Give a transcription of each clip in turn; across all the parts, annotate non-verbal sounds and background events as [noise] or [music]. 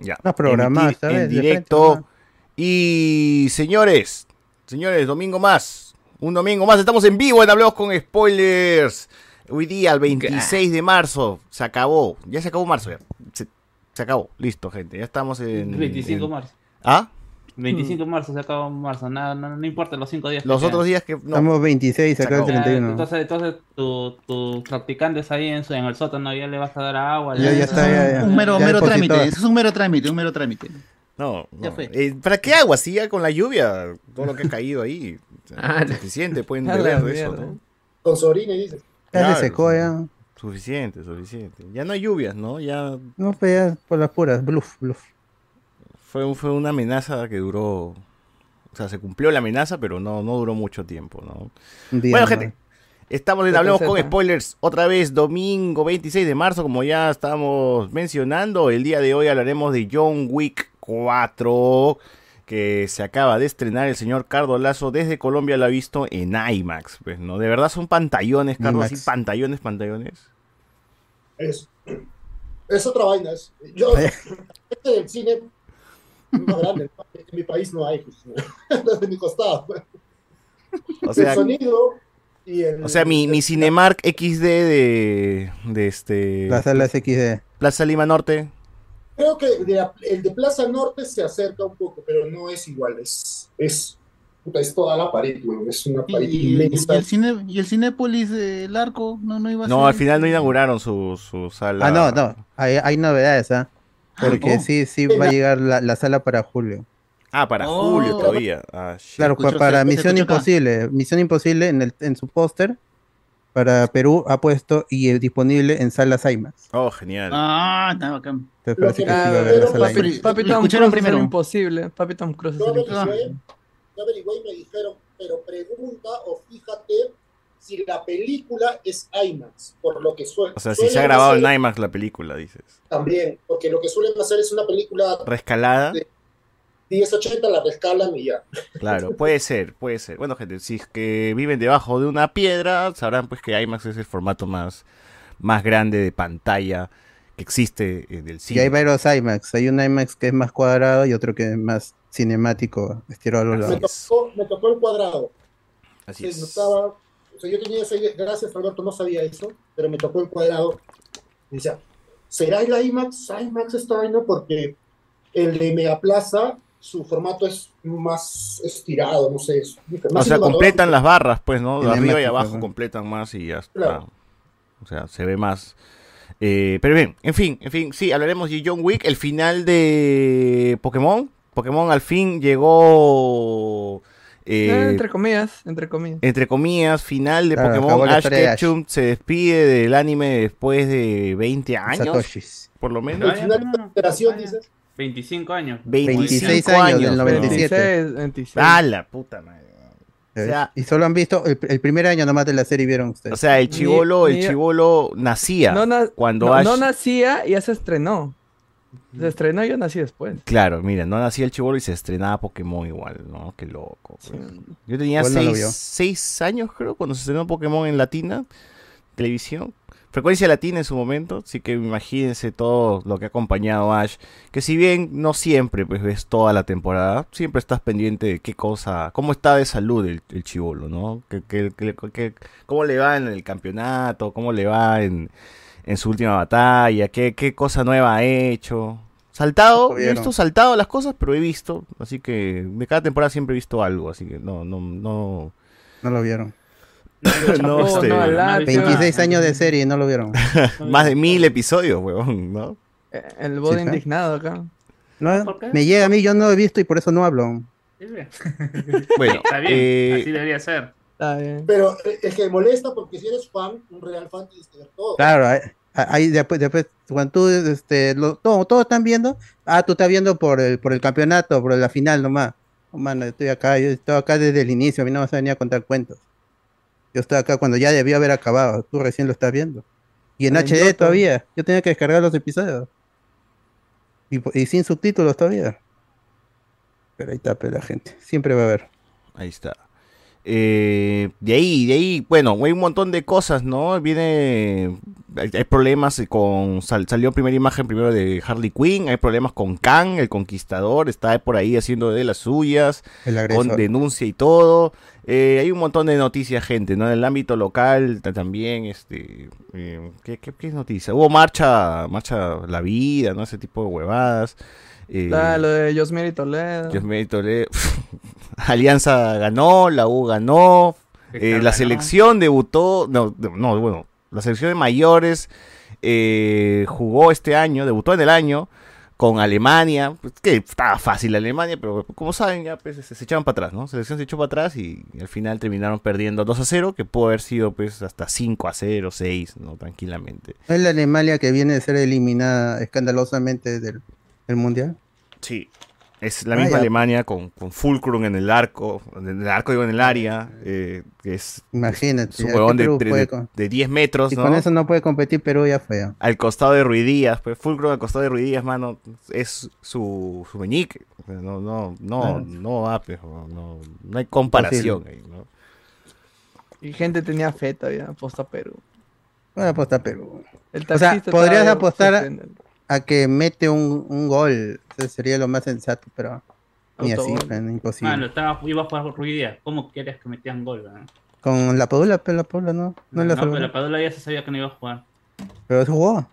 Ya. Esta vez, En directo. Y señores, señores, domingo más. Un domingo más. Estamos en vivo en Hablemos con Spoilers. Hoy día, el 26 de marzo. Se acabó. Ya se acabó marzo. Ya. Se, se acabó. Listo, gente. Ya estamos en. 25 de en- marzo. ¿Ah? 25 de marzo se acabó marzo. Nada, no, no importa los 5 días. que Los quedan. otros días que. no. Estamos 26, acá el acabó. Ya, 31. Entonces, entonces tu, tu practicantes ahí en, su, en el sótano ya le vas a dar agua. Ya, ya está, ya, ya. Un mero, Ya mero trámite, eso es un mero trámite, un mero trámite. No, Ya no. fue. Eh, ¿Para qué agua? Si ya con la lluvia, todo lo que ha caído ahí. sea, Ah, suficiente, pueden [laughs] beber de eso, mierda. ¿no? Con su orina dices. Ya Claro, se secó ya. Suficiente, suficiente. Ya no hay lluvias, ¿no? Ya No, pues ya por las puras, bluff, bluff. Fue, fue una amenaza que duró. O sea, se cumplió la amenaza, pero no, no duró mucho tiempo, ¿no? Bueno, gente, estamos en Hablemos con. Spoilers otra vez, domingo 26 de marzo, como ya estamos mencionando. El día de hoy hablaremos de John Wick 4, que se acaba de estrenar el señor Cardo Lazo desde Colombia, lo ha visto en IMAX. Pues, ¿no? De verdad son pantallones, Carlos, IMAX. así pantallones, pantallones. Es, es otra vaina. Es, yo, [laughs] este del cine más grande, en mi país no hay, pues, [laughs] no, de mi costado. O el sea, sonido y el. o sea mi, mi Cinemark XD de, de este Las salas XD. Plaza Lima Norte. Creo que de la- el de Plaza Norte se acerca un poco, pero no es igual. Es, es, puta, es toda la pared, güey. Es una Y, pared y- el, cine, y el Cinépolis, el arco, no, no iba a No, ser- al final no inauguraron su, su sala. Ah, no, no. Hay, hay novedades, ¿ah? Porque oh. sí, sí va a llegar la, la sala para julio. Ah, para Oh. julio todavía. Ah. Claro, para Misión. Imposible. Misión Imposible en, el, en su póster para Perú ha puesto y es disponible en salas IMAX. Oh, genial. Ah, está bacán. Entonces Lo parece que que sí va a haber la pero sala papi- IMAX. Tom escucharon Cruise es primero. el imposible. Papi Tom Cruise es imposible. yo averigüé y me dijeron, pero pregunta o fíjate si la película es IMAX, por lo que suele. O sea, si se ha grabado en IMAX la película, dices. También, porque lo que suelen hacer es una película Rescalada. Sí. 1080, la rescalan y ya. Claro, puede ser, puede ser. Bueno, gente, si es que viven debajo de una piedra, sabrán pues que IMAX es el formato más, más grande de pantalla que existe en el Y cine. hay varios IMAX. Hay un IMAX que es más cuadrado y otro que es más cinemático, estirado a los Me lados. tocó, me tocó el cuadrado. Así Se es. notaba, o sea, yo tenía esa idea, gracias Alberto, no sabía eso, pero me tocó el cuadrado. Y decía, ¿será el IMAX? IMAX esta vaina porque el de Megaplaza, su formato es más estirado, no sé. es O sea, completan las barras, pues, ¿no? De arriba y abajo ¿no? completan más y ya está. Claro. O sea, se ve más. Eh, pero bien, en fin, en fin, sí, hablaremos de John Wick, el final de Pokémon. Pokémon al fin llegó. Eh, entre comillas, entre comillas. entre comillas, final de Claro, Pokémon. Ash historia de Ash. Ketchum se despide del anime después de 20 años, Satoshis. por lo menos. El final de la operación, dices. 25 años. 25 26 años, del weón. 97. 26, 26. Ah, la puta madre. O sea, y solo han visto el, el primer año nomás de la serie vieron ustedes. o sea, el chivolo, el chivolo nacía no, na- cuando no, Ash. no nacía y ya se estrenó. Se estrenó y yo nací después. Claro, mira, no nacía el chivolo y se estrenaba Pokémon igual, ¿no? Qué loco. pues. Sí. Yo tenía seis, años, creo, cuando se estrenó Pokémon en Latina, televisión. Frecuencia Latina en su momento, así que imagínense todo lo que ha acompañado a Ash. Que si bien no siempre pues ves toda la temporada, siempre estás pendiente de qué cosa, cómo está de salud el, el chivolo, ¿no? Que, que- que- que- cómo le va en el campeonato, cómo le va en, en su última batalla, qué, qué cosa nueva ha hecho. Saltado, he visto saltado las cosas, pero he visto, así que de cada temporada siempre he visto algo, así que no, no, no, No lo vieron. no, Oh, [laughs] este, no, la- 26 años de serie y no lo vieron. [laughs] más de mil episodios, huevón, ¿no? Eh, El bode Sí, indignado acá. No, me llega a mí, yo no he visto y por eso no hablo. Bueno, [laughs] Está bien, eh, así debería ser. Está bien. Pero eh, es que molesta porque si eres fan, un real fan, tienes que ver todo. Claro, ahí- ahí después, después cuando tú, este, lo, todo, todos están viendo, ah, tú estás viendo por el, por el campeonato, por la final nomás. Oh, mano, estoy acá, yo estoy acá desde el inicio, a mí no me vas a venir a contar cuentos. Yo estoy acá cuando ya debió haber acabado, tú recién lo estás viendo. Y en HD todavía, yo tenía que descargar los episodios. Y sin subtítulos todavía. Pero ahí está, pues, la gente, siempre va a haber. ahí está. Eh, de ahí, de ahí, bueno, hay un montón de cosas, ¿no? Viene, hay, hay problemas con, sal- salió primera imagen primero de Harley Quinn, hay problemas con Kang, el conquistador, está por ahí haciendo de las suyas, El con denuncia y todo. Eh, hay un montón de noticias, gente, ¿no? En el ámbito local ta- también, este, eh, ¿qué, qué, qué es noticia? Hubo marcha, marcha la vida, ¿no? Ese tipo de huevadas. Eh, Ah, lo de Josmir y Toledo. Dios mío, Toledo. [laughs] Alianza ganó, la U ganó, eh, la Ganó. selección debutó, no, no, bueno, la selección de mayores eh, jugó este año, debutó en el año con Alemania, pues, que estaba fácil Alemania, pero como saben ya pues, se, se echaban para atrás, ¿no? La selección se echó para atrás y, al final terminaron perdiendo 2 a 0, que pudo haber sido pues hasta 5 a 0, 6, ¿no? Tranquilamente. Es la Alemania que viene de ser eliminada escandalosamente del, del mundial. Sí. Es la Ah, misma ya. Alemania con, con Fulcrum en el arco, en el arco digo en el área, eh, que es Imagínate. Es un huevón ¿qué de, Perú de- puede de- con- de 10 metros, Si ¿no? con eso no puede competir Perú, ya fue. Al costado de Ruidías, pues Fulcrum al costado de Ruidías, mano, es su, su meñique. Sea, No, no, no, Claro. no va, pues, no, no hay comparación ahí, ¿no? Y gente tenía fe todavía, aposta Perú. Voy a apostar Perú. El O sea, podrías apostar a- sorprendiendo. A que mete un, un gol. Eso sería lo más sensato, pero ni así, pues, imposible. Mano, estaba, iba a jugar Ruidía. ¿Cómo querías que metían gol? no? Con la Padula, pero la Padula no. No, No, la pero salvó. la Padula ya se sabía que no iba a jugar. Pero jugó.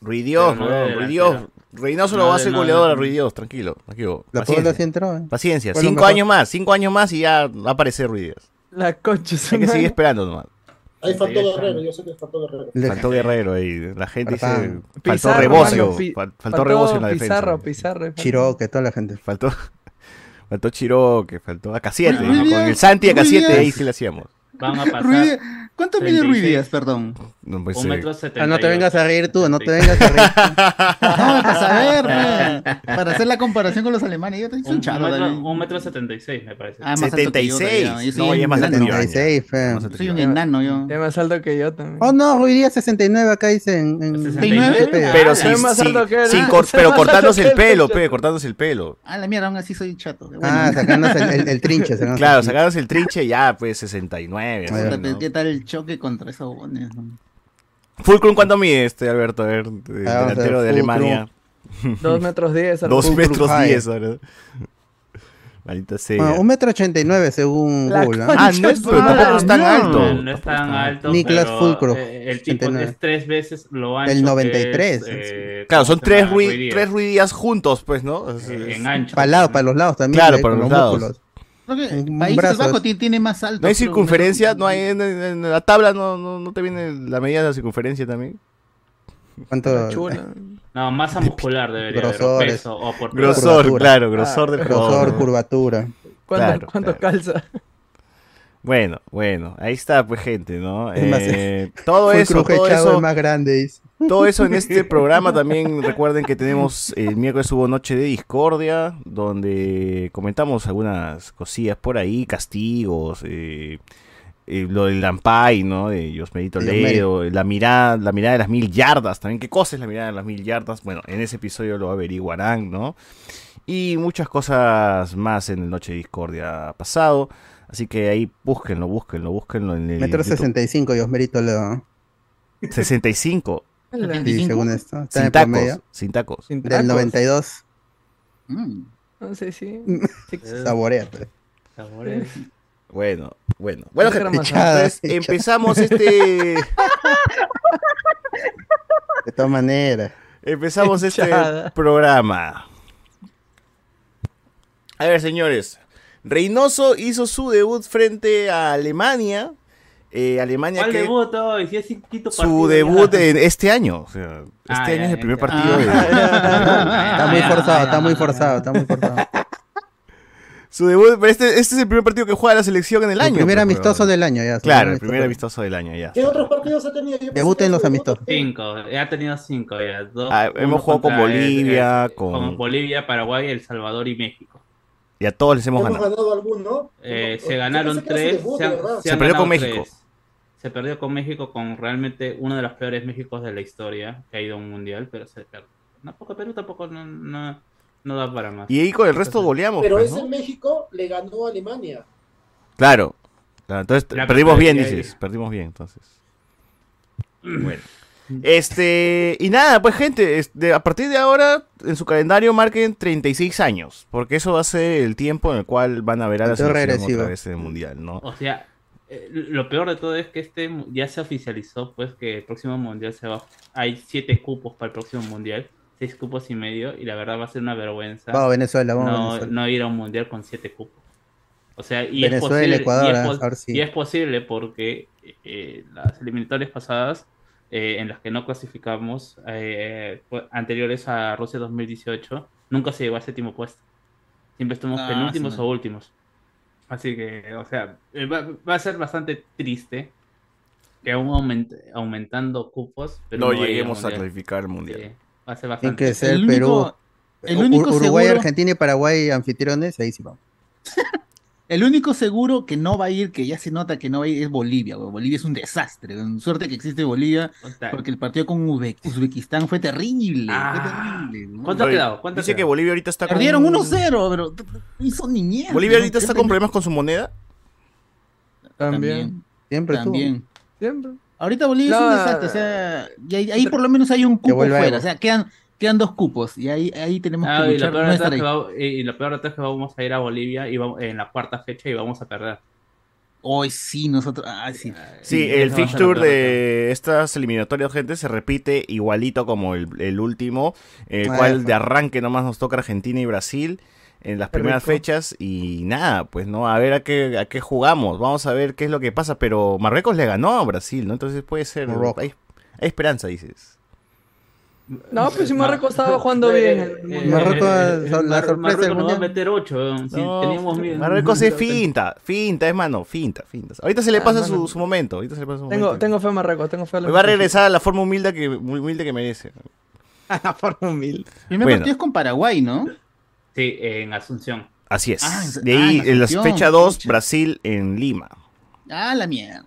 Ruidíos, Pero no delantero. Ruidíos. Reynoso lo No va a hacer no goleador a Ruidíos, tranquilo, tranquilo. La Padula Paciencia, sí entró. ¿eh? paciencia. Cinco mejor. años más, cinco años más y ya va a aparecer Ruidíos. La concha. Hay que seguir esperando nomás. Ahí faltó. Guerrero, yo sé que faltó Guerrero. Faltó Guerrero ahí. La gente dice. Faltó Pizarro, rebocio. mano, pi- fal- Faltó rebocio en la defensa. Pizarro, Pizarro. Chiroque, toda la gente. Faltó, [laughs] faltó Chiroque, faltó Acasiete, Ruiz ¿no? Con Díaz, el Santi Ruiz Acasiete Díaz. ahí sí le hacíamos. Van a pasar ¿Cuánto mide 36? Ruidías, perdón? No, pues, un metro setenta. Ah, no te vengas a reír tú, no te vengas a reír. [laughs] No, para saber, [laughs] para hacer la comparación con los alemanes. Yo Un, un chato metro, un metro setenta y seis, me parece. Ah, más alto que yo 76. soy No, un ya más alto que yo. 76, feo. Soy un enano yo. Es más alto que yo también. Oh no, hoy día 69 acá dice en, en 69. Wikipedia. Pero Ah, sí, es más sí, alto que él. sin Ah, [laughs] cor- pero cortándose el pelo, pe, cortándose el pelo. Ah, la mierda, aún así soy chato. Ah, sacándose el, trinche. Claro, sacándose el trinche ya, pues 69. ¿Qué tal el choque contra esos bones? no? Fulcrum, ¿cuánto mide este, Alberto? A ver, Ah, delantero de Fulcrum. Alemania. [laughs] Dos metros diez. Dos. Fulcrum metros High. diez, ¿verdad? Maldita sea. Ah, un metro ochenta y nueve según La Google. ¿ah? Ah, no es, pero tampoco es tan no. alto. No es tan alto. Niklas pero, Fulcrum, eh, el tipo 89. es tres veces lo ancho. El que 93, es, eh, Claro, ¿cómo son se tres, llama? Rui- Ruidías. tres ruidías juntos, pues, ¿no? Es- Eh, es- en ancho. Para el lado, para los lados también. Claro, eh, para con los los lados. músculos. Creo que Un Países brazo Bajos es- tiene, más alto. No hay creo, circunferencia, no hay en, en- en la tabla, no, no, no te viene la medida de la circunferencia también. ¿Cuánto? Chula. No, masa muscular debería haber. O Grosores. peso, o por Grosor, Curvatura. claro, grosor del Grosor, jugador. curvatura. ¿Cuánto, Claro, cuánto claro. calza? Bueno, bueno, ahí está, pues, gente, ¿no? Es más, Eh, todo [laughs] eso, todo eso, es más grande. dice. Todo eso en este [laughs] programa también recuerden que tenemos el miércoles hubo noche de discordia donde comentamos algunas cosillas por ahí castigos eh, eh, lo del Lampai no de Josmeri Toledo la mirada la mirada de las mil yardas también qué cosa es la mirada de las mil yardas. Bueno en ese episodio lo averiguarán no y muchas cosas más en el noche de discordia pasado. Así que ahí búsquenlo búsquenlo búsquenlo en el Metro YouTube. 65, Dios merito Leo. 65 Sí, 25. según esto. Sin tacos promedio. sin tacos Sin Del tacos. 92. Mm. No sé si. [laughs] sí. Saborea. pues. Sabores. Bueno, bueno. Bueno, gente, entonces Echada. [laughs] empezamos este. De todas maneras. empezamos este Echada. programa. A ver, señores. Reynoso hizo su debut frente a Alemania. Eh, Alemania ¿Cuál que. debut hoy? Si es quinto Su debut en este año. O sea, este Ah, año ya, es el ya, primer ya. partido. de- Está muy forzado, ya, está muy ya. forzado, está muy forzado. [laughs] Su debut. pero Este, este es el primer partido que juega la selección en el, El año. primer amistoso del año ya. Claro, el primer amistoso del año ya. ¿Qué otros partidos ha tenido? Debuten los amistosos. Cinco, ya ha tenido cinco ya. Dos, Ah, hemos jugado con contra, Bolivia, eh, con- Bolivia, Paraguay, El Salvador y México. Y a todos les hemos Hemos ganado. Eh, se ganaron tres. debut, se, se Se perdió con México. tres. Se perdió con México con realmente uno de los peores Méxicos de la historia que ha ido a un mundial, pero se perdió. No, porque Perú tampoco no, no, no da para más. Y ahí con el resto goleamos. Pero pues, ese ¿no? México le ganó a Alemania. Claro. Claro, entonces La- perdimos bien, dices. Perdimos bien, entonces. Bueno. Este, y nada, pues gente, este, a partir de ahora en su calendario marquen 36 años, porque eso va a ser el tiempo en el cual van a ver a la selección otra vez en el mundial, ¿no? O sea, eh, lo peor de todo es que este ya se oficializó, pues que el próximo mundial se va. Hay siete cupos para el próximo mundial, seis cupos y medio, y la verdad va a ser una vergüenza Vamos, Venezuela, vamos, no, Venezuela. no ir a un mundial con siete cupos. O sea, y es Venezuela, posible, Ecuador, y es, ah, sí. y es posible porque eh, las eliminatorias pasadas eh, en las que no clasificamos, eh, anteriores a Rusia 2018, nunca se llegó a séptimo puesto. Siempre estuvimos Ah, penúltimos sí, o últimos. Así que, o sea, eh, va, va a ser bastante triste que aún aument- aumentando cupos, pero No al lleguemos a clasificar el mundial. Sí, va a ser Tiene bastante que ser El Perú. único, el único Uruguay, seguro- Argentina y Paraguay anfitriones, ahí sí vamos. [laughs] El único seguro que no va a ir, que ya se nota que no va a ir, es Bolivia. güey. Bolivia es un desastre. güey. Suerte que existe Bolivia, porque el partido con Uzbe- Uzbekistán fue terrible. Ah, fue terrible. güey. ¿Cuánto ha quedado? ¿Cuánto que? Bolivia ahorita está con... Perdieron 1-0, pero hizo ni mierda. Bolivia ahorita está con problemas con su moneda. También. Siempre. También. Siempre. Ahorita Bolivia es un desastre, o sea, y ahí, ahí por lo menos hay un cupo fuera, o sea, quedan, quedan dos cupos, y ahí, ahí tenemos Ah, que y, lo luchar, peor no de que va- y lo peor de todo es que vamos a ir a Bolivia y vamos, en la cuarta fecha y vamos a perder. Hoy sí, nosotros, ah, sí. Sí, el fixture de estas eliminatorias, gente, se repite igualito como el, el último, el Ah, cual eso. de arranque nomás nos toca Argentina y Brasil en las primeras rico. fechas y nada, pues no, a ver a qué, a qué jugamos, vamos a ver qué es lo que pasa, pero Marruecos le ganó a Brasil, ¿no? Entonces puede ser, hay, hay esperanza, dices. No, pues si Marruecos estaba jugando Eh, bien. Marruecos, la sorpresa nos va a meter 8. Si No, teníamos miedo. Marruecos es finta, finta, es mano, finta, finta. Ahorita se le Ah, pasa su, su momento, ahorita se le pasa su Tengo, momento. tengo fe en Marruecos, tengo fe Hoy va a regresar a la forma humilde que, humilde que merece. [laughs] A la forma humilde. Primer Bueno. partido es con Paraguay, ¿no? Sí, en Asunción. Así es. Ah, de ah, ahí, en en la fecha 2, pucha. Brasil en Lima. Ah, la mierda.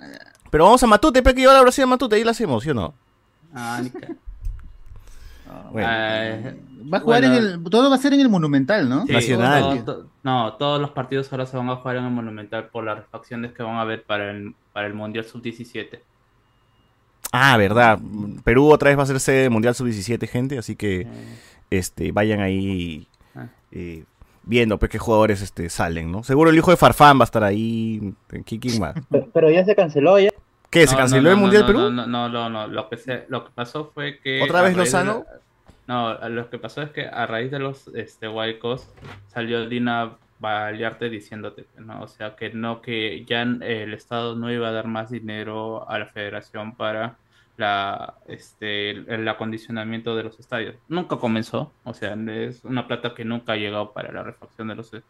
Pero vamos a Matute, pe, que yo a Brasil a Matute, ahí la hacemos, ¿sí o no? Ah, ni Bueno. Ah, Va a jugar Bueno. en el, todo va a ser en el Monumental, ¿no? sí, Nacional. to- no, todos los partidos ahora se van a jugar en el Monumental por las refacciones que van a haber para el, para el Mundial Sub-17. Ah, verdad. Perú otra vez va a ser sede del Mundial Sub-17, gente, así que Eh, este, vayan ahí Ah. eh, viendo pues, qué jugadores este, salen, ¿no? Seguro el hijo de Farfán va a estar ahí. ¿Quién, más? [laughs] Pero, pero ya se canceló ya. ¿Qué? ¿Se no, canceló no, el no, Mundial no, Perú? No, no, no, no, no. Lo, que se- lo que pasó fue que. ¿Otra vez de Lozano? la- no, lo que pasó es que a raíz de los este, Waicos salió Dina Balearte diciéndote, ¿no? O sea, que no, que ya el Estado no iba a dar más dinero a la Federación para la, este, el, acondicionamiento de los estadios. Nunca comenzó, o sea, es una plata que nunca ha llegado para la refacción de los, de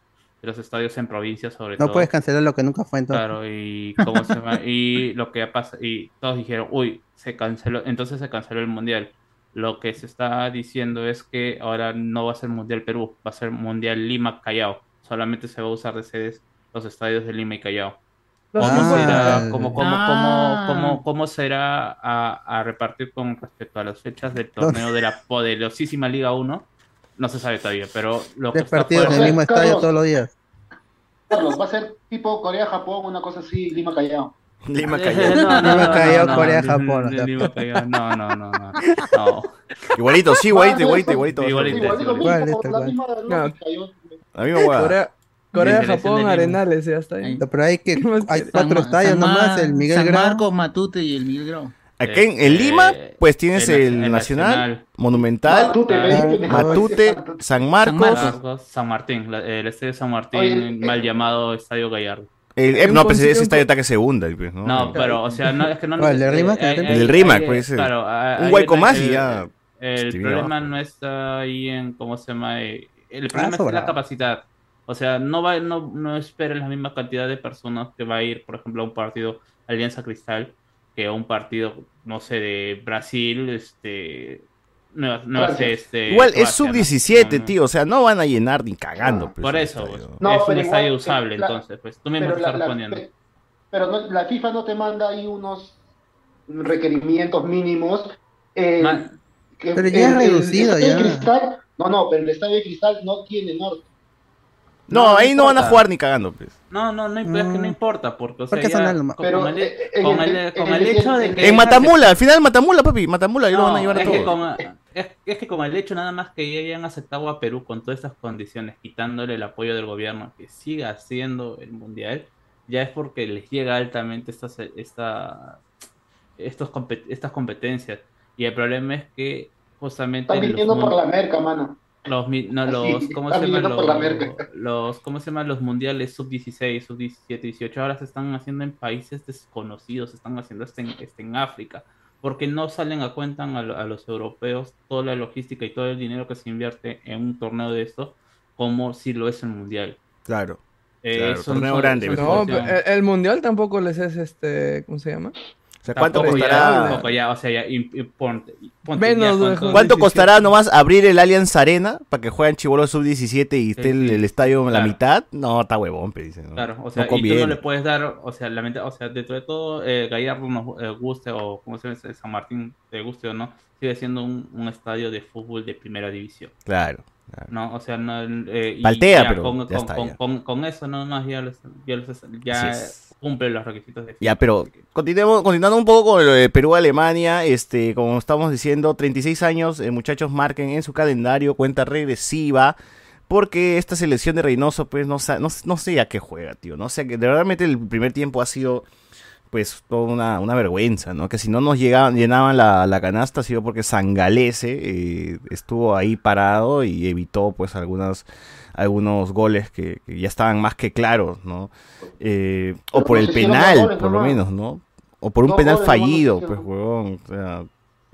los estadios en provincias, sobre No todo. puedes cancelar lo que nunca fue entonces. Claro, y cómo se llama? y lo que pasa, y todos dijeron, uy, se canceló, entonces se canceló el mundial. Lo que se está diciendo es que ahora no va a ser Mundial Perú, va a ser Mundial Lima Callao. Solamente se va a usar de sedes los estadios de Lima y Callao. ¿Cómo Ah. será, cómo, cómo, Ah. cómo, cómo, cómo será a, a repartir con respecto a las fechas del torneo de la poderosísima Liga 1? No se sabe todavía, pero lo que está partidos en el mismo estadio Carlos. todos los días. Carlos, va a ser tipo Corea-Japón, una cosa así, Lima Callao. Lima [laughs] Eh, Callao. no, no, Lima Callao, Corea, Japón. Lima Callao, no, no, no, no. Igualito, sí, igualito, igualito, Igualito. igualito. Igual, digo, Igual, mismo, tal la misma. Corea, Corea Japón. Arenales, ya está ahí. Pero hay que ¿Qué [laughs] más hay cuatro San estadios San nomás, el Miguel San Grau. Marcos, Matute y el Miguel Grau. Acá en, en Este, Lima, pues tienes el el, nac- el Nacional, Nacional. Monumental, Matute, Ah, Matute, San Marcos, Marcos. Marcos, San Martín, el estadio San Martín, Oye, mal eh, llamado Estadio Gallardo. El- no, pues ese está que segunda. pues, ¿no? No, pero, o sea, no, es que no. [laughs] ¿Cuál, el de eh, Rimac? ¿El del Rimac, pues, ese. Claro, hay- Un hueco más y ya El viene problema abajo. no está ahí en, ¿cómo se llama? Eh, El problema es sobrado. la capacidad. O sea, no va, no, no esperen la misma cantidad de personas que va a ir, por ejemplo, a un partido Alianza Cristal que a un partido, no sé, de Brasil, este, Este, Igual es Croacia, sub ¿no? 17, No, no. tío. O sea, no van a llenar ni cagando. Ah, pues, Por eso, pues, No, es un estadio usable, la- entonces, pues tú mismo Pero, estás respondiendo. pe- pero no- la FIFA no te manda ahí unos requerimientos mínimos. eh, que Pero ya es el reducido, estadio ya. Cristal, no, no, pero el estadio de Cristal no tiene norte. No, ahí no van a jugar ni cagando, pues. No, no, no, es que no Mm. importa, porque, o sea, Porque ya, son alma- con, Pero, con el, eh, en con el- el- con en el el- hecho de que... En Matamula, al final Matamula, papi, Matamula, ahí lo van a llevar a es que, todos. con, es, es que con el hecho nada más que ya hayan aceptado a Perú con todas estas condiciones, quitándole el apoyo del gobierno, que siga haciendo el mundial, ya es porque les llega altamente estas, esta, estos, compet- estas competencias. Y el problema es que justamente Están viniendo por la merca, mano. Los, no, los, ¿cómo se la los, ¿cómo se llaman los mundiales sub 16, sub 17, 18? Ahora se están haciendo en países desconocidos, se están haciendo hasta en, hasta en África, porque no salen a cuenta a, lo- a los europeos toda la logística y todo el dinero que se invierte en un torneo de esto, como si lo es el mundial. Claro. Eh, Claro, son- torneo son- grande, son. No, el mundial tampoco les es este, ¿cómo se llama? Sea, ¿cuánto Tampoco costará? tampoco ya, o sea, ya, im- im- ponte- ponte Menos ya de- cuánto- ¿Cuánto 17. costará nomás abrir el Allianz Arena para que jueguen Chivolo sub-17 y esté el, sí. el estadio en la mitad? No, está huevón, pe, dicen. ¿no? Claro, o sea, no y tú no le puedes dar, o sea, lamenta- o sea, dentro de todo, eh, Gallardo nos eh, guste, o como se dice, San Martín, te guste o no, sigue siendo un, un estadio de fútbol de primera división, Claro. claro. ¿no? O sea, no, eh, y Paltea, ya, pero con, ya con- está, con- ya. con- con eso no más ya, los- ya, los- ya. Cumple los requisitos de Ya, pero que- continuemos, continuando un poco con lo de Perú-Alemania, este, como estamos diciendo, 36 años, eh, muchachos, marquen en su calendario cuenta regresiva, porque esta selección de Reynoso, pues, no, no, no sé a qué juega, tío, no sé, de realmente el primer tiempo ha sido, pues, toda una, una vergüenza, ¿no? Que si no nos llegaban, llenaban la, la canasta ha sido porque Sangalese eh, estuvo ahí parado y evitó, pues, algunas algunos goles que, que ya estaban más que claros, ¿no? Eh, o por no el penal, goles por lo nomás. menos, ¿no? O por un Dos penal goles no fallido, pues, huevón. O sea,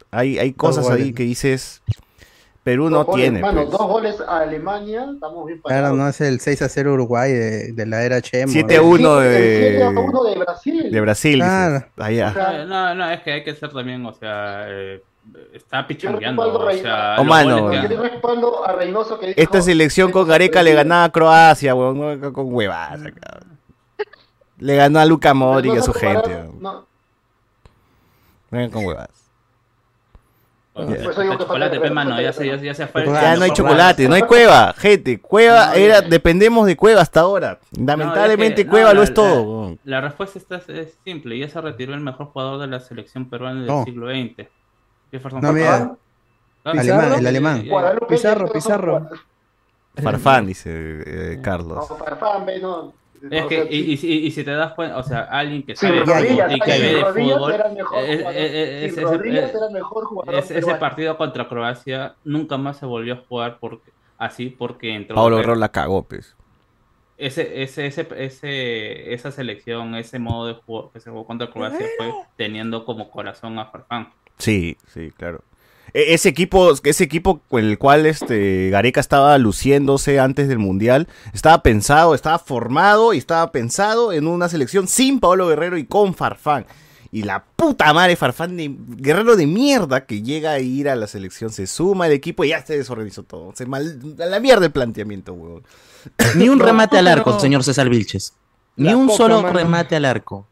hay, hay cosas ahí que dices, Perú no goles, tiene. mano, pues. dos goles a Alemania, estamos bien Claro, parados. no es el 6 a 0 Uruguay de, de la era Chemo. 7 a ¿no? 1 El de, 7 a 1 de Brasil. de Brasil. Claro. dices. Allá. O sea, Eh, No, no, es que hay que ser también, o sea, eh, está pichangueando, o a sea, Oh, mano, Reynoso que dijo, Esta selección con Gareca le ganaba a Croacia, no con huevadas acá. Le ganó a Luca Modric y a su gente. No, vengan con. Bueno, chocolate, pe, mano, ya falta- se, ya, se- ya se fue. Chocolate. Ya no hay chocolate, no hay cueva, gente. Cueva era, dependemos de Cueva hasta ahora. Lamentablemente es que- Cueva no, lo la- es todo. La respuesta está, es simple, ya se retiró el mejor jugador de la selección peruana del No. siglo XX. Jefferson No, Farfán. mira, Claro, Alemán, el alemán. Guadalupe Pizarro, Pizarro. Farfán, dice eh, No, Carlos. Farfán, ve, no. Es que, y, y, y- y si te das cuenta, o sea, alguien que sabe rodillas, y que ve de fútbol, jugador es- ese partido contra Croacia nunca más se volvió a jugar porque, así porque entró Pablo Guerrero. Guerrero la cagó, pues. ese, ese, ese, ese, esa selección, ese modo de juego que se jugó contra Croacia fue teniendo como corazón a Farfán. Sí, sí, claro. E- Ese equipo, ese equipo con el cual este Gareca estaba luciéndose antes del Mundial, estaba pensado, estaba formado y estaba pensado en una selección sin Pablo Guerrero y con Farfán. Y la puta madre Farfán de Guerrero de mierda que llega a ir a la selección, se suma al equipo y ya se desorganizó todo. Se mal, a la mierda el planteamiento, weón. [laughs] Ni un remate al arco, señor César Vilches. Ni La un solo mano. remate al arco.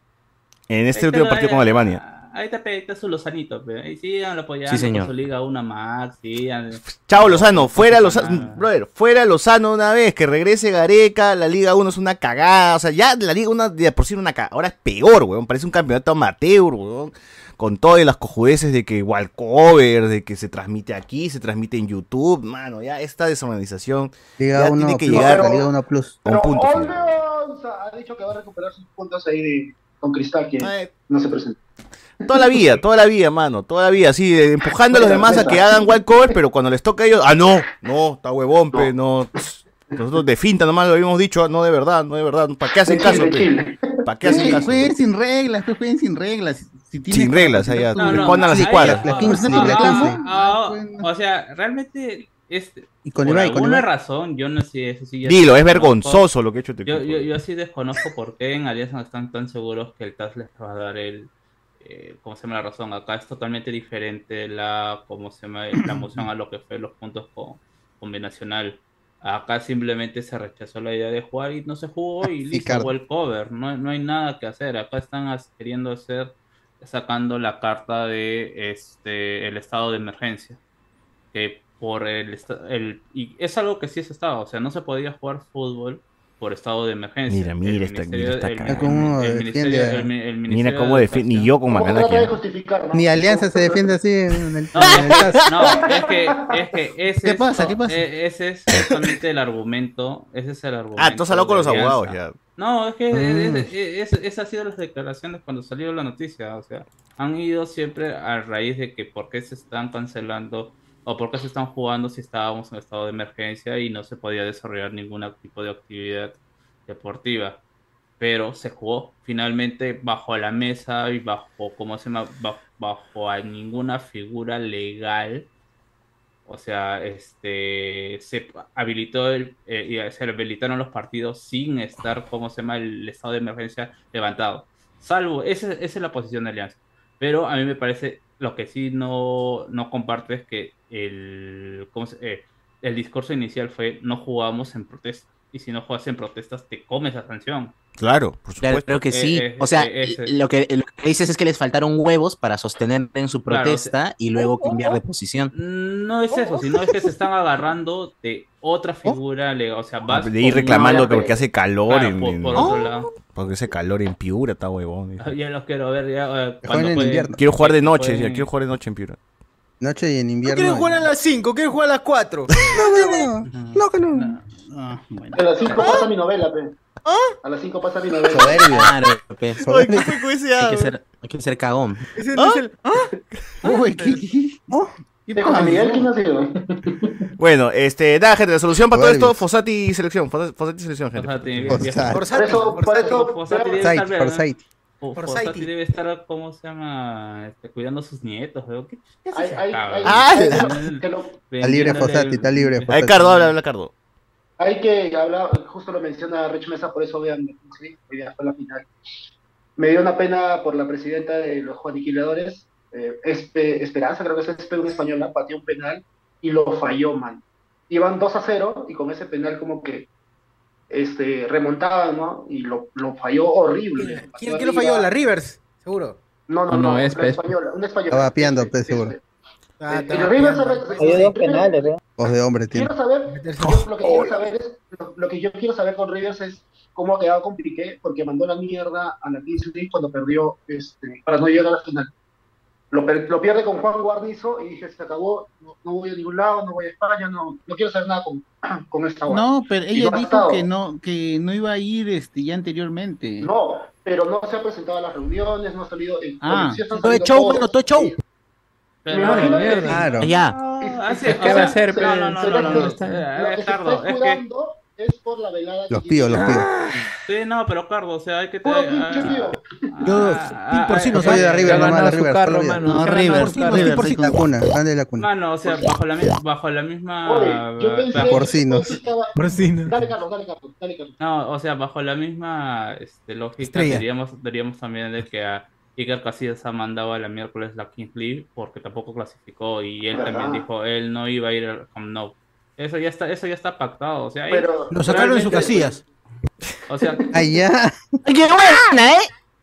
En este último partido con Alemania. Ahí está, pe, ahí está su Lozanito, pe. Ahí síganlo apoyando Sí, señor. con su liga una más, sigan. Chao Lozano, fuera Lozano, nada. brother, fuera Lozano una vez, que regrese Gareca, la Liga 1 es una cagada, o sea, ya la Liga 1 de por sí era una cagada, ahora es peor, weón, parece un campeonato amateur, weón, con todas las cojudeces de que walkover, de que se transmite aquí, se transmite en YouTube, mano, ya esta desorganización, Liga Ya 1 tiene que Plus, llegar. la Liga 1 Plus. un Pero punto. Alianza ha dicho que va a recuperar sus puntos ahí de- con Cristal, que Ay, no se presenta. Toda la vida, toda la vida, mano, toda la vida, así, empujando a los demás a que hagan walkover, pero cuando les toca a ellos, ah, no, no, está huevón, pe, no, nosotros de finta nomás lo habíamos dicho, ah, no de verdad, no de verdad, ¿para qué hacen caso. ¿Para qué hacen caso? jueguen sin reglas, pues jueguen sin reglas. Sin reglas, allá, No, no, respondan las escuadras. La ah, ah, ah, O sea, realmente, este, Y con por Ibai, alguna razón, yo no sé, eso sí ya Dilo, es vergonzoso lo que ha hecho Yo, yo, yo sí desconozco por qué en Alianza están tan seguros que el TAS les va a dar el, eh, ¿cómo se llama la razón? Acá es totalmente diferente la, ¿cómo se llama? La emoción a lo que fue los puntos con, con Binacional. Acá simplemente se rechazó la idea de jugar y no se jugó y [laughs] listo, fue el cover. No, no hay nada que hacer. Acá están queriendo hacer, sacando la carta de este el estado de emergencia. Que por el y es algo que sí es estado, o sea, no se podía jugar fútbol por estado de emergencia. Mira, mira El ministerio- mira el-. ¿Cómo el defiende ministerio- a- el mi- el Mira cómo de defiende. Ni yo con. Ni Alianza se defiende así en el, No, en el caso. no, es que, es que ese ¿Qué es- pasa? ¿Qué pasa? e- Ese es justamente el argumento. Ese es el argumento. Ah, tú hablado con los abogados ya. No, es que Mm. es- es- es- esas han sido las declaraciones cuando salió la noticia. O sea, han ido siempre a raíz de que por qué se están cancelando o por qué se están jugando si estábamos en estado de emergencia y no se podía desarrollar ningún tipo de actividad deportiva. Pero se jugó finalmente bajo la mesa y bajo, ¿cómo se llama? Bajo, a ninguna figura legal. O sea, este se habilitó el, eh, se habilitaron los partidos sin estar, ¿cómo se llama? El estado de emergencia levantado. Salvo, esa, esa es la posición de Alianza. Pero a mí me parece, lo que sí no, no comparto es que el, ¿cómo se- eh, el discurso inicial fue no jugamos en protesta. Y si no juegas en protestas, te comes la sanción. Claro, por Claro, supuesto. creo que sí. Eh, eh, o sea, eh, lo, que, lo que dices es que les faltaron huevos para sostener en su Claro, protesta y luego cambiar de posición. No es eso, sino es que se están agarrando de otra figura legal. O sea, vas De ir reclamando una- que porque hace calor Claro, en, por, en- por otro lado. porque hace calor en Piura, está huevón. Ya los quiero ver ya. eh, cuando jueguen en jueguen- invierno. Quiero jugar de noche, ya quiero jugar de noche en Piura. Noche y en No invierno. quieren jugar a las 5, quieren jugar a las 4. [laughs] No, no, no, que no. Ah, bueno. A las 5 pasa mi novela, pe. A las 5 pasa mi novela. Soberbio. Claro, pe. Ay, soberbio. ¿qué fue con ese hay, que ser, hay que ser cagón. Ese no es el- [laughs] Uy, ¿qué, qué, Oh, qué pasó? Miguel, ¿quién ha sido? Bueno, este, nada, gente, la solución para todo esto, Fossati selección, Fossati selección, gente. tiene- Por eso, por eso, Fossati debe Sight, estar, por ¿no? sight. Fo- Por Fossati Saiti. debe estar, ¿cómo se llama? Este, cuidando a sus nietos. ¿Qué, qué Hay, hay, hay, Ah, Está libre Fossati, está libre Ahí, Fossati. Cardo, habla, habla, Cardo. hay que hablar, justo lo menciona Rich Mesa, por eso vean, sí, hoy día fue la final. Me dio una pena por la presidenta de los Juaniquiladores, eh, Espe- Esperanza, creo que es Espe, una española, pateó un penal y lo falló, man. Iban 2 a 0 y con ese penal como que este, remontaban, ¿no? Y lo, lo falló horrible. ¿Quién, quién lo falló? La Rivers, seguro. No, no, No, no, no, una Espe, Espe. española, una española. Estaba piando, Este, pues, seguro. este. Ah, Eh, y Rivers dos penales, ¿eh? Voz de hombre tiene. Quiero saber, yo lo que quiero saber es, lo, lo que yo quiero saber con Rivers es cómo ha quedado con Piqué, porque mandó la mierda a la Kings League cuando perdió, este, para no llegar a la final. Lo, pierde con Juan Guarnizo y dije, se acabó, no, no voy a ningún lado, no voy a España, no, no quiero saber nada con, con esta guarda. No, pero ella no dijo estado. que no, que no iba a ir este, ya anteriormente. No, pero no se ha presentado a las reuniones, no ha salido. En, Ah. sí Todo es show, todos. mano, todo es show. Ya. Ah, no, no, no, no, no, eh, eh, está es que escudando es por la velada Los píos, los píos. sí, no, pero Cardo, o sea, hay que tener- pinche pío. Yo, ah, por si ah, no Soy de eh, River, nomás, de River, carro, la mano. No, River. River, River, sí. sí. La cuna, grande de la cuna. Mano, o sea, bajo la, bajo la misma Oye, yo pensé Porcinos. Por no. Dale, Carlos, dale, Carlos, dale, Carlos. No, o sea, bajo la misma este, lógica, diríamos, diríamos también de que a Iker Casillas ha mandado a la miércoles la Kings League porque tampoco clasificó y él ¿Verdad? también dijo él no iba a ir al Camp Nou. Eso ya está, eso ya está pactado, o sea, ahí- Pero Lo sacaron en sus casillas. o sea, [laughs] Ay, ya. ¡Qué buena, eh!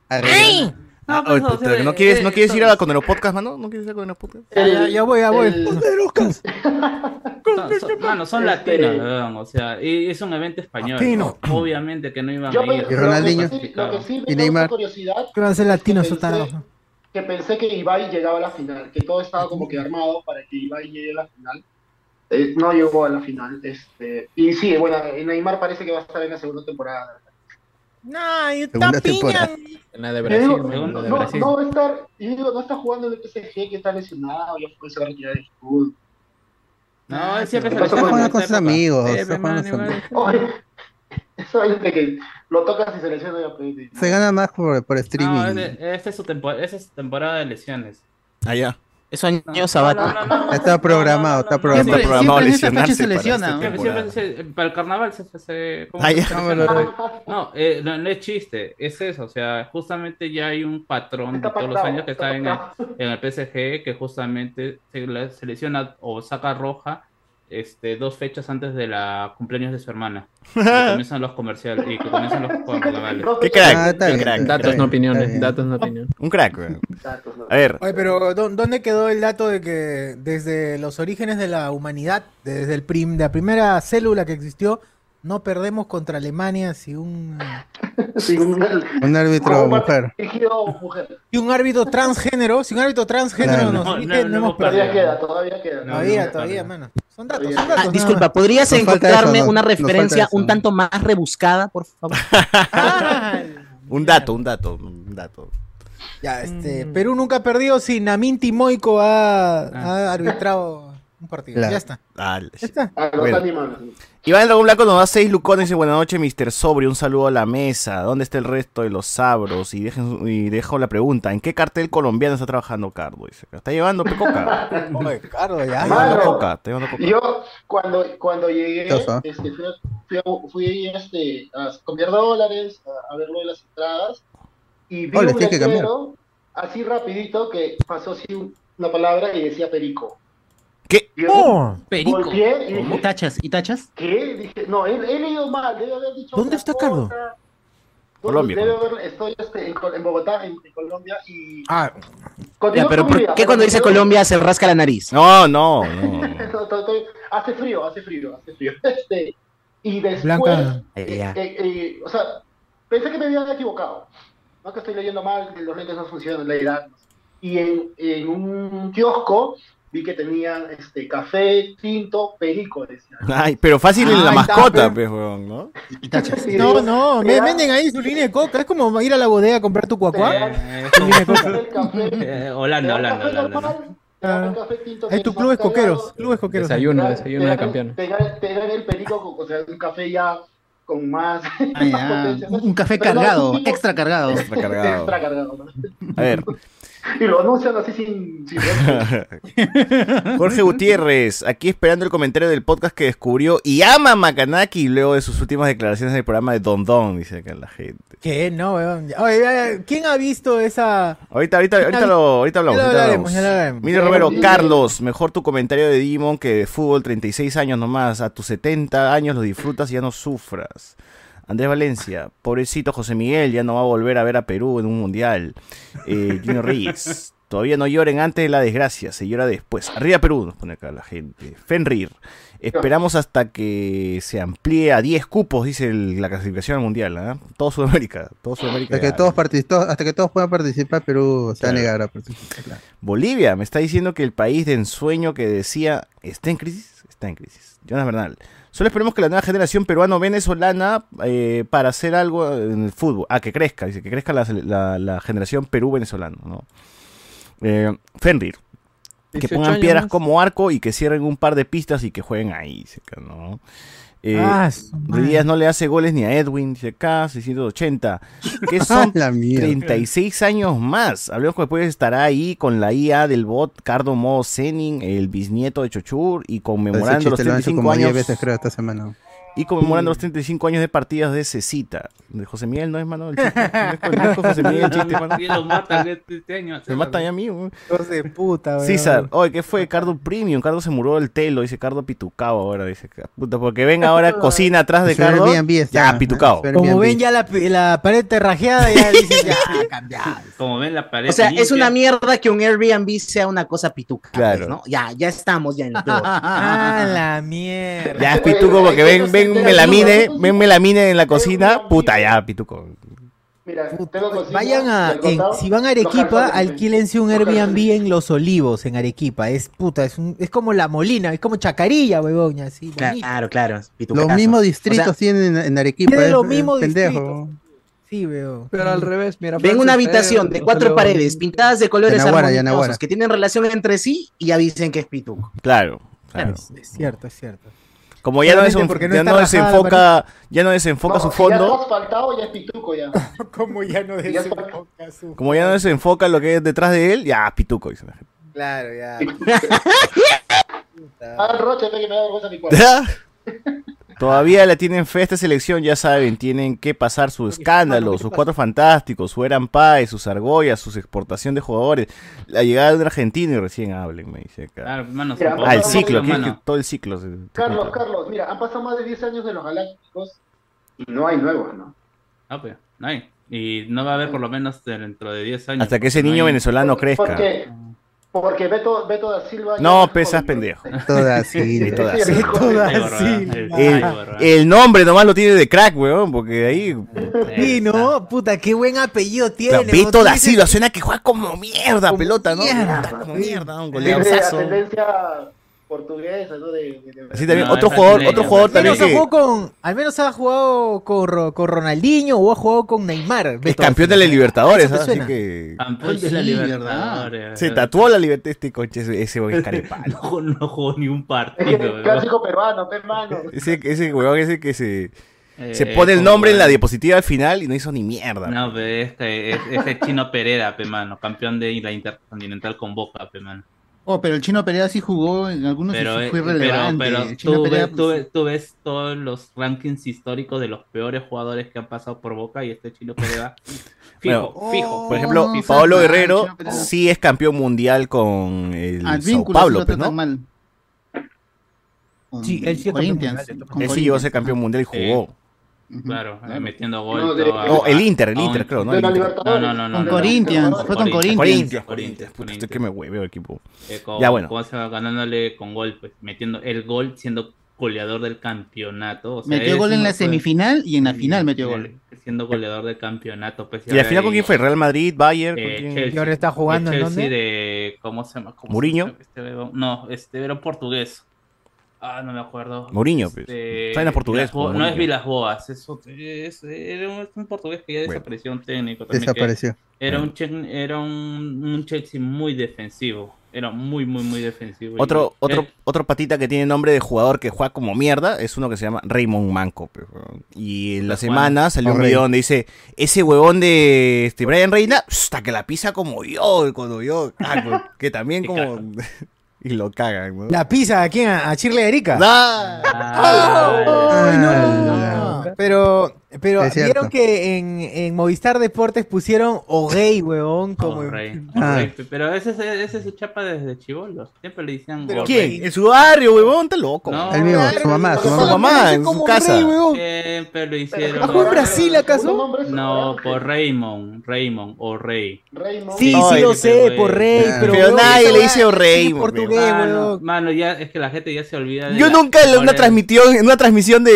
Arriba. Ah, pues, o sea, ¿No eh, quieres, eh, ¿no quieres ir a con el podcast, mano? ¿No quieres ir a con el podcast? Ya, ya, ya voy, ya voy. el- [laughs] son- son- mano, son Este- latinos, weón, o sea, y es un evento español. Latino. ¿no? Obviamente que no iban yo a ir. ¿Y Ronaldinho? Lo que sí, lo que sí me ¿Y Neymar? curiosidad Que van a ser latinos Pensé- que pensé que Ibai llegaba a la final, que todo estaba como que armado para que Ibai llegue a la final. Eh, no llegó a la final. Este, y sí, bueno, Neymar parece que va a estar en la segunda temporada. Nah, y Segunda está temporada. piña. En la de Brasil, digo, no, de no, Brasil. no va a estar, yo digo, no está jugando en el PSG, que está lesionado, ya fue, se va a retirar del fútbol. No, él siempre se lesiona jugando esa con sus amigos. Eso es de que lo tocas y se lesiona ya pues, Se gana más por, por No, streaming. ese- esta es esa es su temporada de lesiones. Allá. Es año No, sabático. no, no, no, Está no, programado, no, está programado. Siempre, no, programado siempre en esta fecha lesionarse se para lesiona. esta ¿no? Siempre, siempre se- para el carnaval se, se, se- ¿cómo Ah, se lesiona? No, eh, no, no es chiste, es eso, o sea, justamente ya hay un patrón de Está todos los pactado, años que está está en el, en el PSG que justamente se le- selecciona o saca roja este, dos fechas antes de la cumpleaños de su hermana. [laughs] Que comienzan los comerciales y que comienzan los carnavales. Qué crack, Ah, está qué bien, crack. está Datos, no opiniones. Datos, no opiniones. [laughs] Un crack. A ver, Oye, pero ¿dó- ¿dónde quedó el dato de que desde los orígenes de la humanidad, desde el prim, de la primera célula que existió, no perdemos contra Alemania si un, [laughs] Sí, un, Un árbitro mujer. mujer. si un árbitro transgénero, si un árbitro transgénero Claro. nos No, no, no, no hemos hemos perdido. Todavía queda, todavía queda. Todavía, todavía, no. mano. Son datos, Todavía. son datos. Ah, disculpa. ¿podrías encontrarme eso, no- una referencia un tanto más rebuscada, por favor? Ah, [laughs] Un dato, un dato, un dato. Ya, este, Mm. Perú nunca ha perdido si Namin Timoico ha, ha arbitrado un partido. Ya está. Ah, Ya está. A los Bueno. animales. Iván Dragón Blanco nos da seis lucones y dice buenas noches, Mr. Sobrio, un saludo a la mesa. ¿Dónde está el resto de los sabros? Y, dejen, y dejo la pregunta, ¿en qué cartel colombiano está trabajando Cardo? Dice, ¿está llevando pecoca? [laughs] Oye, Cardo, ya. Está llevando coca, está llevando coca. Yo, cuando, cuando llegué, este, fui, a- fui, a- fui, este, a cambiar dólares, a, a ver lo de las entradas, y vi Oh, un que así rapidito que pasó así un- una palabra y decía perico. ¿Qué? Y Oh, Perico. volteé y ¿Y tachas? ¿Y tachas? ¿qué? Dije, no, he, he leído mal, debe haber dicho ¿Dónde está Cardo? Colombia, Debe haber- estoy este, en, en Bogotá, en, en Colombia, y... ah, Ya, pero ¿por qué cuando dice Colombia se rasca la nariz? No, no, [laughs] no. Hace frío, hace frío, hace frío. [laughs] Este, y después, Blanca. eh, eh, eh, o sea, pensé que me habían equivocado. No que estoy leyendo mal, que los lentes no funcionan, la edad. Y en, en un kiosco vi que tenían este, café, tinto, perico, decía. Ay, pero fácil en la Ay, mascota, pues, weón, ¿no? No, no, me venden ahí su línea de coca. Es como ir a la bodega a comprar tu cuacuá. [laughs] Eh, Holanda, Holanda, tinto Es tu clubes está coqueros. cargado, Clubes coqueros. Desayuno, desayuno de dan, te dan el perico, o sea, un café ya con más, Ah, [laughs] más ya. potencia. Un café cargado, extra cargado. Está [laughs] cargado. Extra cargado. A ver, [laughs] Y lo anuncian así sin... sin [laughs] Jorge Gutiérrez, aquí esperando el comentario del podcast que descubrió y ama a Macanaki luego de sus últimas declaraciones en el programa de Don Don, dice acá la gente. ¿Qué? No, weón. Oye, ya, ¿quién ha visto esa? Ahorita, ahorita, ahorita lo, ahorita hablamos. Ahorita hablamos. Mire, Romero, Carlos, mejor tu comentario de Digimon que de fútbol, 36 años nomás. A tus 70 años lo disfrutas y ya no sufras. Andrés Valencia, pobrecito José Miguel, ya no va a volver a ver a Perú en un mundial. Eh, Junior Reyes, todavía no lloren antes de la desgracia, se llora después. Arriba Perú, nos pone acá la gente. Fenrir, esperamos hasta que se amplíe a 10 cupos, dice el- la clasificación al mundial. ¿ah? Todo Sudamérica, todo Sudamérica. Hasta que todos, partici- todos- hasta que todos puedan participar, Perú se va a negar a participar. claro. Bolivia me está diciendo que el país de ensueño que decía está en crisis, está en crisis. Jonas Bernal. Solo esperemos que la nueva generación peruano-venezolana eh, para hacer algo en el fútbol. Ah, que crezca, dice, que crezca la, la- la generación Perú-venezolano, ¿no? Eh, Fenrir. Que 18 pongan piedras más. como arco y que cierren un par de pistas y que jueguen ahí, ¿no? Eh, Ah. Díaz no le hace goles ni a Edwin, dice acá, 680. [laughs] Que son la mierda. 36 años más. Hablemos que después estará ahí con la IA del bot Cardo Mo Zenin, el bisnieto de Chochur, y conmemorando los chiste lo han hecho 35 como 10 años. veces, creo, esta semana. Y conmemorando los 35 años de partidas de Cecita. De José Miguel, ¿no es, mano? El chiste. No es José Miguel el chiste, mano. Y lo matan este, este año. Me matan ya a mí, weón. De puta, weón. César, oye, ¿qué fue? Cardo Premium, Cardo se murió del telo, dice Cardo Pitucao ahora, dice, puta, porque ven [laughs] ahora cocina atrás de Cardo, ya, Pitucao. Como ven ya la, la pared terrajeada, ya dicen, [laughs] ya, cambiado. Como ven la pared. O sea, es una mierda que un Airbnb sea una cosa pituca. Claro. pues, ¿no? Ya, ya estamos ya en peor. [laughs] Ah, la mierda. Ya es Pituco porque ven, ven melamine, ven melamine en la cocina, puta, ya, Pituco. Mira, Puta, tengo cocina Vayan a, en- si van a Arequipa, alquílense un Airbnb en Los Olivos, en Arequipa. Es puta, es, un, es como la Molina, es como Chacarilla, huevón, así. Claro, claro. Los mismos distritos O sea, tienen en, Arequipa. Tiene es- los mismos pendejo. Sí, veo. Pero al revés, mira. Ven una habitación de cuatro paredes pintadas de colores Yanaguara, que tienen relación entre sí y avisen que es pituco. Claro, claro. Es, es cierto, es cierto. Como ya no, desenf- no ya no desenfoca, ya no desenfoca No, su si ya está fondo, ya es pituco ya. [laughs] Como ya no desenfoca su... como ya no desenfoca lo que es detrás de él, ya, Pituco, dice la gente. Claro, ya. [laughs] Ah, Roche, ve que me da vergüenza mi cuarto. [laughs] Todavía la tienen fe a esta selección, ya saben, tienen que pasar su escándalo, sus cuatro fantásticos, su Eran Pie, sus argollas, su exportación de jugadores, la llegada de un argentino y recién hablen, me dice acá. Claro, mano, Mira, Ah, el ciclo, que que todo el ciclo. Carlos, cuenta. Carlos, mira, han pasado más de 10 años de los Galácticos y no hay nuevos, ¿no? No, pues, no hay. Y no va a haber por lo menos dentro de 10 años. Hasta que ese No niño hay- venezolano crezca. Porque Porque Beto, Beto da Silva. No, es pesas pendejo. Así. [laughs] sí, Toda Ay, borra, así. el- nombre nomás lo tiene de crack, weón, porque ahí. Sí, ¿no? Puta, qué buen apellido tiene. Claro, Beto da Silva suena que juega como mierda Como pelota, ¿no? mierda. Como mierda, un Tiene de goleadorazo. ascendencia portuguesa, ¿no? De, de- de- Así también, No, otro jugador, otro jugador Al también menos, ha que con, al menos ha jugado con, Ro- con Ronaldinho o ha jugado con Neymar. es campeón de la. Libertadores, ¿ah? así que Campeón de Sí, la. Libertadores. se tatuó la libertad este coche, ese, [laughs] carepalo. No, no jugó ni un Es partido. clásico peruano, pe mano. Ese, ese weón ese que se, Eh, se pone el nombre en la diapositiva al final y no hizo ni mierda. No, pero es que es, es el chino Pereira, pe mano, campeón de la Intercontinental con Boca, pe mano. Oh, pero el Chino Pereira sí jugó en algunos Pero, eh, fue pero, relevante. pero tú, ves, tú, pues, ves, tú ves todos los rankings históricos de los peores jugadores que han pasado por Boca y este chino Pereira, [laughs] fijo, Bueno, fijo. Por ejemplo, no, Paolo Guerrero sí es campeón mundial con el al Sao Paulo, lo pues, ¿no? mal. Con Sí, él sí es campeón Corinthians, mundial, Él sí llegó a ser campeón mundial y jugó. Ujú, Claro, claro. metiendo gol. No, de- todo, No, a- el Inter, el a un- Inter, creo, ¿no? de El la Inter. Libertadores. No, no, no, Con no, Corinthians, no, fue con Corinthians. Corinthians, Corinthians, Corinthians. Puta, que me hueveo equipo. Eh, con- Ya, bueno. ¿Cómo se va? Ganándole con gol, pues, metiendo el gol siendo goleador del campeonato. O sea, Metió es gol en la semifinal y en la final metió eh, gol. Siendo goleador del campeonato. Pues, ¿Y al final con quién fue? ¿Real Madrid, Bayern? ¿Con Eh. ¿Y ahora está jugando El en dónde? de. ¿Cómo se llama? ¿Cómo se ¿Mourinho? llama este no, este era un portugués. Ah, no me acuerdo. Mourinho, pues. Este, Está en portugués, no es. Vilas Boas, es, otro- es, era un, es un portugués que ya Bueno. desapareció, un técnico también. Desapareció. Era un, Che- era un, un Chelsea muy defensivo. Era muy, muy, muy defensivo. Y- Otro, otro, eh, otro patita que tiene nombre de jugador que juega como mierda es uno que se llama Raymond Manco. Y en la semana salió un video donde dice, ese huevón de este Brian Reina, hasta que la pisa como yo, cuando yo, ah, que también [laughs] como... y lo cagan, ¿no? La pizza, ¿a quién? ¿A Chirle Erika? ¡Ah! ah, ¡Ay, no! Pero, pero Es cierto. vieron que en, en Movistar Deportes pusieron Ogey, weón, como... oh, rey, Ah. rey, Pero ese, es- ese es su chapa desde chivolos. Siempre le decían Pero ¿Quién? rey. En su barrio, huevón, está loco. No, El mismo, Claro, su mamá, su Su mamá. en su casa. rey, weón. Siempre lo ¿Ah, hicieron. en Brasil acaso? ¿Segundo nombre es No, Raymond? por Raymond. Raymond o Rey. Raymond. Sí, sí lo sé, por rey, Ah. pero... Pero weón, nadie le dice weón. portugués, Mano, weón. mano, ya es que la gente ya se olvida de Yo nunca en una transmisión, en una transmisión de,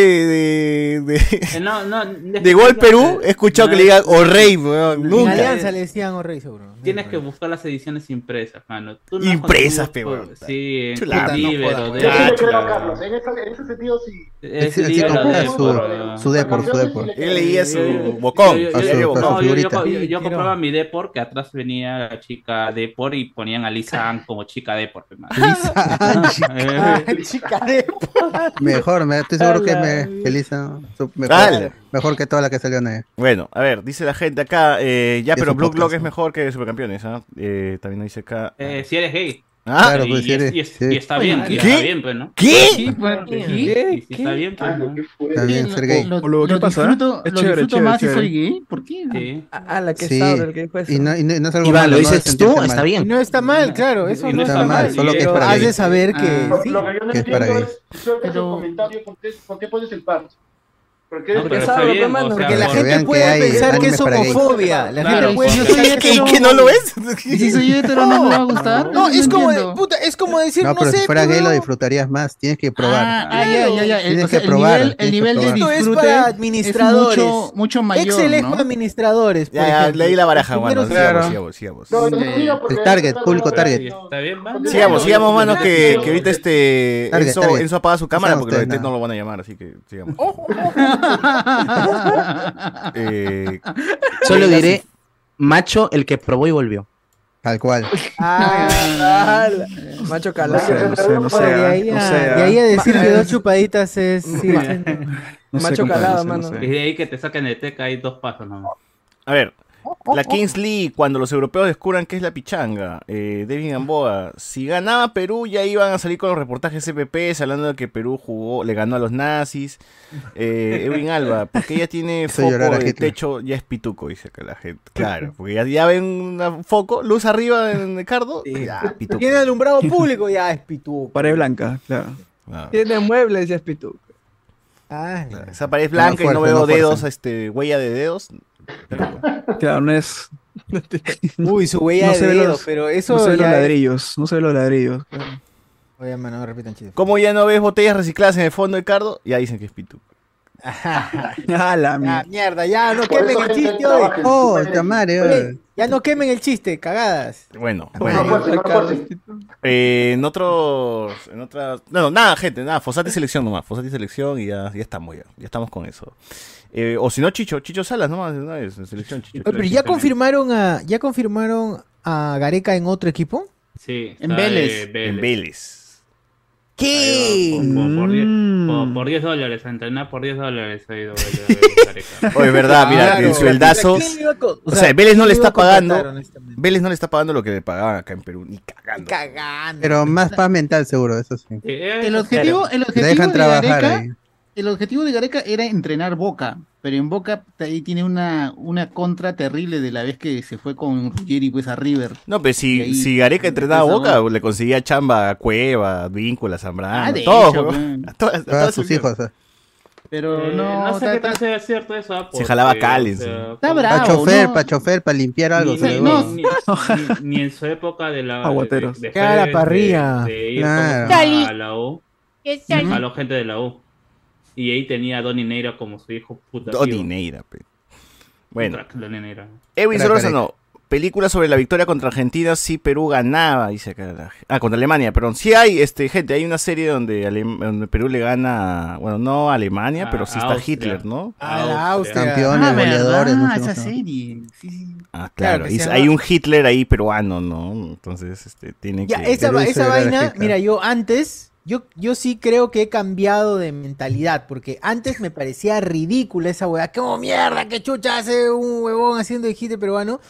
de, Eh, No, no, de Gol Perú he escuchado que le digan O'Reilly, weón. En Nunca. Alianza le decían O'Rey, seguro. Tienes que buscar las ediciones impresas, mano. Tú no Impresas, consigues pe, por- weón. Sí, en Chulada, Club no Libero, jodas, de- Yo sí le creo a Carlos. En, esa- en ese sentido sí. Es Él sí de- su- su Depor, su Depor. Él leía su bocón. yo- no, compraba mi Depor, que atrás venía la chica Depor y ponían a Lisa Ann como chica Depor. mano. [laughs] Ah, Eh, chica de... Mejor, me, estoy seguro que me Elisa, su- mejor, que toda la que salió en. Bueno, a ver, dice la gente acá, eh, ya, pero Blue Block es ¿no? mejor que Supercampeones, ¿ah? Eh, también dice acá. eh, si eres gay. ¿Ah? Claro, y, pues, y eres- y es- sí. y está bien, y ¿Qué? está bien, pues, ¿no? ¿Qué? Sí, pues, ¿Qué? está bien, pues. Lo, Luego, ¿qué lo pasa? disfruto, Es lo chévere, disfruto chévere, más si chévere. soy gay. ¿Por qué? Sí. A la que Sí, sabe el que fue Y no, y no, y no es algo Iván, malo, lo dices tú, mal. está Y bien. no está mal, claro, eso Y no, no está está mal. mal, solo que es para has de saber que... Ah. Lo, sí. lo que yo no Que es para entiendo gay. es, creo que es el Pero- comentario, ¿por qué, ¿por qué pones el parche? ¿Por qué No, pero sabe, bien, mano, o sea, Porque la que gente que puede pensar que es homofobia. La Claro, gente puede si [laughs] yo que ¿Qué, es ¿Qué no lo ves? Y si soy hetero, no me va a gustar. No, es como, puta, es como decir, No, no, pero sé, si fuera gay lo disfrutarías más. Tienes que probar. Ah, ah, ya, ya, ya. El, Tienes o sea, que el probar, nivel, tienes el nivel que de probar. Esto es disfrute para administradores. es mucho, mucho mayor, Excel es ¿no? para administradores. por Ya, leí la baraja, mano. Sigamos, sigamos, sigamos. No, no, no porque El target, es público target. Está bien. Sigamos, sigamos, mano, que, que ahorita este Target, Enzo, apaga su cámara porque no lo van a llamar, así que sigamos. Eh, Solo diré, macho el que probó y volvió. Tal cual. Ah, macho No calado. sé, no sé, no sé. Bueno, de ah, ahí no a, sé, de ahí a decir que dos [laughs] chupaditas es... sí, Ma- sí. No sé, Macho calado, mano. sé. Y de ahí que te saquen de teca hay dos pasos nomás. a ver, la Kings League, cuando los europeos descubran qué es la pichanga, eh, David Gamboa, si ganaba Perú ya iban a salir con los reportajes CPPs hablando de que Perú jugó, le ganó a los nazis. Eh, Edwin Alba, porque ya tiene [laughs] foco de Hitler. techo, ya es pituco, dice acá la gente. Claro, porque ya, ya ven un foco, luz arriba en Ricardo, ya, pituco. Tiene alumbrado público, ya es pituco. Pared blanca, claro. Ah. Tiene muebles y es pituco. Ah, Esa pared blanca y no veo dedos, este, huella de dedos. Claro, no es, [laughs] Uy, su huella No de se ve dedo, los- pero eso no se ve los es- ladrillos, no se ve los ladrillos. Oye, mano, no repitan chistes. ¿Cómo ya no ves botellas recicladas en el fondo de Cardo? Ya dicen que es Pitu. [laughs] Ah, la Ya, mierda. ya no Por quemen el chiste hoy. Oh, Oye, Tamare, Oye, ya no quemen el chiste, cagadas. Bueno, No bueno. no. Eh, en otros, en otras, no, no, nada, gente, nada, Fosati selección nomás, Fosati selección y ya, ya estamos ya, ya estamos con eso. Eh, o si no, Chicho, Chicho Salas nomás, no es en selección Chicho. Oye, pero ya confirmaron a, ya confirmaron a Gareca en otro equipo. Sí, En Vélez. En Vélez. ¿Qué? Por, por, 10, Mm. por, por 10 dólares, a entrenar por 10 dólares ha ido Vélez, [laughs] Gareca. Oye, es verdad, mira, Claro. el sueldazo. ¿Quién le iba a co- O sea, Vélez no le ¿quién le iba está pagando. Vélez no le está pagando lo que le pagaban acá en Perú, ni cagando. Cagando. Pero más paz mental seguro, eso sí. Eh, El objetivo, el objetivo dejan de trabajar Gareca, ahí. El objetivo de Gareca era entrenar Boca, pero en Boca ahí tiene una, una contra terrible de la vez que se fue con Ruggeri pues a River. No, pero Y si, ahí- si Gareca entrenaba a Boca, le conseguía chamba a Cueva, a Víncula, a Zambrano, Ah, de a todos, hecho, pues. a todas- a Todos todas sus hijos. ¿eh? Pero eh, no, no sé qué tan sea cierto eso. ah, porque, jalaba o Callens, sea, ¿no? Está como- bravo. Para chofer, no. para chofer, para limpiar algo. Ni, se le ni- en su época de la Aguateros. de, de, de- parrilla. de ir Claro. a la U ¿Qué y jaló gente de la U y ahí tenía a Donny Neira como su hijo puta Doni Neira, pe. Bueno, Donny Neira. Solórzano, película sobre la victoria contra Argentina, si Perú ganaba, dice acá. la- Ah, contra Alemania, perdón. Sí hay, este, gente, hay una serie donde, Perú le gana, bueno, no a Alemania, A- pero sí está Austria. Hitler, ¿no? A la Austria. Campeones, Ah, goleadores. sé esa serie. Sí, sí. Ah, Claro, y hay un Hitler ahí peruano, ¿no? Entonces, este, tiene Ya, que... esa, Perú esa vaina, mira, yo antes, yo, yo sí creo que he cambiado de mentalidad, porque antes me parecía ridícula esa weá. ¿Cómo mierda? ¿Qué chucha hace un huevón haciendo hit peruano?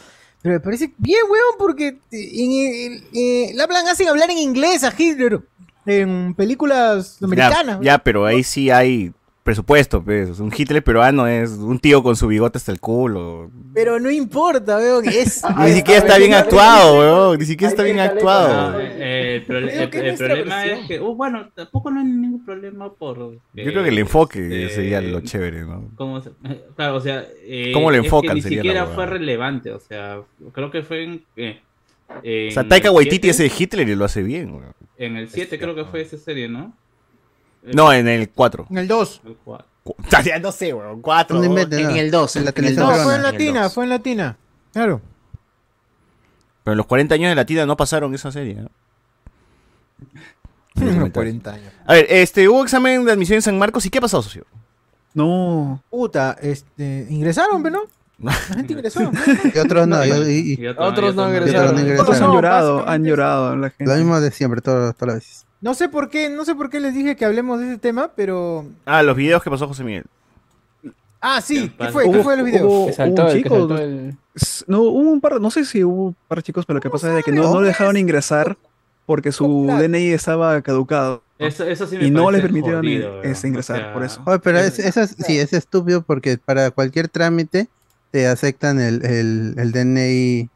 Pero me parece bien, weón, porque en, en- en- la hablan, hacen hablar en inglés a Hitler en películas Ya, americanas. ya, pero ahí sí hay presupuesto, pues. Un Hitler peruano es un tío con su bigote hasta el culo. Pero no importa, weón. Es, [laughs] Ni siquiera está bien actuado, weón. Ni siquiera está bien actuado. eh, eh, el, nuestra problema versión. es que, uh, bueno, tampoco no hay ningún problema por. Yo creo que el enfoque sería lo chévere, ¿no? ¿cómo se- claro, o sea. eh, ¿Cómo lo es que enfocan Ni siquiera fue relevante, o sea, creo que fue en. eh, O sea, en Taika el Waititi es 7, el Hitler y lo hace bien, weón. En el 7 creo que fue esa serie, ¿no? No, en el 4. en el 2. El cuatro. [laughs] Ya no sé, weón. 4. No inventes, En no. el 2. En la televisión No, dos. fue en latina, fue en latina. Claro. Pero en los 40 años de Latina no pasaron esa serie. ¿no? Unos 40 años. A ver, este, hubo examen de admisión en San Marcos y ¿qué ha pasado, socio? No. Puta, este, ingresaron, pero no. La gente ingresó. ¿no? [laughs] Y otros no. y- y- y- Y otro- Otros y no ingresaron. no Todos ingresaron. han No, llorado, han llorado la gente. Lo mismo de siempre, todas las veces. No sé por qué, no sé por qué les dije que hablemos de ese tema, pero. Ah, los videos que pasó José Miguel. Ah, sí, ¿Qué ¿qué fue? ¿Qué fue de los videos? hubo- Que saltó, un el chico, saltó el... No, hubo un par, no sé si hubo un par de chicos, pero lo que pasa es que no, no le dejaron ingresar porque su. DNI estaba caducado. Eso, eso sí me Y no les permitieron jodido, ingresar, O sea, por eso. Oye, pero es- sí, es estúpido porque para cualquier trámite te aceptan el, el, el DNI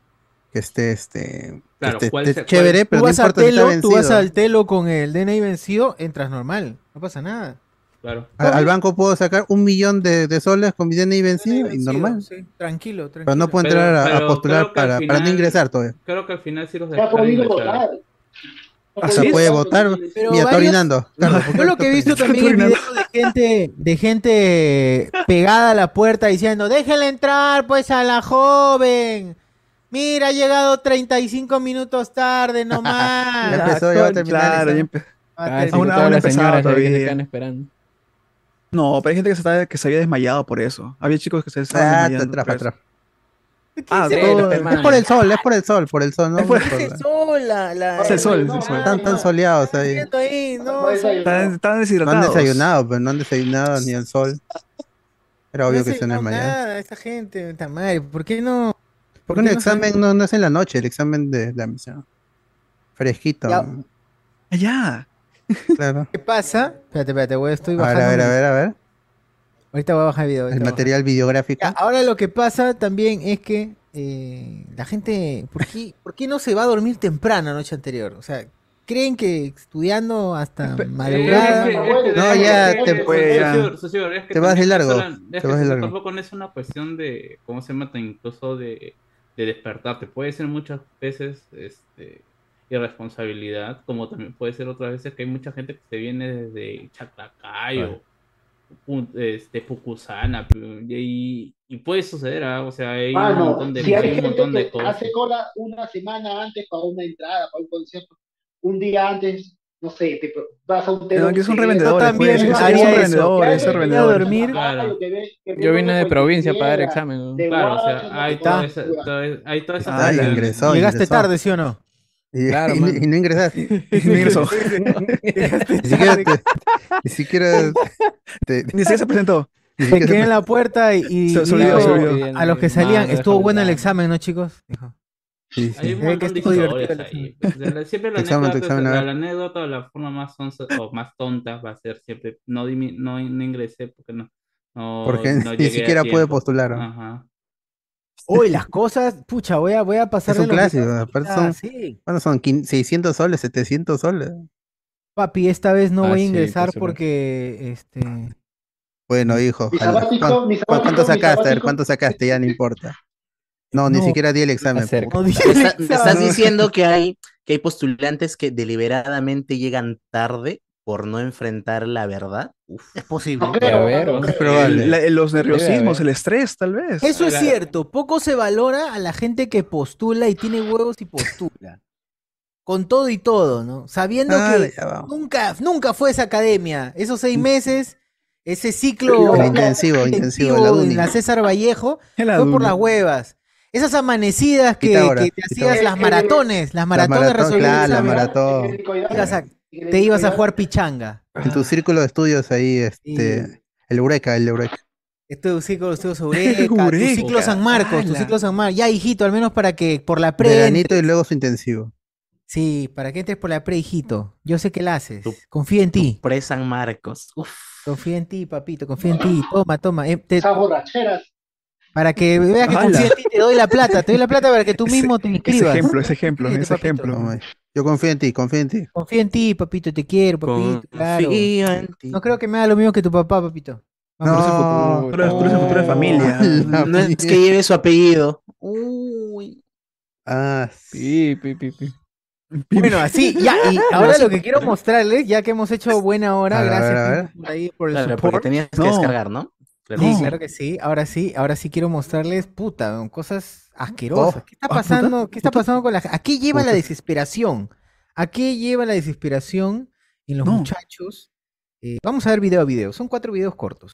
que esté, este, Claro, esté- ¿cuál esté se- chévere, Tú pero no vas, al importa si está telo, tú vas al telo con el DNI vencido, entras normal. No pasa nada. Claro. A- Al banco puedo sacar un millón de, de soles con mi DNI vencido y Vencido, normal. sí, tranquilo, tranquilo. Pero no puedo Pero- entrar a- a, pero postular creo que al para, para no final- ingresar todavía. Creo que al final sí los dejaron Hasta podido puede votar. Pero Mira, está orinando. Carlos, [laughs] ¿por qué Yo lo que he visto también es videos de gente, de gente pegada a la puerta diciendo, déjenle entrar pues a la joven. Mira, ha llegado 35 minutos tarde [laughs] Ya nomás. empezó, ya va a terminar. Claro, esa. ya empe- Ah, sí. Aún- aún las empezaba que todavía. quedan esperando. No, pero hay gente que se, estaba- que se había desmayado por eso. Había chicos que se estaban Ah, desmayando. atrás, por eso. atrás. Ah, Sí, todo- Es por el sol, es por el sol, por el sol, ¿no? Es por- Por la- Es sola, la- Es el sol, es el sol. Están tan soleados ahí. Ahí, no, No soy- Estaban, estaban No han deshidratados. desayunado, pero no han desayunado ni el sol. Era obvio no que se no, desmayaron. nada, esta gente, puta madre, ¿por qué no? ¿Por no examen no, no es en la noche? El examen de la admisión. Fresquito. Ya. ¿no? Ya. Claro. ¿Qué pasa? Espérate, espérate, voy, estoy A bajando. ver, a ver, a ver, a ver. Ahorita voy a bajar el video. El material videográfico. Ya, ahora lo que pasa también es que eh, la gente, ¿por qué, ¿por qué no se va a dormir temprano la noche anterior? O sea, ¿creen que estudiando hasta madrugada? Es que- es que- No, ya te- es que- ya. socio- socio, es que Te vas de largo, te vas de. Tampoco no es una cuestión de, ¿cómo se llama? Incluso de, de despertarte. Puede ser muchas veces este, irresponsabilidad, como también puede ser otras veces que hay mucha gente que se viene desde Chaclacayo, este, Pucusana, y, y puede suceder, ¿ah? o sea, hay Ah, un no. montón de, Si hay hay un montón de cosas. hace cola una semana antes para una entrada, para un concierto, un día antes, no sé, te vas a un No, que son te- revendedores, Yo también pues, eso. revendedores, son Voy a revendedores. dormir. Claro. Yo vine de provincia para dar examen. ¿no? Claro, o sea, hay Está. toda esa, toda- hay todas esas Ah, ingresó. Llegaste ingresó. tarde, ¿sí o no? Y, Claro, y- y no ingresaste. [laughs] [laughs] [laughs] Ni ingresó. Ni siquiera te- ni siquiera te- Ni siquiera se presentó. se- en la puerta y, y Se- se dijo olvidó, se olvidó. a los que No, salían, no estuvo bueno el examen, ¿no, chicos? Dijo. Sí, Hay un montón de historias ahí. Siempre la [laughs] examen, anécdota, examen, la, anécdota o la forma más sonsa o más tonta va a ser siempre no, dimi- no, no ingresé porque no, no, Porque no ni siquiera puede tiempo. postular. ¿no? Ajá. Uy, las cosas, pucha, voy a, voy a pasar Es un clásico, aparte son- sí. ¿Cuántos son? ¿Quin- 600 soles, 700 soles. Papi, esta vez no Ah, voy a ingresar porque, este... Bueno, hijo. Mi ojalá. sabático, ¿Cuán- mi cuán- sabático, ¿Cuánto sacaste? A ver. ¿cuánto sacaste? Ya no importa. No, ni siquiera di el examen. no el estás diciendo que hay, [laughs] que hay postulantes que deliberadamente llegan tarde por no enfrentar la verdad. Uf. Es posible. No Debe creo, haber, no ¿o? creo. Es probable. La- los nerviosismos, el estrés, tal vez. Eso es cierto, poco se valora a la gente que postula y tiene huevos y postula. Con todo y todo, ¿no? Sabiendo Ah, que nunca, nunca fue esa academia. Esos seis meses, ese ciclo intensivo, intensivo, la en uni. la César Vallejo, la fue por las huevas. Esas amanecidas que, te hacías las maratones, las La maratones claro, la maratón. te ibas a jugar pichanga. En tu círculo de estudios ahí, este, el Eureka, el Eureka. Este tu ciclo, tu Eureka, tu Eureka. ciclo San Marcos, tu ciclo San Marcos. Ya, hijito, al menos para que por la pre Veranito y luego su intensivo. Sí, para que entres por la pre, hijito. Yo sé que la haces. Tu- Confío en ti. Pre San Marcos. Uf. Confío en ti, papito. Confío en ti. Toma, toma. eh, te- Esas borracheras. Para que veas que confío en ti, te doy la plata. Te doy la plata para que tú Ese- mismo te Ese inscribas. ejemplo, ese ejemplo, Fíjate, ese ejemplo. No, Yo confío en ti, confío en ti. Confío en ti, papito. Te quiero, papito. Claro. Confío en ti. No creo que me haga lo mismo que tu papá, papito. No, Pero es de familia. [laughs] No es que lleve su apellido. Uy. Ah, sí. Pi, pi, pi. [laughs] Bueno, así, ya, y [laughs] ahora lo que quiero mostrarles, ya que hemos hecho buena hora, gracias ahí por el Claro, support. porque tenías que No. descargar, ¿no? Claro. Sí, No. claro que sí. Ahora sí, ahora sí quiero mostrarles, puta, cosas asquerosas. Oh, ¿Qué está ah, puta, pasando? ¿Qué está puta. pasando con la ¿A qué lleva la desesperación? ¿A qué lleva la desesperación en los No. muchachos? Eh, vamos a ver video a video. Son cuatro videos cortos.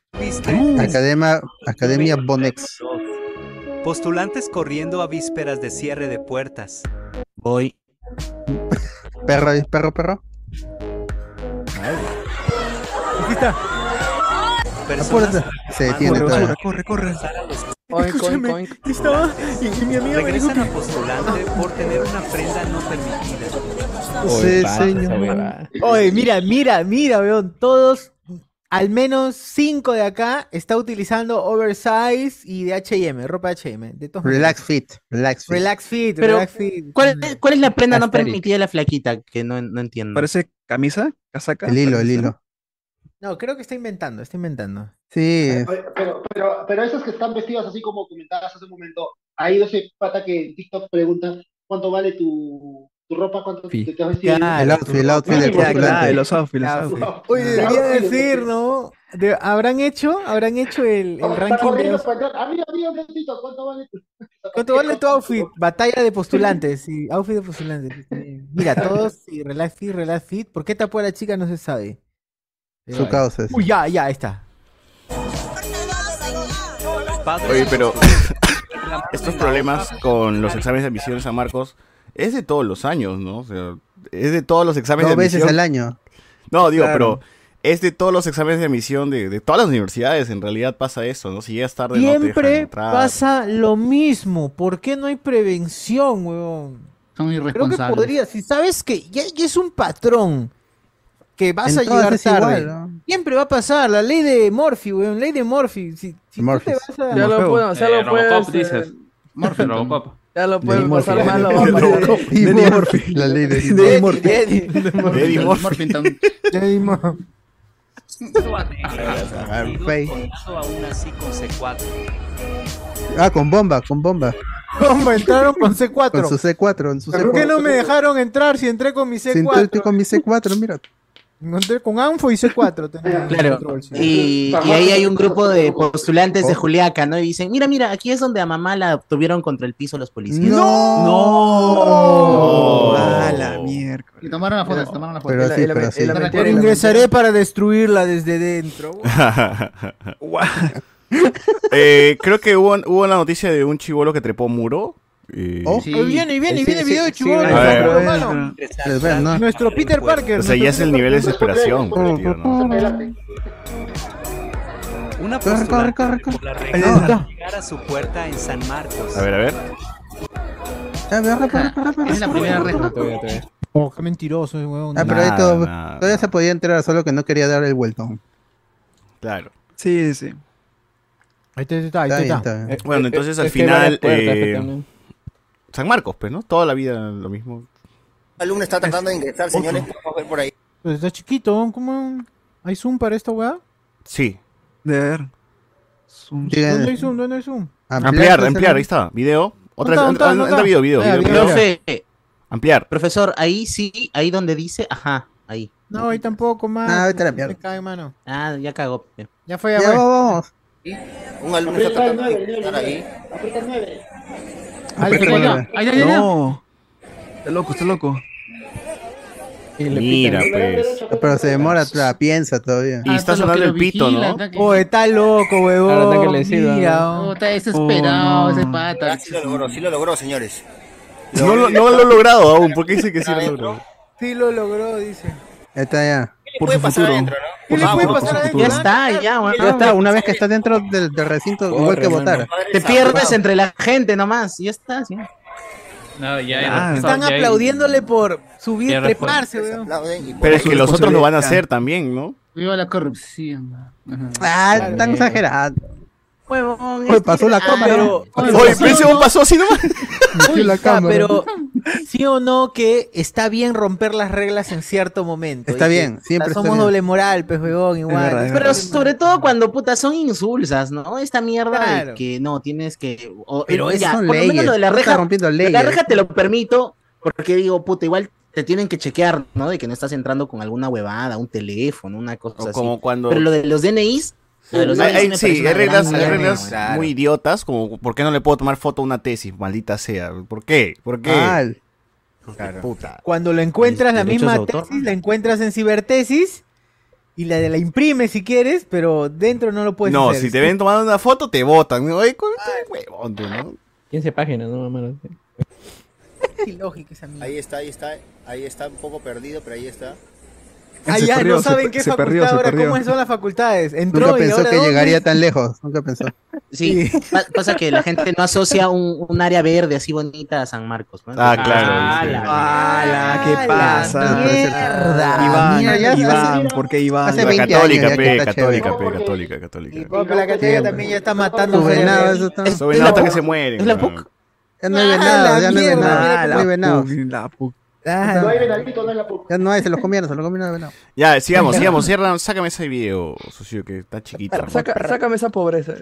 Academia, Academia Bonex. Postulantes corriendo a vísperas de cierre de puertas. Voy. Perro, ahí, perro, perro. Aquí está. Personas Apúrate. Se detiene Corre, corre, corre, corre. los- Oink, oink. Estaba y, y mi amiga me dijo regresan que a postulante por tener una prenda no permitida. Sí, Oye, esa señor. Oye, mira, mira, mira, weón, todos, al menos cinco de acá, está utilizando oversize y de H&M, ropa de H&M. Relax fit, relax fit. Relax fit, Pero, relax fit. ¿Cuál, es- cuál es la prenda no permitida de la flaquita? Que no, no entiendo. Parece camisa, casaca. El hilo, el hilo. No, creo que está inventando, está inventando. Sí, Oye, Pero, pero, pero esos que están vestidos así como comentabas hace un momento, ha ido ese pata que en TikTok pregunta cuánto vale tu, tu ropa, cuánto Sí. te, te has vestido. Claro. el outfit, el outfit del Ya, claro, postulante. los outfits, los outfits. [laughs] Oye, debería decir. ¿no? De- ¿Habrán hecho, habrán hecho el, el ranking de. Amigo, amigo, un ratito, ¿cuánto vale tu [laughs] ¿Cuánto vale tu outfit? [laughs] Batalla de postulantes, sí, outfit de postulantes. Mira, todos, sí, relax fit, relax fit. ¿Por qué tapó a la chica? No se sabe. Su causa. es. Uy, ya, ya, ahí está. Oye, pero [laughs] estos problemas con los exámenes de admisión de San Marcos es de todos los años, ¿no? O sea, es de todos los exámenes Dos de veces admisión. al año. No, digo, Claro. pero es de todos los exámenes de admisión de, de todas las universidades. En realidad pasa eso, ¿no? Si llegas tarde no te dejan Siempre entrar. pasa lo mismo. ¿Por qué no hay prevención, weón? Son Creo que irresponsables. podría, si sabes que ya, ya es un patrón que vas En a llegar tarde. igual, ¿no? Siempre va a pasar, la ley de Murphy, weón, ley de Murphy. Si, si tú te vas a... Ya lo puedo, ya Eh, lo puedes, Robocop, eh, dices. Morphin. Robocop. Ya lo puedes Murphy. pasar mal, lo va a De pasar. Y Eddie Murphy. Murphy. La ley de Eddie, Murphy. de Eddie. Murphy. Eddie Murphy. C4. Ah, con bomba, con bomba. ¿Cómo entraron con C4? Con su C4, en su ¿Por qué C4. no me dejaron entrar si entré con mi Si entré C4? con mi C4, mira. Con Anfo y C4. tenía Claro. Y, y ahí hay un grupo de postulantes de Juliaca, ¿no? Y dicen, mira, mira, aquí es donde a mamá la tuvieron contra el piso los policías. ¡No! ¡A la mierda! Y tomaron la foto, tomaron la foto. Pero sí, pero sí. la metieron- Ingresaré para destruirla desde dentro. [laughs] Eh, creo que hubo, hubo la noticia de un chivolo que trepó muro. Eh, Oh. Sí. Ahí viene, y viene, y Sí, viene sí, video de Chibolo. ¿no? Nuestro Peter Parker. o sea, ya es el nivel de desesperación. pues. Una Corre, postulante corre, por la llegar a su puerta en San Marcos. A ver, a ver. Es la primera reja. Todavía, todavía. Oh, qué mentiroso ese huevón. Ah, pero ahí Nada, todavía se podía entrar, solo que no quería dar el vueltón. Claro. Sí, sí. Ahí está, ahí está, ahí Está. Eh, Bueno, eh, entonces eh, al final, San Marcos, pues, ¿no? Toda la vida lo mismo. El alumno está tratando de ingresar, señores, ver por ahí. Pues está chiquito, ¿cómo? ¿Hay Zoom para esta weá? Sí. De ver. Zoom, ¿Dónde hay Zoom? ¿Dónde hay Zoom? Ampliar, ampliar, pues, ahí está. Video. Otra vez, entra, entra, video, video. video, video. Ampliar. Profesor, ahí sí, ahí donde dice, ajá, ahí. No, ahí tampoco, mano. Ah, ahorita la mierda. Cae, mano. Ah, ya cagó. Ya fue, ya, ya vamos. Un alumno está tratando de ingresar ahí. Aprieta 9. Ay, ya, ay, no. Está loco, está loco. Mira, pues. Pero se demora, la piensa todavía. Y está sonando el pito, vigila, ¿no? Oh, está loco, huevón. Claro, Mira, oh. está desesperado oh, ese pata. Ah, sí lo logró, sí lo logró, señores. No, no, lo ha logrado aún, porque dice que sí lo logró. Sí lo logró, dice. Está ya. ¿Qué le Por puede su pasar futuro. adentro, no? ¿Qué le Ah, puede bueno, pasar por a su Ya está, ya, bueno. Ya está, una vez que estás dentro del, del recinto, igual que votar. Te pierdes entre la gente nomás, ya está, sí. No, ya hay Ah, Están ya hay- aplaudiéndole por subir, treparse, Se weón. Pero es que los otros lo van a hacer también, ¿no? Viva la corrupción. Ajá. Ah, tan exagerado. Huevón, Oye, es pasó la ah, cámara. pero- Oye, pero ese pasó así nomás. [laughs] La Ah, cámara. pero sí o no que está bien romper las reglas en cierto momento. Está bien, siempre está somos bien. doble moral, pues, huevón, igual. verdad, es Pero sobre todo cuando puta son insulsas, ¿no? Esta mierda Claro. de que no tienes que. o- Pero ya, esas son por lo menos leyes. lo de la reja. rompiendo leyes. La reja te lo permito, porque digo, puta, igual te tienen que chequear, ¿no? De que no estás entrando con alguna huevada, un teléfono, una cosa O así. como cuando. Pero lo de los DNIs. De los Hay- sí, hay reglas, hay. Claro. muy idiotas, como ¿por qué no le puedo tomar foto a una tesis? Maldita sea. ¿Por qué? ¿por qué? Mal. Puta. Cuando lo encuentras, la misma de autor. tesis, la encuentras en cibertesis y la, la imprimes si quieres, pero dentro no lo puedes No, hacer. si te ven tomando una foto, te botan. Oye, ¿cuál- qué huevón tú, ¿no? 15 páginas, ¿no? Es ilógico esa mierda. Ahí está, ahí está, ahí está un poco perdido, pero ahí está. Ah, ya, perdió, no saben qué se facultad perdió, ahora, perdió. cómo son las facultades. Entró Nunca y pensó ahora que ¿dónde? llegaría tan lejos. Nunca pensó. Sí, pa- pasa que la gente no asocia un, un área verde así bonita a San Marcos. ¿no? Ah, claro. Ah, sí. ¿Qué Ah, pasa? la mierda. Iván, Mira, ya Iván, ¿por qué Iván? hace La 20 católica, años pe, católica, pe, católica, católica. Pero la católica también ya está matando la nota que PUC. se mueren. Es la. PUC. Ya no hay Ah, venado, la ya no hay mierda, venado. Puc, la puc. Ah, No hay venadito, no hay la puta. Ya no hay, se los comieron, se los comieron de venado. Ya, sigamos, [laughs] sigamos. Cierra, sácame ese video, socio, que está chiquito. Saca- sácame esa pobreza.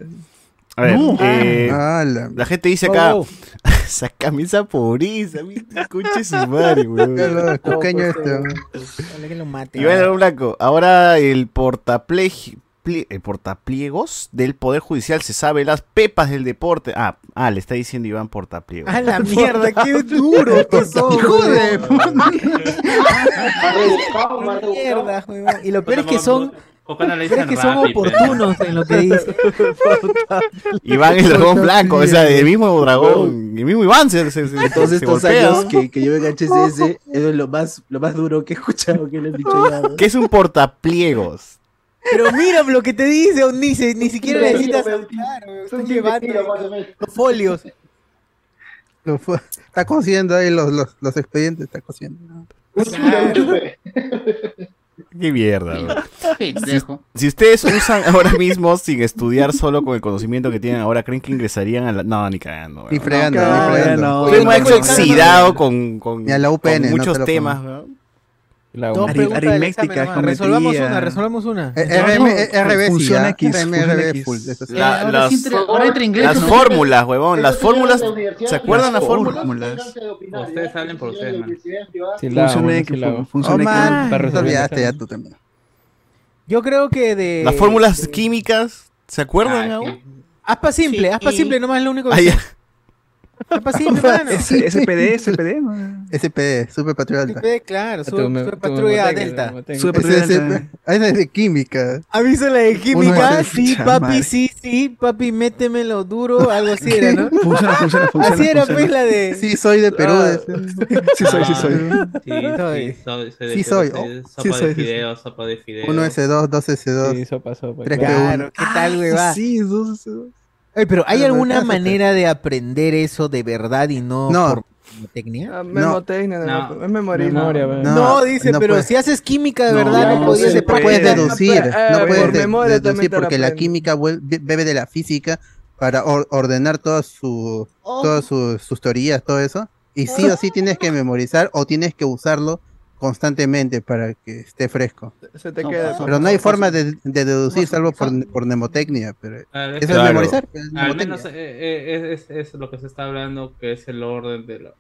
A ver, No. eh, Ah, la- la gente dice acá, Oh, [laughs] sácame esa pobreza, escuche su madre, [laughs] weón. cuqueño pues, este. ojalá que lo mate. Iván León Blanco, ahora el portaplej- plie- el portapliegos del Poder Judicial se sabe las pepas del deporte. Ah, ah le está diciendo Iván Portapliegos. A la [laughs] mierda, qué duro que son. Hijo de [laughs] mierda. Y lo peor es que son, ¿Por qué no le lo peor es dicen que son oportunos en lo que dicen. [laughs] Iván el dragón blanco, o sea, el mismo dragón, el mismo Iván se, se, se, Todos se estos golpea, años ¿no? que, que yo en HCS, eso es lo más, lo más duro que he escuchado que le han dicho. ¿Qué es un portapliegos? Pero mira lo que te dice, o ni, se- ni siquiera necesitas libro, hablar, weón. Es un Están llevando libro, más o menos. los folios. Lo fue- Está cosiendo ahí los, los, los expedientes, está cosiendo. Chupe, Qué mierda, weón. Pendejo. Si ustedes usan ahora mismo sin estudiar solo con el conocimiento que tienen ahora, ¿creen que ingresarían a la.? No, ni cagando. Ni weón. fregando, No, ni fregando. no. Estoy no, no, oxidado con, con, con no muchos temas. pongo. La Dos preguntas. Resolvamos una, resolvamos una. Eh, RM, eh, RB sí, Función ¿ah? Las, fórmulas, huevón. Las fórmulas. ¿Se acuerdan las las fórmulas? Ustedes hablen por ustedes, man. Bueno, X, sí la hago. fu- función Oh, X. te olvidaste el ya tú también. Yo creo que de. Las fórmulas químicas. ¿Se acuerdan? Ah, aún? sí. Aspa simple, aspa simple, nomás es lo único que SPD, SPD. SPD, Super Patrulla Alta. SPD, claro, este Super este Patrulla Delta. Super Patrulla Delta. Ah, esa es de química. ¿Has visto la de química? Ah, sí, papi, sí, sí, papi, métemelo duro, algo así era, ¿no? Funciona, [laughs] funciona, funciona. Así era, pues, la de... Sí, soy de Perú. Ah. [laughs] Sí, soy, sí, soy. Sí, soy. Sí, soy. Sopa de fideos, sopa de fideos. 1S2, 2S2. Sí, sopa, sopa. 3 Claro, ¿qué tal, güey? Sí, 2S2. Ey, pero ¿hay alguna manera de aprender eso de verdad y no, no. por ¿Mnemotecnia? Memotecnia, no. es memoria. No, no, dice, pero si haces química de verdad, no, podías puede. puedes deducir. No, puedes memoria deducir porque la, química bebe de la física para ordenar todas, su, oh. todas sus teorías, todo eso. Y sí o sí tienes que memorizar o tienes que usarlo constantemente para que esté fresco. Se te No, queda. paso. Pero no hay forma de, de deducir salvo por, por mnemotecnia. Pero Claro, eso claro. es memorizar. es Al mnemotecnia. menos eh, eh, es, es- lo que se está hablando, que es el orden de, lo-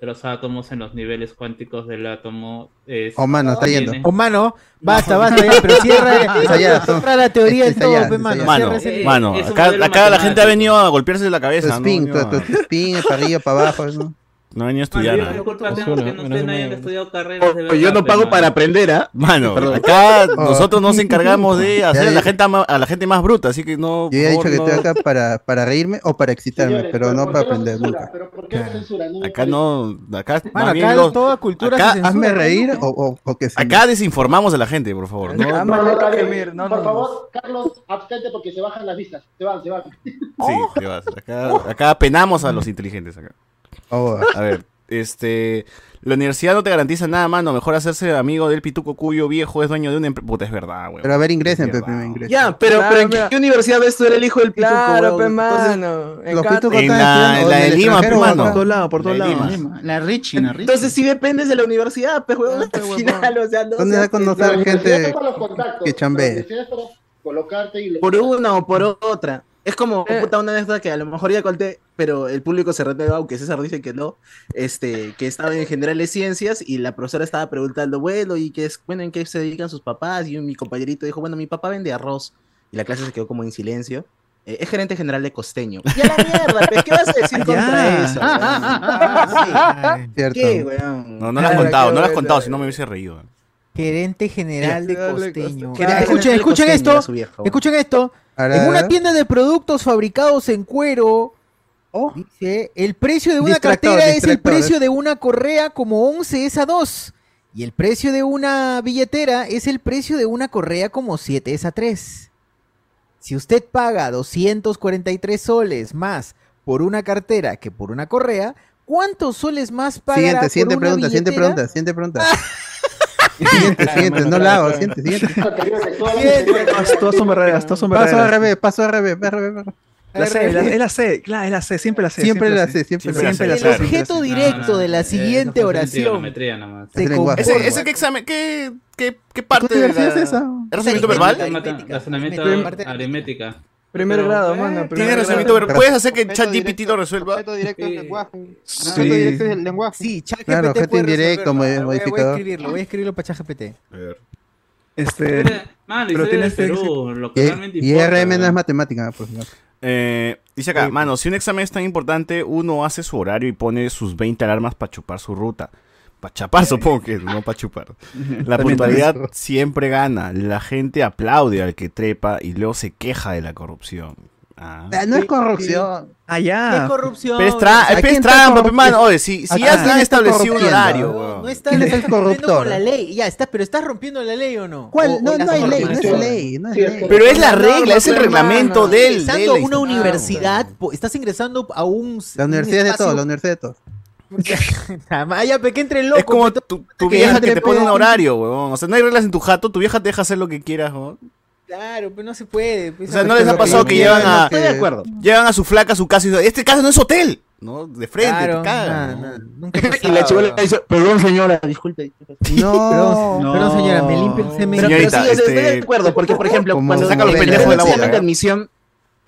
de los átomos en los niveles cuánticos del átomo. Es, Oh, mano, está yendo. O mano, basta, basta ya, pero [laughs] cierra, cierra la teoría en esa todo, mano. Mano, Eh, mano, acá, acá la gente ha venido a golpearse la Tu cabeza, ¿no? spin, No, tu, tu spin, para arriba, para abajo. ¿no? No venía a Bueno, estudiar. yo ¿no? la culpa Es tengo uno, que no menos ustedes no de hayan medio. estudiado carreras de Oye, yo no pago para mano. aprender, ¿ah? Mano, Perdón. acá [laughs] Oh. nosotros nos encargamos de [laughs] hacer a la gente a la gente más bruta, así que no. Yo he dicho por que estoy no- acá para, para reírme o para excitarme, Señores, pero no ¿por para aprender censura? nunca. ¿Pero por qué censura? No Acá no, acá Mano, acá los- toda cultura acá- se censura. Hazme ¿no? reír o, o, o que se acá desinformamos a la gente, por favor. ¿no? No, no, no, Por no, favor, Carlos, abstente porque se bajan las vistas. Se van, se van. Sí, te vas. Acá, acá penamos a los inteligentes acá. Oh, A ver, este. La universidad no te garantiza nada, mano. Mejor hacerse amigo del pituco cuyo viejo es dueño de una empresa. Puta, es verdad, weón. pero a ver, ingresen, pe, primero ingresen. Ya, pero, Claro, pero ¿en qué universidad ves tú eres el hijo del pituco? Claro, pe, mano. En Los Cata- pitucos En están la- en de Lima, pe, mano. Por todos lados, por todos lados. La Richie, la Richie. entonces sí dependes de la universidad, pues, weón. Ah, pe, Al final, o sea, no ¿Dónde va a conocer gente que chambee? Colocarte y... por una o por otra. Es como Eh. puta, una anécdota que a lo mejor ya conté, pero el público se renueva, aunque César dice que no, este, que estaba en generales ciencias y la profesora estaba preguntando, bueno, ¿y qué es, bueno, en qué se dedican sus papás? Y mi compañerito dijo, bueno, mi papá vende arroz. Y la clase se quedó como en silencio. Eh, es gerente general de costeño. [laughs] ¡Ya la mierda! ¿Qué vas a decir Ya. contra eso? [laughs] [laughs] ¿Qué, weón? No, no lo has contado, no lo has contado, si no me hubiese reído. Gerente general de costeño. Escuchen, esto. Escuchen esto. En una tienda de productos fabricados en cuero, Oh, dice, el precio de una Distractor, cartera es el distractor, precio ¿eh? de una correa como 11 es a 2. Y el precio de una billetera es el precio de una correa como 7 es a 3. Si usted paga 243 soles más por una cartera que por una correa, ¿cuántos soles más pagará Siguiente, por siguiente una pregunta, siguiente billetera? pregunta, siguiente pregunta. [laughs] Siguiente, siguiente, no la hago, siguiente, siguiente. todas son verdaderas, todas son Paso al revés, paso al revés, revés. La C, la- es la C, claro, es la C, siempre la C. Siempre la C, siempre la siempre C, la El C. siempre la objeto directo de la Eh, siguiente eso fue oración se Ese, ese qué examen, qué, qué, qué ¿Qué parte de la... es esa? ¿Es razonamiento verbal? Razonamiento aritmética. Primer Pero, grado, eh, mano. ¿Tiene primer razonamiento grado. verbal? ¿Puedes hacer que ChatGPT lo resuelva? Objeto directo del Sí. lenguaje. Sí. Objeto directo del lenguaje. Sí, ChatGPT Claro, objeto puede indirecto, resolverlo. mo- Voy a- Voy a modificador. escribirlo, voy a escribirlo para ChatGPT. A ver. Este, Mano, Pero tienes que- Perú, lo que Y, realmente y importa. RM no es matemática, por favor. Eh, dice acá, mano, si un examen es tan importante, uno hace su horario y pone sus 20 alarmas para chupar su ruta. Para chapar, [laughs] supongo que, no para chupar. La puntualidad siempre gana. La gente aplaude al que trepa y luego se queja de la corrupción. Ah. Ah, No es corrupción. ah, ¿Qué ya. corrupción? Pero es, tra- ¿A pero es trampa. Oye, si, ¿A si ya han establecido un horario, No, no está, ¿Quién es el estás corruptor? la ley. Ya, está, pero estás rompiendo la ley o no. ¿Cuál? O- No, no hay ley, no es ley, no es Sí, es ley. Pero es la regla, es el reglamento del. Ingresando a una Ah, universidad, estás ingresando a un. La universidad de todos, la universidad de todos. Vaya, [laughs] pe, que entre loco. Es como tu, tu que vieja que te pone un horario, weón. O sea, no hay reglas en tu jato, tu vieja te deja hacer lo que quieras, weón. Claro, pero no se puede. pues, O sea, ¿no les ha pasado que llevan a, lo que- Estoy de acuerdo. llevan a su flaca a su casa y dicen, este casa no es hotel? ¿no? De frente, Claro, te nunca [laughs] Y la chivola dice, perdón señora, disculpe. No, [laughs] perdón, No. perdón, señora, me limpio el semen. Pero, pero sí, Señorita, estoy este- de acuerdo, porque por ejemplo, cuando saca los en el pendejos de la boca, de admisión,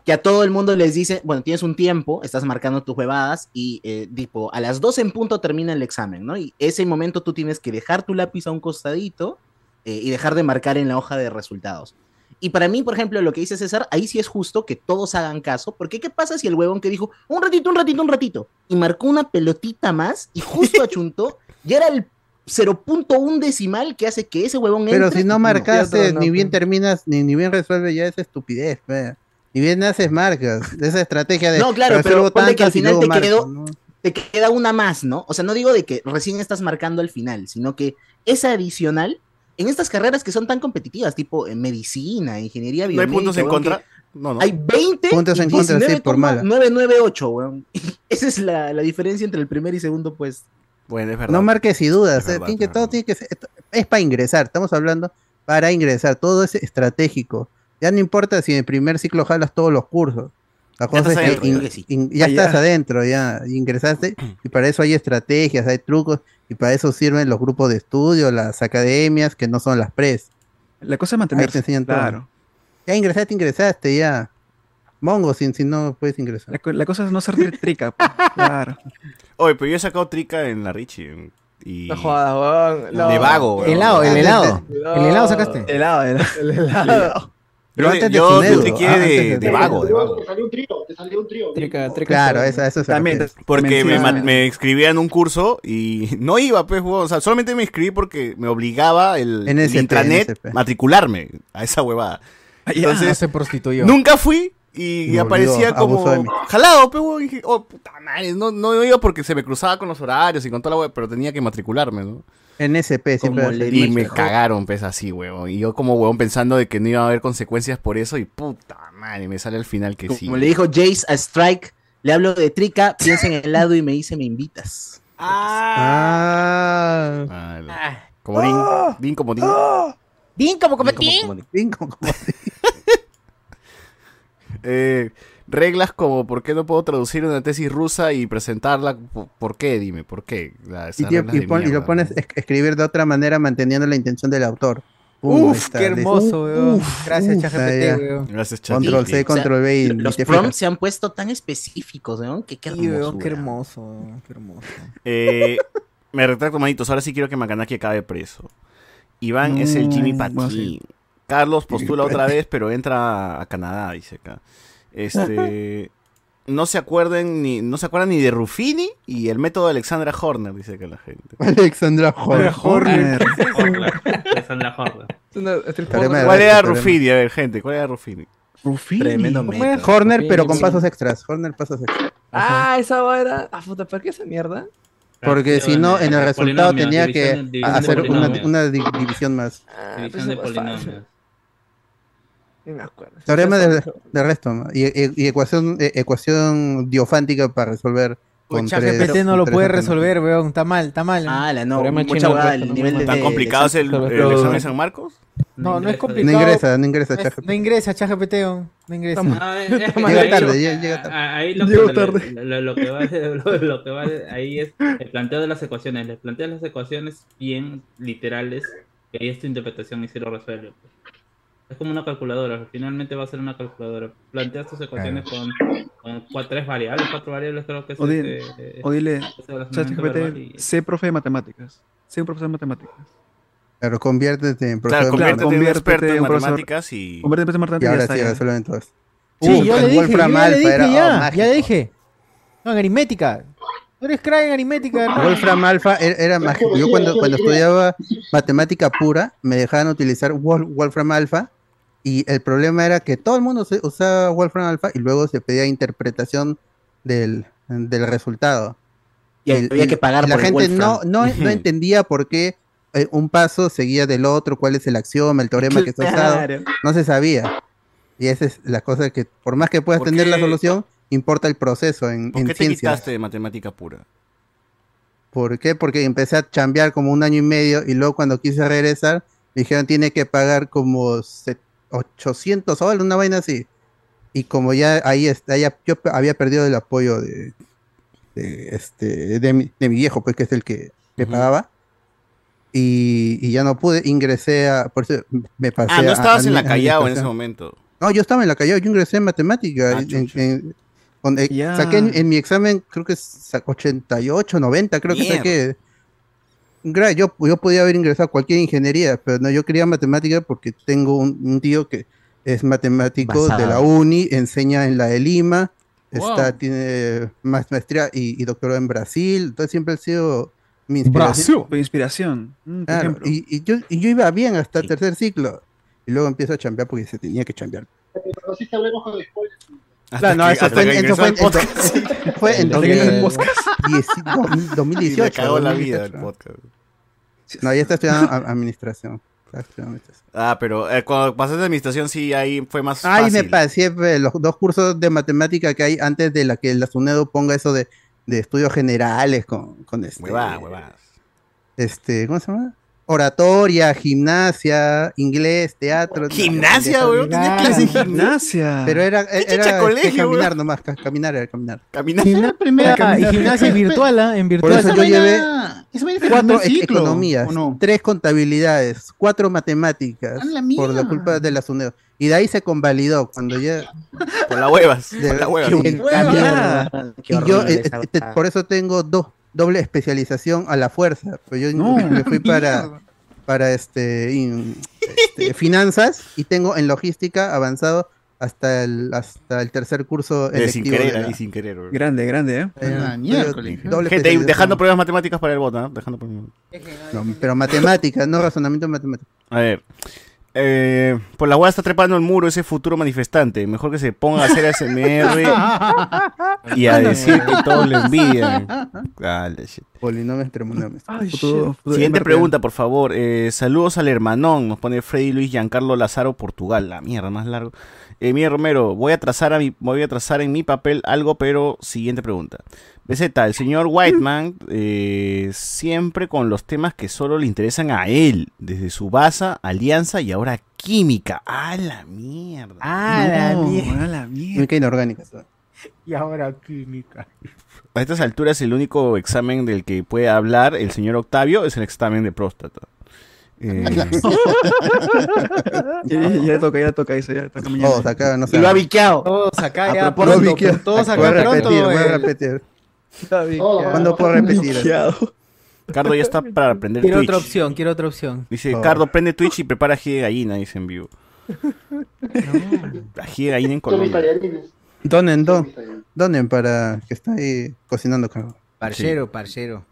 que a todo el mundo les dice, bueno, tienes un tiempo, estás marcando tus huevadas y eh, tipo, a las 12 en punto termina el examen, ¿no? Y ese momento tú tienes que dejar tu lápiz a un costadito eh, y dejar de marcar en la hoja de resultados. Y para mí, por ejemplo, lo que dice César, ahí sí es justo que todos hagan caso, porque ¿qué pasa si el huevón que dijo, un ratito, un ratito, un ratito, y marcó una pelotita más y justo [laughs] achuntó, ya era el 0.1 decimal que hace que ese huevón Pero entre si no marcaste, no, ni bien terminas, ni, ni bien resuelves, ya es estupidez. pe. Ni bien haces marcas. Esa estrategia de. No, claro, pero ponle que al y final te quedó- ¿no? te queda una más, ¿no? O sea, no digo de que recién estás marcando al final, sino que esa adicional, en estas carreras que son tan competitivas, tipo en medicina, ingeniería ¿No hay biomédica, puntos en contra? No, no. Hay 20 Puntos y en contra, sí, por mala. 19,998, weón. [laughs] Esa es la, la diferencia entre el primer y segundo puesto. Bueno, es verdad. No marques y dudas. Es eh, verdad, tiene que, es todo verdad. tiene que ser. esto- Es para ingresar. Estamos hablando para ingresar. Todo es estratégico. Ya no importa si en el primer ciclo jalas todos los cursos. La cosa es que adentro, in- creo que sí. in- ya Ah, ya. estás adentro, ya ingresaste. Y para eso hay estrategias, hay trucos. Y para eso sirven los grupos de estudio, las academias, que no son las pres. La cosa es Ahí te mantenerse. enseñan todo. Claro. Ya ingresaste, ingresaste, ya. Mongo, si, si no puedes ingresar. La, co- la cosa es no ser tri- trica. pues. [laughs] Claro. Oye, pero yo he sacado trica en la Richie. Y... No jodas, weón. No. De vago, weón. Helado, el Ah, helado. El helado sacaste. Helado, helado. El helado. Pero Yo, antes de yo triqué ah, de, antes de vago, de vago. Te salió un trío, te salió un trío. Trica, trica. Claro, pero- esa, eso se También. Porque me, me inscribía en un curso y [laughs] no iba, pues, o sea, solamente me inscribí porque me obligaba el, el intranet NSP. matricularme a esa huevada. Ah, ya. No Entonces, se prostituyó. nunca fui y, Me aparecía olvidó, como jalado, pues, weón. Y dije, oh, puta madre, no, no iba porque se me cruzaba con los horarios y con toda la web, pero tenía que matricularme, ¿no? NSP siempre. Le Y me cagaron, pues, así, weón. Y yo como weón pensando de que no iba a haber consecuencias por eso y puta madre, me sale al final que sí. Como le dijo Jace a Strike, le hablo de trica, piensa en el helado y me dice, me invitas. Ah. Ah, la- como Din, Din como Din. Bien, como como Como- como- Bien, como- como- Eh, reglas como por qué no puedo traducir una tesis rusa y presentarla. ¿Por, qué? Dime, ¿por qué? La- y, tío, reglas y de pon- y lo pones escribir de otra manera manteniendo la intención del autor. Pum, Uf, está, qué hermoso, weón. Gracias, ChatGPT, weón. Gracias, chat. Control. C, control V y, Los prompts fijas. se han puesto tan específicos, ¿no? Que qué weón, hermosura. qué hermoso, weón, qué hermoso. Eh, me retracto, manitos. Ahora sí quiero que Makanaki acabe preso. Iván es el Jimmy bueno, sí. Carlos postula otra vez, pero entra a Canadá, dice acá. Este. [laughs] No se acuerden ni, no se acuerdan ni de Ruffini y el método de Alexandra Horner, dice que la gente. Alexandra Horner. Alexandra ¿Cuál era. Ruffini? A ver, gente, ¿cuál era Ruffini? Rufini. Tremendo. Horner, pero con Sí. pasos extras. Horner, pasos extras. Ah, esa era. Ah, puta, ¿por qué esa mierda? Porque si no, en el resultado tenía que división hacer una, división más. Ah, División pues de esa es fácil. polinomios. Ni me acuerdo. Teorema de, Esa- de resto. ¿no? Y, y- y ecuación, eh, ecuación diofántica para resolver con Pues tres- ChatGPT no lo puede resolver, weón. Está mal, está mal. Ah, la no, mucha resto, el no nivel de... ¿Tan de- complicado es el, el examen de San Marcos? no, no es No complicado. ingresa, no ingresa Es- ChatGPT. no ingresa, ChatGPT. No ingresa. Ah, [laughs] eh, eh, Llega tarde, llega- llega tarde. ah, Ahí lo, que- lo- tarde. [laughs] Lo, lo que va, lo, lo que va ahí es el planteo de las ecuaciones. Les planteas las ecuaciones bien literales y ahí es tu interpretación y si lo resuelve. Es como una calculadora, finalmente va a ser una calculadora. Planteas tus ecuaciones con, con cua- tres variables, cuatro variables creo que es O di- este, O dile, este verbal y- ChatGPT, sé profe de matemáticas. Sé un profesor de matemáticas. Pero conviértete en profesor Claro, de conviértete en en en profesor. matemáticas y... Conviértete en Y matemáticas y ahora sí, ya. resuelven todas. Sí, Uh, yo le dije, yo le dije ya, ya le dije. No, en aritmética. Tú eres crack en aritmética, hermano. Wolfram Alpha era, era mágico. Yo cuando, cuando estudiaba matemática pura, me dejaban utilizar Wol- Wolfram Alpha y el problema era que todo el mundo se- usaba Wolfram Alpha y luego se pedía interpretación del, del resultado. Y había que pagar la por el gente no, Wolfram. no, no entendía por qué eh, un paso seguía del otro, cuál es el axioma, el teorema que está usado. No se sabía. Y esa es la cosa que, por más que puedas ¿Por tener la solución, importa el proceso en, ¿Por en qué te quitaste de matemática pura? ¿Por qué? Porque empecé a chambear como un año y medio y luego cuando quise regresar, me dijeron tiene que pagar como set- 800 soles, una vaina así. Y como ya ahí está, ya yo había perdido el apoyo de, de, este, de, mi, de mi viejo, pues que es el que, que pagaba. Y, y ya no pude, ingresé a, por eso me pasé Ah, no estabas a en la Callao en ese momento. No, yo estaba en la Callao, yo ingresé en matemática. en- en- en- con- eh, Ya. saqué en, en mi examen, creo que sa- 88, 90, creo que Mierda. saqué. Gra- Yo, yo podía haber ingresado a cualquier ingeniería, pero no, yo quería matemática porque tengo un, un tío que es matemático de la uni, enseña en la de Lima, está, Wow. tiene más maestría y, y doctorado en Brasil, entonces siempre ha sido mi inspiración. Tu inspiración. Mm, por y, y yo, y yo iba bien hasta el tercer ciclo. Y luego empiezo a chambear porque se tenía que chambear. Pero sí hablemos con spoilers. Claro, no, eso fue, fue, en- podcast. eso [laughs] fue en Hasta que ingresó al 2010 2018. Y le cagó la vida 2018. el podcast. No, ya está estudiando administración. Ah, pero eh, cuando pasaste de administración, sí, ahí fue más Ay, fácil. me pasé pues, los dos cursos de matemática que hay antes de la que la SUNEDO ponga eso de, de estudios generales con, con este, Huevada, huevada. este, ¿cómo se llama? Oratoria, gimnasia, inglés, teatro. ¿Gimnasia, weón? ¿Tenía pendejadas. clase de Gimnasia. Pero era, ¿Qué era este, colegio, caminar weón? nomás, ca- caminar era caminar. Caminar. Gimnasia primera y gimnasia virtual, ¿ah? En Por virtual. eso yo llevé cuatro e- economías, tres contabilidades, cuatro matemáticas, ¡A la por la culpa de la SUNEDO. Y de ahí se convalidó cuando ya... Por las huevas. de- Por las huevas. y- Qué y- mierda. Qué y yo, eh, eh, por eso tengo dos, doble especialización a la fuerza. Pues yo No, me fui para, para este, in- este, [laughs] finanzas y tengo en logística avanzado hasta el, hasta el tercer curso Eh, sin electivo. de querer, la- ahí sin querer. weón. Grande, grande, ¿eh? eh, miércoles. Gente, dejando pruebas matemáticas para el voto, ¿no? Dejando. No, pero matemáticas, no razonamiento matemático. A ver. Eh, por la hueá está trepando el muro ese futuro manifestante. Mejor que se ponga a hacer ASMR [laughs] y a decir que todos le envidian. Dale, shit. Polinomios, trinomios. Ay, Futuro- shit. futuro Siguiente MRP. pregunta, por favor. Eh, saludos al hermanón. Nos pone Freddy Luis Giancarlo Lazaro, Portugal. La mierda, más largo. Eh, Romero, voy a trazar a mi, voy a trazar en mi papel algo, pero siguiente pregunta. BZ, el señor Whiteman, eh, siempre con los temas que solo le interesan a él, desde su base, alianza y ahora química. ¡Ah, la mierda! Ah, la No, mierda. a la mierda. Química inorgánica. Y ahora química. A estas alturas, el único examen del que puede hablar el señor Octavio es el examen de próstata. Eh, [laughs] Ya, ya, ya toca, ya toca eso, ya toca mañana. Todos acá, no sé. Y lo ha biqueado. Todos acá A ya pronto, todos Voy a acá repetir, pronto. voy a eh. repetir. Todo, ¿Cuándo puedo repetir? Cardo ya está para aprender Quiero Twitch. otra opción, quiero otra opción. Dice, Oh. Cardo, prende Twitch y prepara ají de gallina, dice en vivo. Ají de gallina en Colombia. Donen, don, donen para que está ahí cocinando cargo. Parcero, parcero.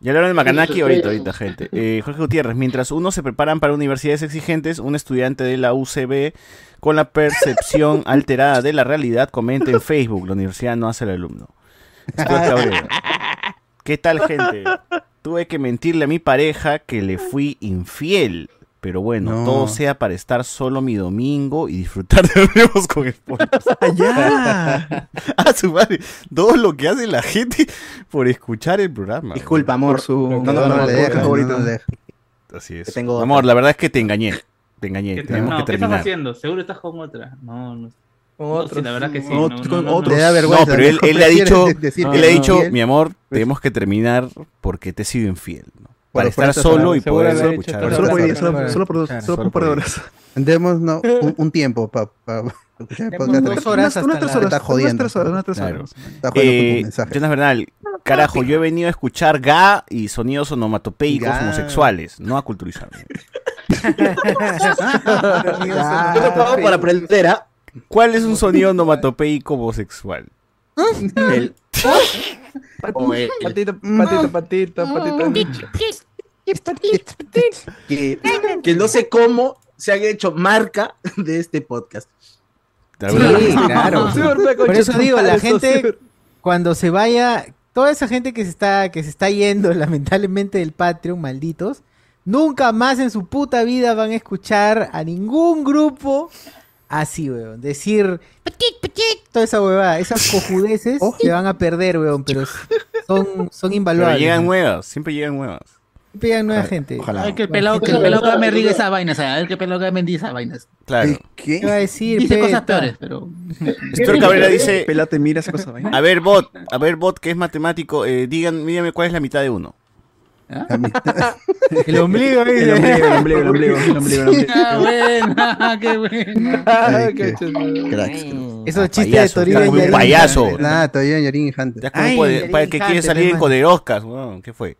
Ya hablaron de Macanaki ahorita, ahorita, gente. Eh, Jorge Gutiérrez, mientras unos se preparan para universidades exigentes, un estudiante de la UCB con la percepción [laughs] alterada de la realidad comenta en Facebook, la universidad no hace al alumno. Stuart [laughs] Cabrera. ¿Qué tal, gente? Tuve que mentirle a mi pareja que le fui infiel. Pero bueno, No. todo sea para estar solo mi domingo y disfrutar de nuevos con spoilers. ¡Ya! Ah, su madre. Todo lo que hace la gente por escuchar el programa. Disculpa, amor. Por su... No, No, no, no, no, le no, deja, no, no. Así es. Tengo Amor, la verdad es que te engañé. Te engañé. ¿Qué, Tenemos no, que ¿qué estás terminar. haciendo? Seguro estás con otra. No, no. Con No, otros. sí, la verdad que sí. Con no, otros- no, con otros. Pero él, él le ha dicho, decir él le ha dicho, mi amor, tenemos que terminar porque te he sido infiel. ¿no? Para estar solo y poder escuchar. Solo por día, solo, por un par de horas. Demos no, un, un tiempo para escuchar dos horas Unas- unas hasta tres horas, Está jodiendo. Unas tres horas. Está. Jonas Bernal, carajo, yo he venido a escuchar ga y sonidos onomatopeicos homosexuales, no a culturizarme. [laughs] Yo te pago para aprender, ¿ah? ¿Cuál es un sonido onomatopeico homosexual? El- [laughs] o el- Patito, patito, patito, patito. que, que no sé cómo se han hecho marca de este podcast. La verdad. Sí, claro. Por eso digo, la gente cuando se vaya, toda esa gente que se está que se está yendo [laughs] lamentablemente del Patreon, malditos, nunca más en su puta vida van a escuchar a ningún grupo así, weón. Decir petit, petit, toda esa huevada, esas [laughs] cojudeces se van a perder, weón, pero son son Pero invaluables. llegan ¿no? nuevas, siempre llegan nuevas. Pillan nueva gente. Ay, que el pelado, que el pelado me diga esas vainas, a ver que el pelado me diga esas vainas. Claro. ¿Qué va a decir? Dice cosas peta? peores, pero. [laughs] Stuart Cabrera dice, Pelate, mira esa cosa. vaina. a ver bot, a ver bot que es matemático, eh, digan, dígame cuál es la mitad de uno. [laughs] El ombligo, El ombligo, el ombligo, el ombligo, el ombligo, el ombligo. Ah, bueno, qué bueno. Ay, Qué qué chulo. cracks. Esos chistes de un Yarín. payaso. Nada, todavía Yarin y Hunter. Ya como Ay, puede- Yarin para el que quiere salir en hermano. Coderoscas, weón, ¿qué fue?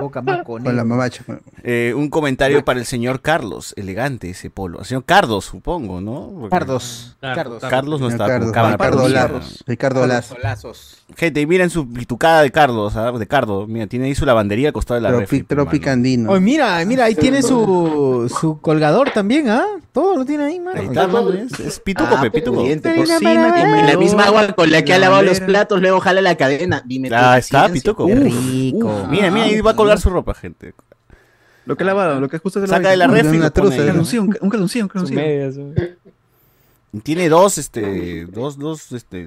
Boca [laughs] más con Con la él. mamacha. Eh, un comentario para el señor Carlos, elegante ese polo. El señor Cardos, supongo, ¿no? Porque Cardos. Claro. Carlos no está Ricardo, con cámara Ricardo perdida. Lazo. Ricardo Lazo. Lazos. Gente, y miren su pitucada de Carlos, ¿ah? de Cardo. Mira, tiene ahí su lavandería al costado de la Tropi- refri, Tropicandino. Oye, mira, mira, ahí tiene su, su colgador también, ¿ah? Todo lo tiene ahí, mano. Ahí está, mano, es, es pituco, pe, pituco. Cocina, la misma agua con la que ha lavado los platos, luego jala la cadena. Dime tú, Ah, está, pituco. Rico. uf. Mira, mira, ahí va a colgar su ropa, gente. Lo que he lavado, lo que justo se Saca de la Una refri truza, ahí, Un ¿no? calzoncillo, un. ¿no? Tiene dos, este, dos, dos, este,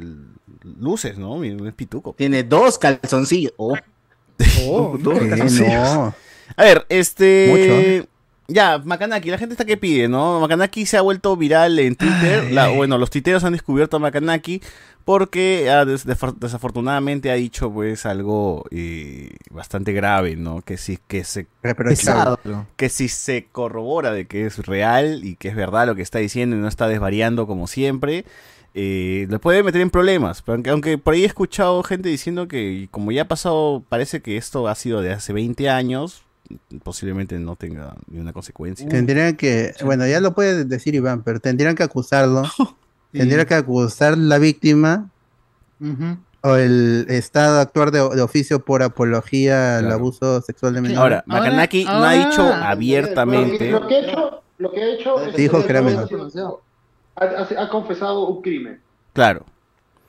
luces, ¿no? Es pituco. Tiene dos calzoncillos. Oh. Oh, Dos calzoncillos. No. A ver, este. Ya, Macanaki, la gente está que pide, ¿no? Macanaki se ha vuelto viral en Twitter. La- bueno, los tuiteros han descubierto a Macanaki porque ah, des- desafortunadamente ha dicho pues algo eh, bastante grave, ¿no? Que sí, que se pesado. que si se corrobora de que es real y que es verdad lo que está diciendo y no está desvariando como siempre, eh, le puede meter en problemas. Pero aunque, aunque por ahí he escuchado gente diciendo que como ya ha pasado, parece que esto ha sido de hace 20 años, posiblemente no tenga ninguna consecuencia. Tendrían que, bueno, ya lo puede decir Iván, pero tendrían que acusarlo. [laughs] Tendría que acusar la víctima o el Estado a actuar de, de oficio por apología al abuso sexual de menores. Ahora, Ahora- Macanaki no ha dicho abiertamente. Lo que ha hecho, lo que ha hecho es Dijo que era ha- menor. ha, ha- ha confesado un crimen. Claro.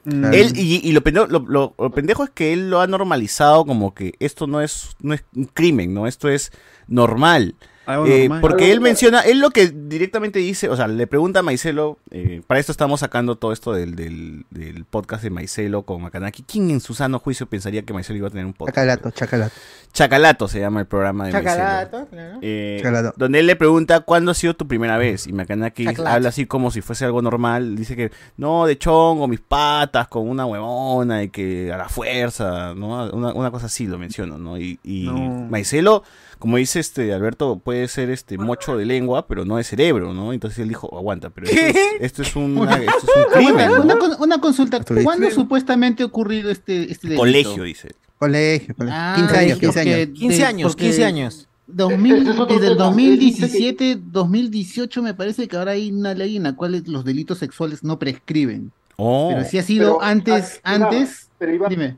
Claro. Él, y, y lo, pendejo, lo, lo- lo pendejo es que él lo ha normalizado como que esto no es, no es un crimen, ¿no? Esto es normal. Algo Eh, porque él menciona, él lo que directamente dice, o sea, le pregunta a Maicelo, eh, para esto estamos sacando todo esto del, del, del podcast de Maicelo con Macanaki. ¿Quién en su sano juicio pensaría que Maicelo iba a tener un podcast? Chacalato, chacalato. Chacalato se llama el programa de Maicelo. Chacalato, claro. Eh, Chacalato. donde él le pregunta cuándo ha sido tu primera vez y Macanaki Chacalato. habla así como si fuese algo normal dice que no de chongo mis patas con una huevona y que a la fuerza no una, una cosa así lo menciono no y, y No. Maicelo como dice este Alberto puede ser este mocho de lengua pero no de cerebro no entonces él dijo aguanta pero esto es, esto es una- esto es un [laughs] crimen Una, ¿no? una con- una consulta. ¿Cuándo supuestamente ha ocurrido este, este delito? colegio dice Colegio, colegio. Ah, 15 años, 15 porque años. 15 de- años, porque 15 años. 2000 Ese es otro desde el tema. 2017, 2018 me parece que ahora hay una ley en la cual los delitos sexuales no prescriben. oh Pero si ha sido Pero, antes, ah, antes, Pero Iván, dime.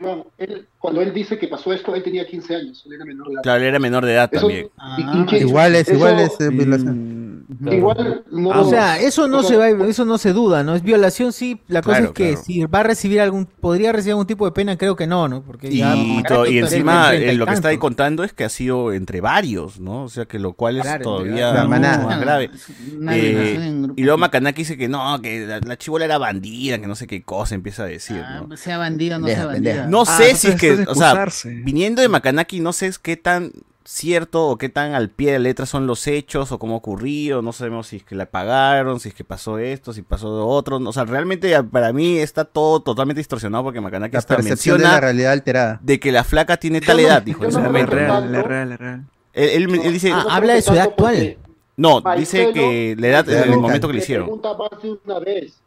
Iván, él- cuando él dice que pasó esto, él tenía 15 años, él era menor de edad. claro él era menor de edad Eso- también Ah, Igual es, eso- igual es eh, violación. Mm, Igual no. O sea, eso no o sea, se va, eso no se duda, ¿no? Es violación, sí. La cosa Claro, es que claro. si va a recibir algún, podría recibir algún tipo de pena, creo que no, ¿no? Porque Y, ya- y encima y eh, lo que está ahí contando es que ha sido entre varios, ¿no? O sea que lo cual es todavía La mucho manada. más grave. Una Eh, violación en grupo. y luego Macanaki dice que no, que la, la chibola era bandida, que no sé qué cosa empieza a decir, Ah, ¿no? sea bandida, no Pendeja, sea bandida. No Ah, sé si es que, o sea, viniendo de Macanaki, no sé es qué tan cierto o qué tan al pie de letra son los hechos o cómo ocurrió, no sabemos si es que la pagaron, si es que pasó esto, si pasó lo otro, o sea, realmente para mí está todo totalmente distorsionado porque Macanaki La hasta percepción de la menciona realidad alterada. de que la flaca tiene tal edad, dijo en ese momento. real, la real, la real. Él, él- él dice, Ah, habla de su edad actual. no, dice que la edad en el momento que le le hicieron. pregunta más de una vez.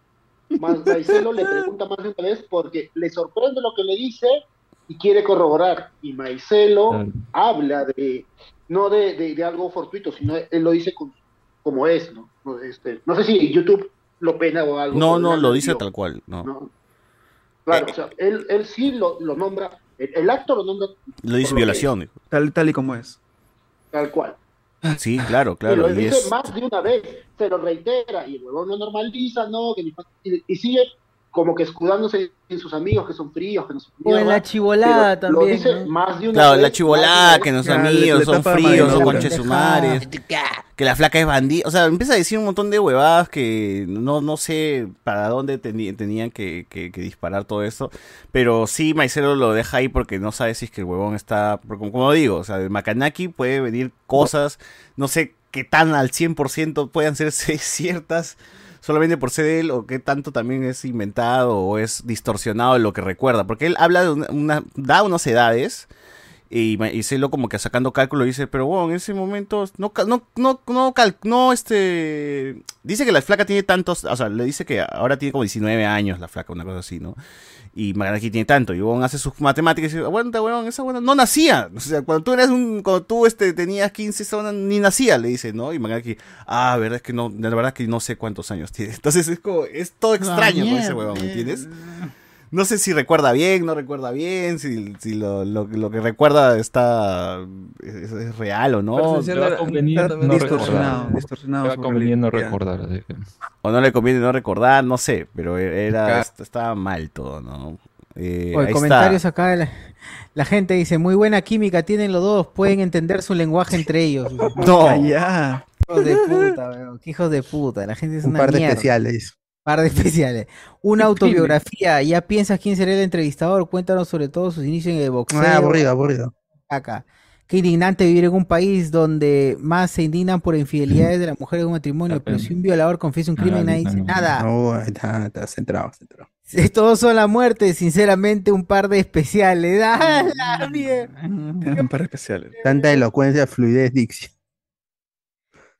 Más Maicelo le pregunta más de una vez porque le sorprende lo que le dice y quiere corroborar. Y Maicelo Claro. habla de, no de, de- de algo fortuito, sino él lo dice con- como es, ¿no? No, Este, no sé si YouTube lo pena o algo. No, no, lo dice tal cual, no. ¿no? Claro, o sea, él, él sí lo, lo nombra, el, el acto lo nombra Lo dice lo violación. Tal, tal y como es. tal cual. Sí, claro, y claro. lo Y dice es, más de una vez, se lo reitera, y el huevón lo normaliza, no, que ni y, y sigue como que escudándose en sus amigos que son fríos, que no son O en la chivolada pero Lo también, dice ¿no? más de una Claro, vez, la chivolada, que nuestros amigos son fríos, son Maduro. conches sumares, que la flaca es bandida. O sea, empieza a decir un montón de huevadas que no, no sé para dónde tenían que, que- que disparar todo esto. Pero sí, Maicero lo deja ahí porque no sabe si es que el huevón está. Como, como digo, o sea, de Makanaki puede venir cosas, no sé qué tan al 100% puedan ser [laughs] ciertas. Solamente por ser él, o qué tanto también es inventado o es distorsionado lo que recuerda. Porque él habla de una, da unas edades, y, y Celo como que sacando cálculo dice, pero bueno, en ese momento no no no no cal- no este dice que la flaca tiene tantos, o sea, le dice que ahora tiene como 19 años la flaca, una cosa así, ¿no? Y Maganaki tiene tanto, y Huevón hace sus matemáticas y dice, aguanta, huevón, esa buena no nacía. O sea, cuando tú eras un, cuando tú este, tenías 15, esa buena ni nacía, le dice, ¿no? Y Maganaki, ah, verdad es que no, la verdad es que no sé cuántos años tiene. Entonces es como, es todo extraño con ese huevón, ¿me entiendes? No sé si recuerda bien, no recuerda bien, si, si lo, lo, lo que recuerda está es, es real o no. Percepción le va de- a convenir está no distorsionado, recordar. distorsionado Le va convenir no recordar. O no le conviene no recordar, no sé, pero era Claro. est- estaba mal todo, ¿no? Eh, Oye, ahí comentarios está. acá de la, la gente dice, muy buena química tienen los dos, pueden entender su lenguaje entre ellos. [laughs] No. Ya. Hijos de puta, weón, hijos de puta, la gente es Un una par de mierda. especiales. Par de especiales. Una autobiografía, ¿ya piensas quién será el entrevistador? Cuéntanos sobre todo sus inicios en el boxeo. Ah, aburrido, aburrido. Acá. Qué indignante vivir en un país donde más se indignan por infidelidades de las mujeres de un matrimonio, pero si un violador confiesa un crimen, nadie dice nada. No, está, está centrado, centrado. Todos son la muerte, sinceramente, un par de especiales. [laughs] ¡Ah, la mierda! Un par de especiales. Tanta elocuencia, fluidez, dicción.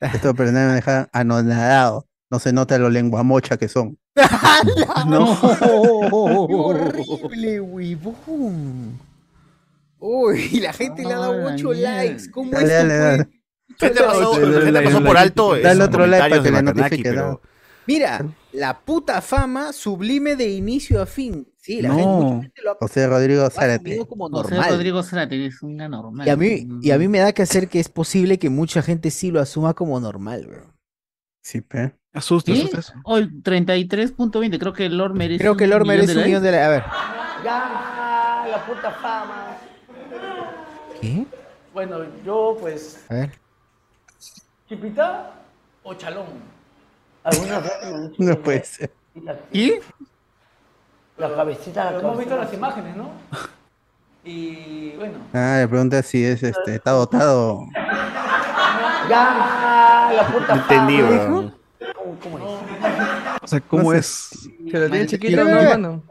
[laughs] Estos personajes me dejan anonadado. No se nota lo lenguamocha que son. [laughs] No. [laughs] ¡Qué horrible, [laughs] huevón! Uy, la gente le ha dado 8 likes. ¿Cómo Dale, esto dale, dale. puede- Gente pasó, Dale, gente dale, pasó dale. por alto Dale esos otro like para que le notifique, pero. Mira, la puta fama sublime de inicio a fin. Sí, la gente, No, mucha gente lo ha José Rodrigo Zárate. José normal. Rodrigo Zárate es una normal. Y a mí, y a mí me da que hacer que es posible que mucha gente sí lo asuma como normal, bro. Sí, pe. Asusta, ¿Sí? asusta eso. Hoy 33.20, creo que Lord merece Creo que Lord merece un millón de la... A ver. Ya, la puta fama. ¿Qué? Bueno, yo pues. A ver. ¿Chipita o chalón? Algunas veces [laughs] No puede ser. ¿Y? La cabecita, la Pero hemos visto cabecita. las imágenes, ¿no? Y bueno. Ah, le pregunta si es este, está dotado. Ya, la puta fama. weón. ¿Cómo, cómo es? O sea, ¿cómo No sé. es? Que lo tiene chiquito, sí. ¿no, hermano?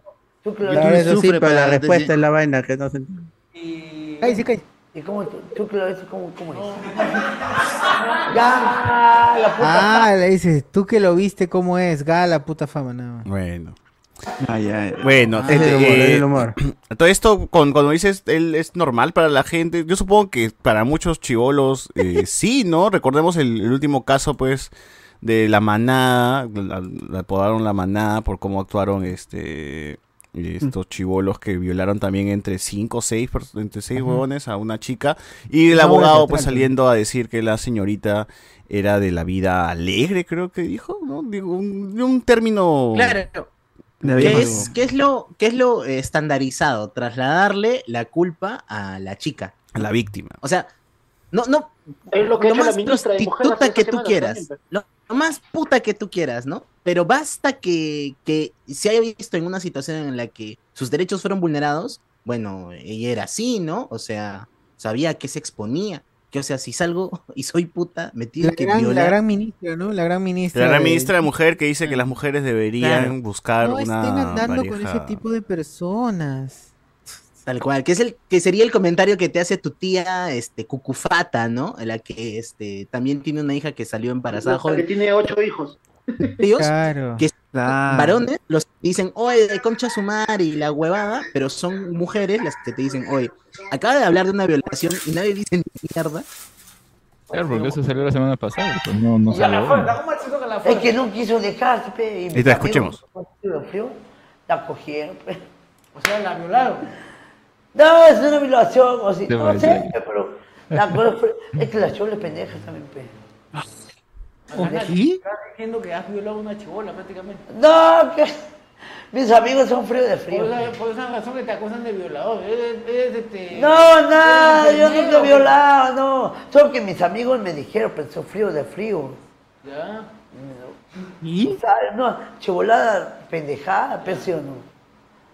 Tú que lo Claro, eso sí, pero la respuesta es la vaina que no se Y. Cállese, cállese. ¿Y cómo tú, que lo ves? ¿Cómo, cómo es? [laughs] Ya, la puta Ah, le dices, tú que lo viste, ¿cómo es? Gala, la puta fama, nada más. bueno. Ah, ya, ya. Bueno, Es el humor, eh, el humor. [clears throat] todo esto, con, cuando dices, él es normal para la gente, yo supongo que para muchos chivolos eh, [laughs] sí, ¿no? Recordemos el, el último caso, pues, de la manada, la, la apodaron la manada por cómo actuaron este estos chivolos que violaron también entre cinco o seis, pers- entre seis huevones a una chica y el abogado pues saliendo a decir que la señorita era de la vida alegre, creo que dijo, ¿no? Digo, un, un término... Claro. ¿Qué es, qué es lo, qué es lo eh, estandarizado? Trasladarle la culpa a la chica. a la víctima. O sea, no, no, Es lo que lo la más ministra de Mujer prostituta que tú quieras, lo, lo más puta que tú quieras, ¿no? Pero basta que, que se haya visto en una situación en la que sus derechos fueron vulnerados, bueno, ella era así, ¿no? O sea, sabía a qué se exponía. Que, o sea, si salgo [laughs] y soy puta, me La tienen que gran, la violar. gran ministra, ¿no? La gran ministra. La gran de- ministra de mujer que dice que las mujeres deberían Claro. buscar No una estén andando con ese tipo de personas. Tal cual, que es el que sería el comentario que te hace tu tía, este, Cucufata, ¿no? La que este también tiene una hija que salió embarazada Que joven. tiene ocho hijos. Ellos, Claro. que Claro. varones, los dicen, oye, de concha su madre y la huevada, pero son mujeres las que te dicen, oye, acaba de hablar de una violación y nadie dice ni mierda. Claro, porque eso salió la semana pasada. Pues no, no la salió. fuerza, ¿Cómo se toca la Es que no quiso dejarse, pe. y está, amigos, escuchemos. La cogieron, pe. O sea, la violaron. No, es una violación, o. Sí, No sé, pero. La cosa. Es que la chola es pendeja también, pe. ¿Qué? Estás diciendo que has violado una chibola prácticamente. No, que. Mis amigos son fríos de frío. Por esa, por esa razón que te acusan de violador. Eres, eres, este, No, nada, eres yo no te he violado, no. Solo que mis amigos me dijeron, pero son fríos de frío. Ya. ¿Y? No, chivolada pendejada, pero sí o no.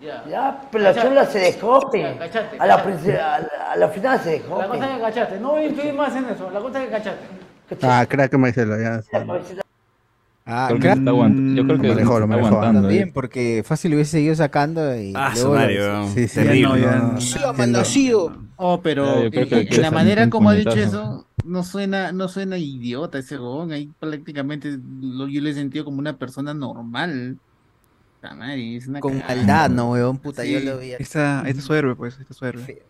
Ya. Ya, pero la chula se dejó, pe. Ya, cachate, A la, cachate. a la, a la final se dejó, La cosa es que cachaste. No influir más en eso. La cosa es que cachaste. Ah, crack Marcelo, [laughs] ya. Ah, Creo que crack. está aguant- Yo creo que Lo manejó, lo está aguantando. También, porque fácil hubiese seguido sacando y Ah, luego su madre, lo- weón. Sí, sí, Terrible. Oh, pero creo eh, eh, la manera como ha dicho eso no suena, no suena idiota ese huevón. Ahí prácticamente lo, yo lo he sentido como una persona normal. Puta madre, es una Con cagada. maldad, no, weón, puta, Sí. yo lo vi. Ahí está, ahí está su héroe, pues, [laughs] ahí está su héroe.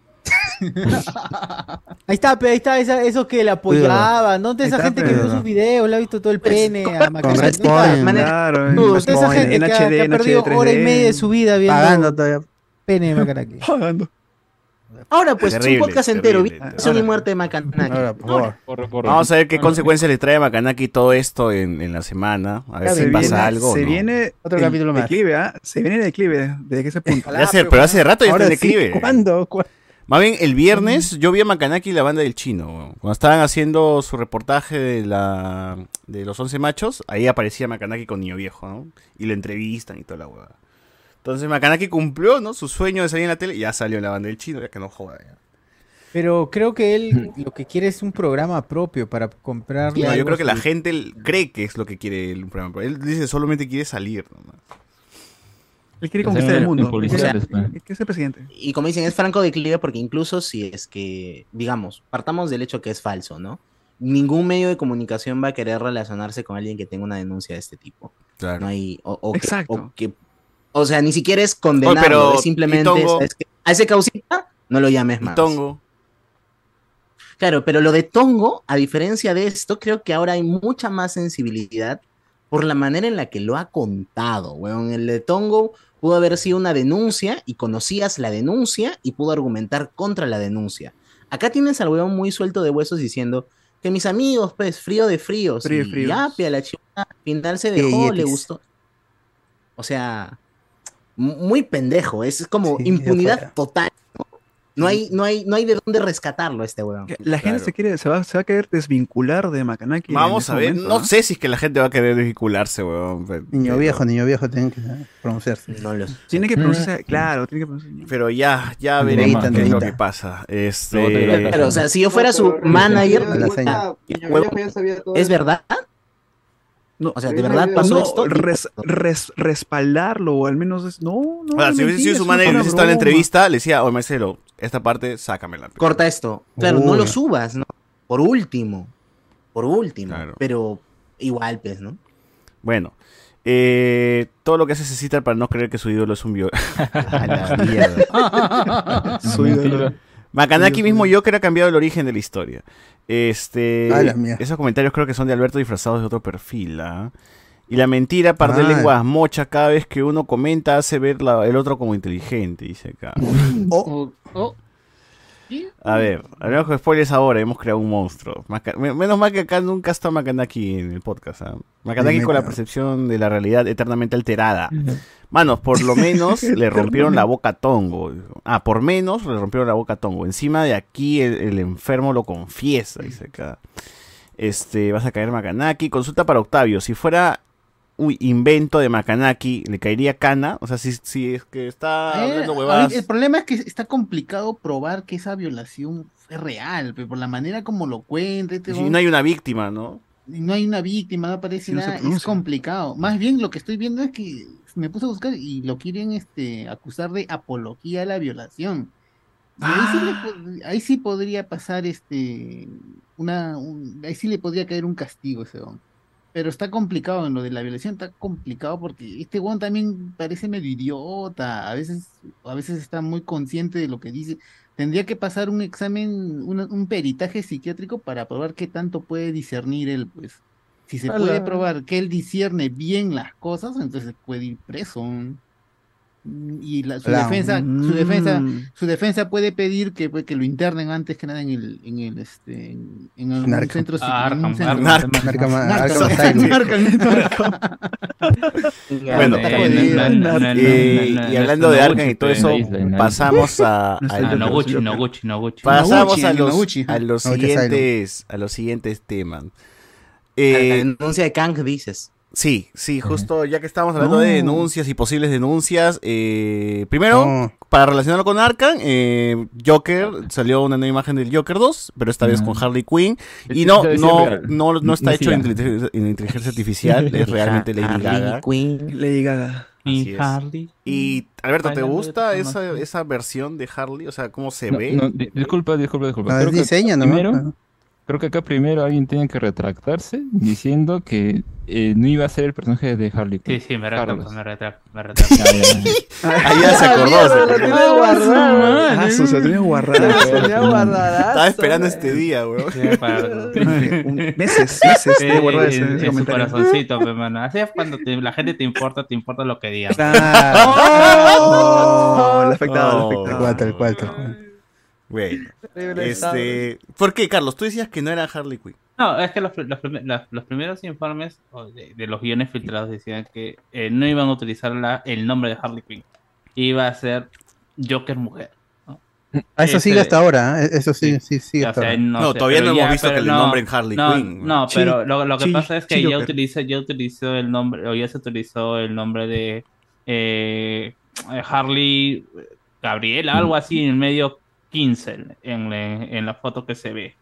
Ahí está, ahí está, esa- esos que le apoyaban, ¿no? Esa está, gente que vio sus videos, le ha visto todo el pene a Con Macaná. Red ¿No está? Point, Claro, en, Toda esa gente que, ha- perdido hora y media de su vida viendo Pagando todavía. pene de Macanaki. Pagando. Ahora, pues, es Terrible, un podcast entero. terrible. y muerte de Macanaki. Ahora, por favor. Corre, corre. Vamos a ver qué consecuencias le trae a Macanaki todo esto en, en la semana. A ver si se pasa viene- algo. Se no. viene Otro el capítulo más. declive, ¿ah? Se viene el declive, ¿desde ese punto? Ya sé, pero hace rato ya está en sí, declive. ¿cuándo? ¿Cu- Más bien, el viernes yo vi a Macanaki y la banda del chino. Cuando estaban haciendo su reportaje de la de los 11 machos, ahí aparecía Macanaki con Niño Viejo, ¿no? Y lo entrevistan y toda la hueá. Entonces Macanaki cumplió, ¿no? Su sueño de salir en la tele y ya salió en la banda del chino, ya que no joda. ya. Pero creo que él lo que quiere es un programa propio para comprarle. No, yo creo que la gente cree que es lo que quiere el programa. pero Él dice solamente quiere salir. nomás. Él quiere conquistar el mundo. quiere- quiere ser presidente. Y como dicen, es franco declive porque incluso si es que, digamos, partamos del hecho que es falso, ¿no? Ningún medio de comunicación va a querer relacionarse con alguien que tenga una denuncia de este tipo. Claro. No hay, o, o que- Exacto. o que- o sea, ni siquiera es condenarlo, pero, es simplemente, ¿y a ese causita no lo llames Y más. Tongo. Claro, pero lo de Tongo, a diferencia de esto, creo que ahora hay mucha más sensibilidad por la manera en la que lo ha contado, weón. El de Tongo pudo haber sido una denuncia y conocías la denuncia y pudo argumentar contra la denuncia. Acá tienes al weón muy suelto de huesos diciendo que mis amigos, pues, frío de fríos. Frío de y fríos. ya, pe, a la chica al final se dejó, le gustó. O sea, muy pendejo, es como Sí, impunidad total. ¿no? No hay, no hay, no hay de dónde rescatarlo este weón. La gente Claro. se quiere, se va, se va a querer desvincular de Macanaki. Vamos a ver, momento, no sé si es que la gente va a querer vincularse, weón. pero- Niño pero- viejo, niño viejo, tienen que pronunciarse. No lo sé. Tiene que pronunciarse, claro, tiene que pronunciarse. Pero ya, ya veremos qué es lo que pasa. Este. o sea, si yo fuera su manager, La seña. ¿es verdad? No, O sea, ¿de verdad pasó no, esto? res- res- respaldarlo, o al menos es. No, no. O sea, si hubiese sido su manager y hubiese estado en la entrevista, le decía, oye, Marcelo, esta parte, sácamela. Corta esto. Claro, no lo Uy. subas, ¿no? Por último. Por último. Claro. Pero igual, pues, ¿no? Bueno, eh, todo lo que hace necesita para no creer que su ídolo es un bio. [laughs] A la [laughs] mierda. Su ídolo. Macanaki Dios mismo que era cambiado el origen de la historia. Este, A la mierda. esos comentarios creo que son de Alberto disfrazados de otro perfil. ¿ah? Y la mentira, par de Ah. lenguas mocha, cada vez que uno comenta hace ver la- el otro como inteligente, dice acá. [laughs] Oh, Oh, oh. A ver, hablamos con spoilers ahora, hemos creado un monstruo. Maca- Menos mal que acá nunca está Macanaki en el podcast. Macanaki Sí, con la percepción de la realidad eternamente alterada. Manos, por lo menos [laughs] le rompieron la boca a Tongo. Ah, por menos le rompieron la boca a Tongo. Encima de aquí el, el enfermo lo confiesa, dice acá. Este, vas a caer Macanaki. Consulta para Octavio. Si fuera un invento de Macanaki, ¿le caería cana? O sea, si, si es que está Eh, hablando huevadas. el problema es que está complicado probar que esa violación es real, pero por la manera como lo cuenta. este Y no hay una víctima, ¿no? no hay una víctima, no aparece no nada, es complicado. Más bien lo que estoy viendo es que me puse a buscar y lo quieren este, acusar de apología a la violación. Y ahí, sí le pod- ahí sí podría pasar este una un- ahí sí le podría caer un castigo a ese don. Pero está complicado en lo de la violación, está complicado porque este weón también parece medio idiota, a veces, a veces está muy consciente de lo que dice. Tendría que pasar un examen, una- un peritaje psiquiátrico para probar qué tanto puede discernir él, pues. Si se puede probar que él discierne bien las cosas, entonces puede ir preso. Y la- su Plan. defensa, su defensa, Mm. su defensa puede pedir que, pues, que lo internen antes que nada en el, en el este en, en algún Narco. centro Ah, Arkham. Bueno, Eh, no, no, no, no, eh, no, no, y hablando de Arkham y todo pues, eso, la la pasamos a, Ah, Noguchi, Noguchi, Noguchi. pasamos a los, a los siguientes a los siguientes temas. la Eh, denuncia de Kang, dices. Sí, sí, justo ya que estamos hablando de denuncias y posibles denuncias, eh, primero, No. para relacionarlo con Arkham, eh, Joker, salió una nueva imagen del Joker 2, pero esta vez con Harley Quinn, y no, no, no, no está hecho en inteligencia, en inteligencia artificial, [laughs] es realmente Lady Harley Gaga. Quinn. Lady Gaga. Es. Harley. Y, Alberto, ¿te gusta esa, esa versión de Harley? O sea, ¿cómo se No, ve? disculpa, disculpa, disculpa. No, Creo que diseño nomás, primero, creo que acá primero alguien tiene que retractarse diciendo que eh, no iba a ser el personaje de Harley Quinn. Sí, sí, me retracto, me retracto, me [laughs] retracto. Ya, ya, [laughs] ya. Ah, se acordó. se acordó. tenía guardado. Ah, se tenía guardado. Lo tenía guardadazo, Estaba esperando este día, weón. [laughs] Meses, meses en- ese, ese en su corazoncito, pe, mano. Así es cuando te- la gente te importa, te importa lo que digan. No, le afectaba, le Oh. afectaba. Tal cual, tal cual, tal cual. Bueno, este, ¿por qué, Carlos? Tú decías que no era Harley Quinn. No, es que los, los, prim- los- los primeros informes de, de los guiones filtrados decían que eh, no iban a utilizar la, el nombre de Harley Quinn. Iba a ser Joker mujer. ¿no? Ah, eso Ese- sigue hasta ahora, ¿eh? eso sí, sí, sigue O hasta sea, ahora. No, sé, todavía no hemos ya, visto que le no, nombren Harley no, Quinn. No, Sí, pero lo, lo que sí, pasa es que sí, ya Joker. utiliza, ya utilizó el nombre, o ya se utilizó el nombre de eh, Harley Gabriela, algo así en el medio 15 en, la- en la foto que se ve.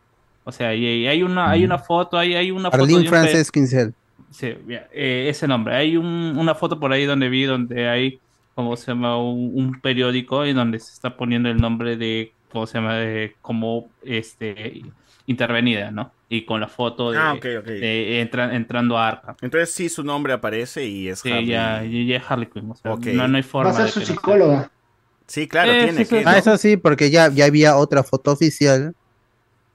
O sea, y, y hay una, hay una foto, hay, hay una foto Arlene pe- Frances Kinsel. Sí, eh, ese nombre. Hay un- una foto por ahí donde vi donde hay, como se llama, un, un periódico y donde se está poniendo el nombre de, ¿cómo se llama? De, como este intervenida, ¿no? Y con la foto de, Ah, ok, ok. de entra- entrando a Arkham. Entonces sí, su nombre aparece y es Sí, Harley. ya, ya, ya es Harley Quinn. O sea, Ok. no, no hay Va forma a ser su psicóloga. Sí, claro, Eh, tiene sí, que. sí, Ah, eso sí, porque ya, ya había otra foto oficial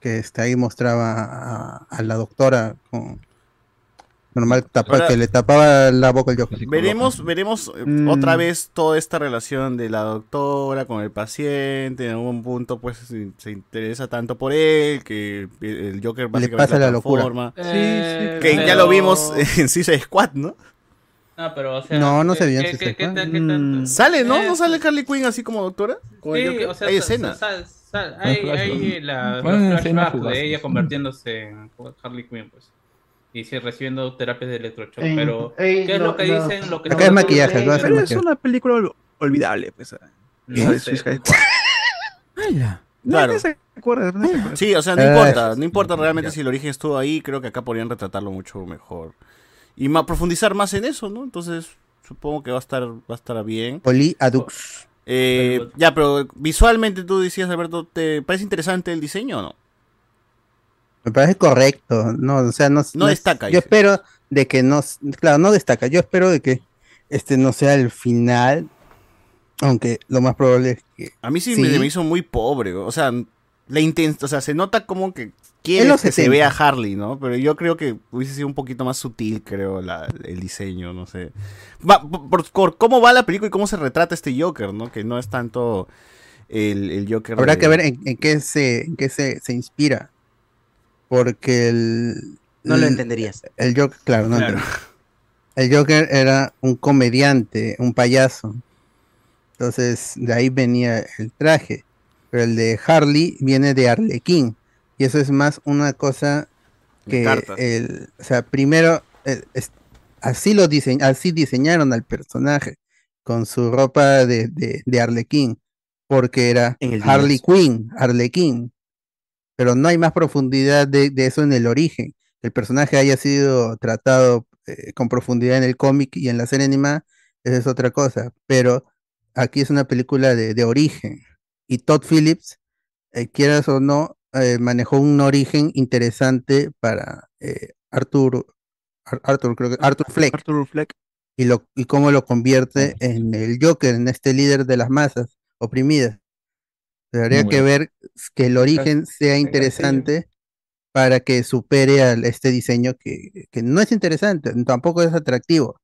que este, ahí mostraba a, a la doctora con normal tapa, Ahora- que le tapaba la boca al Joker. Veremos, veremos eh, Mm. otra vez toda esta relación de la doctora con el paciente. En algún punto, pues se, se interesa tanto por él que el Joker básicamente pasa lo la locura. transforma. Eh, Que ya lo vimos [laughs] en Suicide Squad, ¿no? No, pero, o sea, No, no ¿qué- se en qué- tanto? Sale, ¿no? Eh, ¿No sale Harley Quinn así como doctora? Sí, o sea, Hay escena. sa- sa- hay, flashback. hay la, los escenas flashbacks de ella [laughs] convirtiéndose en Harley Quinn, pues. Y sí, recibiendo terapias de electrochoc. Eh, pero, eh, ¿qué es no, lo que no. dicen? Lo que Acá es maquillaje, es Pero es una película ol- olvidable, pues. No de sé. Claro. Se acuerda, nadie se acuerda. Sí, o sea, no Eh, importa, no importa realmente si el origen estuvo ahí, creo que acá podrían retratarlo mucho mejor. Y más, profundizar más en eso, ¿no? Entonces, supongo que va a estar, va a estar bien. Oli Adux. Eh, ya, pero visualmente tú decías, Alberto, ¿te parece interesante el diseño o no? Me parece correcto, no, o sea, no, No es- destaca, Yo dice. espero de que no, claro, no destaca. Yo espero de que este no sea el final, aunque lo más probable es que A mí sí, Sí. Me, me hizo muy pobre, o sea, la o sea, se nota como que quiere En los que se 70. vea Harley, ¿no? Pero yo creo que hubiese sido un poquito más sutil, creo, la- el diseño, no sé. Va, por, por- por cómo va la película y cómo se retrata este Joker, ¿no? Que no es tanto el, el Joker habrá de- que ver en, en qué se, en qué se, se inspira. Porque el No lo entenderías. El Joker, claro, no Claro. entiendo. El Joker era un comediante, un payaso. Entonces, de ahí venía el traje. Pero el de Harley viene de Arlequín. Y eso es más una cosa que el, o sea, primero el- es- así lo diseñ- así diseñaron al personaje con su ropa de, de, de Arlequín, porque era el Harley. Quinn, Arlequín. Pero no hay más profundidad de, de eso en el origen. El personaje haya sido tratado eh, con profundidad en el cómic y en la serie animada, esa es otra cosa. Pero aquí es una película de, de origen. Y Todd Phillips, eh, quieras o no, eh, manejó un origen interesante para eh, Arthur, Ar- Arthur, creo que Arthur Fleck. Arthur Fleck. Y, lo, y cómo lo convierte en el Joker, en este líder de las masas oprimidas. Habría Muy que bueno. ver que el origen sea interesante para que supere a este diseño que, que no es interesante, tampoco es atractivo.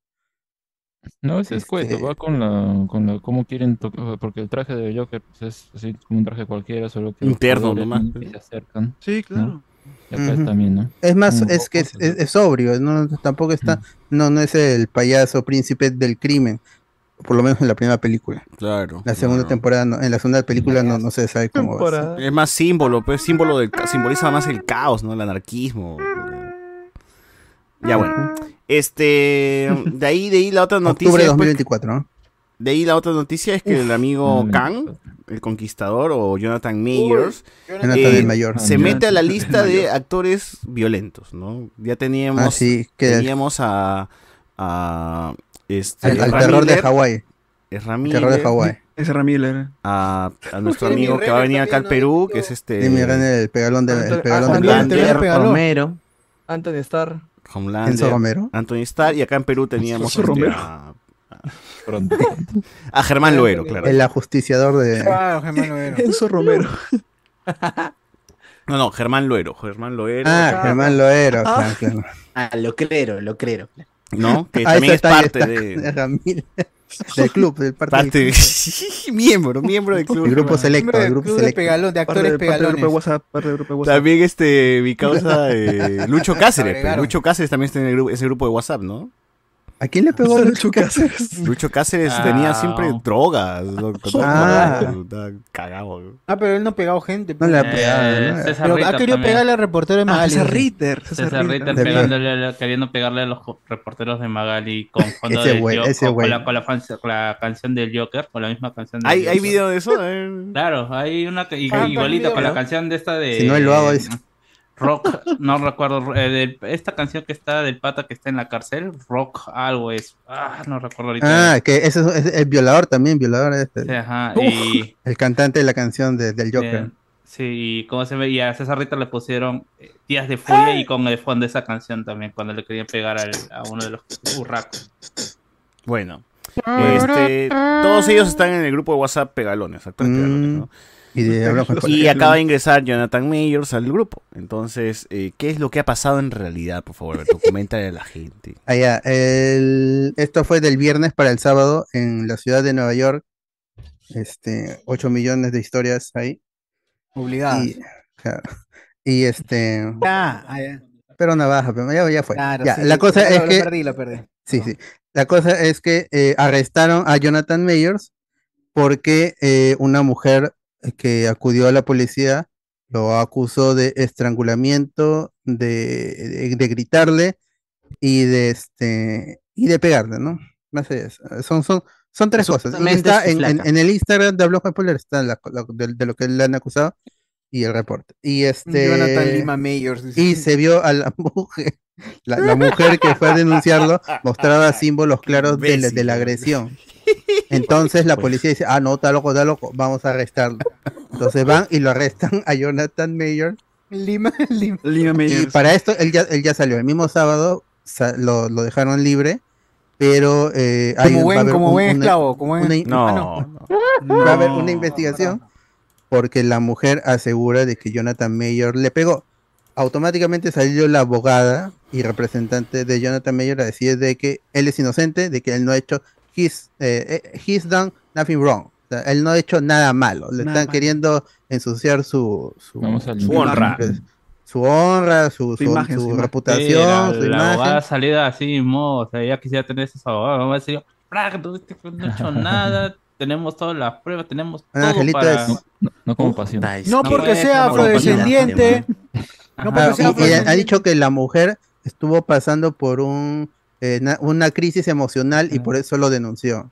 No, ese es cuento, va con la, con la, cómo quieren tocar, porque el traje de Joker pues, es así como un traje cualquiera, solo que Interno nomás. se acercan. Sí, claro. Y acá también, ¿no? Es más, es que es, es- es sobrio, no, tampoco está, no, no es el payaso príncipe del crimen, por lo menos en la primera película. Claro. La segunda claro. temporada, no, en la segunda película no, no se sabe cómo va a ser. Es más símbolo, pues símbolo del simboliza más el caos, ¿no? El anarquismo. Ya bueno. Este, [laughs] de ahí, de ahí la otra noticia. Octubre de es, pues, 2024, ¿no? De ahí la otra noticia es que el amigo Mm. Kang, el conquistador o Jonathan Mayers, Jonathan eh, Mayor. se mete a la lista de actores violentos, ¿no? Ya teníamos, Ah, sí, que- teníamos a, a este, Al- terror de Hawái. Ezra El terror de Hawái. Es Ramiller. a, a nuestro [laughs] amigo que va a venir acá al Perú, que es este Jimmy el pegalón de, el pegalón de Romero. Anthony Starr. Homelander, Enzo Romero. Anthony Starr, y acá en Perú teníamos este, Romero. a, a Germán [laughs] Loero, claro. El ajusticiador de. Claro, Germán Loero. Enzo Romero. [laughs] No, no, Germán Loero, Germán Loero. Ah, Germán Loero, claro, claro. Ah, lo creo, lo creo. ¿No? [laughs] Que Ah, también es está, parte está, de... [laughs] Ramírez. [laughs] Del club, del parte, Parte del club. miembro, miembro del club. El grupo selecto, el grupo club de selecto. pegalón, de Parte actores parte del grupo de pegalones. WhatsApp, parte del grupo de WhatsApp. También este, mi causa, eh, Lucho Cáceres. pues. Lucho Cáceres también está en el grupo, ese grupo de WhatsApp, ¿no? ¿A quién le pegó [laughs] Lucho Cáceres? Lucho Cáceres Ah. tenía siempre drogas. ¿no? Ah. Cagado. Ah, pero él no ha pegado gente. No le ha pues. pegado, Eh, ¿no? César Pero ha querido también. pegarle al reportero de Ah, Magali. César Ritter. César César Ritter. Pegándole, queriendo pegarle a los reporteros de Magali con [laughs] fondo Ese del güey, Jo- ese con, güey. la, con, la, fan- con la canción del Joker, con la misma canción del ¿Hay, ¿Hay video de eso? Eh, Claro, hay una que, Ah, igualita con la canción de esta de Si no, él lo hago, dice. Rock, no recuerdo eh, del- esta canción que está del pata que está en la cárcel, Rock algo es, ah, no recuerdo ahorita. Ah, que ese es, es el violador también, violador este. Sí, ajá, y El cantante de la canción de- del Joker. eh, sí, y cómo se ve, y a César Ritter le pusieron eh, Días de Furia y con el fondo de esa canción también, cuando le querían pegar al- a uno de los burracos. Bueno. Este, todos ellos están en el grupo de WhatsApp Pegalones, actores Mm. Pegalones, ¿no? Y de [laughs] acaba de ingresar Jonathan Mayers al grupo. Entonces, eh, ¿qué es lo que ha pasado en realidad? Por favor, Alberto, coméntale a la gente. [laughs] Ah, ya, el- esto fue del viernes para el sábado en la ciudad de Nueva York. Este, 8 millones de historias ahí. Obligadas. Y, claro, y este, Ah, ah, ya. pero navaja, pero ya, ya fue. Claro, Ya, sí, la cosa es lo que perdí, lo perdí. Sí, sí. La cosa es que eh, arrestaron a Jonathan Mayers porque eh, una mujer que acudió a la policía lo acusó de estrangulamiento, de, de- de gritarle y de este y de pegarle, ¿no? Más allá de eso. Son, son, son tres cosas. Está en, en- el Instagram de Hablamos Spoiler está la- la- de, de lo que le han acusado y el reporte. Y este Jonathan Lima y se vio a la [laughs] mujer, la, la mujer que fue a denunciarlo mostraba símbolos claros de, la- de la agresión. [laughs] Entonces la policía dice, ah, no, está loco, está loco, vamos a arrestarlo. Entonces van y lo arrestan a Jonathan Mayer. Lima, [laughs] Lima. Lima Y para esto él ya, él ya salió. El mismo sábado sa- lo, lo dejaron libre, pero eh, hay- Como va a buen, haber como un- buen una- esclavo. Como buen... una in- No, ah, no. Va a haber una investigación porque la mujer asegura de que Jonathan Mayer le pegó. Automáticamente salió la abogada y representante de Jonathan Mayer a decir de que él es inocente, de que él no ha hecho he's, eh, eh, he's done nothing wrong. O sea, él no ha hecho nada malo. Le Nada están queriendo ensuciar su, su, honra. pues, su honra, su, imagen, su su imagen. reputación, Sí, la, su la abogada imagen. salida así mismo, o sea, ella quisiera tener esos abogados, vamos a decir, "Fraga, tú este no he hecho nada, tenemos todas las pruebas, tenemos Ah, todo Angelito para... es- No, no como pasión. No No porque sea no, afrodescendiente. No porque Ah, sea afrodescendiente. ha dicho que la mujer estuvo pasando por un, eh, na- una crisis emocional y por eso lo denunció.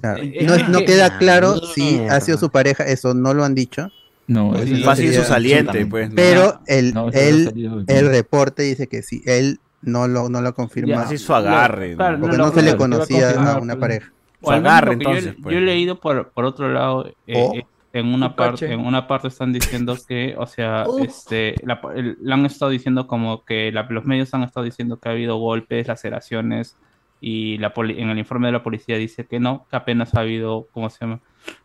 Claro. No, es no que- queda claro si ha sido su pareja, eso no lo han dicho, No, Pues sí, ya Fácil su saliente, pues. ¿no? pero el, No, el, el reporte dice que sí, él no lo, no lo ha confirmado, Así su agarre. ¿no? Claro, porque no, no, no, se le no, conocía no, no, a una no. pareja. O Su agarre, yo- entonces, yo, pues. he leído por, por otro lado, eh, eh, en una parte, en una parte están diciendo que, o sea, este, la, el- han estado diciendo como que la- los medios han estado diciendo que ha habido golpes, laceraciones, y la poli- en el informe de la policía dice que no, que apenas ha habido, ¿cómo se llama?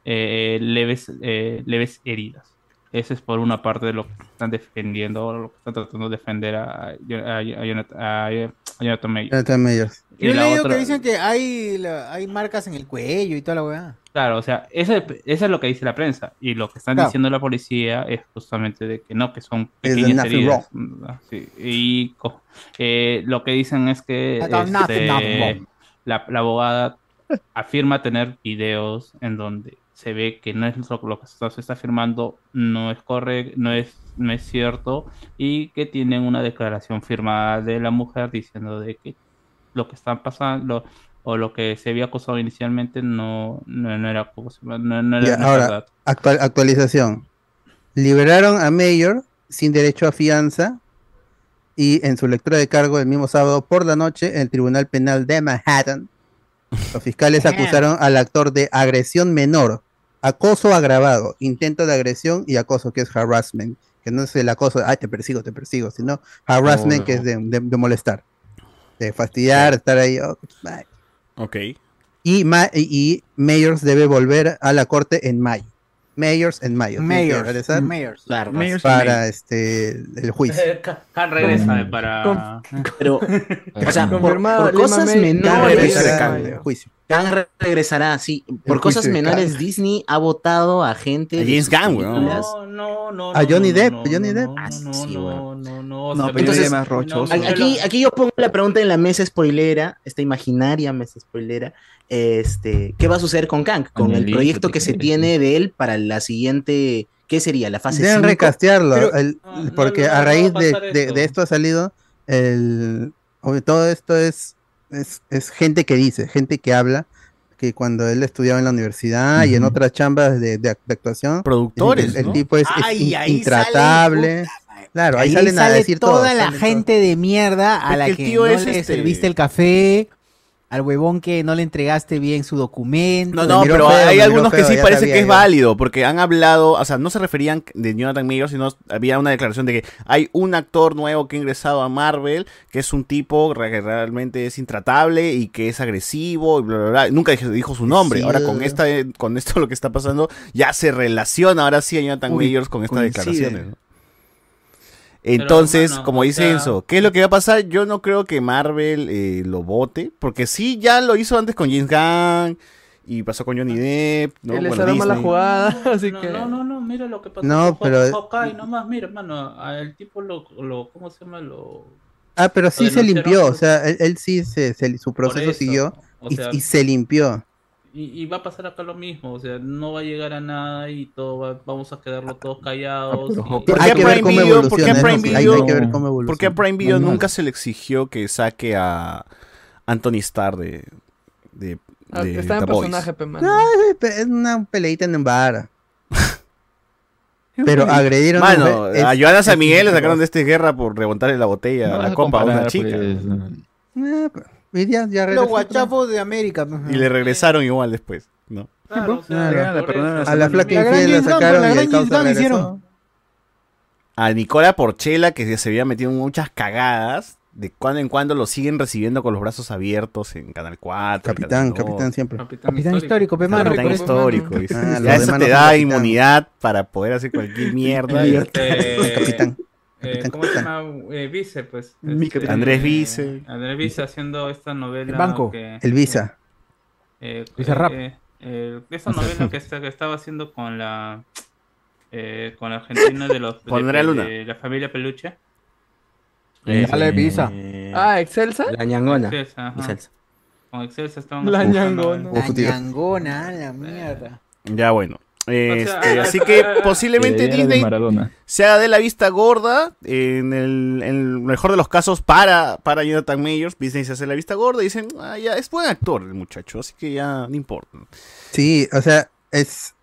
Eh, leves, eh, leves heridas. Ese es por una parte de lo que están defendiendo, lo que están tratando de defender a, a, a Jonathan, a- a Jonathan Mayer. Jonathan Meyers. Y Yo he leído otra- que dicen que hay, la- hay marcas en el cuello y toda la weá. Claro, o sea, eso, eso es lo que dice la prensa. Y lo que están Claro. diciendo la policía es justamente de que no, que son Es de pequeñas heridas. Sí, Y eh, lo que dicen es que este, nothing wrong. la, la abogada afirma tener videos en donde se ve que no es lo, lo que se está afirmando, no es correcto, no es, no es cierto, y que tienen una declaración firmada de la mujer diciendo de que lo que están pasando o lo que se había acusado inicialmente no, no, no era, no, no era, Ya, ahora, verdad. actual- actualización. Liberaron a Mayor sin derecho a fianza y en su lectura de cargo el mismo sábado por la noche en el Tribunal Penal de Manhattan, los fiscales acusaron al actor de agresión menor, acoso agravado, intento de agresión y acoso, que es harassment, que no es el acoso, ay, te persigo, te persigo, sino harassment, no. que es de, de- de molestar, de fastidiar, estar ahí. oh. Ok. Y, Ma- y Mayors debe volver a la corte en mayo. Mayors en mayo. Mayors, regresar Mayors. Claro, Mayors para este el juicio. Khan regresa eh, para... Pero, o sea, por, cosas menores. regresará Khan regresará. juicio. Khan re- regresará, sí. Por El cosas menores. Disney ha votado a gente. A James Gunn, weón. No, no, no. A Johnny no, Depp, no, Johnny no, Depp. No, Ah, no, sí, no, no, no. No, pero entonces- más rochoso. Aquí, aquí yo pongo la pregunta en la mesa spoilera, esta imaginaria mesa spoilera. Este, ¿qué va a suceder con Kang? Con el proyecto que se tiene de él para la siguiente, ¿qué sería? La fase Deben 5. recastearlo, Pero- el- No, no, porque no, no a a raíz de, pasar de- de esto ha salido el todo esto es, es es gente que dice, gente que habla que cuando él estudiaba en la universidad y en otras chambas de, de- de actuación, Productores, el, el ¿no? tipo es, es Ay, intratable. Claro, ahí, Ahí salen a sale decir toda todo, la gente de mierda a Es la que el tío no es le este- serviste el café, al huevón que no le entregaste bien su documento. No, no, pero feo, hay algunos que feo, sí parece sabía que es yo. válido, porque han hablado, o sea, no se referían de Jonathan Majors, sino había una declaración de que hay un actor nuevo que ha ingresado a Marvel, que es un tipo que realmente es intratable y que es agresivo y bla, bla, bla. Nunca dijo, dijo su nombre. Sí, ahora con eh. esta, con esto lo que está pasando, ya se relaciona ahora sí a Jonathan Majors con estas declaraciones. ¿no? Entonces, como dice sea- Enzo, ¿qué es lo que va a pasar? Yo no creo que Marvel eh, lo vote, porque sí, ya lo hizo antes con James Gunn y pasó con Johnny Depp, ¿no? Él Bueno, arma la Disney. jugada, [laughs] así No, que... no, no, no, mira lo que pasó No, con pero- Hawkeye, nomás, mira, hermano, el tipo lo, lo, ¿cómo se llama? Lo... Ah, pero sí Lo se limpió, o sea, él, él sí se, se- su proceso eso, siguió o y, sea, y se limpió. Y, y va a pasar acá lo mismo, o sea, no va a llegar a nada y todo va- vamos a quedarlo todos callados. y- Hawkeye- ¿Por qué Prime Video, ¿por qué Prime Video, hay que ver cómo ¿por qué evoluciona. Prime Video Normal. nunca se le exigió que saque a Anthony Starr de, de, Ah, de Está en personaje. No, es- una peleita en bar. [laughs] Pero agredieron a Mano, a es- Joana San Miguel le sacaron de esta guerra por remontarle la botella No a la a copa a una chica. pues, no. Eh, pero- y ya, ya Los regresó. guachafos de América. pues, Y le regresaron igual después, ¿no? Claro, o sea, Claro. Ya, la por perdonaron eso. A la flaca La infiel sacaron y el causa hicieron. A Nicola Porchela, que se había metido en muchas cagadas, de cuando en cuando lo siguen recibiendo con los brazos abiertos en Canal 4. en Capitán, Canal 2. capitán siempre. Capitán Capitán histórico, pe, mano. Capitán histórico. Ah, Ya eso te da capitán. inmunidad para poder hacer cualquier mierda. y- [laughs] Capitán. Eh, ¿Cómo se llama? Eh, Vice, pues. Este. Andrés Vice. Andrés Vice haciendo esta novela. El banco. que- El Visa. eh, Rap. eh, eh, esa novela que, está- que estaba haciendo con la. Eh, con la Argentina de los. Con de, Andrea Luna. de la familia Peluche. Eh, Dale, Visa. eh, Ah, ¿Excelsa? La ñangona. Excelsa, ajá. Excelsa. Con Excelsa estaban La ñangona. La ñangona, la mierda. Ya bueno. Este, sea, así que [laughs] posiblemente Disney se haga de la vista gorda. En el, en el mejor de los casos, para, para Jonathan Majors, Disney se hace la vista gorda y dicen, ah, ya, es buen actor el muchacho, así que ya no importa. Sí, o sea, es.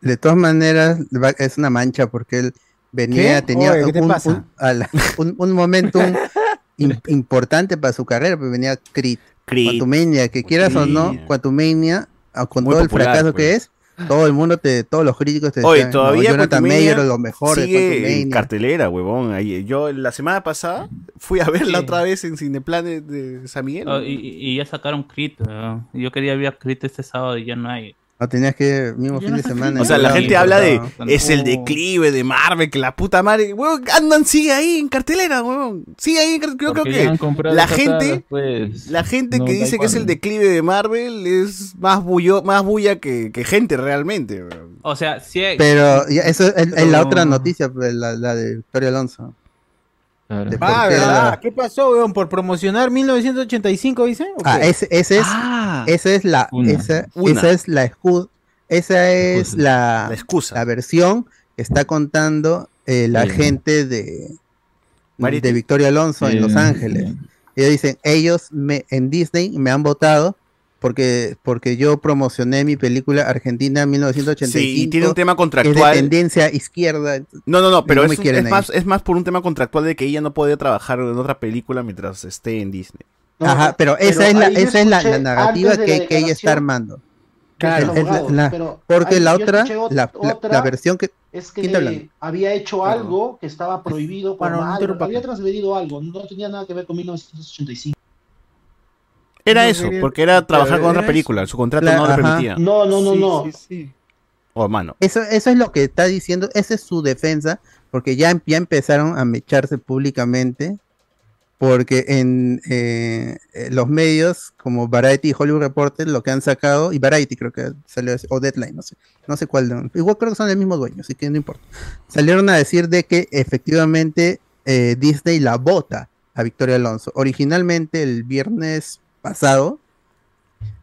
De todas maneras, es una mancha porque él venía, ¿Qué? tenía Oye, ¿qué te un, un, la- un, un momentum [laughs] importante para su carrera, pues venía Creed, Creed. Quantumania, que quieras o no, Quantumania. Ah, con Muy todo popular, el fracaso que pues. es, todo el mundo, te, todos los críticos te Oye, decían, todavía no, Jonathan Mayer, lo mejor de sigue en cartelera, huevón. Ahí- Yo la semana pasada fui a verla Sí. otra vez en Cineplan de, de San Miguel. Oh, y, y- y ya sacaron Crit. ¿no? Yo quería ver Crit este sábado y ya no hay. No tenías que, mismo fin de semana. O sea, la en gente habla de es el declive de Marvel, que la puta madre, weón, andan sigue ahí en cartelera, weón. Sigue ahí, en car- creo, que comprado la gente pues, la gente que dice que es el declive de Marvel es más bullo, más bulla que, que gente realmente, weón. O sea, sí hay- Pero eso es, la otra noticia, pues, la, la de Victoria Alonso. Ah, qué ¿verdad? la- ¿Qué pasó, weón? ¿Por promocionar 1985, dice? ¿O Ah, qué? ese, ese es, esa es la, Una. esa, Una. esa es la excusa, esa es la, La excusa. la versión que está contando eh, la Sí. gente de, de Victoria Alonso en. Los Ángeles. Ellos dicen, ellos me, en Disney me han votado porque, porque yo promocioné mi película Argentina 1985. Sí, y tiene un tema Es contractual. de tendencia izquierda. No, no, no, pero no es, es más, es más por un tema contractual de que ella no puede trabajar en otra película mientras esté en Disney. Ajá, pero esa es la, esa es la, la narrativa la que, que ella está armando. Claro, Es- es la- pero porque ahí la otra, otra la versión que... es que había hecho algo que estaba prohibido por Bueno, algo, había transgredido algo, no tenía nada que ver con 1985. Era No, eso, quería- porque era trabajar con otra película, su contrato La- no le permitía. No, no, no, Sí, no. Oh, mano. Eso, eso es lo que está diciendo, esa es su defensa, porque ya, ya empezaron a mecharse públicamente, porque en eh, los medios como Variety y Hollywood Reporter lo que han sacado, y Variety creo que salió, así, o Deadline, no sé, no sé cuál, de- igual creo que son el mismo dueño, así que no importa. Salieron a decir de que efectivamente eh, Disney la vota a Victoria Alonso. Originalmente el viernes pasado,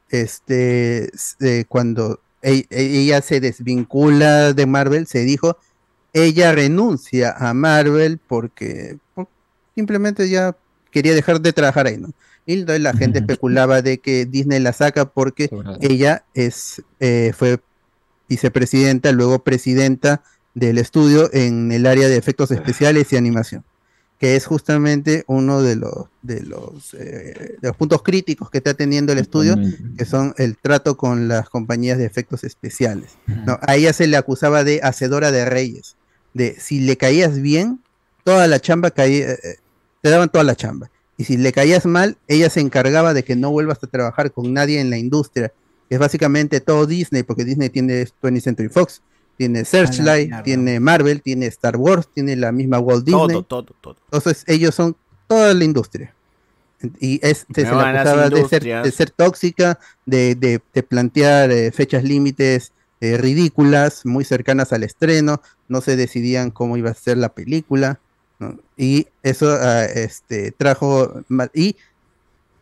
este, eh, cuando e- ella se desvincula de Marvel, se dijo, ella renuncia a Marvel porque por- simplemente ya quería dejar de trabajar ahí, ¿no? Y la gente especulaba de que Disney la saca porque ella es, eh, fue vicepresidenta, luego presidenta del estudio en el área de efectos especiales y animación, que es justamente uno de los, de los, eh, de los puntos críticos que está teniendo el estudio, que son el trato con las compañías de efectos especiales. No, a ella se le acusaba de hacedora de reyes, de si le caías bien, toda la chamba caía, eh, eh, te daban toda la chamba. Y si le caías mal, ella se encargaba de que no vuelvas a trabajar con nadie en la industria. Es básicamente todo Disney, porque Disney tiene 20th Century Fox, tiene Searchlight, tiene Marvel, tiene Star Wars, tiene la misma Walt Disney. Todo, todo, todo. Entonces ellos son toda la industria. Y es, se, se acusaba de ser, industrias. de ser tóxica, de, de- de plantear eh, fechas límites eh, ridículas, muy cercanas al estreno, no se decidían cómo iba a ser la película, ¿no? y eso ah, este, trajo... Y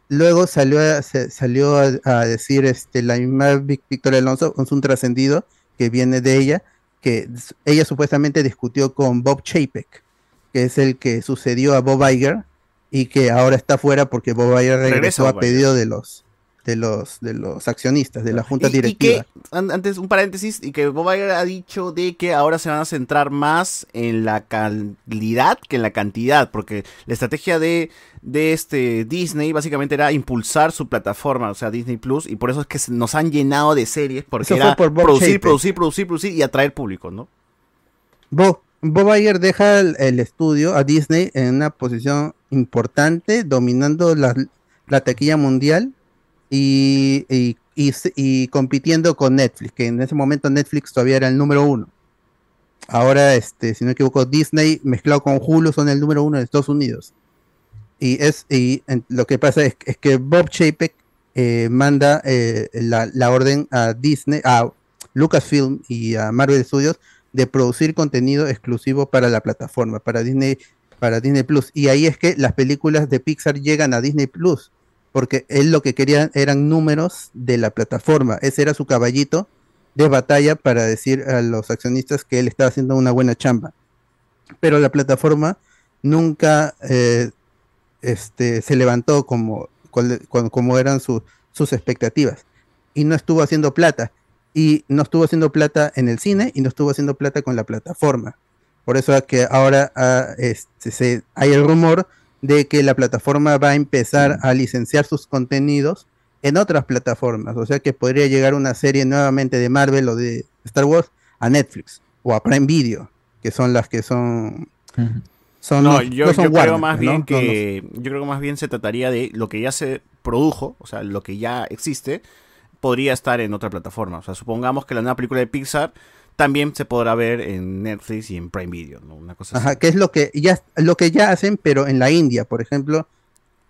luego salió a, se- salió a, a decir este, la misma Vic- Victoria Alonso, es un trascendido que viene de ella, que ella supuestamente discutió con Bob Chapek, que es el que sucedió a Bob Iger y que ahora está fuera porque Bob Iger Regresa regresó a Bob Iger. pedido de los de los de los accionistas de la junta Y- y directiva. que, an- antes, un paréntesis, y que Bob Iger ha dicho de que ahora se van a centrar más en la calidad que en la cantidad, porque la estrategia de, de este Disney básicamente era impulsar su plataforma, o sea, Disney Plus, y por eso es que nos han llenado de series, porque era por producir, Chapek. producir, producir, producir y atraer público, ¿no? Bob, Bob Iger deja el, el estudio a Disney en una posición importante, dominando la, la taquilla mundial y, y- y y compitiendo con Netflix, que en ese momento Netflix todavía era el número uno. Ahora, este, si no me equivoco, Disney mezclado con Hulu son el número uno de Estados Unidos. Y es y lo que pasa es, es que Bob Chapek eh, manda eh, la, la orden a Disney, a Lucasfilm y a Marvel Studios de producir contenido exclusivo para la plataforma, para Disney, para Disney Plus. Y ahí es que las películas de Pixar llegan a Disney Plus, porque él lo que quería eran números de la plataforma. Ese era su caballito de batalla para decir a los accionistas que él estaba haciendo una buena chamba. Pero la plataforma nunca eh, este, se levantó como, como eran su- sus expectativas. Y no estuvo haciendo plata. Y no estuvo haciendo plata en el cine y no estuvo haciendo plata con la plataforma. Por eso es que ahora ah, este, se- hay el rumor de que la plataforma va a empezar a licenciar sus contenidos en otras plataformas. O sea que podría llegar una serie nuevamente de Marvel o de Star Wars a Netflix o a Prime Video, que son las que son... son no, no- yo, no son yo creo más ¿no? bien No, no que yo creo que más bien se trataría de lo que ya se produjo, o sea, lo que ya existe, podría estar en otra plataforma. O sea, supongamos que la nueva película de Pixar también se podrá ver en Netflix y en Prime Video, ¿no? Una cosa así. Ajá, que es lo que ya lo que ya hacen, pero en la India, por ejemplo,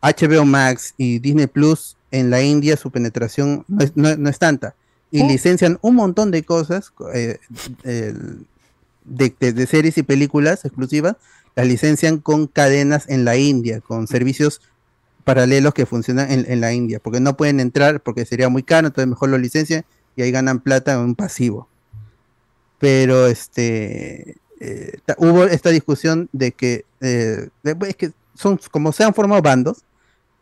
HBO Max y Disney Plus en la India su penetración no es, no- no es tanta y Oh. licencian un montón de cosas eh, de- de series y películas exclusivas, las licencian con cadenas en la India, con servicios paralelos que funcionan en, en la India, porque no pueden entrar porque sería muy caro, entonces mejor lo licencian y ahí ganan plata en un pasivo pero este eh, hubo esta discusión de que, eh, de- es que son como se han formado bandos.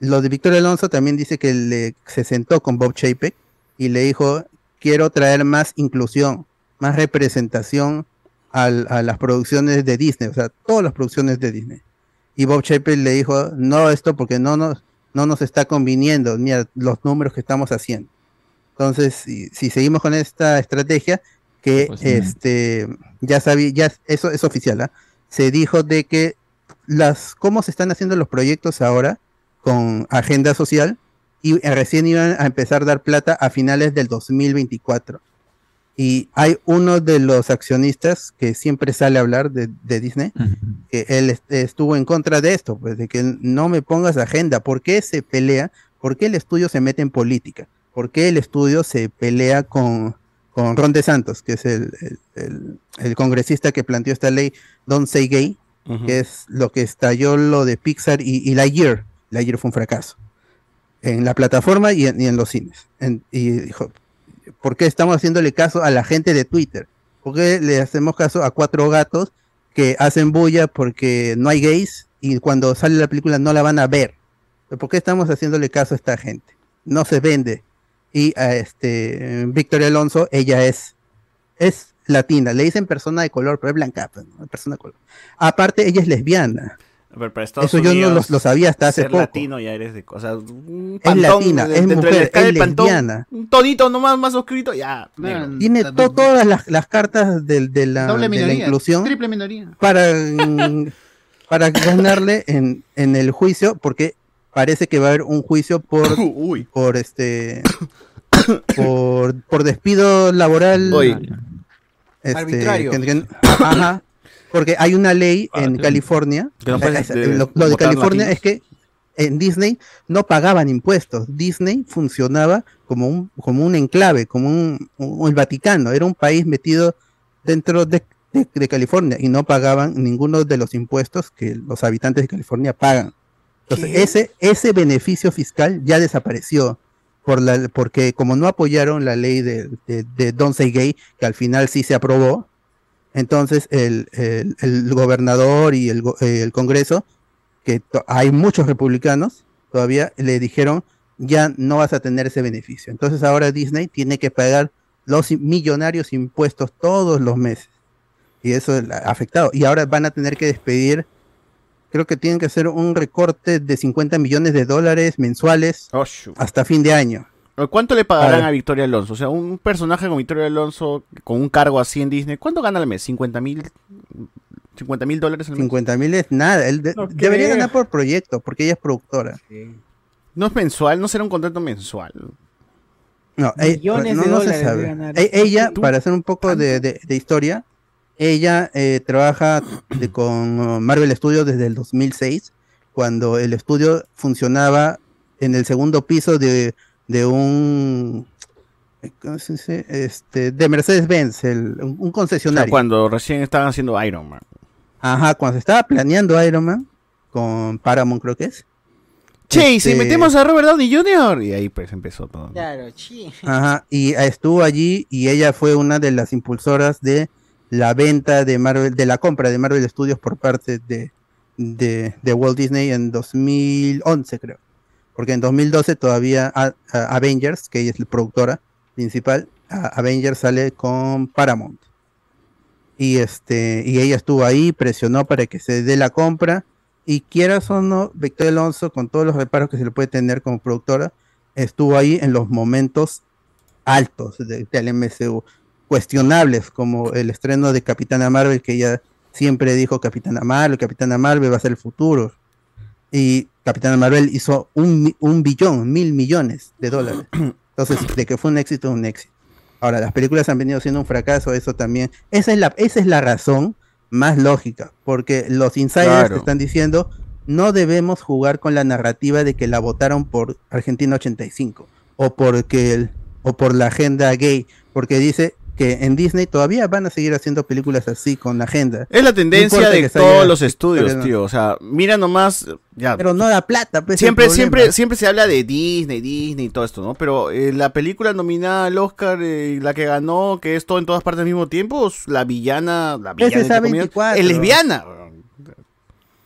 Lo de Victoria Alonso también dice que le, se sentó con Bob Chapek y le dijo quiero traer más inclusión, más representación al- a las producciones de Disney, o sea, todas las producciones de Disney. Y Bob Chapek le dijo no esto porque no nos no nos está conviniendo, mira los números que estamos haciendo. Entonces, si, si seguimos con esta estrategia, que Pues sí. este ya sabía, ya eso es oficial, ¿ah? se dijo de que las cómo se están haciendo los proyectos ahora con agenda social y eh, recién iban a empezar a dar plata a finales del 2024. Y hay uno de los accionistas que siempre sale a hablar de, de Disney, que él est- estuvo en contra de esto, pues de que no me pongas agenda. ¿Por qué se pelea? ¿Por qué el estudio se mete en política? ¿Por qué el estudio se pelea con, con Ron DeSantos, que es el, el- el- el congresista que planteó esta ley Don't Say Gay, que es lo que estalló lo de Pixar y, y Lightyear. Lightyear fue un fracaso en la plataforma y en, y en los cines. En- y dijo, ¿por qué estamos haciéndole caso a la gente de Twitter? ¿Por qué le hacemos caso a cuatro gatos que hacen bulla porque no hay gays y cuando sale la película no la van a ver? ¿Por qué estamos haciéndole caso a esta gente? No se vende. Y a este Victoria Alonso, ella es, es latina. Le dicen persona de color, pero es blanca, pues, ¿no? persona de color. Aparte, ella es lesbiana. Pero para Estados Eso yo no lo, lo sabía hasta hace ser poco. latino ya eres de... O sea, un Es latina, de- es mujer, es pantón, lesbiana. Un tonito nomás más oscurito, ya. negro. Tiene to- todas las, las cartas del- de, la, Doble de la inclusión triple minoría. para, mm, para ganarle en, en el juicio, porque parece que va a haber un juicio por, [coughs] por este [coughs] por, por despido laboral Uy. este, Arbitrario. que- que- ajá, porque hay una ley en California no eh, lo, lo de California latinos. es que en Disney no pagaban impuestos. Disney funcionaba como un, como un enclave, como un, un- el Vaticano. Era un país metido dentro de, de- de California y no pagaban ninguno de los impuestos que los habitantes de California pagan. Entonces, ¿Qué? ese, ese beneficio fiscal ya desapareció. Por la, porque como no apoyaron la ley de, de, de Don't Say Gay, que al final sí se aprobó, entonces el, el- el gobernador y el, el Congreso, que hay muchos republicanos, todavía le dijeron, ya no vas a tener ese beneficio. Entonces ahora Disney tiene que pagar los millonarios impuestos todos los meses. Y eso ha afectado. Y ahora van a tener que despedir, creo que tienen que hacer un recorte de 50 millones de dólares mensuales Oh, hasta fin de año. ¿Cuánto le pagarán a Victoria Alonso? O sea, un personaje como Victoria Alonso con un cargo así en Disney, ¿cuánto gana al mes? ¿50 mil 50 mil dólares al mes? 50 mil es nada. Él de- No debería ganar por proyecto, porque ella es productora. No es mensual, no será un contrato mensual. No, eh, Millones no, de no se dólares sabe. ganar. E- ella, para hacer un poco de, de- de historia, ella eh, trabaja de- con uh, Marvel Studios desde el 2006, cuando el estudio funcionaba en el segundo piso de, de un eh, ¿cómo se dice? este de Mercedes-Benz, el- un, un O sea, concesionario. cuando recién estaban haciendo Iron Man. Ajá, cuando se estaba planeando Iron Man con Paramount creo que es. Che, y si Este, metemos a Robert Downey Jr. Y ahí pues empezó todo. Claro, chi. Ajá, y estuvo allí y ella fue una de las impulsoras de la venta de Marvel, de la compra de Marvel Studios por parte de, de, Walt Disney en 2011, creo. Porque en 2012 todavía Avengers, que es la productora principal, Avengers sale con Paramount. Y este, y ella estuvo ahí, presionó para que se dé la compra. Y quieras o no, Victoria Alonso, con todos los reparos que se le puede tener como productora, estuvo ahí en los momentos altos de- del MCU, cuestionables, como el estreno de Capitana Marvel, que ella siempre dijo Capitana Marvel, Capitana Marvel va a ser el futuro. Y Capitana Marvel hizo un, un billón, mil millones de dólares. [clears throat] Entonces, de que fue un éxito, un éxito. Ahora, las películas han venido siendo un fracaso, eso también. Esa es la, esa es la razón más lógica, porque los insiders Claro. están diciendo no debemos jugar con la narrativa de que la votaron por Argentina 85 o porque el- o por la agenda gay, porque dice que en Disney todavía van a seguir haciendo películas así con agenda. Es la tendencia de todos los estudios, no. tío. O sea, mira nomás, ya. Pero no da plata, pues, siempre, siempre, siempre se habla de Disney, Disney y todo esto, ¿no? Pero eh, la película nominada al Oscar, eh, la que ganó, que es todo en todas partes al mismo tiempo, es la villana, la villana, es comillas, A24. es lesbiana.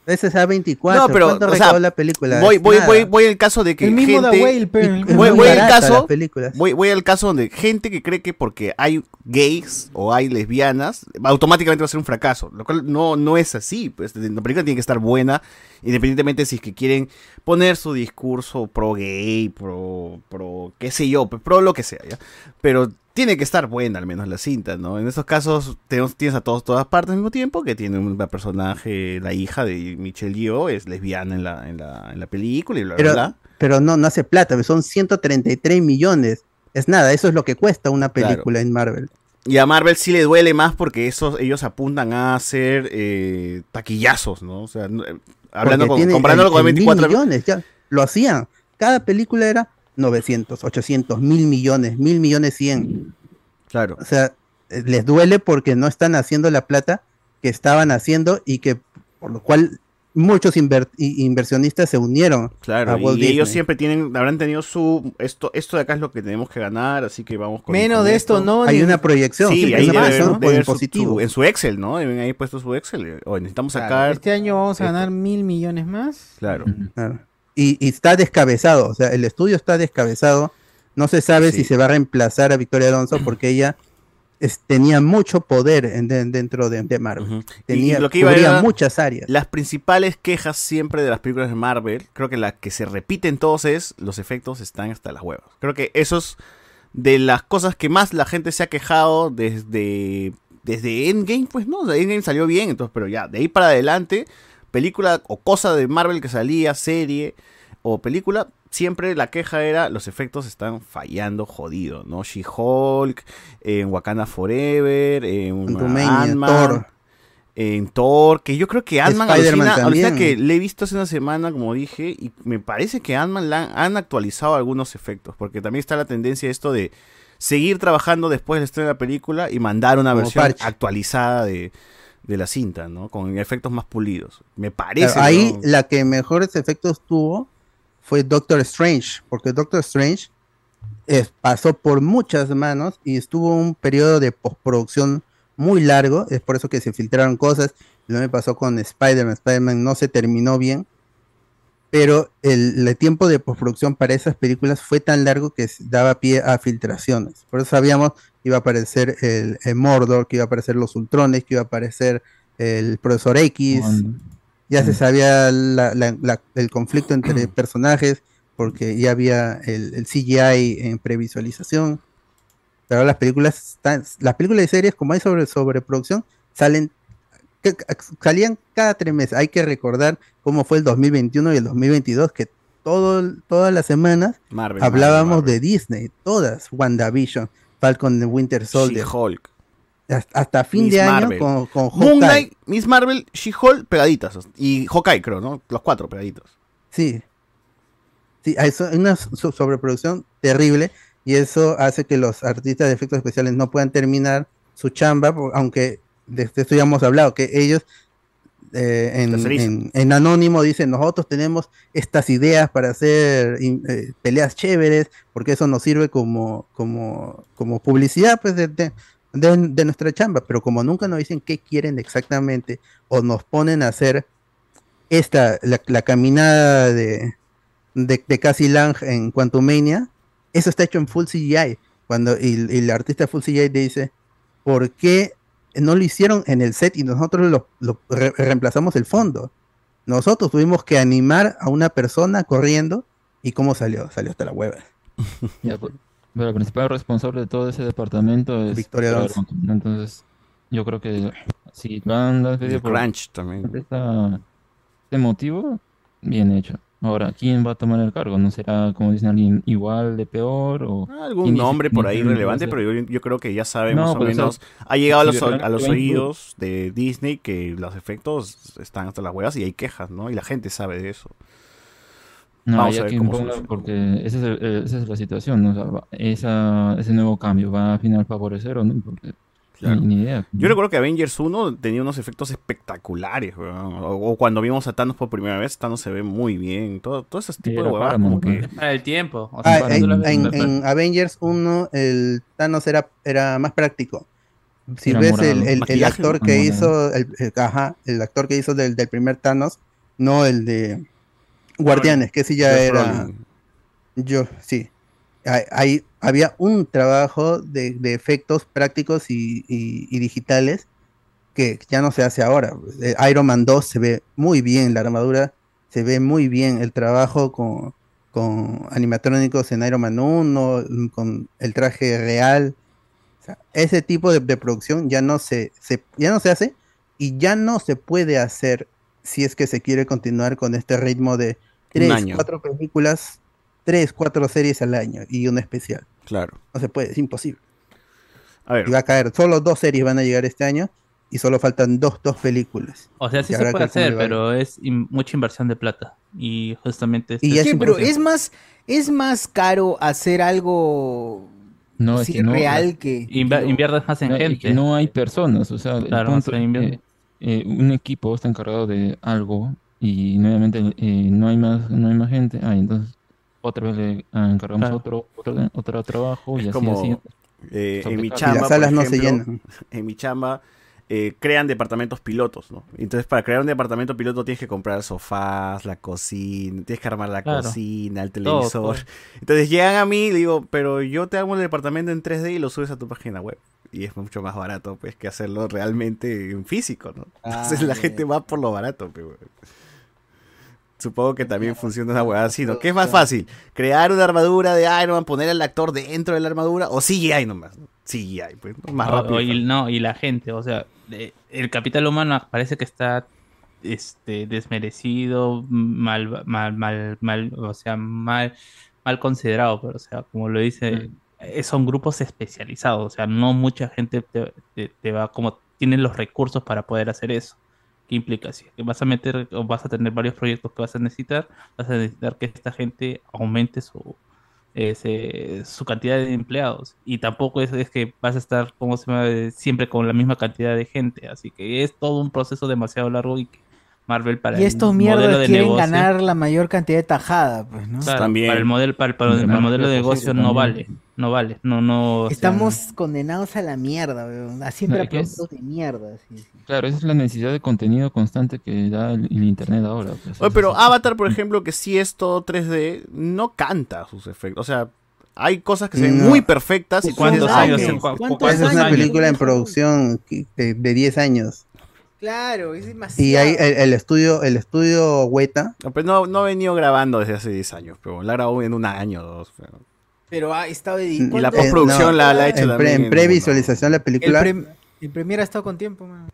Ese es A24. No, pero, ¿Cuánto o sea, la película? voy, voy, voy, voy al caso de que El mismo gente, Whale, pero el- voy, voy al caso, voy, voy al caso donde gente que cree que porque hay gays o hay lesbianas, automáticamente va a ser un fracaso, lo cual no, no es así, pues la película tiene que estar buena, independientemente si es que quieren poner su discurso pro gay, pro, pro, qué sé yo, pro lo que sea, ¿ya? Pero tiene que estar buena al menos la cinta, ¿no? En estos casos tenemos, tienes a todos todas partes al mismo tiempo, que tiene un personaje, la hija de Michelle Yeoh, es lesbiana en la, en la, en la película y bla, Pero, bla. pero no, no hace plata, son 133 millones. Es nada, eso es lo que cuesta una Claro. película en Marvel. Y a Marvel sí le duele más porque esos, ellos apuntan a hacer eh, taquillazos, ¿no? O sea, eh, hablando Porque con, tiene comparándolo con en mil 24 millones, ya lo hacían. Cada película era 900, 800, mil millones, mil millones 100. Claro. O sea, eh, les duele porque no están haciendo la plata que estaban haciendo y que por lo cual muchos inversionistas se unieron Claro, a Walt y ellos siempre tienen, habrán tenido su, esto, esto de acá es lo que tenemos que ganar, así que vamos con Menos con de esto, ¿no? Hay Ni- una proyección, Sí, hay una debe, proyección debe en ver su- positivo. su- en su Excel, ¿no? Deben ahí puesto su Excel. Hoy necesitamos Claro, sacar. Este año vamos a esto. ganar mil millones más. Claro. Claro. Y, y está descabezado, o sea, el estudio está descabezado. No se sabe si se va a reemplazar a Victoria Alonso porque ella es- tenía mucho poder en- de- dentro de, de Marvel. Tenía, y lo que iba cubría era muchas áreas. Las principales quejas siempre de las películas de Marvel, creo que la que se repite en todos es los efectos están hasta las huevas. Creo que eso es de las cosas que más la gente se ha quejado desde desde Endgame, pues no, Endgame salió bien, entonces, pero ya, de ahí para adelante, película o cosa de Marvel que salía, serie o película, siempre la queja era los efectos están fallando jodido, ¿no? She-Hulk, en Wakanda Forever, en Ant-Man, Thor. en Thor, que yo creo que Ant-Man también. que le he visto hace una semana, como dije, y me parece que Ant-Man han, han actualizado algunos efectos, porque también está la tendencia esto de seguir trabajando después del estreno de la película y mandar una Como versión parche. actualizada de, de la cinta, ¿no? Con efectos más pulidos. Me parece. Claro, ahí ¿no? la que mejores efectos tuvo fue Doctor Strange, porque Doctor Strange eh, pasó por muchas manos y estuvo un periodo de postproducción muy largo, es por eso que se filtraron cosas, lo me pasó con Spider-Man, Spider-Man no se terminó bien, pero el, el tiempo de postproducción para esas películas fue tan largo que daba pie a filtraciones, por eso sabíamos que iba a aparecer el, el Mordor, que iba a aparecer los Ultrones, que iba a aparecer el Profesor X, ya se sabía la- la- la- el conflicto entre [clears throat] personajes porque ya había el, el CGI en previsualización. Pero las películas están, las películas y series, como hay sobre sobreproducción, salen que- salían cada tres meses. Hay que recordar cómo fue el 2021 y el 2022, que todo, todas las semanas Marvel, hablábamos Marvel, de Disney, todas, WandaVision, Falcon the Winter Soldier. She-Hulk. Hasta, hasta fin Miss de año con, con Moon. Knight, Miss Marvel, She-Hulk pegaditas. Y Hawkeye, creo, ¿no? Los cuatro pegaditos. Sí. Sí, hay una so- sobreproducción terrible y eso hace que los artistas de efectos especiales no puedan terminar su chamba, aunque de esto ya hemos hablado, que ellos eh, en, en- en anónimo dicen, nosotros tenemos estas ideas para hacer eh, peleas chéveres, porque eso nos sirve como, como, como publicidad pues, de, de- de- nuestra chamba, pero como nunca nos dicen qué quieren exactamente o nos ponen a hacer esta, la, la caminada de, de, de Cassie Lang en Quantumania, eso está hecho en full CGI. Cuando, y, y el artista full CGI dice, ¿por qué no lo hicieron en el set y nosotros lo, lo re- reemplazamos el fondo? Nosotros tuvimos que animar a una persona corriendo y ¿cómo salió? Salió hasta la hueva. [laughs] Ya, pues, pero el principal responsable de todo ese departamento es Victoria. Entonces, yo creo que si lo han por Crunch también. esta- este motivo, bien hecho. Ahora, ¿quién va a tomar el cargo? ¿No será, como dicen alguien, igual de peor? O Algún quién dice nombre por ahí relevante, pero yo, yo creo que ya sabemos No, más o menos. ha llegado a los, a los oídos de Disney que los efectos están hasta las huevas y hay quejas, ¿no? Y la gente sabe de eso. No, Vamos a ver que cómo soluciona. porque esa es, el- esa es la situación, ¿no? O sea, va- esa, ese nuevo cambio va a final favorecer o no, porque Claro. ni, ni idea. Yo recuerdo que Avengers 1 tenía unos efectos espectaculares, weón. O, o cuando vimos a Thanos por primera vez, Thanos se ve muy bien. Todo, todo ese tipo de huevadas como que... Para el tiempo. O Ah, en, tú la ves- en- en Avengers 1 el Thanos era, era más práctico. Si Era ves el, el- actor que Morado. hizo el, el- ajá, el actor que hizo del, del primer Thanos, no el de Guardianes, que sí ya Josh era Brolin. yo, sí. Hay, había un trabajo de, de efectos prácticos y, y- y digitales que ya no se hace ahora. Eh, Iron Man 2 se ve muy bien, la armadura se ve muy bien, el trabajo con, con animatrónicos en Iron Man 1, mm, con el traje real. O sea, ese tipo de, de producción ya no se, se- ya no se hace y ya no se puede hacer si es que se quiere continuar con este ritmo de tres, cuatro películas, tres, cuatro series al año y un especial. Claro. No se puede, es imposible. A ver, Y va a caer, solo dos series van a llegar este año y solo faltan dos, dos películas. O sea, sí se puede que hacer, pero es in- mucha inversión de plata. Y justamente... este Y ya es Sí, pero es más, es más caro hacer algo No, es que no, real que... Inver- inviertes más en No, gente. que no hay personas, o sea, Claro, punto no se que, eh, un equipo está encargado de algo y nuevamente eh, no hay más, no hay más gente, ah, entonces otra vez le encargamos Claro. otro, otro, otro trabajo y es así, como así. eh, en mi chamba, las por salas no se llenan. en mi chamba eh, crean departamentos pilotos, ¿no? Entonces para crear un departamento piloto tienes que comprar sofás, la cocina, tienes que armar la Claro. cocina, el televisor. todo. Entonces llegan a mí y digo, pero yo te hago el departamento en 3D y lo subes a tu página web. Y es mucho más barato, pues, que hacerlo realmente en físico, ¿no? Entonces Ah, la ya, gente va por lo barato, pues, weón. Supongo que también funciona una hueá así, Ah, ¿no? ¿Qué es más fácil? ¿Crear una armadura de Iron Man, poner al actor dentro de la armadura o CGI nomás? ¿no? CGI, pues, ¿no? más O- rápido. o- y, no, y la gente, o sea, el capital humano parece que está este desmerecido, mal, mal, mal, mal, o sea, mal, mal considerado, pero o sea, como lo dice, eh, son grupos especializados, o sea, no mucha gente te, te- te va como tienen los recursos para poder hacer eso. ¿Qué implica? Si que vas a meter o vas a tener varios proyectos que vas a necesitar, vas a necesitar que esta gente aumente su, ese- su cantidad de empleados. Y tampoco es, es que vas a estar, como se llama, siempre con la misma cantidad de gente. Así que es todo un proceso demasiado largo y que Marvel para Y el estos modelo mierdas de quieren negocio- ganar la mayor cantidad de tajada, pues, ¿no? Claro, También. para el modelo, para el, para el- modelo de negocio no también. vale. No vale. No, no. o sea, Estamos condenados a la mierda, weón. A siempre No, productos de mierda. sí, sí. Claro, esa es la necesidad de contenido constante que da el, el internet ahora. pues, Oye, pero. Avatar, por ejemplo, que sí es todo 3D, no canta sus efectos. O sea, hay cosas que se ven No. muy perfectas y ¿Cuántos años? "Ah, en- ok". cu- cu- ¿Cuántos cuántos Esa es una años? película en producción de, de 10 años. Claro, es demasiado. Y hay el, el estudio, el estudio Weta, No, pues no, no he venido grabando desde hace 10 años, pero la grabó en un año o dos. pero- Pero ha estado Y editado. la postproducción la, la ha hecho en, pre- en previsualización la película. El, pre- Premiere ha estado con tiempo, man.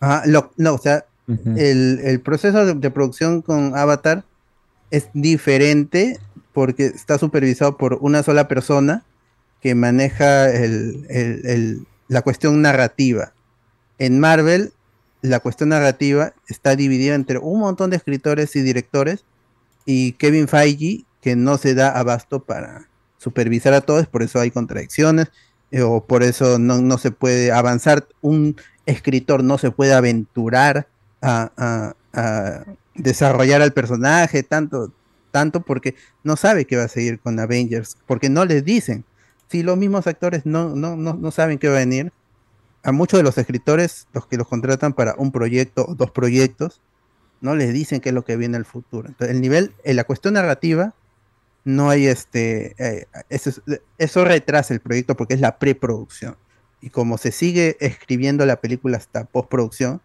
Ajá, lo- no, o sea, el, el proceso de, de producción con Avatar es diferente porque está supervisado por una sola persona que maneja el- el- el- la cuestión narrativa. En Marvel, la cuestión narrativa está dividida entre un montón de escritores y directores y Kevin Feige, que no se da abasto para supervisar a todos, por eso hay contradicciones, eh, o por eso no, no se puede avanzar, un escritor no se puede aventurar a, desarrollar al personaje tanto, tanto porque no sabe que va a seguir con Avengers, porque no les dicen. Si los mismos actores no, no, no, no saben qué va a venir, a muchos de los escritores, los que los contratan para un proyecto o dos proyectos, no les dicen qué es lo que viene al futuro. Entonces, el nivel, en la cuestión narrativa, no hay este, eh, eso, es- eso retrasa el proyecto porque es la preproducción. Y como se sigue escribiendo la película hasta postproducción,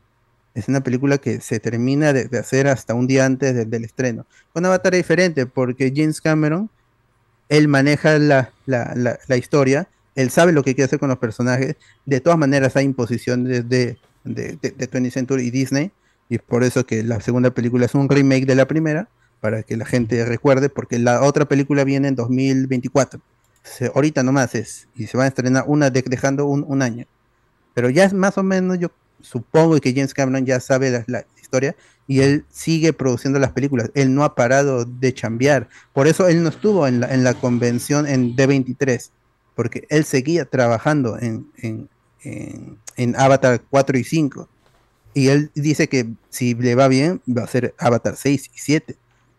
es una película que se termina de, de hacer hasta un día antes de- del estreno. Con Avatar es diferente porque James Cameron, él maneja la, la- la- la historia, él sabe lo que quiere hacer con los personajes. De todas maneras hay imposiciones de, de, de, de 20th Century y Disney, y por eso que la segunda película es un remake de la primera, para que la gente recuerde, porque la otra película viene en 2024. Se- ahorita nomás es, y se va a estrenar una de- dejando un, un año. Pero ya es más o menos, yo supongo que James Cameron ya sabe la, la historia y él sigue produciendo las películas. Él no ha parado de chambear. Por eso él no estuvo en la, en la convención en D23, porque él seguía trabajando en, en, en- en Avatar 4 y 5. Y él dice que si le va bien, va a ser Avatar 6 y 7.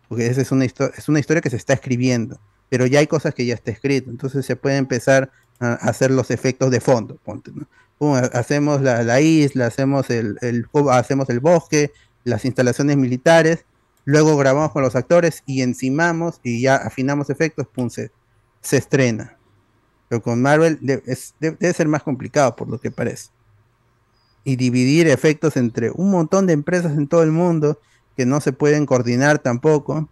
Porque esa es una, es una historia que se está escribiendo. Pero ya hay cosas que ya está escrito. Entonces se puede empezar a hacer los efectos de fondo. hacemos la, la isla, hacemos el, hacemos el bosque, las instalaciones militares. Luego grabamos con los actores y encimamos y ya afinamos efectos. Pum, se, estrena. Pero con Marvel de- es- de- debe ser más complicado por lo que parece y dividir efectos entre un montón de empresas en todo el mundo que no se pueden coordinar tampoco.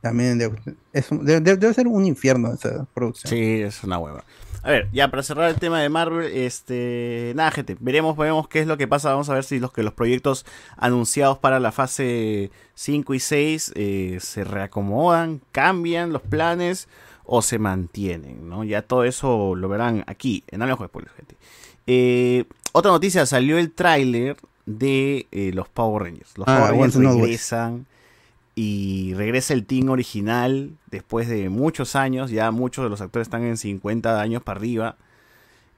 También debe, debe- ser un infierno esa producción. Sí, es una hueva. A ver, ya para cerrar el tema de Marvel, este, nada, gente, veremos, veremos qué es lo que pasa. Vamos a ver si los que los proyectos anunciados para la fase 5 y 6 eh, se reacomodan, cambian los planes o se mantienen, ¿no? Ya todo eso lo verán aquí, en de Spoilers, gente. Eh, otra noticia, salió el tráiler de eh, los Power Rangers. Los Ah, Power Rangers regresan y regresa el team original después de muchos años. Ya muchos de los actores están en 50 años para arriba.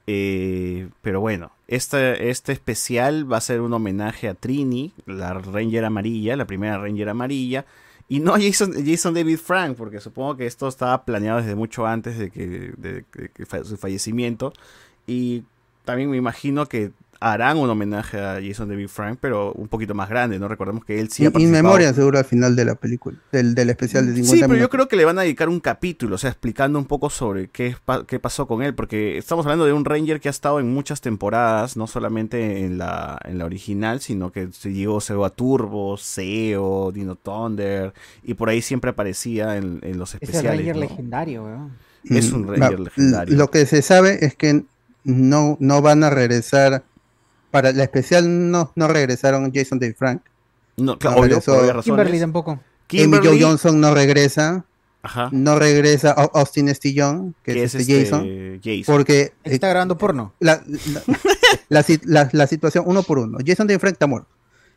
Eh, pero bueno, este, este especial va a ser un homenaje a Trini, la Ranger amarilla, la primera Ranger amarilla. Y no a Jason, Jason David Frank, porque supongo que esto estaba planeado desde mucho antes de que, de- su fallecimiento. Y también me imagino que harán un homenaje a Jason David Frank, pero un poquito más grande, ¿no? Recordemos que él sí ha In- participado. memoria seguro al final de la película, del, del especial de 50 Sí, pero yo creo que le van a dedicar un capítulo, o sea, explicando un poco sobre qué, qué pasó con él, porque estamos hablando de un Ranger que ha estado en muchas temporadas, no solamente en la, en la original, sino que se llegó a Turbo, Seo, Dino Thunder, y por ahí siempre aparecía en, en los Es el especiales. Ranger ¿no? legendario, weón. Es un Mm, Ranger va- legendario. Lo que se sabe es que no, no van a regresar. Para la especial no, no regresaron Jason David Frank. No, claro, obvio, por obvias razones. Kimberly tampoco. Kimberly- Jo Johnson no regresa. Ajá. No regresa Au- Austin St. John, que, Que es, es este este Jason. Jason. Porque Está grabando porno. la, la, la si- la- la situación uno por uno. Jason David Frank está muerto.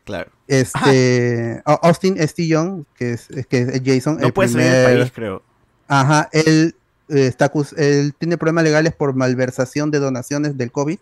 Claro. Este, Au- Austin St. John, que es, que es Jason. No el puede salir del primer- país, creo. Ajá, él, eh, está, acus- él tiene problemas legales por malversación de donaciones del COVID.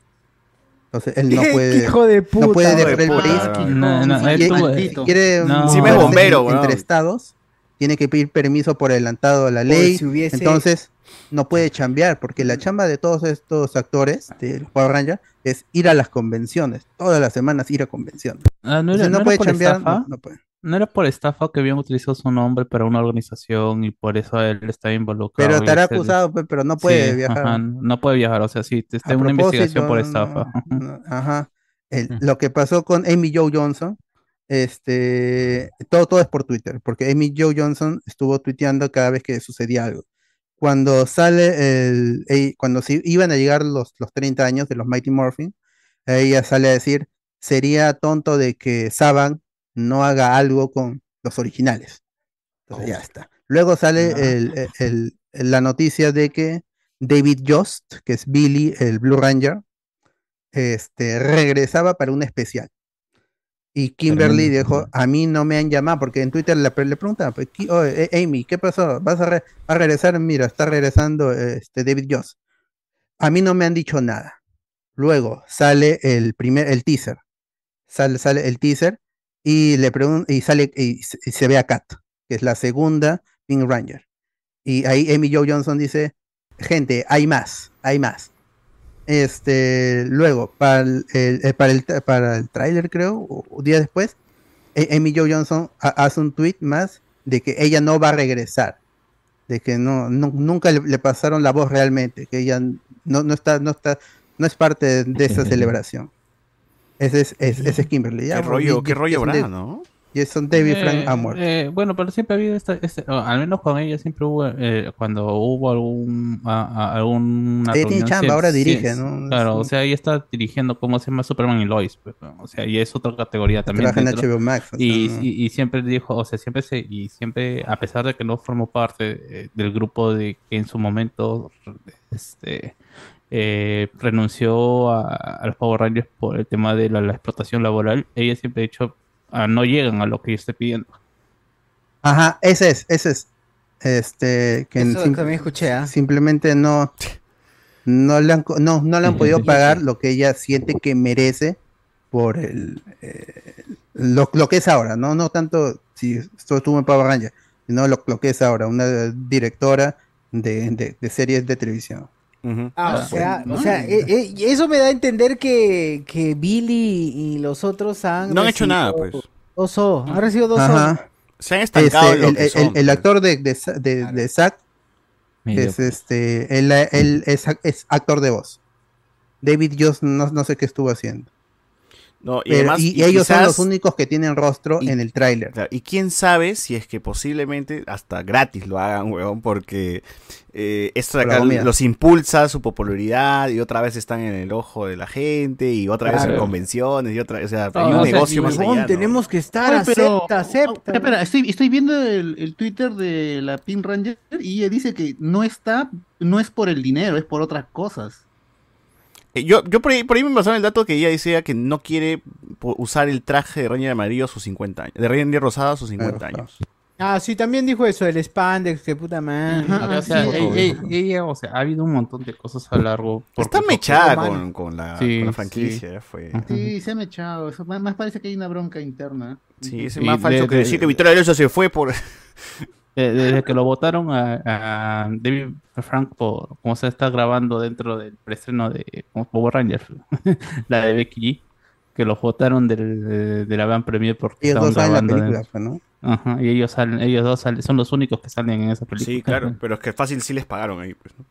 Entonces él no [laughs] ¡Qué puede, hijo de puta! no puede dejar de el país. No, no, Si él quiere- tuvo- si quiere No. me es bombero, entre weón. estados, tiene que pedir permiso por adelantado a la ley. si hubiese- Entonces no puede chambear, porque la chamba de todos estos actores del Power Ranger es ir a las convenciones. Todas las semanas ir a convenciones. Ah, no Entonces, era, no no era puede chambear, no- no puede. No era por estafa que habían utilizado su nombre para una organización y por eso él está involucrado. Pero estará acusado, pe- pero no puede Sí, viajar. ajá, no puede viajar, o sea, sí, está en una investigación por estafa. no, Ajá. El- lo que pasó con Amy Joe Johnson, este, todo, todo es por Twitter, porque Amy Joe Johnson estuvo tuiteando cada vez que sucedía algo. Cuando sale el, eh, cuando se iban a llegar los, los 30 años de los Mighty Morphin, ella sale a decir, sería tonto de que Saban no haga algo con los originales. Entonces ya está. Luego sale el- el- el- la noticia de que David Jost, que es Billy, el Blue Ranger, este, regresaba para un especial. Y Kimberly dijo, a mí no me han llamado, porque en Twitter le, le preguntaban, pues, "Ki- oye, eh, Amy, ¿qué pasó? ¿Vas a, re- a regresar? Mira, está regresando este David Jost. A mí no me han dicho nada. Luego sale el primer, el teaser. Sale, sale el teaser y le pregun- y sale y, se- y se ve a Kat, que es la segunda Pink Ranger. Y ahí Amy Joe Johnson dice, gente, hay más, hay más. Este, luego, para el, el- eh, para el, para el tráiler, creo, o día después, eh, Amy Joe Johnson ha- hace un tweet más de que ella no va a regresar. De que no, nu- nunca le, le pasaron la voz realmente, que ella no, no está, no está, no es parte de, de esa [laughs] celebración. Ese es, es- ese es Kimberly. ya, Qué rollo, y- qué y- rollo y- habrá, ¿no? Y son David Frank Eh, Amor. eh, bueno, pero siempre ha habido esta, este- al menos con ella siempre hubo, eh, cuando hubo algún, a- a- alguna Ella tiene reunión, chamba, siempre- ahora dirige, sí, ¿no? Claro, o sea, ella está dirigiendo cómo se llama Superman y Lois, pues, o sea, y es otra categoría también. Trabaja en. HBO Max, Y, y, y siempre dijo, o sea, siempre se, y siempre, a pesar de que no formó parte eh, del grupo de que en su momento, este, eh, renunció a, a los Power Rangers por el tema de la, la explotación laboral, ella siempre ha dicho, ah, no llegan a lo que yo estoy pidiendo. Ajá, ese es, ese es. Este, que Eso sim- también escuché, ¿ah? simplemente no, no le han, no, no le han podido [laughs] pagar lo que ella siente que merece por el, eh, lo, lo que es ahora, ¿no? No tanto si esto estuvo en Power Ranger, sino lo, lo que es ahora, una directora de, de- de series de televisión. Ah, o sea, o sea, eh, eh, eso me da a entender que, que Billy y los otros han No han hecho nada, recibido pues. Dos O, han recibido dos O. Ajá. Se han estancado Este, el, el- son, el- el actor de, de, de- de Zack es este, él, él es, es actor de voz. David Jones no, no sé qué estuvo haciendo. No, y Pero- además, y, y ellos son los únicos que tienen rostro en el tráiler. Claro, y quién sabe si es que posiblemente hasta gratis lo hagan, weón, porque eh, esto de acá los impulsa su popularidad y otra vez están en el ojo de la gente y otra vez en convenciones y otra o sea, hay un o sea, negocio más huevón, allá. ¿no? Tenemos que estar, Oye, pero- acepta, acepta. Espera, espera, estoy, estoy viendo el, el Twitter de la Team Ranger y ella dice que no está, no es por el dinero, es por otras cosas. Eh, Yo, yo por, ahí, por ahí me pasaron el dato que ella decía que no quiere usar el traje de Ranger amarillo a sus 50 años, de Ranger rosado a sus 50 años. Ah, sí, también dijo eso, el spandex, que puta madre. O sea, ella, ella- ella, o sea, ha habido un montón de cosas a lo largo. Está mechada con, con la, Sí, con la sí. franquicia, ya fue. Sí, se ha mechado. Eso más, más parece que hay una bronca interna. Sí, más falso de- que de- decir que Victoria Alonso se fue por... [laughs] Desde que lo votaron a, a David Frank por cómo se está grabando dentro del preestreno de Power Rangers, [laughs] la de Becky G, que los votaron del, de, de la Van Premier porque Ellos estaban la grabando película, pues, ¿no? Ajá, y ellos salen, ellos dos salen, son los únicos que salen en esa película. Sí, claro, pero es que fácil sí les pagaron ahí. Pues, ¿no?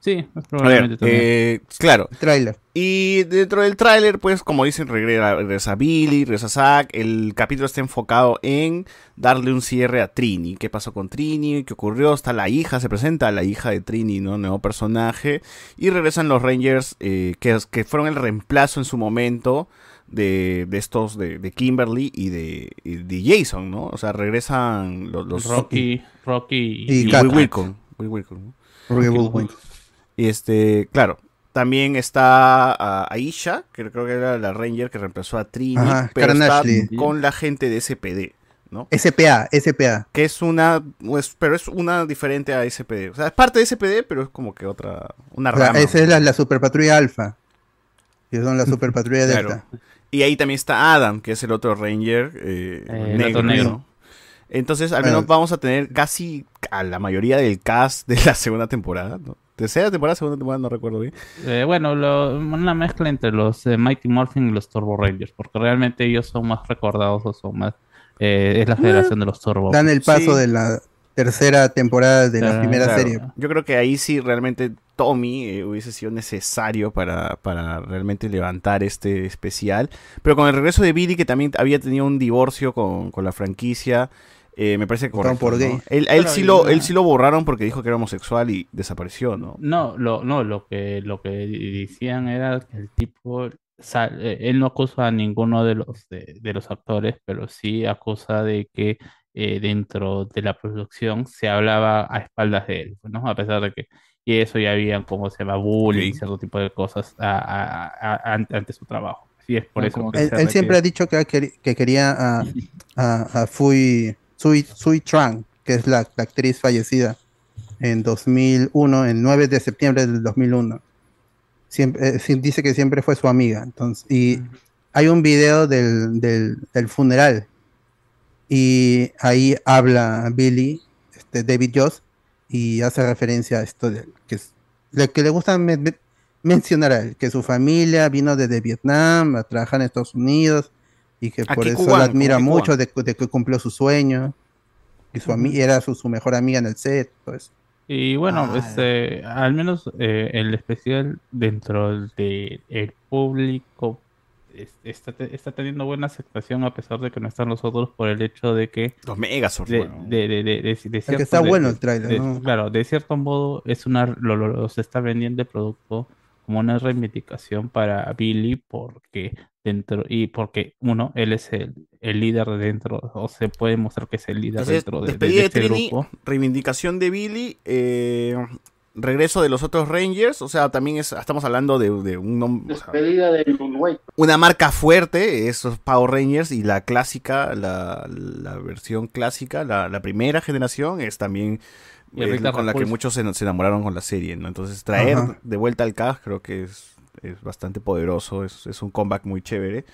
Sí, A ver, probablemente también. eh, claro. Tráiler. Y dentro del tráiler, pues, como dicen, regresa, Billy, regresa Zack. El capítulo está enfocado en darle un cierre a Trini. ¿Qué pasó con Trini? ¿Qué ocurrió? Está la hija, se presenta la hija de Trini, ¿no? Nuevo personaje. Y regresan los Rangers, eh, que, que fueron el reemplazo en su momento de, de estos, de, de Kimberly y de, y de Jason, ¿no? O sea, regresan los... los Rocky, Rocky y, y, Will Kat. Wilcon. Will Wilcon, ¿no? Rocky Will Wilcon. Y este, claro, también está ah, Aisha, que creo que era la Ranger que reemplazó a Trini, Ajá, pero Karen está Ashley. con la gente de SPD, ¿no? SPA, SPA. Que es una, pues, pero es una diferente a SPD. O sea, es parte de SPD, pero es como que otra, una O sea, rama. esa es la, la Super Patrulla Alfa. Que son la Super Patrulla Claro. Delta. Y ahí también está Adam, que es el otro Ranger eh, Eh, negro, negro. ¿no? Entonces, al Bueno. menos vamos a tener casi a la mayoría del cast de la segunda temporada, ¿no? Tercera temporada, segunda temporada, no recuerdo bien. Eh, bueno, lo- una mezcla entre los eh, Mighty Morphin y los Turbo Rangers, porque realmente ellos son más recordados o son más... eh, es la federación de los Turbo. Dan el paso Sí. de la tercera temporada de la Ah, primera Claro. serie. Yo creo que ahí sí realmente Tommy eh, hubiese sido necesario para, para realmente levantar este especial. Pero con el regreso de Billy, que también había tenido un divorcio con, con la franquicia, eh, me parece correcto. por. Él, a él, Claro, sí lo, él sí lo borraron porque dijo que era homosexual y desapareció, ¿no? No, lo, no, lo que, lo que decían era que el tipo, sal- eh, él no acusa a ninguno de los, de, de los actores, pero sí acusa de que eh, dentro de la producción se hablaba a espaldas de él, ¿no? A pesar de que, y eso ya había como se llama bullying y Ok. cierto tipo de cosas a- a- a- ante, ante su trabajo. Sí, es por Ah, eso Él, siempre ha dicho que, que quería a, a, a Fui, Sui, Sui Trang, que es la, actriz fallecida en 2001, el 9 de septiembre del 2001. Siempre, eh, dice que siempre fue su amiga. Y hay un video del, del, funeral y ahí habla Billy, este, David Joss, y hace referencia a esto de que, es- que le gusta me- me- mencionar a él, que su familia vino desde Vietnam a trabajar en Estados Unidos y que por eso cubano, la admira mucho de, de que cumplió su sueño y su ami- era su, su mejor amiga en el set, eso. Y bueno, Ah. este, al menos eh, el especial dentro del el público es- está, te- está teniendo buena aceptación a pesar de que no están los otros por el hecho de que los Megazords de, bueno. de, de, de- de- de cierto- está de- bueno el tráiler, de- ¿no? claro de cierto modo es una lo, lo- lo- se está vendiendo el producto como una reivindicación para Billy porque dentro y porque uno él es el, el líder de dentro o se puede mostrar que es el líder Entonces, dentro de, de- despedida de de este Trini, grupo. reivindicación de Billy, eh, regreso de los otros Rangers, o sea, también es, estamos hablando de, de un nom- o sea, Despedida del una marca fuerte, esos Power Rangers, y la clásica, la, la versión clásica, la, la primera generación, es también es con la que muchos se, se enamoraron con la serie, ¿no? Entonces, traer Ajá. de vuelta al cast creo que es, es bastante poderoso, es, es un comeback muy chévere.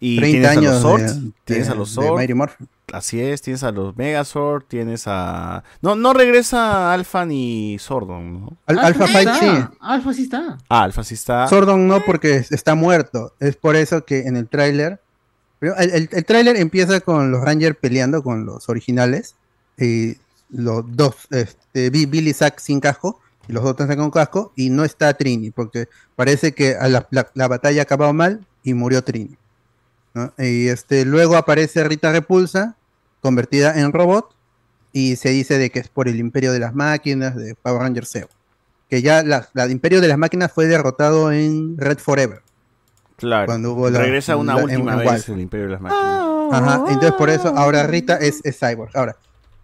Y 30 tienes a los años Swords, de- tienes de- a los de Swords. Así es, tienes a los Megazord, tienes a... No, no regresa Alpha ni Sordon, ¿no? Al- Alpha Fight está, sí. Alpha sí está. Ah, Alpha sí está... Sordon no porque es- está muerto. Es por eso que en el tráiler. el, el tráiler empieza con los Rangers peleando con los originales. Y los dos, este, Bi- Billy Zack sin casco. Y los otros están con casco. Y no está Trini. Porque parece que a la, la- la batalla ha acabado mal. Y murió Trini. ¿no? Y este, luego aparece Rita Repulsa. Convertida en robot. Y se dice de que es por el imperio de las máquinas. De Power Ranger Zeo que ya la, la Imperio de las Máquinas fue derrotado en Red Forever. Claro. Cuando hubo la- regresa una la- última en- vez el Imperio de las Máquinas. Ajá, entonces por eso ahora Rita es, es Cyborg. Ahora,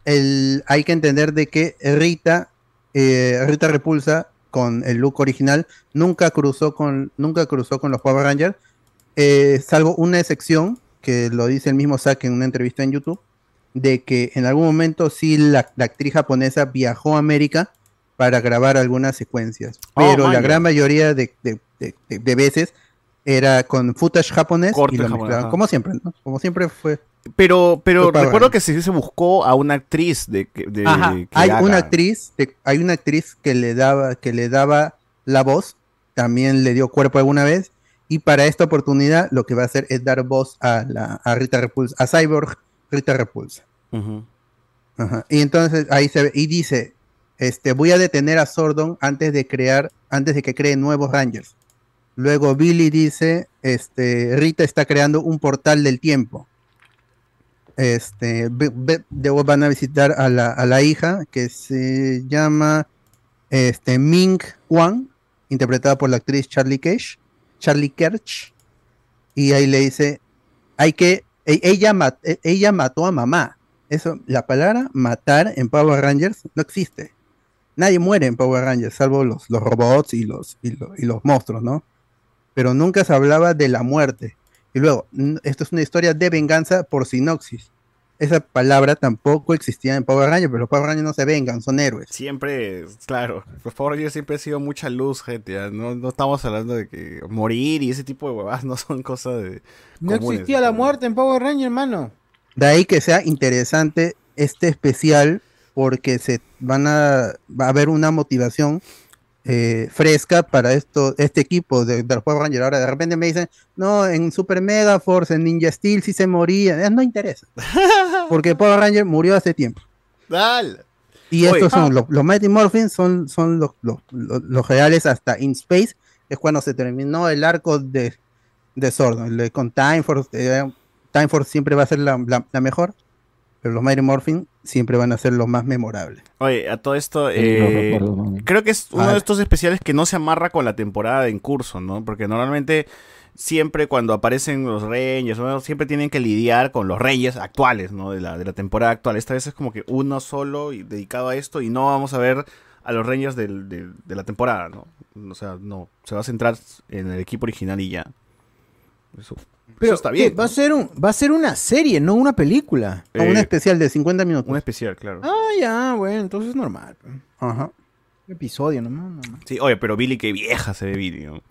el, hay que entender de que Rita, eh, Rita Repulsa con el look original nunca cruzó con, nunca cruzó con los Power Rangers, eh, salvo una excepción que lo dice el mismo Zack en una entrevista en YouTube, de que en algún momento sí la, la actriz japonesa viajó a América para grabar algunas secuencias, Oh, pero la gran mayoría de, de- de- de- de veces era con footage japonés Corte y lo japonés, como siempre, ¿no? Como siempre fue. Pero, pero recuerdo que sí se buscó a una actriz de, que- de Ajá, que hay haga. una actriz, de- hay una actriz que le daba, que le daba la voz, también le dio cuerpo alguna vez, y para esta oportunidad lo que va a hacer es dar voz a la a Rita Repulsa, a Cyborg Rita Repulsa. Ajá. Y entonces ahí se ve, y dice, este, voy a detener a Sordon antes de crear, antes de que cree nuevos Rangers. Luego Billy dice, este, Rita está creando un portal del tiempo. Este, van a visitar a la, a la hija que se llama este, Ming Wang, interpretada por la actriz Charlie Cage, Charlie Kerch, y ahí le dice, hay que, e- ella, mat- e- ella mató a mamá. Eso, la palabra matar en Power Rangers no existe. Nadie muere en Power Rangers, salvo los, los robots y los, y, y los monstruos, ¿no? Pero nunca se hablaba de la muerte. Y luego, esto es una historia de venganza por sinopsis. Esa palabra tampoco existía en Power Rangers, pero los Power Rangers no se vengan, son héroes. Siempre, claro, los Power Rangers siempre ha sido mucha luz, gente. No, no estamos hablando de que morir y ese tipo de huevadas no son cosas de. No comunes. existía la muerte en Power Ranger, hermano. De ahí que sea interesante este especial porque se van a va a haber una motivación eh, fresca para esto este equipo de, de los Power Rangers. Ahora de repente me dicen, no, en Super Mega Force, en Ninja Steel sí se moría. Eh, No interesa. [laughs] Porque Power Ranger murió hace tiempo. Dale. Y Oye. estos son los, los Mighty Morphin son, son los, los, los- los reales hasta In Space, es cuando se terminó el arco de, de de- con Time Force, eh, Time Force siempre va a ser la, la- la mejor, pero los Mighty Morphin siempre van a ser los más memorables. Oye, a todo esto, eh, creo que es uno de estos especiales que no se amarra con la temporada en curso, ¿no? Porque normalmente siempre cuando aparecen los ¿no? siempre tienen que lidiar con los Reyes actuales, ¿no? De la, de la temporada actual. Esta vez es como que uno solo y dedicado a esto y no vamos a ver a los del- del- de la temporada, ¿no? O sea, no, se va a centrar en el equipo original y ya. Eso, eso está bien. Va a ser un, va a ser una serie, no una película. Ah, un especial de 50 minutos. Un especial, claro. Ah, ya, bueno, entonces es normal. Ajá. Un episodio nomás. nomás. Sí, oye, pero Billy, qué vieja se ve Billy, ¿no?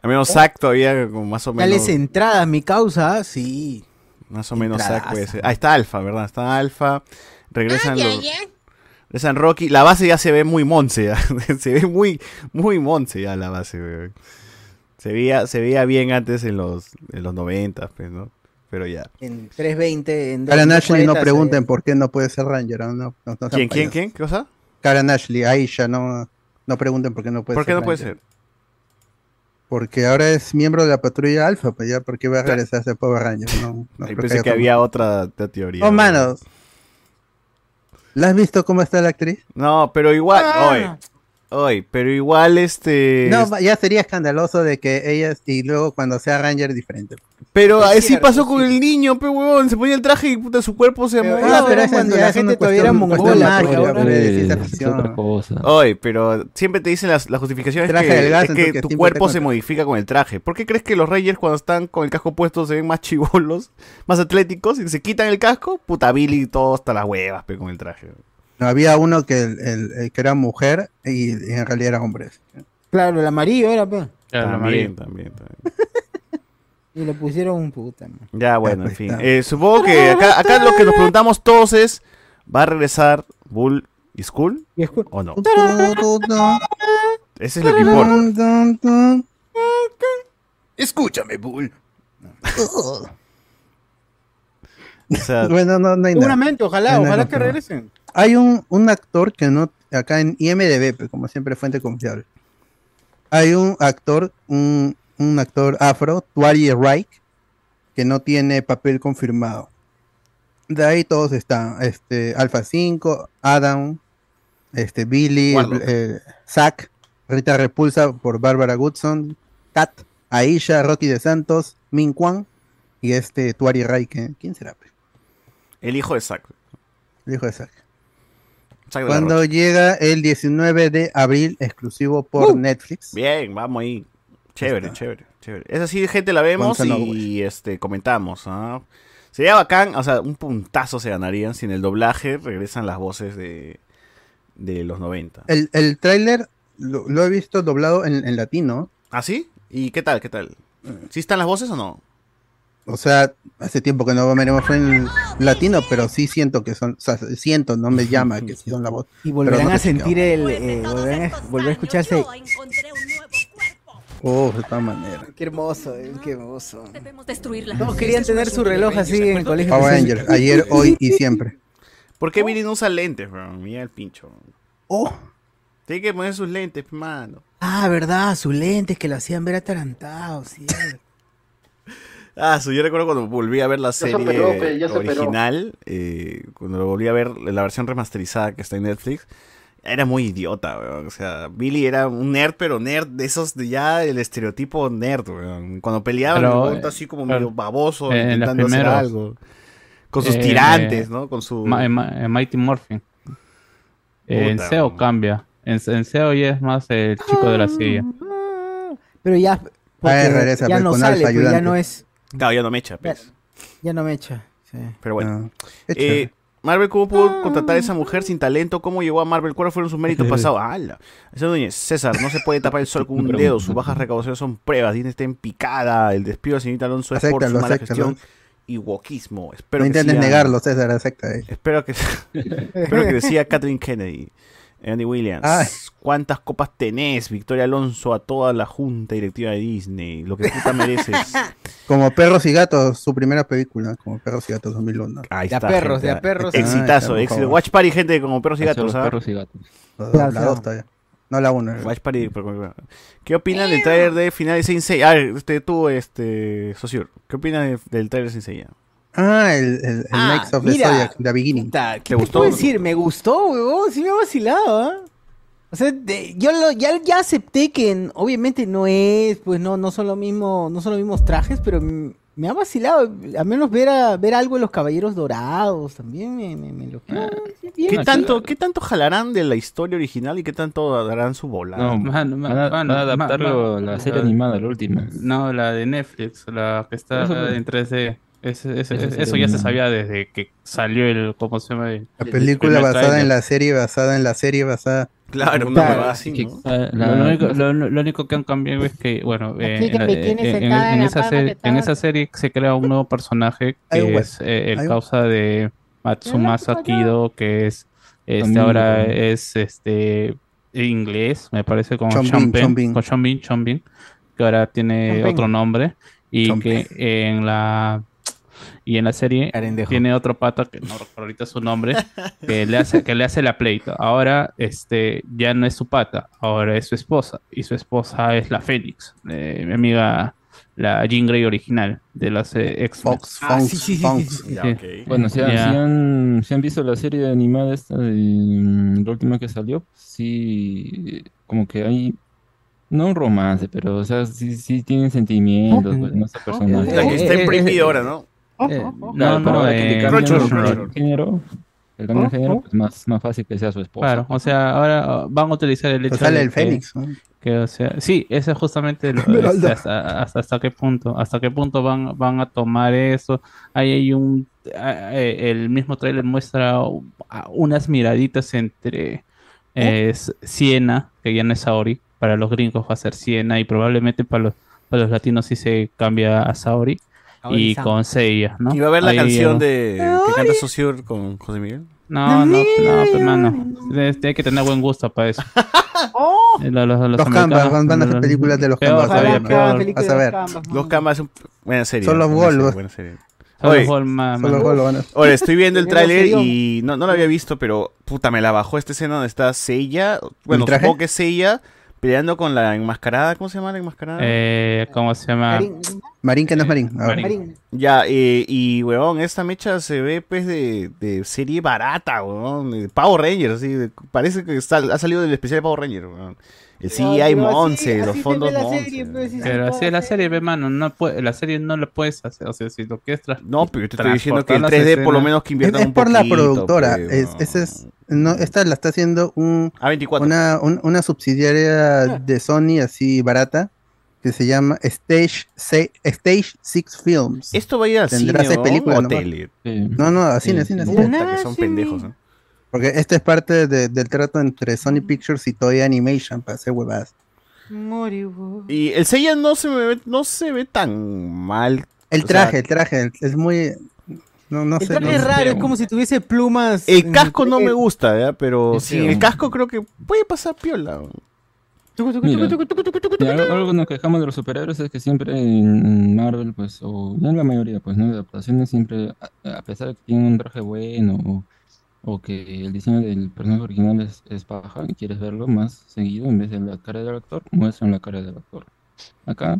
Al menos Zack todavía como más o menos... Dales entradas, mi causa, ah, sí. Más o menos Zack puede ser. Ahí está Alfa, ¿verdad? Está Alfa. Regresan los... Regresan Rocky. La base ya se ve muy monce. [laughs] ya. se ve muy, muy monce ya la base, weón. Se veía, se veía bien antes en los, en los 90, pues, ¿no? Pero ya. En 320, en Karen Ashley no 240, pregunten por qué no puede ser Ranger. ¿no? No, no sean ¿Quién, quién, payasos. quién? ¿Qué cosa? Karen Ashley, Aisha, no, no pregunten por qué no puede ¿Por ser. qué no puede ser? Porque ahora es miembro de la patrulla Alfa, pues ya, ¿por qué va a regresar a ser Power Ranger? No, no pensé que había otra otra teoría. Oh, mano. ¿La has visto cómo está la actriz? No, pero igual, Ah. oye, oye, pero igual este... No, ya sería escandaloso de que ella y luego cuando sea Ranger diferente. Pero Es así cierto, pasó con el niño, pe huevón, se ponía el traje y puta, su cuerpo se movía. ya, pero cuando la gente todavía era mongola, pues, pues. Oye, pero siempre te dicen las, las justificaciones Traje que, del gas, es entonces que que tu cuerpo se modifica con el traje. ¿Por qué crees que los Rangers cuando están con el casco puesto se ven más chivolos, [laughs] más atléticos y se quitan el casco? Puta Billy todo hasta las huevas, pe, con el traje. No, había uno que, el, el- el que era mujer y, y en realidad era hombre. Claro, el amarillo era, pe. También, también, también. Y le pusieron un puta. man. Ya, bueno, en pues, fin. Eh, supongo que acá, acá lo que nos preguntamos todos es, ¿va a regresar Bull y Skull o no? Ese es lo que importa. Escúchame, Bull. O sea, [laughs] bueno, no, no hay nada. Seguramente, ojalá, No hay ojalá nada, que regresen. Hay un, un actor que no, acá en IMDB, pues, como siempre, fuente confiable. Hay un actor, un, un actor afro, Twari Reich, que no tiene papel confirmado. De ahí todos están, este, Alpha 5, Adam, este, Billy, eh, Zack, Rita Repulsa por Bárbara Goodson, Kat, Aisha, Rocky de Santos, Min Kwan y este Twari Reich. ¿Quién será? pues? el hijo de Zack. El hijo de Zack. Cuando llega el 19 de abril, exclusivo por Uh. Netflix. Bien, vamos ahí. Chévere, chévere, chévere. Es así, gente, la vemos y este comentamos. ¿ah? Sería bacán, o sea, un puntazo se ganarían si en el doblaje regresan las voces de, de los 90. El, el tráiler lo, lo he visto doblado en, en latino. ¿Ah, sí? ¿Y qué tal, qué tal? ¿Sí están las voces o no? O sea, hace tiempo que no veremos en latino, pero sí siento que son, o sea, siento, no me llama que sí [laughs] son la voz. Y volverán no a sentir el. eh, volverán a, volver a escucharse. Oh, de todas maneras. Qué hermoso, eh, qué hermoso. destruirla. Todos querían tener su reloj así en el colegio. Power Rangers, ayer, hoy y siempre. ¿Por qué Billy no usa lentes, bro? Mira el pincho. Oh. Tiene que poner sus lentes, mano. Ah, verdad, sus lentes que lo hacían ver atarantado, sí. Ah, su- yo recuerdo cuando volví a ver la se serie operó, original, eh, cuando lo volví a ver la versión remasterizada que está en Netflix, era muy idiota, weón. O sea, Billy era un nerd, pero nerd de esos de ya el estereotipo nerd, weón. Cuando peleaban, Pero, así como pero, medio baboso, eh, intentando hacer algo. Con sus eh, tirantes, ¿no? Con su... Ma- en Ma- en Mighty Morphin. Eh, en SEO cambia. En, en SEO ya es más el chico de la silla. Pero ya. porque regresa, ya pues, no sale, pues, ya no es. Claro, ya no me echa, pues. Ya no me echa. Sí. Pero bueno. qué Eh. Marvel, ¿cómo pudo contratar a esa mujer sin talento? ¿Cómo llegó a Marvel? ¿Cuáles fueron sus méritos pasados? ¡Hala! César, no se puede tapar el sol con un dedo. Sus bajas recaudaciones son pruebas. Disney está en picada. El despido de señorita Alonso es por su mala gestión y wokismo. Espero No siga- negarlo, César, acepta. eh. Espero que, [laughs] espero que decía Catherine Kennedy. Andy Williams. Ay. ¿Cuántas copas tenés, Victoria Alonso, a toda la junta directiva de Disney? Lo que puta mereces. [laughs] Como Perros y Gatos, su primera película, como Perros y Gatos 2001. Ahí De a está, perros, gente. de a perros. Exitazo, Ay, éxito. Watch Party, gente, como perros y gatos. los ¿ah? perros y gatos. La, la dos todavía. No la uno. Watch Party. pero- ¿Qué opinan del trailer de final de Saint Seiya? A ver, este, tú, este, Sociur, ¿qué opinas de- del trailer de Saint Seiya? Ah, el, el, el Ah, Knights of the mira. Zodiac, The Beginning. Puta, ¿Qué ¿Te te, gustó puedo decir? Me gustó, weón. Sí me ha vacilado, ¿ah? O sea, de- yo lo, ya, ya acepté que en- obviamente no es, pues no, no son lo mismo, no son los mismos trajes, pero me ha vacilado. Al menos ver a, ver algo de los caballeros dorados también me, me, me lo Ah, bien. ¿Qué tanto, ¿Qué tanto jalarán de la historia original y qué tanto darán su bola? No, Man, man, van a, man, van a adaptarlo man, a la serie la- animada, la última. No, la de Netflix, la que está en 3D. Ese- ese- Esa eso ya se sabía desde que salió el, ¿cómo se llama? El- La el película basada en la serie, basada en la serie, basada. Claro, una Claro. así, ¿no? ah, Lo, la- lo único, lo- lo único que han cambiado es que, bueno, eh, en, es en- el en- en esa que en esa serie se crea un nuevo personaje [laughs] que es eh, el Ay, causa de Matsumasa Kido, que es este ahora es este inglés, me parece con Chon Bin, Sean Penn, Chon Bin. con Sean Bin, Sean Bin, que ahora tiene otro nombre y que en la Y en la serie tiene otro pata que no recuerdo ahorita su nombre, que le hace, que le hace la pleito. Ahora, este, ya no es su pata, ahora es su esposa. Y su esposa es la Fénix, eh, mi amiga, la Jean Grey original de las eh, ex Fox. Ah, sí, sí, sí, sí, sí. Ya, ok. Bueno, si, han- si han, si han visto la serie animada esta de mm, la última que salió, sí, como que hay, no un romance, pero o sea, sí, sí tienen sentimientos, pues, ¿no? Ese personaje. La que está en prohibido ahora, ¿no? Eh, No, no, que eh, el género, el cambio de género, pues más, más fácil que sea su esposa. Claro, o sea, ahora uh, van a utilizar el hecho Pues sale de el que- Fénix, ¿no? que, o sea, sí, eso es justamente lo, [laughs] este, hasta, hasta, hasta qué punto, hasta qué punto van, van a tomar eso. Ahí hay un, ah, eh, el mismo trailer muestra unas miraditas entre eh, S- Siena, que ya no es Saori, para los gringos va a ser Siena y probablemente para los, para los latinos sí se cambia a Saori y con Seiya, ¿no? ¿Y va a haber la Ahí, canción de que canta Saussure con José Miguel? No, no, no, hermano. Hay que tener buen gusto para eso. [laughs] Eh, lo- lo- Los americanos- Canvas, van, van a hacer películas de los Canvas. Vas a ver. Los Canvas es una buena serie. Son los. Son Oye, los los Ahora, estoy viendo el tráiler y no, no lo había visto, pero puta, me la bajó esta escena donde está Seiya. Bueno, supongo que es Seiya peleando con la enmascarada. ¿Cómo se llama la enmascarada? Eh, ¿Cómo se llama? Marín, que no es Marín. A ver. Marín. Ya, eh, y weón, esta mecha se ve pues de, de serie barata, weón. De Power Rangers, así. de- parece que está- ha salido del especial de Power Rangers, weón. El CGI así- Monse, así los fondos Monse. serie, pues, sí Pero así es la serie, ve, mano. No puede, la serie no la puedes hacer. O sea, si lo quieres No, pero yo te estoy diciendo que el transportar 3D las por lo menos que Es, inviertan es un por la poquito, productora. pues, es, ese es, no, esta la está haciendo un, A24. una, un- una subsidiaria de Sony así barata que se llama Stage, Se- Stage Six Films. ¿Esto va a ir al Tendrá cine, seis películas o nomás. tele? No, no, a cine, a cine, a cine. Puta, que son pendejos, ¿no? Porque este es parte de- del trato entre Sony Pictures y Toei Animation para hacer huevadas. Y el Seiya no se me ve, no se ve tan mal. El O sea, traje, el traje, es muy... No, no El sé. traje no es sé. raro, es como si tuviese plumas. El casco no me gusta, ¿ya? Pero Es sin feo. el casco creo que puede pasar piola. Mira, algo, algo que nos quejamos de los superhéroes es que siempre en Marvel, pues, o en la mayoría, pues, ¿no? De adaptaciones siempre, a, a pesar de que tienen un traje bueno o, o que el diseño del personaje original es, es paja y quieres verlo más seguido en vez de la cara del actor, muestran la cara del actor. Acá,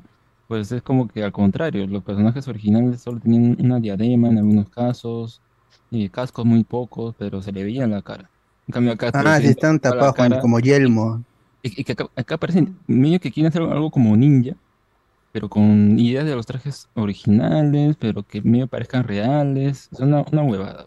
pues, es como que al contrario, los personajes originales solo tenían una diadema en algunos casos, y cascos muy pocos, pero se le veía la cara. En cambio acá Ah, ven están tapados como yelmo. y, y que acá, acá parecen medio que quieren hacer algo como ninja, pero con ideas de los trajes originales, pero que medio parezcan reales. Es una, una huevada.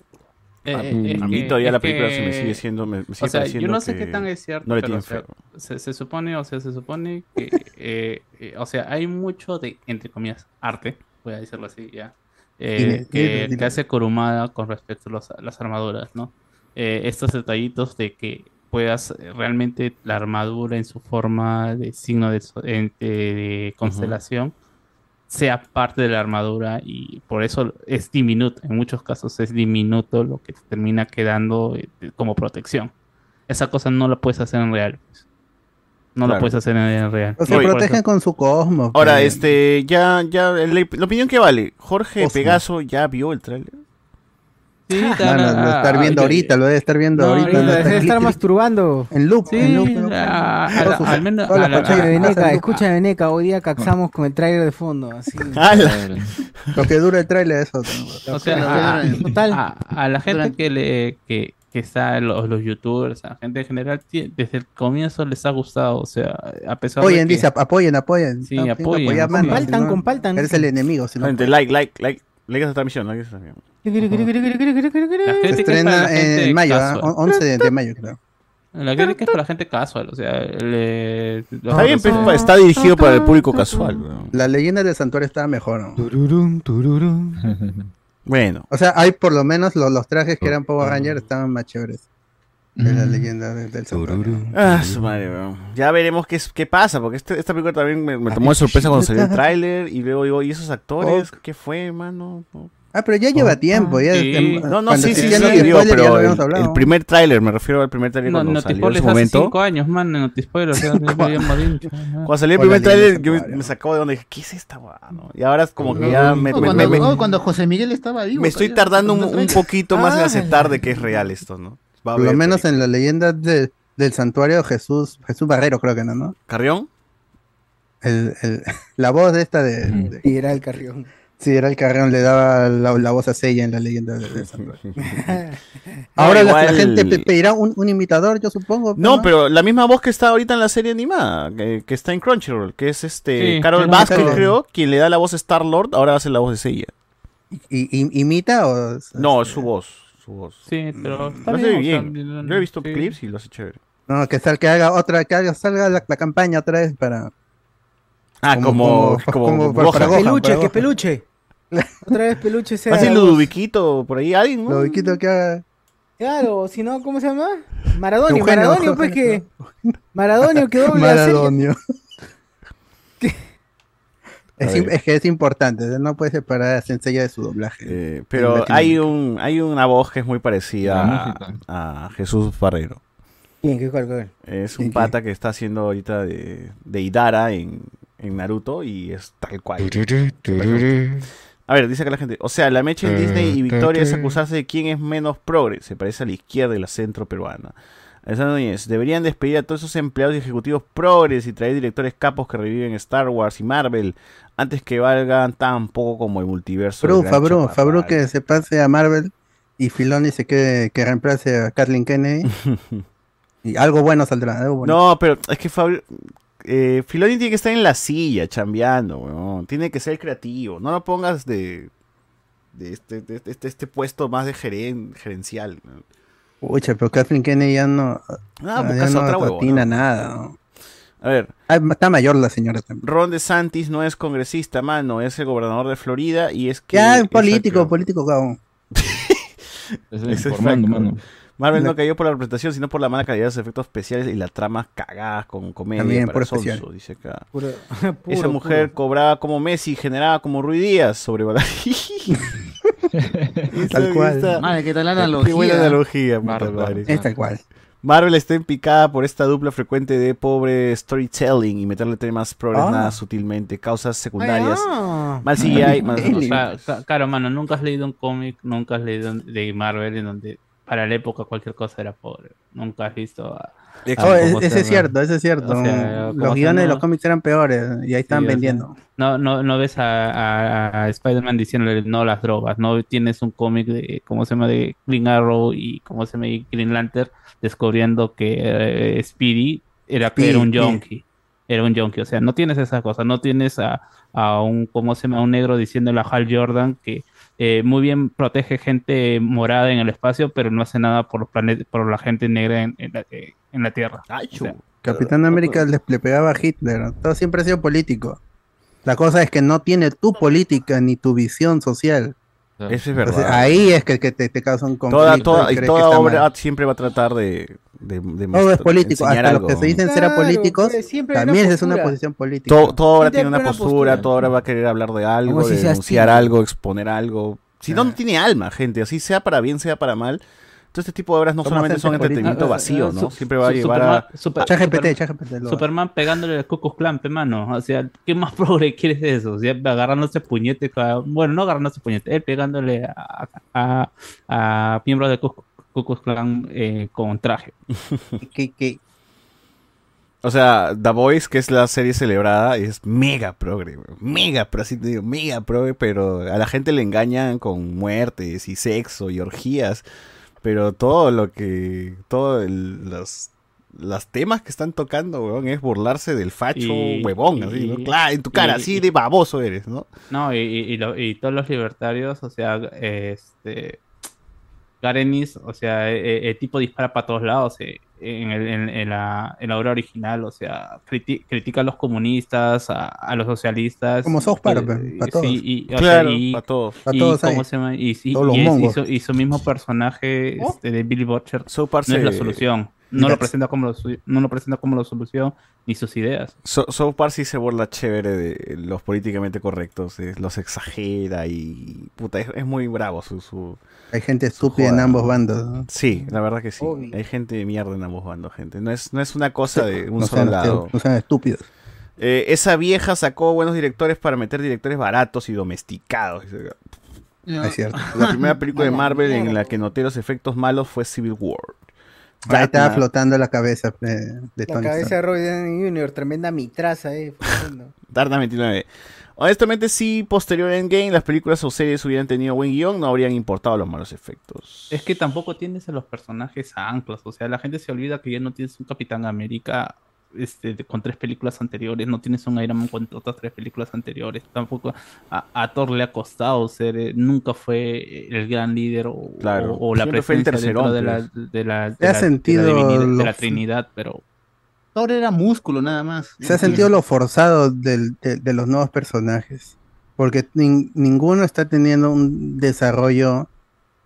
Eh, A eh, a mí que- todavía la película se me sigue siendo- me- me sigue o sea, yo no sé qué tan es cierto, no le pero, o sea, se, se supone, o sea, se supone que, eh, eh, o sea, hay mucho de, entre comillas, arte, voy a decirlo así, ya, Dile, que, dile, dile. que hace Kurumada con respecto a los- las armaduras, ¿no? Estos detallitos de que puedas realmente la armadura en su forma de signo de constelación sea parte de la armadura y por eso es diminuto, en muchos casos es diminuto lo que te termina quedando eh, como protección. Esa cosa no la puedes hacer en real. pues. No la puedes hacer en real. O sea, protegen con su cosmos. Ahora, pues. este, ya, ya, la, la opinión que vale. Jorge. Pegaso ya vio el tráiler. Sí, Mano, lo debe estar ah, viendo ah, ahorita, lo debe estar viendo No, ahorita. está Debe en estar masturbando. En loop, Sí, en loop. en a- a- al menos a la- Escucha, Veneca, hoy día caxamos con el trailer de fondo. Así. [laughs] Lo que dura el trailer eso. O sea, a, Total. a- a la gente que le que, que está los, los youtubers, a la gente en general, desde el comienzo les ha gustado, o sea, a pesar Apoyen, de que, dice, ap- apoyen, apoyen. Sí, apoyen, Compartan, compartan. Eres el enemigo. Si no, Gente, like, like, like. Like a esta transmisión, esta transmisión. Se estrena en mayo, ¿ah? casual. 11 de, de mayo, creo. La crítica es para la gente casual, o sea, le- los- Está bien, está dirigido para el público casual. La leyenda del santuario estaba mejor, ¿no? [laughs] Bueno. O sea, hay por lo menos los, los trajes que eran Power Rangers estaban más chéveres. De Mm. la leyenda de- del santuario. Ah, su madre, weón. Ya veremos qué, es- qué pasa, porque este- esta película también me, me tomó de sorpresa cuando salió el [laughs] tráiler y luego digo, ¿y esos actores? ¿Qué fue, mano? No. Ah, pero ya lleva tiempo. Ya, sí. em, No, no, cuando sí, sí, sí, los digo, pero el, primer tráiler, me refiero al primer tráiler No, cuando salió en hace momento. Cuando salió el primer tráiler, leyenda yo me, sacaba de onda y dije, ¿qué es esta guada? no? Y ahora es como que ya me, me- cuando, me- no, cuando José Miguel estaba vivo. me estoy tardando un, poquito más en Ah, aceptar de que es real esto, ¿no? Va a Por lo haber menos película. en la leyenda de- del santuario Jesús, Jesús Barrero creo que no, ¿no? ¿Carrión? El, el- [laughs] la voz de esta de, de- Y era el carrión. sí, era el carrión, le daba la, la voz a Sella en la leyenda de- del santuario. [laughs] No, Ahora la, gente pe- pedirá un, un imitador, yo supongo. No, pero la misma voz que está ahorita en la serie animada, que, que está en Crunchyroll, que es este Sí, Carol Baskin. creo, quien le da la voz a Star Lord, ahora hace la voz de Seiya. ¿Y, y- imita o...? No, es su voz, su voz. Sí, pero está Lo hace bien. bien. o sea, Yo he visto sí. clips y lo hace chévere. No, que, sal, que haga otra, que haga, salga la, la campaña otra vez para... Ah, como, Como- como, como para Gohan, peluche, para que peluche. [laughs] Otra vez peluche sea. Voz. Ludoviquito, por ahí alguien, ¿no? Lo Viquito que haga... Claro, si no, ¿cómo se llama? Maradonio, Eugenio, Maradonio, pues que. Maradonio que doble. Maradonio. Es, que es importante, no puede separar a Sensei de su doblaje. Eh, pero hay un hay una voz que es muy parecida a, a Jesús Barrero. Bien, ¿qué cuál, cuál? Es ¿Quién, un pata que está haciendo ahorita de, de Idara en, en Naruto y es tal cual. A ver, dice acá la gente. O sea, la mecha en Disney y Victoria es acusarse de quién es menos progre. Se parece a la izquierda y la centro peruana. Alessandro Núñez, deberían despedir a todos esos empleados y ejecutivos progres y traer directores capos que reviven Star Wars y Marvel antes que valgan tan poco como el multiverso. del Fabro, Fabro. Fabro que se pase a Marvel y Filoni se quede, que reemplace a Kathleen Kennedy. [laughs] y algo bueno saldrá, algo bueno. No, pero es que Fabio, eh, Filoni tiene que estar en la silla, chambeando, weón. Tiene que ser creativo. No lo pongas de, de, este, de este, este puesto más de geren- gerencial. Pucha, pero Kathleen Kennedy ya no, Ah, ya buscas no otra huevona. atina nada. ¿no? A ver, Ah, está mayor la señora también. Ron DeSantis no es congresista, mano. Es el gobernador de Florida y es que... Ya, es político, político, cabrón. [laughs] Es Es informando, mano. Marvel no cayó por la representación, sino por la mala calidad de sus efectos especiales y las tramas cagadas con comedia También, para sonso, especial. dice acá. Puro, [laughs] [laughs] Esa mujer puro. cobraba como Messi, generaba como Rui Díaz sobre Tal cual. Madre, qué tal la Qué analogía. buena analogía, puta Bárbaro. madre. Es tal cual. Marvel está en picada por esta dupla frecuente de pobre storytelling y meterle temas progres nada sutilmente, causas secundarias, Ah. mal CGI, mal- O sea, claro, mano, nunca has leído un cómic, nunca has leído de Marvel en donde para la época cualquier cosa era pobre. Nunca has visto a... Oh, a es- cómo se ese es cierto, ese es cierto. O sea, ¿cómo los guiones de los cómics eran peores y ahí están Sí, o sea, vendiendo. No, no, no ves a, a- a Spider-Man diciéndole no las drogas, no tienes un cómic de, ¿cómo se llama? De Green Arrow y, ¿cómo se llama? Y Green Lantern descubriendo que eh, Speedy era, un junkie, era un junkie, o sea, no tienes esa cosa, no tienes a, a un, ¿cómo se llama? Un negro diciéndole a Hal Jordan que eh, muy bien protege gente morada en el espacio, pero no hace nada por los planetas, por la gente negra en, en la, eh, en la Tierra. O sea, Capitán América le, le pegaba a Hitler. Todo siempre ha sido político. La cosa es que no tiene tu política ni tu visión social. Eso es Entonces, verdad. ahí es que, que te, te causa un conflicto. Toda, toda, y toda obra mal. siempre va a tratar de, de, de Todo es político. Hasta algo. los que se dicen ser Claro, apolíticos, pues, una también es una posición política. Todo, toda obra tiene una postura, postura. toda obra va a querer hablar de algo, denunciar algo, exponer algo. Si no, no tiene alma, gente, así sea para bien, sea para mal. Todo este tipo de obras no solamente son entretenimiento políticos. vacío, Ah, ah, ¿no? su- Siempre va a llevar a... Super- ChatGPT, lo- Superman pegándole Klux Klan, pe, mano. O sea, ¿qué más [laughs] progre quieres de eso? O sea, agarrándose puñete. Bueno, no agarrándose puñete, él pegándole a, a, a miembros del Ku Klux Klan eh, con traje. [laughs] que, que- O sea, The Voice, que es la serie celebrada, es mega progre, mega, pero así te digo, mega progre, pero a la gente le engañan con muertes y sexo y orgías, pero todo lo que, todos los, los temas que están tocando, weón, es burlarse del facho Y- huevón, así, ¿no? Claro, en tu cara, y- así de baboso eres, ¿no? No, y, lo- y todos los libertarios, o sea, este. Garenis, o sea, eh, el tipo dispara para todos lados eh, en, el- en- en la, en la obra original, o sea, criti- critica a los comunistas, a, a los socialistas. Como South Park, eh, pa' todos. sí, y, Claro, y- para todos. Y todos cómo ahí. se llama, y, y- Todos los y es- y mongos. su, y su mismo personaje Oh. este, de Billy Butcher South Park no es la solución. No lo presenta como lo, no lo presenta como la solución ni sus ideas. So- Park sí se burla chévere de los políticamente correctos, eh, los exagera y puta, es, es muy bravo su, su- Hay gente estúpida en ambos bandos. ¿no? Sí, la verdad que sí. Hay gente de mierda en ambos bandos, gente. No es, no es una cosa de un No solo sean, lado. no sean estúpidos. Eh, esa vieja sacó buenos directores para meter directores baratos y domesticados. Es cierto. La primera película de Marvel en la que noté los efectos malos fue Civil War. Ahí estaba flotando la cabeza de, de La Tony cabeza Stark. de Robert Downey Jr., tremenda mitraza, eh. [laughs] Darkman 29. Honestamente, si posterior a Endgame las películas o series hubieran tenido buen guion, no habrían importado los malos efectos. Es que tampoco tienes a los personajes anclas, o sea, la gente se olvida que ya no tienes un Capitán América este, de- con tres películas anteriores, no tienes un Iron Man con otras tres películas anteriores, tampoco a, a Thor le ha costado ser, eh, nunca fue el gran líder o, Claro, o- o la presencia dentro de la, pues. de la, de Se ha la- de la sentido de la Trinidad, pero Thor era músculo nada más. Se ha sentido lo forzado del- de, de los nuevos personajes. Porque nin- ninguno está teniendo un desarrollo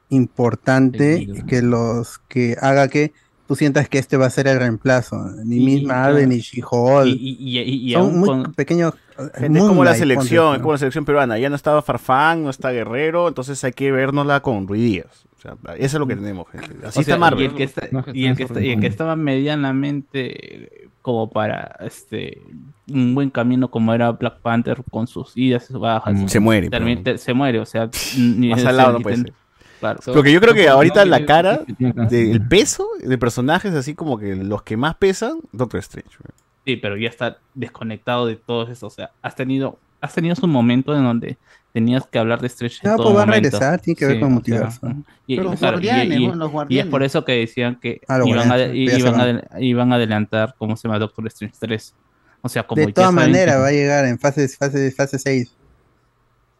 importante que los que haga que tú sientas que este va a ser el reemplazo. Ni Y- Miss y- Marvel, ni She-Hulk. y- y- y- y Son aún muy con- pequeños. Gente, es como la selección, es como la selección peruana. Ya no estaba Farfán, no está Guerrero, entonces hay que vernosla con Ruiz Díaz. O sea, eso es lo que tenemos, gente. Así O está Marvel. Y el que, está- y el que está- y el que estaba medianamente como para este un buen camino como era Black Panther con sus idas y sus bajas. Se muere, pero- se muere, o sea, ni Más al lado no ni puede ten- ser. Claro. Porque yo creo que ahorita la cara, cáncer. del peso de personajes, así como que los que más pesan, Doctor Strange. Sí, pero ya está desconectado de todo eso, o sea, has tenido has tenido su momento en donde tenías que hablar de Stretch en No, todo pues va a regresar, tiene que ver con sea, y, Pero los claro, y- guardianes, y- bueno, los y es por eso que decían que Ah, iban, a, iban, a, iban a adelantar, ¿cómo se llama? Doctor Strange 3. O sea, como De todas maneras va a llegar en fase, fase, fase 6.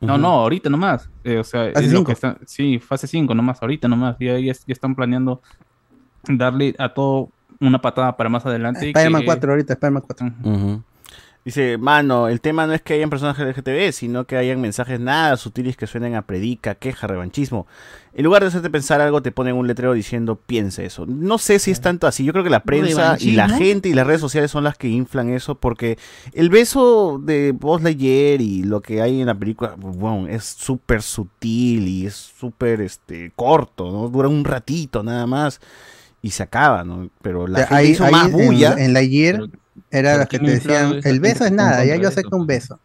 No, no, ahorita nomás. Eh, o sea, Fase es lo que está- sí, fase 5 nomás, ahorita nomás. Ya, ya, ya están planeando darle a todo una patada para más adelante. Spider-Man que- 4 ahorita, Spider-Man 4. Ujú. Dice, mano, el tema no es que hayan personajes LGTB, sino que hayan mensajes nada sutiles que suenen a predica, queja, revanchismo. En lugar de hacerte pensar algo, te ponen un letrero diciendo, piensa eso. No sé si es tanto así. Yo creo que la prensa y la gente y las redes sociales son las que inflan eso, porque el beso de Buzz Lightyear y lo que hay en la película, bueno, es súper sutil y es súper este, corto, ¿no? Dura un ratito nada más y se acaba, ¿no? Pero la O sea, gente ahí- hizo ahí más en- bulla. En, la year era las que ¿quién te decían, el beso que es nada, ya yo acepto eso? un beso.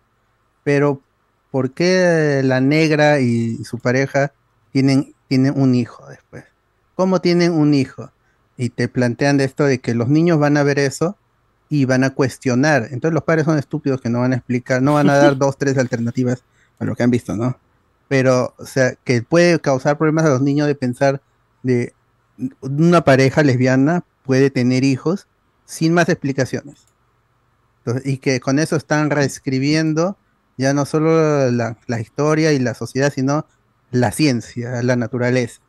Pero, ¿por qué la negra y su pareja tienen, tienen un hijo después? ¿Cómo tienen un hijo? Y te plantean de esto de que los niños van a ver eso y van a cuestionar. Entonces los padres son estúpidos que no van a explicar, no van a dar [laughs] dos, tres alternativas a lo que han visto, ¿no? Pero, o sea, que puede causar problemas a los niños de pensar de una pareja lesbiana puede tener hijos sin más explicaciones. Entonces, y que con eso están reescribiendo ya no solo la, la historia y la sociedad, sino la ciencia, la naturaleza.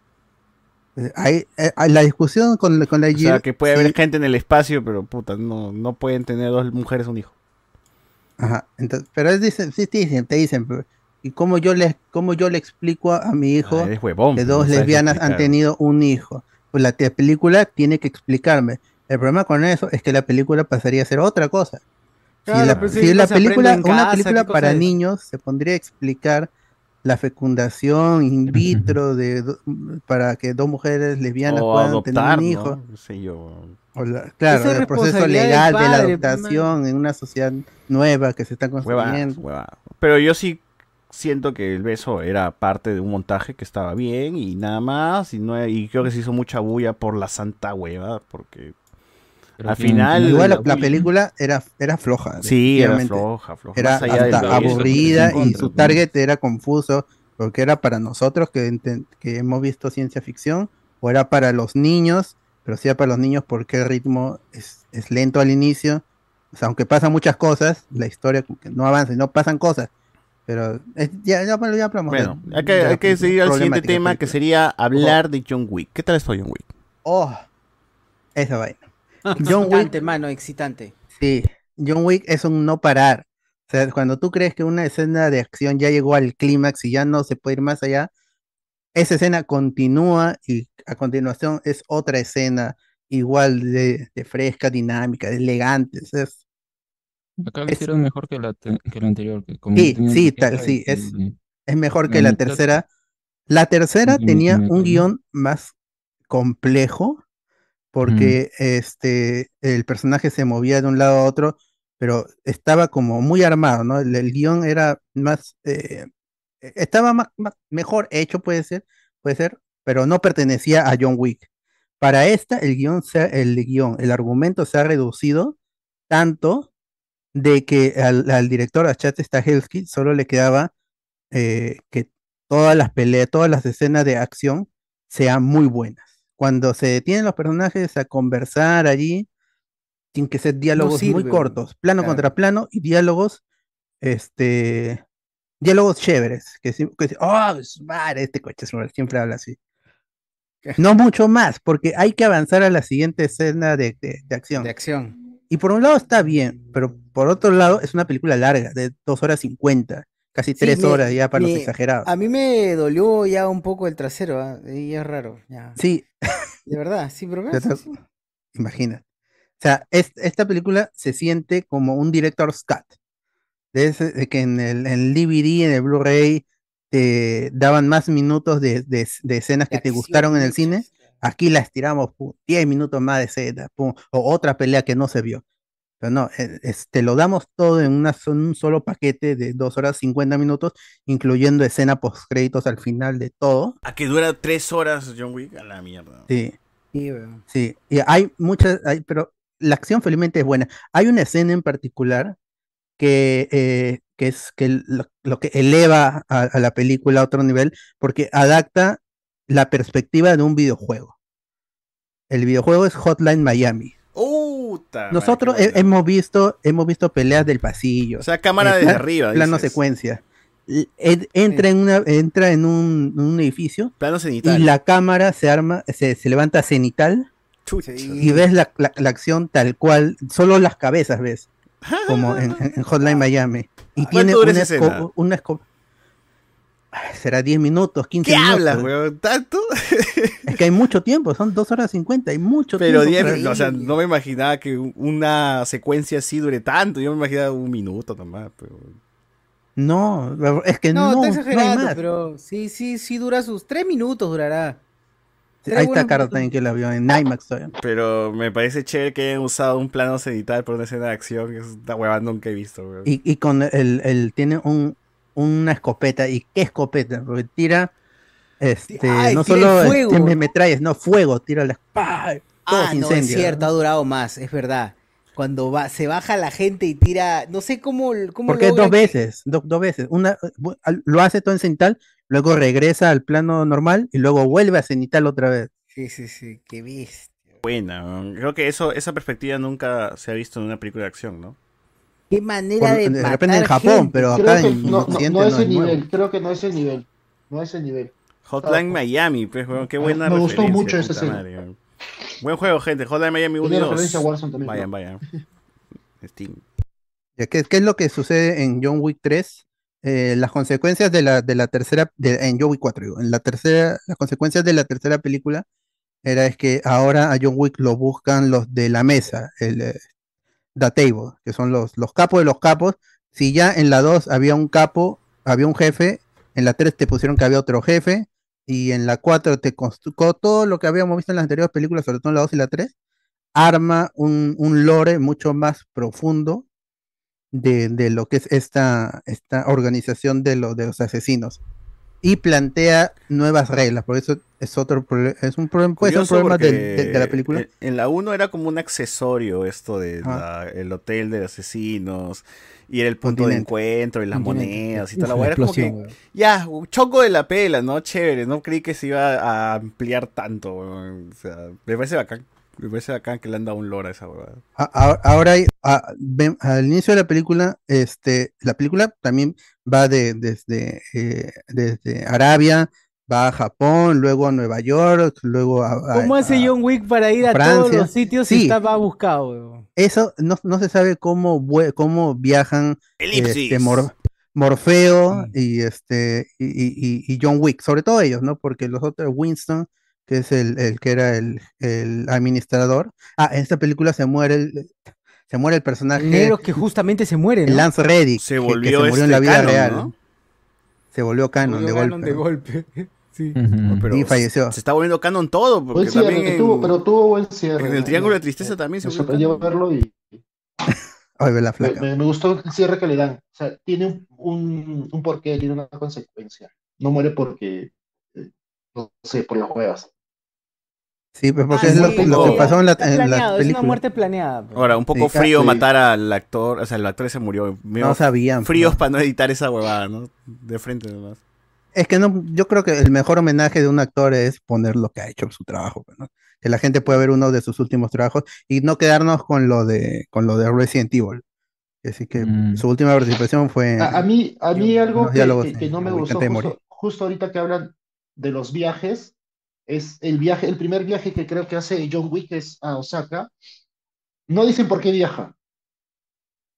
Eh, hay- eh, hay- la discusión con, con la O sea, que puede sí, haber gente en el espacio, pero puta, no, no pueden tener dos mujeres un hijo. Ajá, entonces, pero es, dicen, sí, te dicen, te dicen, pero, ¿y cómo yo le, cómo yo le explico a, mi hijo Ah, huevón, que pues, no dos sabes lesbianas han tenido un hijo? Pues la película tiene que explicarme. El problema con eso es que la película pasaría a ser otra cosa. Si la, si película, una película ¿qué cosa para es? niños se pondría a explicar la fecundación in [laughs] vitro de do- para que dos mujeres lesbianas O puedan adoptar, tener un ¿no? hijo. No sé yo. O la- claro, el proceso legal de la adoptación en una sociedad nueva que se está construyendo. Pero yo sí siento que el beso era parte de un montaje que estaba bien y nada más. Y, no, y creo que se hizo mucha bulla por la santa hueva, porque al final... Igual la, la película era, era floja. Sí, era floja, floja. Era hasta aburrida y su target era confuso, porque era para nosotros que, que hemos visto ciencia ficción, o era para los niños, pero sí era para los niños porque el ritmo es, es lento al inicio. O sea, aunque pasan muchas cosas, la historia como que no avanza y no pasan cosas. Pero es- ya, ya, bueno, ya hablamos de- Bueno, hay que, hay que seguir al siguiente tema, que sería hablar de John Wick. ¿Qué tal está John Wick? Oh, esa vaina. John Wick Excitante, mano, excitante. Sí, John Wick es un no parar. O sea, cuando tú crees que una escena de acción ya llegó al clímax y ya no se puede ir más allá, esa escena continúa y a continuación es otra escena igual de, de fresca, dinámica, de elegantes. Es, Acá lo es- hicieron mejor que la, te- que la anterior. Que como sí, tenía sí, tal, sí, y- es, y es mejor que la mitad- tercera. La tercera tenía un guion más complejo porque este el personaje se movía de un lado a otro, pero estaba como muy armado, ¿no? El, guion era más eh, eh, estaba más, mejor hecho, puede ser, puede ser, pero no pertenecía a John Wick. Para esta, el guion, se el guion, el argumento se ha reducido tanto de que al, al director, a Chad Stahelski, solo le quedaba eh, que todas las peleas, todas las escenas de acción sean muy buenas. Cuando se detienen los personajes a conversar allí, tienen que ser diálogos muy sirve, cortos, plano claro. contra plano y diálogos, este, diálogos chéveres, que, que oh, este coche es madre", siempre habla así. No mucho más, porque hay que avanzar a la siguiente escena de, de- de acción. De acción. Y por un lado está bien, pero por otro lado es una película larga, de dos horas cincuenta, casi Sí, tres me- horas ya para los me- exagerados. A mí me dolió ya un poco el trasero, ¿ah? Y es raro, ya. Sí, De verdad, sí, pero sí, sí. Imagina. O sea, es- esta película se siente como un director's cut. De, ese- de que en el, en DVD, en el Blu-ray, te daban más minutos de, de- de escenas que te gustaron en el cine. Aquí las tiramos, pum, 10 minutos más de escena, pum, o otra pelea que no se vio. Pero no, eh, es- te lo damos todo en una, so- un solo paquete de 2 horas 50 minutos, incluyendo escena post créditos al final de todo. A que dura tres horas John Wick, a la mierda. Sí. Sí, y hay muchas, hay- pero la acción felizmente es buena. Hay una escena en particular que, eh, que es que lo, lo que eleva a, a la película a otro nivel, porque adapta la perspectiva de un videojuego. El videojuego es Hotline Miami. Puta Nosotros qué he- hemos visto, hemos visto peleas del pasillo. O sea, cámara desde arriba, Plano dices. secuencia. Entra en una, entra en un, un edificio Plano cenital. y la cámara se arma, se, se levanta cenital Chucha. y ves la, la- la acción tal cual, solo las cabezas ves, como [laughs] en, Hotline Miami. Y tiene dura una, esco- una Ay, será 10 minutos, 15 ¿Qué minutos. hablas, weón? ¿Tanto? Que hay mucho tiempo, son 2 horas 50, hay mucho Pero tiempo. 10, para- o sea, no me imaginaba que un- una secuencia así dure tanto. Yo me imaginaba un minuto nomás. Pero... No, es que No, no, está no hay exagerando, más. pero sí, sí, sí dura sus tres minutos durará. Tres Ahí está minutos. también que la vio en IMAX todavía. Pero me parece chévere que hayan usado un plano cenital por una escena de acción. Es una huevada nunca he visto, weón. Y, y con el, el- tiene un, una escopeta, y qué escopeta, porque tira este, Ay, no el solo fuego. este, me metrallas, no, fuego, tira la ¡pah! Ah, no, es cierto, ha durado más, es verdad. Cuando va, se baja la gente y tira, no sé cómo, cómo Porque es logra dos que- veces, do- dos veces. Una, lo hace todo en cenital, luego regresa al plano normal y luego vuelve a cenital otra vez. Sí, sí, sí, qué bestia. Buena, weón. creo que eso, esa perspectiva nunca se ha visto en una película de acción, ¿no? Qué manera Por- de de matar repente en Japón, gente. pero Creo acá que en no, no, Occidente no es nuevo. nivel, creo que no ese nivel. No ese nivel. Hotline Ah, Miami, pues, weón, qué buena me gustó mucho esa weón. Buen juego, gente. Hotline Miami 1 y Tiene 2. referencia a Warzone también, Vayan, ¿no? vayan. [laughs] Steam. Ya, ¿Qué, qué es lo que sucede en John Wick 3? Eh, las consecuencias de la, de la tercera, de- en John Wick 4, digo, en la tercera, las consecuencias de la tercera película era es que ahora a John Wick lo buscan los de la mesa, el eh, The Table, que son los, los capos de los capos. Si ya en la 2 había un capo, había un jefe, en la 3 te pusieron que había otro jefe, y en la 4 te construyó todo lo que habíamos visto en las anteriores películas, sobre todo en la 2 y la 3, arma un, un lore mucho más profundo de, de lo que es esta, esta organización de, lo, de los asesinos y plantea nuevas reglas, por eso es otro es un problema, puede ser un problema de, porque de- de la película. En, en la 1 era como un accesorio esto de la- el hotel de asesinos y era el punto de encuentro y las monedas y toda la. Era como que, ya, choco de la pela, ¿no? Chévere, no creí que se iba a ampliar tanto. O sea, me parece bacán. Me parece bacán que le han dado un lore a esa a- Ahora hay- a- ven- al inicio de la película, este, la película también va de, desde, eh, desde Arabia, va a Japón, luego a Nueva York, luego a, a- ¿Cómo hace a- John Wick para ir a todos los sitios Sí. si estaba buscado? weón? Eso no, no se sabe cómo, cómo viajan Elipsis. este, Mor- Morfeo y este y, y- y John Wick, sobre todo ellos, ¿no? Porque los otros, Winston, que es el, el que era el, el administrador. Ah, en esta película se muere el, se muere el personaje. Negro que justamente se muere, ¿no? el Lance Reddick. Se que- que volvió se murió este en la vida canon, real. ¿no? Se volvió canon de Canon golpe. de [laughs] golpe. Sí. Pero Y falleció. Se está volviendo canon todo, porque Buen cierre, también en, tuvo, pero tuvo buen cierre. en el Triángulo de Tristeza también se Me sorprendió canon. verlo y [laughs] Ay, ve la flaca. me- me gustó el cierre que le dan. O sea, tiene un, un, un porqué, tiene una consecuencia. No muere porque, no sé, por las huevas. Sí, pues porque Ah, es lo, sí, que- lo que sí, pasó en la, es una muerte planeada. pues. Ahora, un poco Sí, frío sí. matar al actor, o sea, el actor se murió. No sabían. Fríos pues. para no editar esa huevada, ¿no? De frente nomás. Es que no, yo creo que el mejor homenaje de un actor es poner lo que ha hecho su trabajo, pues, ¿no? Que la gente pueda ver uno de sus últimos trabajos y no quedarnos con lo de con lo de Resident Evil. Así que Mm. su última participación fue A, a mí, a mí algo que, no me gustó, justo ahorita que hablan de los viajes, es el viaje, el primer viaje que creo que hace John Wick es a Osaka. No dicen por qué viaja.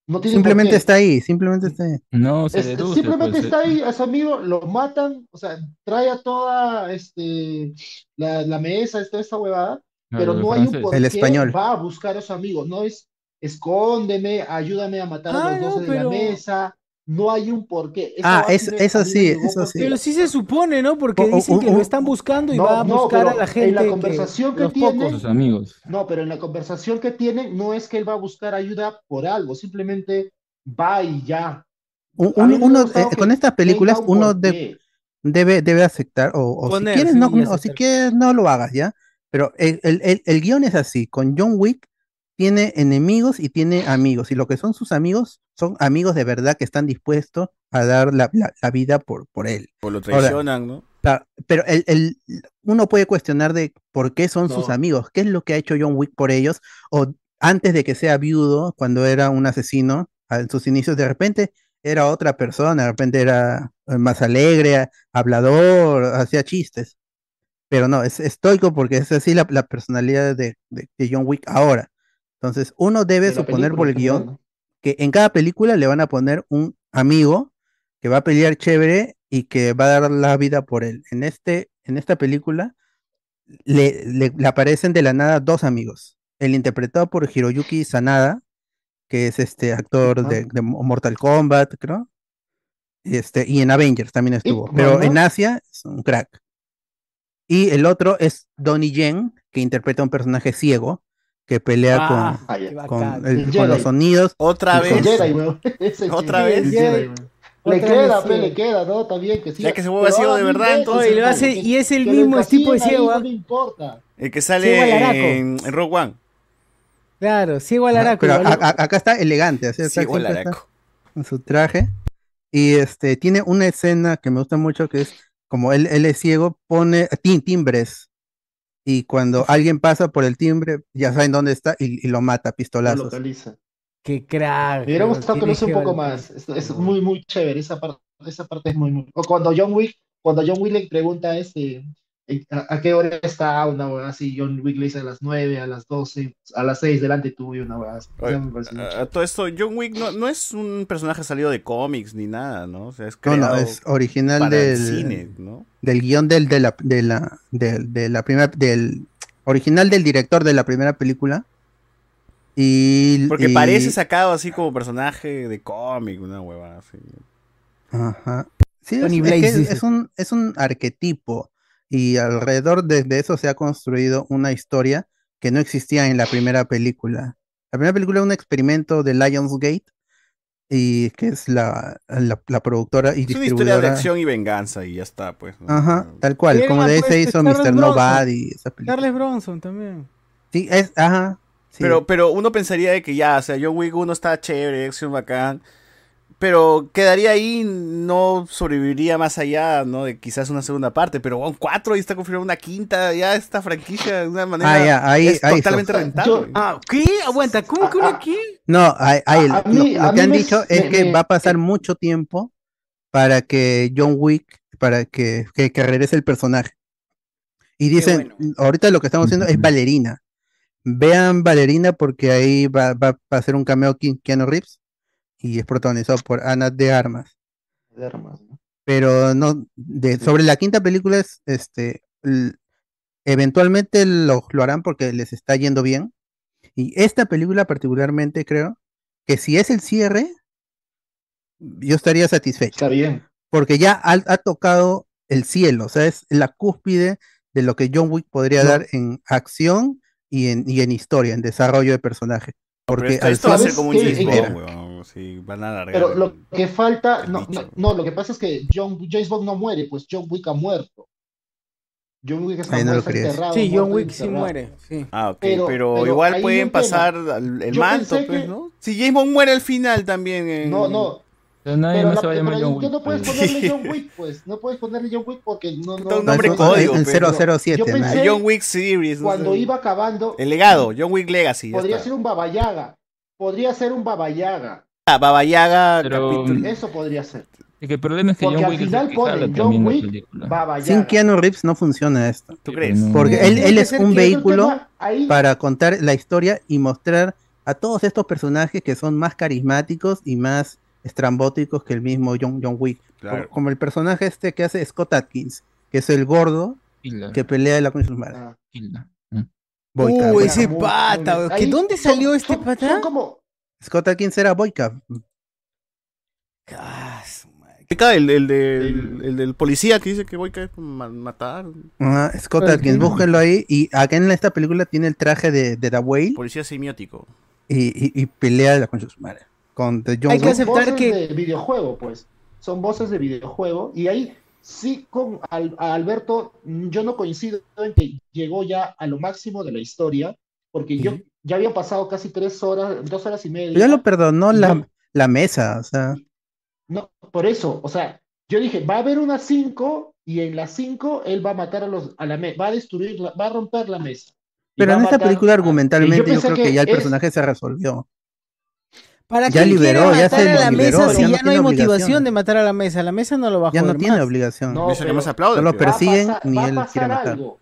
No simplemente está ahí, simplemente está ahí. No, se Es- deduce. simplemente pues, está eh, ahí a su amigo, lo matan, o sea, trae a toda este, la, la mesa, toda esta huevada, Claro, pero el no hay un por El qué español. va a buscar a su amigo, no es escóndeme, ayúdame a matar a Ah, los no, doce de pero- la mesa, no hay un porqué. Esa Ah, huevada eso- sí me- eso a mí me sí, llegó eso porque- sí. Pero sí se supone, ¿no? Porque O- o- dicen que o- lo están buscando y No, va a no, buscar a la gente. en la que- conversación que, los tienen, pocos. sus amigos. no, pero en la conversación que tienen no es que él va a buscar ayuda por algo, simplemente va y ya. Un- uno, eh, que con estas películas uno de- debe, debe aceptar, o, o Poner, si quieres sí, no, y o si aceptar. quieres no lo hagas, ¿ya? Pero el, el, el, el guion es así, con John Wick tiene enemigos y tiene amigos, y lo que son sus amigos son amigos de verdad que están dispuestos a dar la, la- la vida por, por él. O lo Ahora, traicionan, ¿no? Claro, pero el, el- uno puede cuestionar de por qué son sus No. amigos, qué es lo que ha hecho John Wick por ellos, o antes de que sea viudo, cuando era un asesino, a- en sus inicios, de repente era otra persona, de repente era eh, más alegre, hablador, hacía chistes. Pero no, es estoico porque es así la, la personalidad de, de- de John Wick ahora. Entonces, uno debe De suponer por el guion ¿no? que en cada película le van a poner un amigo que va a pelear chévere y que va a dar la vida por él. En este, en esta película le, le- le aparecen de la nada dos amigos. El interpretado por Hiroyuki Sanada, que es este actor de, de Mortal Kombat, creo. Este, y en Avengers también estuvo. Pero en. Asia es un crack. Y el otro es Donnie Yen, que interpreta a un personaje ciego que pelea Ah, con, Ah, con, el- con los sonidos. Otra con- vez. Jedi, [laughs] Otra sí, vez. Jedi. Le Otra queda, pe, le queda, ¿no? También que sí. Ya que se vuelva ciego de verdad, entonces, Oye, lo hace- y es el mismo tipo de ciego, ¿ah? No me importa. El que sale en, en Rogue One. Claro, ciego al araco. pero a- igual. a- acá está elegante, así está, Ciego al araco. en su traje. Y este tiene una escena que me gusta mucho que es como él, él es ciego, pone tim- timbres. Y cuando alguien pasa por el timbre, ya saben dónde está y, y lo mata a Lo pistolazos. localiza. Qué crack. Me hubiera gustado que lo un poco más. Es, es muy, muy chévere. Esa parte, esa parte es muy, muy. O cuando John Wick, cuando John Wick le pregunta a este, ¿a, qué hora está una hueá así? John Wick le dice a las 9, a las 12, a las 6 delante tuyo una hueá así. A- todo esto, John Wick no, no es un personaje salido de cómics ni nada, ¿no? O sea, es No, no, es original para el del, cine, ¿no? del guion del, de la, de la, de la primera, del original del director de la primera película. Y, Porque y- parece sacado así como personaje de cómic, una hueva así. Ajá. Sí, es, Tony es que es un, es un arquetipo y alrededor de, de eso se ha construido una historia que no existía en la primera película. La primera película es un experimento de Lionsgate y que es la, la, la productora y Es una historia de distribuidora. acción y venganza y ya está, pues. ¿no? Ajá, tal cual, como de ahí se de hizo Charles Mr. Nobody, esa película. Charles Bronson también. Sí, es, ajá. sí. Pero, pero uno pensaría de que ya, o sea, John Wick 1 está chévere, acción bacán. Pero quedaría ahí, no sobreviviría más allá, ¿no? De quizás una segunda parte. Pero un 4 y está confirmando una quinta, ya esta franquicia de una manera Ah, ya, ahí- es ahí totalmente so- rentable. Yo- Ah, ¿qué? Aguanta, ¿cómo que una qué? No, hay, hay- A- mí- lo que han me- dicho es me- que me- va a pasar mucho tiempo para que John Wick, para que, que, que regrese el personaje. Y dicen, ahorita lo que estamos haciendo es Valerina. Vean Valerina porque ahí va, va, va a ser un cameo Ke- Keanu Reeves y es protagonizado por Ana de Armas. De armas, ¿no? Pero no, de, sobre la quinta película es este, l- eventualmente lo, lo harán porque les está yendo bien. Y esta película particularmente creo que si es el cierre, yo estaría satisfecho. Está bien. Porque ya ha, ha tocado el cielo, o sea, es la cúspide de lo que John Wick podría No. dar en acción y en, y en historia, en desarrollo de personaje. Porque esto, al esto va a final- ser como un Sí, van a alargar. Pero lo el- que falta, no, no, no, lo que pasa es que John, James Bond no muere, pues John Wick ha muerto. John Wick está no enterrado. Sí, muerto, John Wick sí enterrado. muere. Sí. Ah, ok, Pero- pero, pero igual pueden pasar el Yo manto, pues, que- ¿no? Si James Bond muere al final también. En... No, no. Pero nadie Pero, más la- se va a llamar pero John Wick. no puedes ponerle John Wick, pues. No puedes ponerle John Wick porque no. no un nombre No, código. en pero- 007, Yo ¿no? pensé- John Wick Series. no Cuando sé. iba acabando, El legado, John Wick Legacy. podría está. ser un Baba Yaga. Podría ser un Baba Yaga. Ah, Baba Yaga, Pero- capítulo. Eso podría ser. Es que el problema es que Porque John al Wick final ponen John Wick, Sin. Keanu Reeves no funciona esto. ¿Tú crees? Porque él, es un vehículo ahí- para contar la historia y mostrar a todos estos personajes que son más carismáticos y más estrambóticos que el mismo John, John Wick. Claro. Como, como el personaje este que hace Scott Atkins, que es el gordo que pelea de la concha de su madre. Killa. Mm. Boyka, Uh, Boyka. ese pata. ¿Que ¿Dónde son- salió este son- pata? Son como. Scott Atkins era Boyka. Ah, el, el, del- el del policía que dice que voy a ma- matar. Ajá, Scott Atkins, que- búsquenlo ahí. Y acá en esta película tiene el traje de, de The Whale Policía semiótico. y, y- y pelea de la concha de su madre. Con The John Hay que aceptar voces que- de videojuego, pues. Son voces de videojuego. Y ahí sí, con Al- a Alberto, yo no coincido en que llegó ya a lo máximo de la historia, porque yo ya habían pasado casi tres horas, dos horas y media. Ya lo perdonó la, yo- la mesa, o sea. No, por eso, o sea, yo dije, va a haber unas cinco y en las cinco él va a matar a los, a la mesa, va a destruir, la- va a romper la mesa. Pero en esta película a- argumentalmente yo, pensé creo que, ya el es- personaje se resolvió. ¿Para Ya liberó, ya se a la liberó, mesa ya si no ya no hay obligación. motivación de matar a la mesa? La mesa no lo va a Ya no tiene más. obligación. No, pero va a persiguen pasar- ni él quiere matar. algo.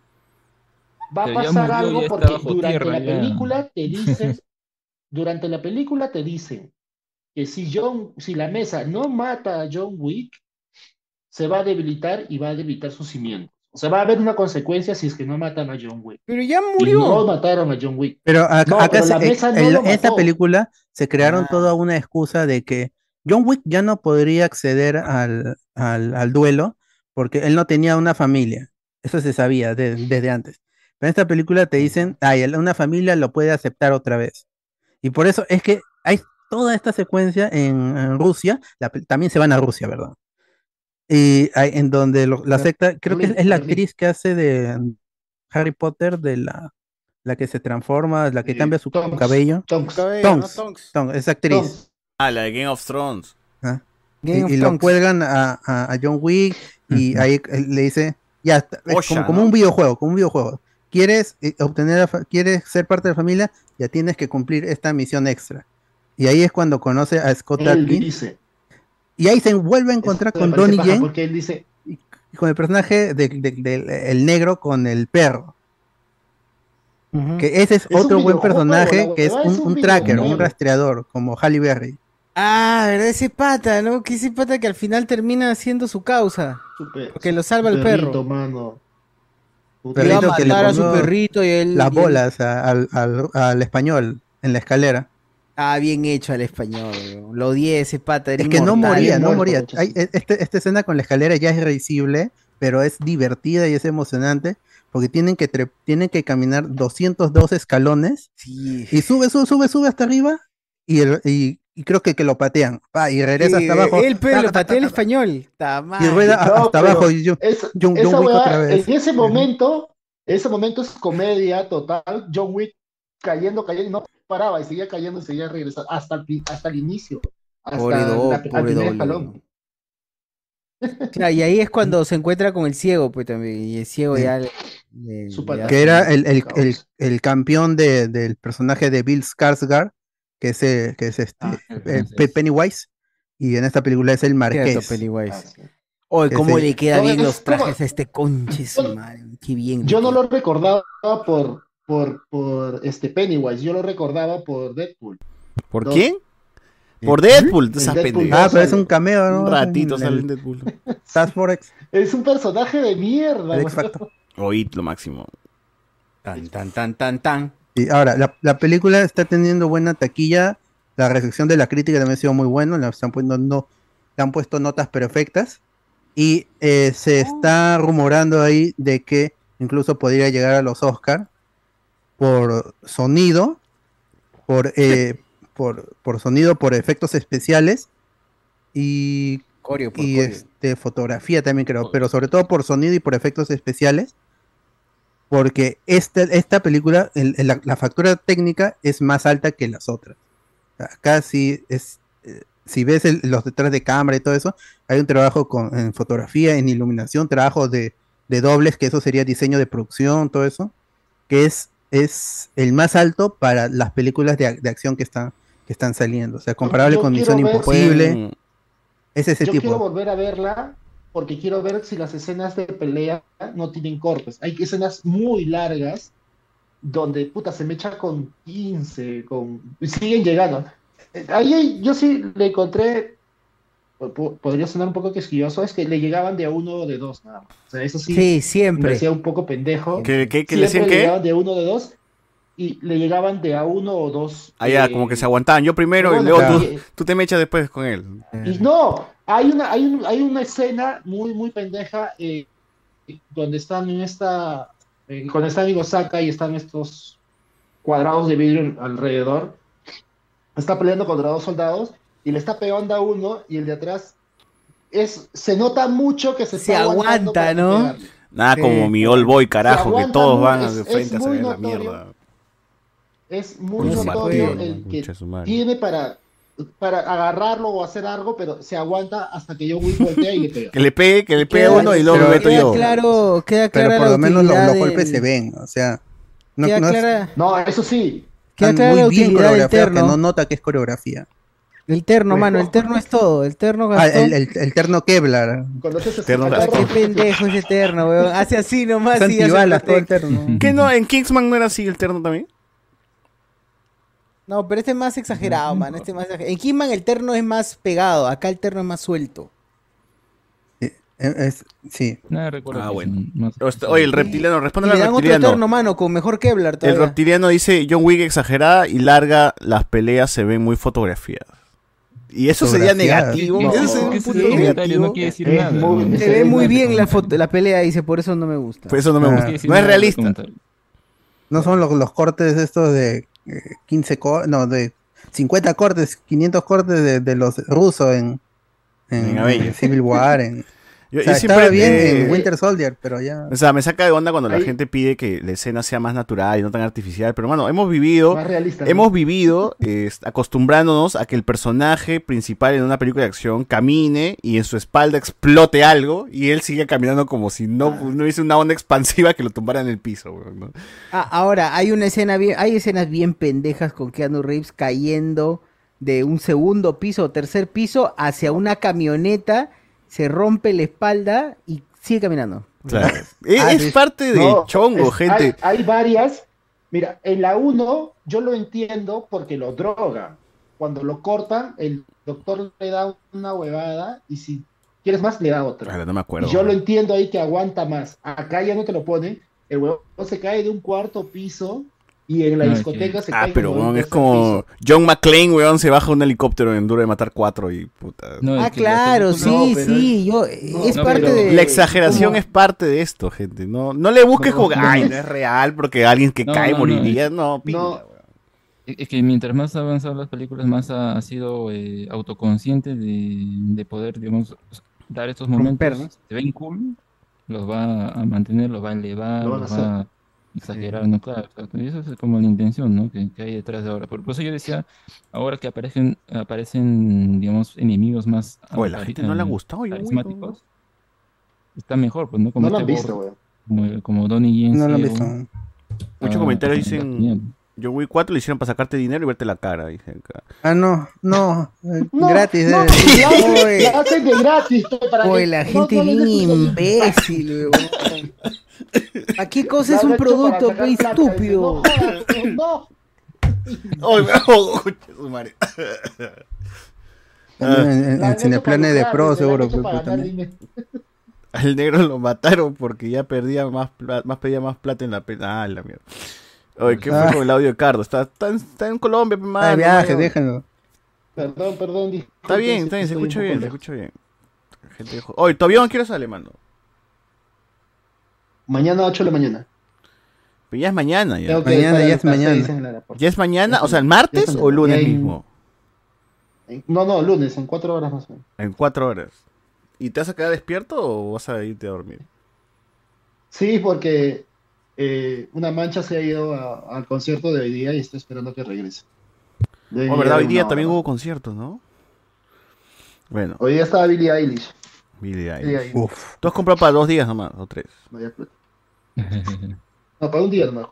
Va a pasar murió, algo porque durante tierra, la ya. película te dicen, [laughs] durante la película te dicen que si John, si la mesa no mata a John Wick, se va a debilitar y va a debilitar sus cimientos. O sea, va a haber una consecuencia si es que no matan a John Wick. Pero ya Y no murió. mataron a John Wick. Pero acá, No, acá pero se- la mesa en, esta película se crearon Ah. toda una excusa de que John Wick ya no podría acceder al, al, al duelo porque él no tenía una familia. Eso se sabía de- desde antes. Pero en esta película te dicen, ay, una familia lo puede aceptar otra vez. Y por eso es que hay toda esta secuencia en, en Rusia, la también se van a Rusia, ¿verdad? Y hay- en donde lo- la secta, creo que es, es la actriz que hace de Harry Potter, de la, la que se transforma, la que cambia su Tonks, cabello. Tonks, Cabello, Tonks. ¿no? Tonks. Tonks, esa actriz. Ah, la de Game of Thrones. ¿ah? Game Y, of y lo cuelgan a, a- a John Wick y ahí él le dice, ya, está, es Osha, como, como ¿no? un videojuego, como un videojuego. ¿Quieres eh, obtener, quieres ser parte de la familia? Ya tienes que cumplir esta misión extra. Y ahí es cuando conoce a Scott Él Atkins. dice. Y ahí se vuelve a encontrar con Donnie Yen Porque él dice, y con el personaje del de, de- el negro con el perro. Que ese es, otro buen personaje que es un, es un un tracker, un rastreador, como Halle Berry. Ah, ¿verdad? Ese pata, ¿no? Que ese pata que al final termina haciendo su causa. super, Porque lo salva el perrito, perro. mano. Que iba a Perrito que le matar a su perrito y él. Las él- bolas al, al- al español en la escalera. Ah, bien hecho al español. weón. Lo odié ese pata. Era Es que no moría, no moría. Hay- e- este- esta escena con la escalera ya es risible, pero es divertida y es emocionante porque tienen que, tienen que caminar 202 escalones Sí. y sube, sube, sube, sube hasta arriba y, el- y, y creo que, que lo patean. Pa, y regresa Sí, hasta abajo. Él, pero lo patea el ta, español. Y rueda No, hasta abajo y yo, es- John, Wick otra vez. En ese momento, ese momento es comedia total. John Wick cayendo, cayendo, y no paraba y seguía cayendo y seguía regresando hasta el, hasta el inicio. Hasta la- al primer escalón. Claro, y ahí es cuando se encuentra con el ciego, pues también. Y el ciego Sí. ya le. le- le que era el, el, el, el campeón de- del personaje de Bill Skarsgård, que es, eh, que es este Ah, el eh, Pennywise, y en esta película es el marqués. Pennywise. Ah, sí. Oye, cómo Ese- le queda No, bien es los trajes a este conche, su Yo- madre. Qué bien. Yo no lo recordaba por, por, por este Pennywise, yo lo recordaba por Deadpool. ¿Por quién? Por Deadpool. Ah, pero es un cameo, ¿no? Un ratito sale en Deadpool. [laughs] Task Force. Es un personaje de mierda. El weón. X Factor. O It, lo máximo. Tan, tan, tan, tan, tan. Y ahora, la, la película está teniendo buena taquilla, la recepción de la crítica también ha sido muy buena, le están poniendo, no, le han puesto notas perfectas. Y eh, se está rumorando ahí de que incluso podría llegar a los Oscar por sonido, por, eh, por, por sonido, por efectos especiales y, Coreo, por y coreo. este, fotografía también creo, pero sobre todo por sonido y por efectos especiales porque esta, esta película, el- el- la, la factura técnica es más alta que las otras. Acá sí es, eh, si ves el- los detrás de cámara y todo eso, hay un trabajo con, en fotografía, en iluminación, trabajo de, de dobles, que eso sería diseño de producción, todo eso, que es, es el más alto para las películas de, de acción que están, que están saliendo. O sea, comparable yo con quiero Misión ver- Imposible. Es ese Yo quiero tipo. volver a verla porque quiero ver si las escenas de pelea no tienen cortes. Hay escenas muy largas donde puta se me echa con 15, con y siguen llegando. Eh, Ahí yo sí le encontré po- po- podría sonar un poco quisquilloso, es que le llegaban de a uno o de dos nada más. O sea, eso sí, Sí, siempre. me parecía un poco pendejo. ¿Qué- qué- qué le Siempre decían qué? llegaban de uno o de dos y le llegaban de a uno o dos. Ah, ya, eh, como que se aguantaban. Yo primero y luego tú, tú te me echas después con él. Y no, hay una, hay un- hay una escena muy, muy pendeja eh, donde están en esta, eh, cuando están en Osaka y están estos cuadrados de vidrio alrededor, está peleando contra dos soldados y le está pegando a uno y el de atrás es, se nota mucho que se, Se está aguanta, ¿no? pegarle. Nada Sí. como mi All Boy, carajo, que todos muy- van es- de frente a salir la mierda. Es muy notorio el que tiene para, para agarrarlo o hacer algo, pero se aguanta hasta que yo Wick voltea y le pega. [laughs] Que le pegue, que le pegue Queda- uno y luego me pero meto Queda yo. claro, queda Pero clara por la lo menos los, del- golpes se ven, o sea, no, Queda no es- clara, No, eso sí. queda clara la muy bien utilidad del coreografiados que no nota que es coreografía. El terno, mano, el terno es todo. El terno Ah, Gastón. el, el- el terno Kevlar. ¿Conoces ese Terno? Qué pendejo ese terno, weón. Hace así nomás y antibalas todo el protege. terno. ¿Qué no? ¿En Kingsman no era así el terno también? No, pero este es más exagerado, man. Este es más exagerado. En Kingman el terno es más pegado, acá el terno es más suelto. Eh, Es, sí. Recuerdo. Ah, bueno. más- Oye, el reptiliano, responde le al dan otro reptiliano. terno, mano, con mejor Kevlar El reptiliano dice, John Wick exagerada y larga, las peleas se ven muy fotografiadas. Y eso sería negativo. No, Eso sería un punto negativo. no quiere decir Es nada. Se ve muy bien la foto, la pelea, dice, por eso no me gusta. Por eso no me gusta. No es realista. No son los, los cortes estos de eh, 15 cortes, no, de 50 cortes, 500 cortes de, de los rusos en, en, En. Civil War. En, Yo, o sea, yo estaba siempre, bien eh, en Winter Soldier, pero ya. O sea, me saca de onda cuando la gente pide que la escena sea más natural y no tan artificial. Pero bueno, hemos vivido, Más realista. ¿no? hemos vivido eh, acostumbrándonos a que el personaje principal en una película de acción camine y en su espalda explote algo y él sigue caminando como si no, no hubiese una onda expansiva que lo tumbara en el piso. Ah, ahora, hay una escena bien, hay escenas bien pendejas con Keanu Reeves cayendo de un segundo piso o tercer piso hacia una camioneta, se rompe la espalda y sigue caminando. Claro. Es, Ah, es parte de No, chongo, es- gente. Hay, hay varias. Mira, en la 1 yo lo entiendo porque lo droga. Cuando lo cortan, el doctor le da una huevada y si quieres más, le da otra. Claro, no me acuerdo. Y yo lo entiendo ahí que aguanta más. Acá ya no te lo ponen. El huevón se cae de un cuarto piso y en la No, discoteca se Ah, pero weón, es como. John McClane, weón, se baja un helicóptero en Duro de Matar 4 y puta. No, Ah, claro, sí, pero sí, yo, es no, parte pero- de... La exageración es parte de esto, gente. No, no le busques como ay, no es real porque alguien que No, cae moriría. No, pinga, No. weón. Es que mientras más avanzan las películas, más ha, ha sido eh, autoconsciente de, de poder, digamos, dar estos momentos. Romper, ¿no? Se ven cool, los va a mantener, los va a elevar, Lo van a los va a exagerar, ¿no? Claro, exacto. Y eso es como la intención, ¿no? Que, que hay detrás de ahora. Por, por eso yo decía, ahora que aparecen, aparecen, digamos, enemigos más Oye, la gente no le ha gustado. yo, carismáticos, está mejor, pues, ¿no? Como No lo han este visto, Borg, weón. como, como Donnie Yen No lo han visto. Muchos Ah, comentarios está dicen. John Wick 4 le hicieron para sacarte dinero y verte la cara. dicen acá. Ah, no, no, eh, [laughs] No, gratis. no, eh. la hacen- Oye. la hacen de gratis. Para Oye, que- la gente no bien imbécil, [laughs] weón. ¿A qué cosa es un producto, estúpido? dice, No, jodas, no. [laughs] ¡Ay, oh! También en, en- hecho de Pro, seguro. pues, pues. [laughs] Al negro lo mataron porque ya perdía más plata, más pedía más plata en la pena. Ah, la mierda. Oye, ¿qué Ah. fue con el audio de Cardo? Está, está, en, está en Colombia, Ah, mano, viaje, déjenlo. Perdón, perdón. Está bien, está bien, se escucha bien, se escucha bien. Gente dijo, Oye, ¿tu avión a qué hora sale, mano? Mañana 8 de la mañana. Pero ya es mañana, ya. Tengo que estar a las seis en el aeropuerto. ¿Ya es mañana? Ya O sea, ¿el es martes mañana. o el lunes mismo? en- No, no, lunes, en 4 horas más o menos. En cuatro horas. ¿Y te vas a quedar despierto o vas a irte a dormir? Sí, porque eh, una mancha se ha ido a- al concierto de hoy día y estoy esperando que regrese. Oh, ¿verdad? Hoy día también hora. hubo conciertos, ¿no? Bueno, Hoy día estaba Billie Eilish. Billie Billie Eilish. Eilish. ¿Tú has comprado para dos días nomás o tres? Vaya plata. No, para un día nomás.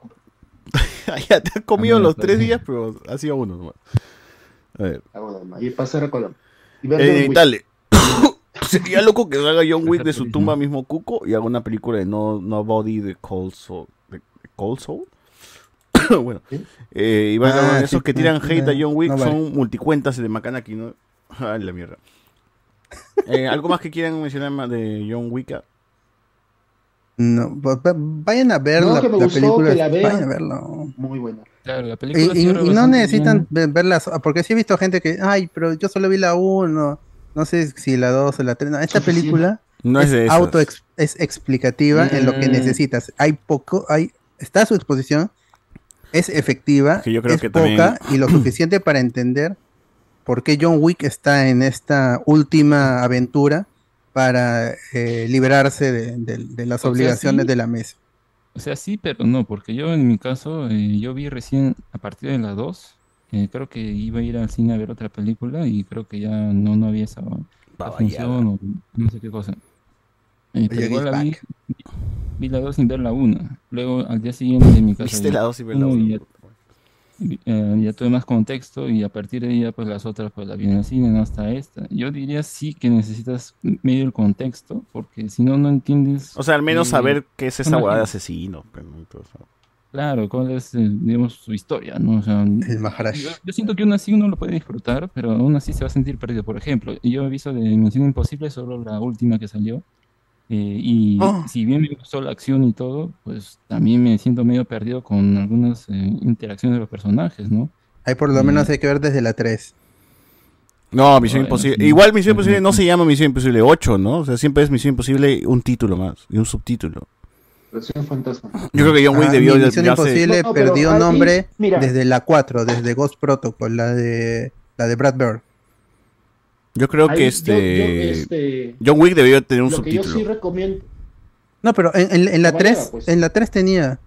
[laughs] ya te has comido Ah, los tres días, pero ha sido uno nomás. A ver. Ah. Y pasar a Colombia. Eh, dale. [coughs] Sería loco que salga John Wick de su tumba mismo cuco y haga una película de No, no Body de Cold Soul. ¿De Cold Soul? [coughs] bueno. Eh, y van a- Ah, esos sí, que tiran no, hate a John Wick no vale. son multicuentas de Macanaki, ¿no? [laughs] Ay, la mierda. [laughs] Eh, ¿Algo más que quieran mencionar más de John Wick? No, va- vayan a ver No, la, que me la gustó, película. que la vean. vayan a verlo. Muy buena. Claro, la Y, película y- no necesitan bien. ve- verlas, porque sí he visto gente que, ay, pero yo solo vi la 1, no sé si la 2 o la 3. No, esta película No es auto es explicativa en lo que Mm. necesitas. Hay poco, hay está a su exposición, es efectiva, Que yo creo es que poca también- y lo [clears throat] suficiente para entender por qué John Wick está en esta última aventura para eh, liberarse de, de- de las O sea, obligaciones sí. de la mesa. O sea, sí, pero no, porque yo en mi caso, eh, yo vi recién a partir de las 2, eh, creo que iba a ir al cine a ver otra película y creo que ya no, no había esa, función o no sé qué cosa. Eh, pero igual la vi, vi, la 2 sin ver la 1. Luego al día siguiente en mi casa Viste vi la dos sin ver la uno y uno. ya, y, eh, ya tuve más contexto y a partir de ahí ya pues las otras pues la vi en el cine, no hasta esta. Yo diría sí que necesitas medio el contexto porque si no, no entiendes. O sea, al menos eh, saber qué es esa hueá de asesino. pero no todo eso. Claro, cuál es, eh, digamos, su historia, ¿no? O sea, yo, yo siento que aún así uno lo puede disfrutar, pero aún así se va a sentir perdido. Por ejemplo, yo he visto de Misión Imposible solo la última que salió, eh, y Oh. si bien me gustó la acción y todo, pues también me siento medio perdido con algunas eh, interacciones de los personajes, ¿no? Ahí por lo Mm. menos hay que ver desde la 3. No, Misión Bueno, Imposible. sí. Igual Misión Imposible no se llama Misión Imposible 8, ¿no? O sea, siempre es Misión Imposible un título más y un subtítulo. Versión fantasma. Yo creo que John Wick Ah, debió de Misión Imposible No, no, pero perdió ahí, nombre mira. desde la 4, desde Ghost Protocol, la de la de Brad Bird. Yo creo Ahí que yo- este... yo, este, John Wick debió tener un Lo que yo subtítulo. sí recomiendo. No, pero en, en- en la Valera, 3, pues. en la 3 tenía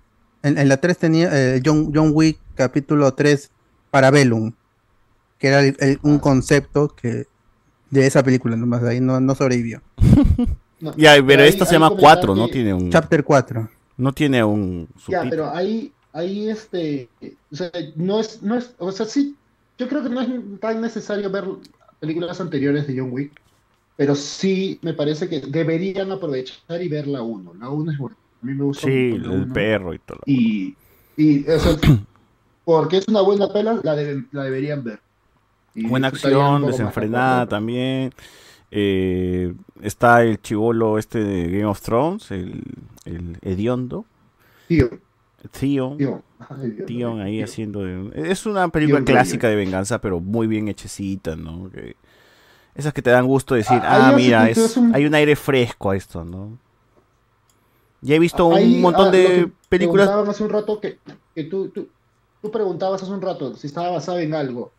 en, en la 3 tenía eh, John, John Wick capítulo 3 Parabellum, que era el- el- Ah, un concepto que de esa película nomás de ahí no, no sobrevivió. No, Ya, pero ahí- esta se llama comentar 4, no tiene un... Chapter 4. No tiene un Ya, subtítulo. pero ahí, ahí este, o sea, no es, no es, o sea, sí, yo creo que no es tan necesario ver películas anteriores de John Wick, pero sí me parece que deberían aprovechar y ver la 1. La 1 es buena. A mí me gusta Sí, mucho el perro y todo. Y, y o sea, [clears throat] porque es una buena pela, la, deberían ver. Y Buena acción, desenfrenada también. Eh, está el chivolo este de Game of Thrones, el, el hediondo. Tío. Theon. Theon ahí haciendo... de- Es una película Theon clásica de venganza, pero muy bien hechecita, ¿no? Que- esas que te dan gusto decir, Ah, ah, mira, es, es un- hay un aire fresco a esto, ¿no? Ya he visto Ahí, un montón ah, de películas... Hace un rato que, que tú, tú, tú preguntabas hace un rato si estaba basado en algo.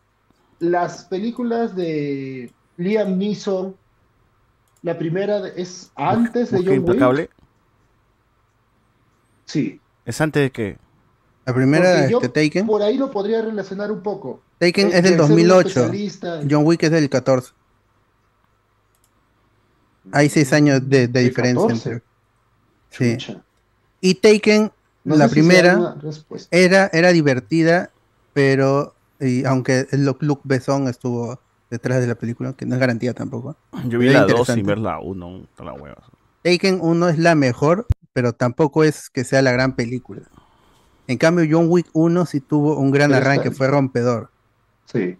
Las películas de Liam Neeson, la primera es antes de John Wick. implacable. Sí. ¿Es antes de qué? La primera yo este, Taken, por ahí lo podría relacionar un poco. Taken Eh, es del de ser un 2008. especialista en- John Wick es del 14. Hay 6 años de, de diferencia 14. entre. Sí. Y Taken, No la si primera, era, era divertida, pero y aunque Luc Besson estuvo detrás de la película, que no es garantía tampoco. Yo vi era la 2 interesante. sin ver la 1, la hueva. Taken 1 es la mejor, pero tampoco es que sea la gran película. En cambio, John Wick 1 sí tuvo un gran Pero está- arranque, fue rompedor. Sí.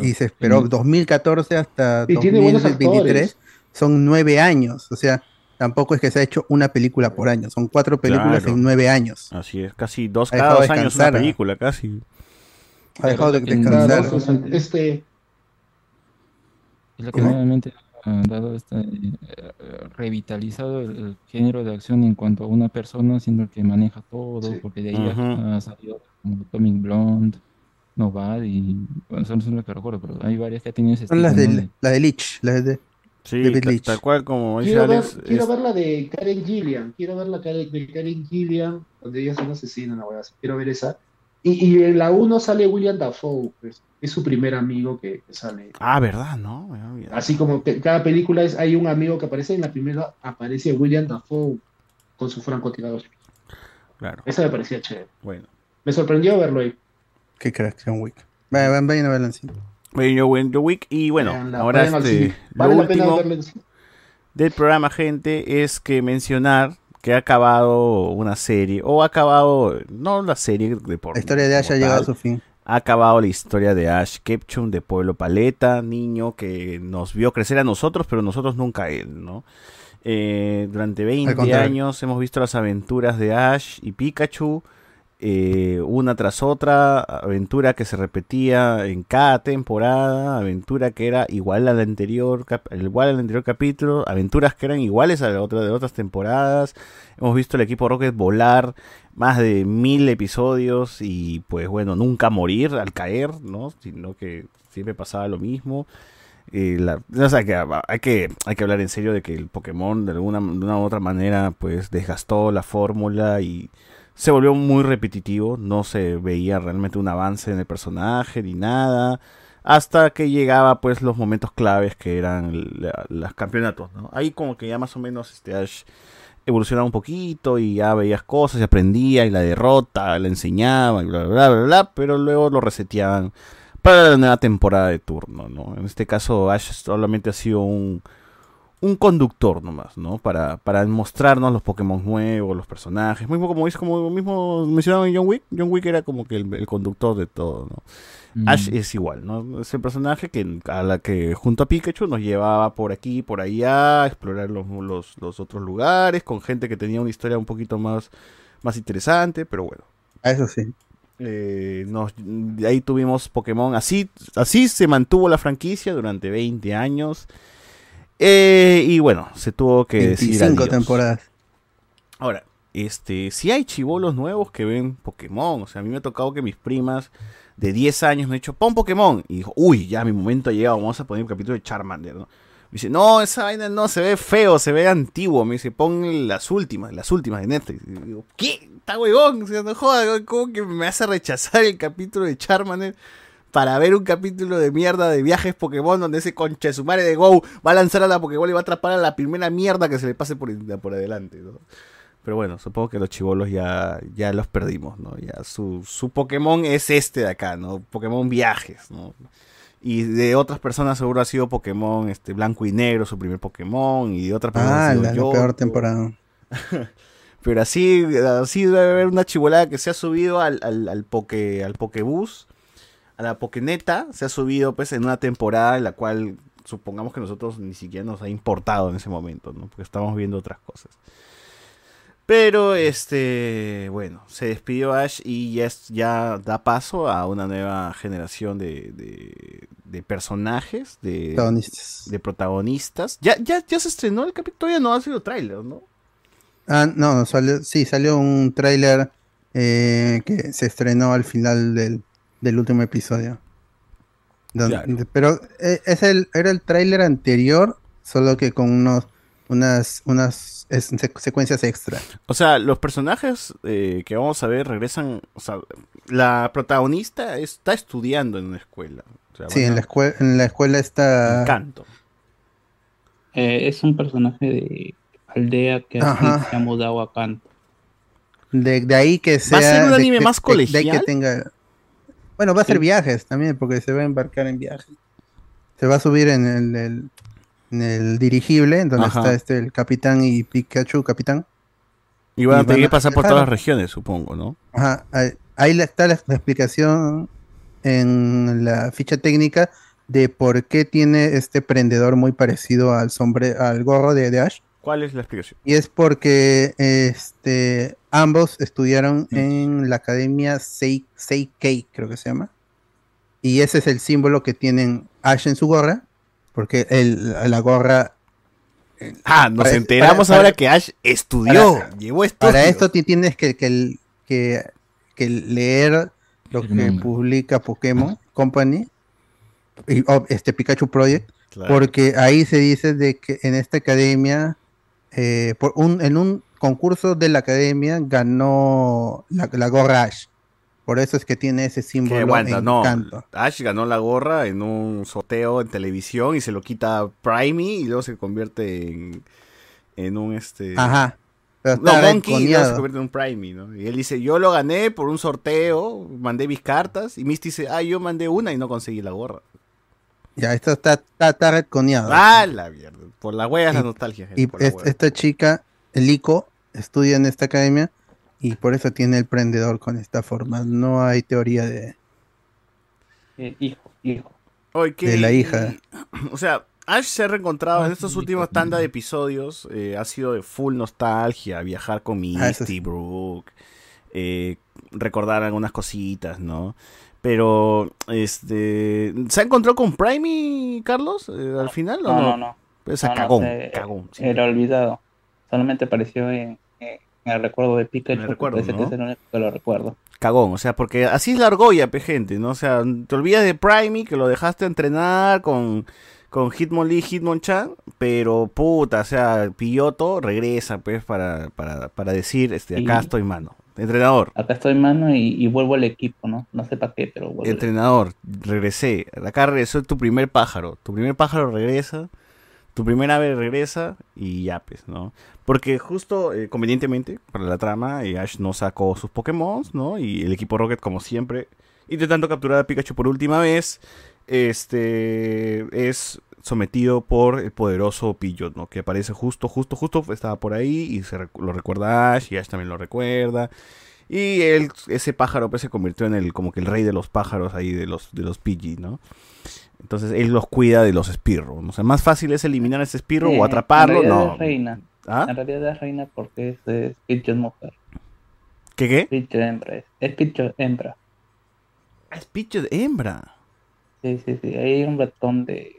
Y se esperó Y- 2014 hasta Y tiene buenos 2023, actores. son nueve años. O sea, tampoco es que se ha hecho una película por año, son cuatro películas Claro. en nueve años. Así es, casi dos Ha cada dos años una ¿ah? película, casi. Ha dejado de descansar. Claro, este, Es lo que ¿Cómo? nuevamente dado este, eh, eh, revitalizado el, el género de acción en cuanto a una persona, siendo que maneja todo, porque de ahí ha, ha salido como Atomic Blonde, Novad y bueno, son son las que recuerdo, pero hay varias que han tenido ese Son las estilo, ¿no? de, la de Lich, las de Sí, tal cual como dice quiero ver, Alex. quiero es- ver la de Karen Gillian, quiero ver la Karen- de Karen Gillian, donde ella es una asesina, una así, quiero ver esa. Y, y en la 1 sale William Dafoe, pues, es su primer amigo que, que sale. Ah, ¿verdad? No. Así como que cada película es, hay un amigo que aparece, en la primera aparece William Dafoe con su francotirador. Claro. Esa me parecía chévere. Bueno. Me sorprendió verlo ahí. Qué crack, John Wick. Vayan, vayan, vayan a en John Wick, y bueno, Veanla, ahora este, cine. lo Vale la pena último cine. del programa, gente, es que mencionar que ha acabado una serie, o ha acabado, no la serie de por La historia de Ash ha llegado a su fin. Ha acabado la historia de Ash Ketchum de Pueblo Paleta, niño que nos vio crecer a nosotros, pero nosotros nunca a él, ¿no? Eh, durante 20 contrario. años hemos visto las aventuras de Ash y Pikachu, eh, una tras otra, aventura que se repetía en cada temporada, aventura que era igual al anterior, igual al anterior capítulo, aventuras que eran iguales a la otra de otras temporadas. Hemos visto el equipo Rocket volar más de mil episodios y pues bueno, nunca morir al caer, ¿no? Sino que siempre pasaba lo mismo. Eh, la- o sea, que hay que hay que hablar en serio de que el Pokémon de alguna de una u otra manera pues desgastó la fórmula y se volvió muy repetitivo, no se veía realmente un avance en el personaje ni nada, hasta que llegaba pues los momentos claves que eran los campeonatos, ¿no? Ahí como que ya más o menos este Ash evolucionaba un poquito y ya veías cosas y aprendía y la derrota, la enseñaba y bla bla bla bla, pero luego lo reseteaban para la nueva temporada de turno, ¿no? En este caso Ash solamente ha sido un un conductor nomás, ¿no? Para, para mostrarnos los Pokémon nuevos, los personajes. Mismo como como mismo mencionaban en John Wick. John Wick era como que el, el conductor de todo, ¿no? Mm. Ash es igual, ¿no? Es el personaje que a la que junto a Pikachu nos llevaba por aquí, por allá, a explorar los, los, los otros lugares, con gente que tenía una historia un poquito más, más interesante, pero bueno. Eso sí. Eh, nos- de ahí tuvimos Pokémon. Así, así se mantuvo la franquicia durante 20 años. Eh, y bueno, se tuvo que decir 25 adiós. temporadas. Ahora, este, si hay chivolos nuevos que ven Pokémon, o sea, a mí me ha tocado que mis primas de 10 años me han dicho, pon Pokémon, y dijo, uy, ya mi momento ha llegado, vamos a poner un capítulo de Charmander, ¿no? Me dice, no, esa vaina no, se ve feo, se ve antiguo, me dice, pon las últimas, las últimas de Netflix. Y digo, ¿qué? Está huevón, o sea, ¿cómo que me hace rechazar el capítulo de Charmander? Para ver un capítulo de mierda de viajes Pokémon donde ese concha de Go va a lanzar a la Pokéball y va a atrapar a la primera mierda que se le pase por, por adelante. Pero bueno, supongo que los chivolos ya, ya los perdimos, ¿no? Ya su, su Pokémon es este de acá, ¿no? Pokémon viajes, ¿no? Y de otras personas seguro ha sido Pokémon este, blanco y negro, su primer Pokémon, y de otras personas Ah, ha sido la, peor temporada. [laughs] Pero así, así debe haber una chivolada que se ha subido al, al, al, poke, al Pokebus, a la Pokeneta, se ha subido pues en una temporada en la cual supongamos que nosotros ni siquiera nos ha importado en ese momento, ¿no? Porque estamos viendo otras cosas. Pero este, bueno, se despidió Ash y ya, es- ya da paso a una nueva generación de, de, de personajes, de Protagonistas. de protagonistas. Ya, ya, ya se estrenó el capítulo, todavía no ha sido tráiler, ¿no? Ah, no, no, salió, sí, salió un tráiler eh, que se estrenó al final del, del último episodio. Don- Claro. Pero eh, es el, era el tráiler anterior, solo que con unos, unas, unas secuencias extra. O sea, los personajes eh, que vamos a ver regresan. O sea, la protagonista está estudiando en una escuela. O sea, Sí, en a- la, escuela en la escuela está... Encanto. Eh, es un personaje de aldea que se ha mudado a Kanto. De, de ahí que sea... ¿Va a ser un anime de- más de- de ahí que colegial? tenga... Bueno, va a ser Sí. viajes también, porque se va a embarcar en viajes. Se va a subir en el, el- en el dirigible, en donde Ajá. está este el capitán y Pikachu, capitán. Y van a tener que pasar por todas las regiones, supongo, ¿no? Ajá, ahí, está la, la explicación en la ficha técnica de por qué tiene este prendedor muy parecido al sombre, al gorro de, de Ash. ¿Cuál es la explicación? Y es porque este, ambos estudiaron en la academia Sei- Seikei, creo que se llama. Y ese es el símbolo que tienen Ash en su gorra, porque el, la gorra... Ah, nos para- enteramos para- ahora para- que Ash estudió, para- llevó estudios. Para esto ti- tienes que, que, que, que leer lo que publica Pokémon Company y oh, este Pikachu Project, Claro. porque ahí se dice de que en esta academia, eh, por un, en un concurso de la academia ganó la, la gorra Ash. Por eso es que tiene ese Que símbolo aguanta, en no. canto. Ash ganó la gorra en un sorteo en televisión y se lo quita Primey y luego se convierte en, en un este. Ajá. Pero No, Monkey luego se convierte en un Primey, ¿no? Y él dice, yo lo gané por un sorteo, mandé mis cartas. Y Misty dice, ah, yo mandé una y no conseguí la gorra. Ya, esto está, está, está retconeado. Ah, la mierda. Por la hueá es la nostalgia, gente. Y por es- esta chica, Lico, estudia en esta academia y por eso tiene el prendedor con esta forma. No hay teoría de, Eh, hijo, hijo. Oye, ¿qué- de la hija. [clears throat] O sea, Ash se ha reencontrado en estos últimos tanda de episodios. eh, ha sido de full nostalgia. Viajar con Ah, Misty, Brooke. eh, recordar algunas cositas, ¿no? Pero, este. ¿Se ha encontrado con Primey, Carlos? eh, al final o No, no? no, no. Pues No, no, cagón, se- cagón. sí. Era olvidado. Solamente apareció en, en el recuerdo de Pikachu. El recuerdo, parece que ¿no? es el único que lo recuerdo. Cagón, o sea, porque así es la argolla, pe, gente, ¿no? O sea, te olvidas de Primey, que lo dejaste entrenar con, con Hitmonlee, Hitmonchan, pero puta, o sea, Pilloto regresa, pues, para, para, para decir, este, acá Y- estoy, mano. Entrenador, Acá estoy mano y, y vuelvo al equipo, ¿no? No sé para qué, pero vuelvo. al entrenador, regresé. Acá regresó tu primer pájaro. Tu primer pájaro regresa, tu primer ave regresa y ya, pues, ¿no? Porque justo, eh, convenientemente, para la trama, eh, Ash no sacó sus Pokémon, ¿no? Y el equipo Rocket, como siempre, intentando capturar a Pikachu por última vez, este es sometido por el poderoso Pidgeot, ¿no? Que aparece justo, justo, justo, estaba por ahí y se lo recuerda Ash y Ash también lo recuerda. Y él, ese pájaro pues se convirtió en el, como que el rey de los pájaros ahí, de los, de los Pidgey, ¿no? Entonces él los cuida de los. ¿no? O sea, más fácil es eliminar a ese Eh, o atraparlo, en realidad no. Es reina. ¿Ah? En realidad es reina porque es, es Pidgeot mujer. ¿Qué qué? Pidgeot hembra. Es, es Pidgeot hembra. Es Pidgeot hembra. Sí, sí, sí. Ahí hay un ratón de.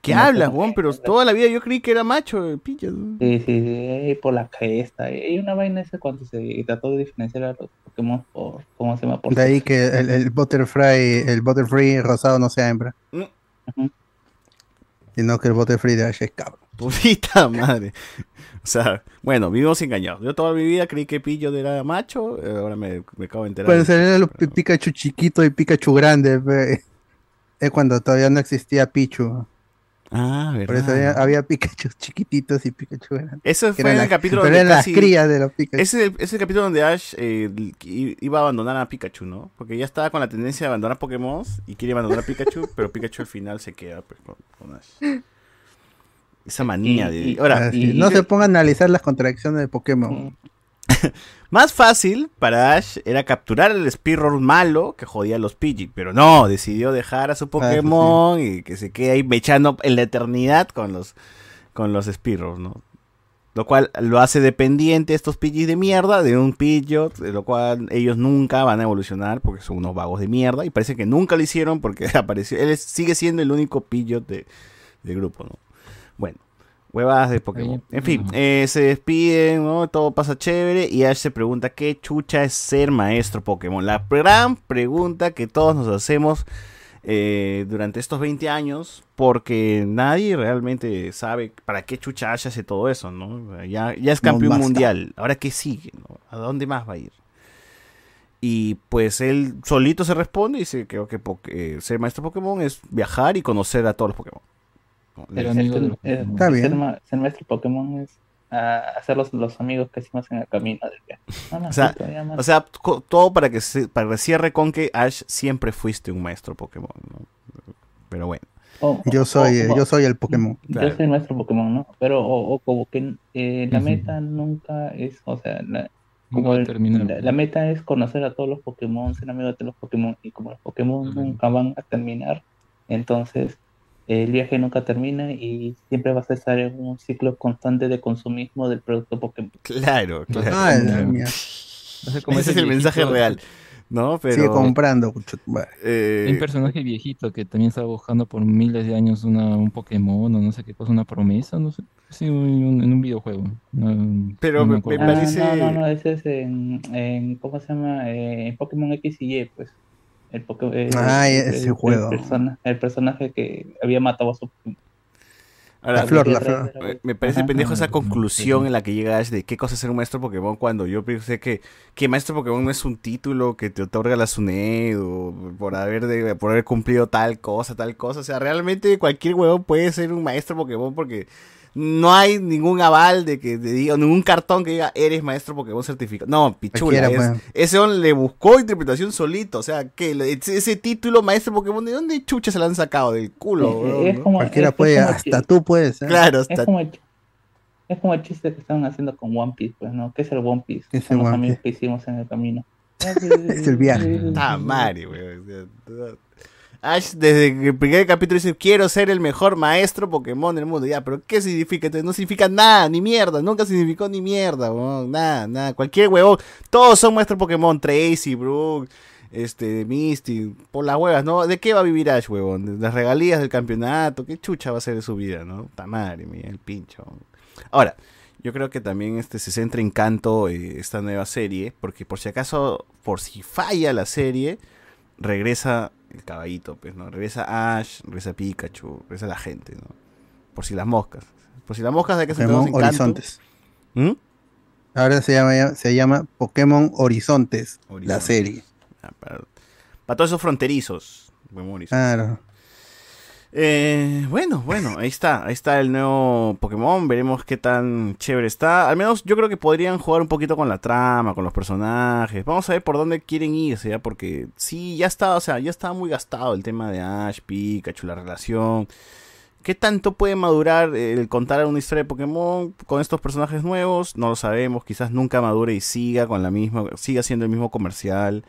¿Qué hablas, Juan? Pero toda la vida yo creí que era macho el Pidgeot. Sí, sí, sí. Por la cresta. Hay una vaina esa cuando se trató de diferenciar a los Pokémon por. ¿Cómo se llama? Por De ahí que el, el Butterfly, el Butterfree rosado no sea hembra. Mm. Sino que el Butterfree de Ash es cabro. Putita [laughs] madre. O sea, bueno, vivimos engañados. Yo toda mi vida creí que Pidgeot era macho, eh, ahora me, me acabo de enterar. Pueden ser los Pi- Pikachu chiquito y Pikachu grande. pe. Es cuando todavía no existía Pichu. Ah, Por eso verdad. había, había Pikachu chiquititos y Pikachu grandes. Eso fue eran en el capítulo pero donde eran casi... las crías de los Pikachu. Ese es el, capítulo donde Ash eh, iba a abandonar a Pikachu, ¿no? Porque ya estaba con la tendencia de abandonar Pokémon y quiere abandonar a Pikachu, [laughs] pero Pikachu al final se queda pues, con, con Ash. Esa manía de... Ahora, Ah, no se pongan a analizar las contradicciones de Pokémon. [laughs] Más fácil para Ash era capturar al Spearow malo que jodía a los Pidgey, pero no, decidió dejar a su Pokémon y que se quede ahí mechando en la eternidad con los con los Spearows, ¿no? Lo cual lo hace dependiente estos Pidgeys de mierda de un Pidgeot, de lo cual ellos nunca van a evolucionar porque son unos vagos de mierda y parece que nunca lo hicieron porque [laughs] apareció, él es- sigue siendo el único Pidgeot de, del grupo, ¿no? Bueno, huevadas de Pokémon. En fin, eh, se despiden, ¿no? Todo pasa chévere y Ash se pregunta qué chucha es ser maestro Pokémon. La gran pregunta que todos nos hacemos eh, durante estos 20 años porque nadie realmente sabe para qué chucha Ash hace todo eso, ¿no? Ya, ya es campeón mundial. Ahora qué sigue, ¿no? ¿A dónde más va a ir? Y pues él solito se responde y dice que, que po- que ser maestro Pokémon es viajar y conocer a todos los Pokémon. Ser, Le- ser- eh, Está bien. ser maestro Pokémon es ah, hacer los, los amigos que hicimos en el camino del viaje. No, no, [laughs] O sea, o todo para que se, para que cierre con que Ash siempre fuiste un maestro Pokémon, ¿no? Pero bueno. O- Yo soy, o- yo soy el Pokémon. Yo soy el maestro Pokémon, ¿no? Pero, o, o como que eh, la meta nunca es, o sea, la, como a el- terminar. la, la meta es conocer a todos los Pokémon, ser amigo de todos los Pokémon, y como los Pokémon nunca van a terminar, entonces el viaje nunca termina y siempre vas a estar en un ciclo constante de consumismo del producto Pokémon. Claro, claro. Ay, claro. mía. Ese es el mensaje real. ¿No? Pero. Sigue comprando. eh, Hay un personaje viejito que también estaba buscando por miles de años una, un Pokémon o no sé qué cosa, una promesa, no sé. Sí, un- en un videojuego. No- Pero no me- me Ah, parece- no, no, no, ese es en, en ¿cómo se llama? Eh, en Pokémon X y Y, pues. El, Poké- eh, Ah, el- ese el- el juego. persona- el personaje que había matado a su Ahora, La flor, la me- flor. Me, parece Ajá. pendejo esa conclusión sí. en la que llega Ash de qué cosa es ser un maestro Pokémon cuando yo pensé que, que maestro Pokémon no es un título que te otorga la SUNED o por haber, de, por haber cumplido tal cosa, tal cosa. O sea, realmente cualquier huevón puede ser un maestro Pokémon porque no hay ningún aval de que te diga, ningún cartón que diga eres maestro Pokémon certificado. No, pichula. Es- pues. ese hombre le buscó interpretación solito. O sea, que ese, ese título maestro Pokémon, ¿de dónde chucha se lo han sacado? Del culo, Cualquiera es- es puede, como hasta tú puedes. ¿eh? Claro, Es hasta como, el, es como el chiste que estaban haciendo con One Piece, pues, ¿no? ¿Qué es el One Piece? ¿Qué es el One Piece? que hicimos en el camino. [laughs] Es el viaje. Ah, madre, weón. Ash, desde el primer capítulo dice, quiero ser el mejor maestro Pokémon del mundo. Ya, pero ¿qué significa? No significa nada, ni mierda. Nunca significó ni mierda, weón. Nada, nada. Cualquier huevón. Todos son maestros Pokémon. Tracy, Brook, este, Misty. Por las huevas, ¿no? ¿De qué va a vivir Ash, huevón? ¿De las regalías del campeonato? ¿Qué chucha va a ser de su vida, no? Ta madre mía, el pincho. Ahora, yo creo que también este se centra en canto eh, esta nueva serie, porque por si acaso, por si falla la serie, regresa el caballito, pues, ¿no? Regresa Ash, regresa Pikachu, regresa la gente, ¿no? Por si las moscas. Por si las moscas de que se en. Horizontes. ¿Mm? Ahora se llama, se llama Pokémon Horizontes, la serie. Ah, para, para todos esos fronterizos. Claro. Eh, bueno, bueno, ahí está, ahí está el nuevo Pokémon, veremos qué tan chévere está. Al menos yo creo que podrían jugar un poquito con la trama, con los personajes. Vamos a ver por dónde quieren irse, ya, porque sí, ya está, o sea, ya estaba muy gastado el tema de Ash, Pikachu, la relación. ¿Qué tanto puede madurar el contar una historia de Pokémon con estos personajes nuevos? No lo sabemos, quizás nunca madure y siga con la misma, siga siendo el mismo comercial.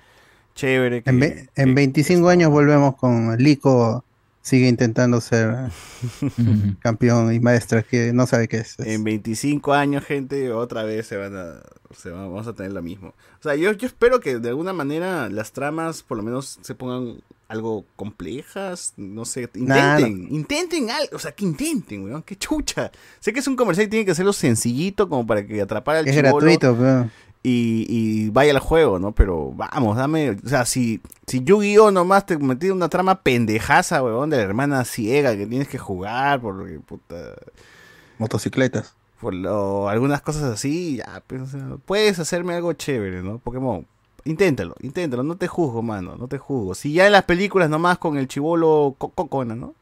Chévere. En, ve- en 25 años volvemos con Lico, sigue intentando ser [laughs] campeón y maestra, que no sabe qué es. En 25 años, gente, otra vez se van a, se van- vamos a tener lo mismo. O sea, yo, yo espero que de alguna manera las tramas por lo menos se pongan algo complejas, no sé, intenten, Nah, no. intenten algo, o sea, que intenten, weón, qué chucha. Sé que es un comercial y tiene que hacerlo sencillito como para que atrapar al Es chibolo gratuito, pero y, y vaya al juego, ¿no? Pero vamos, dame, o sea, si, si Yu-Gi-Oh nomás te metí una trama pendejaza, weón, de la hermana ciega que tienes que jugar porque, puta motocicletas. por lo- algunas cosas así, ya, pues, o sea, puedes hacerme algo chévere, ¿no? Pokémon, inténtalo, inténtalo, no te juzgo, mano, no te juzgo. Si ya en las películas nomás con el chivolo Co- Cocona, ¿no?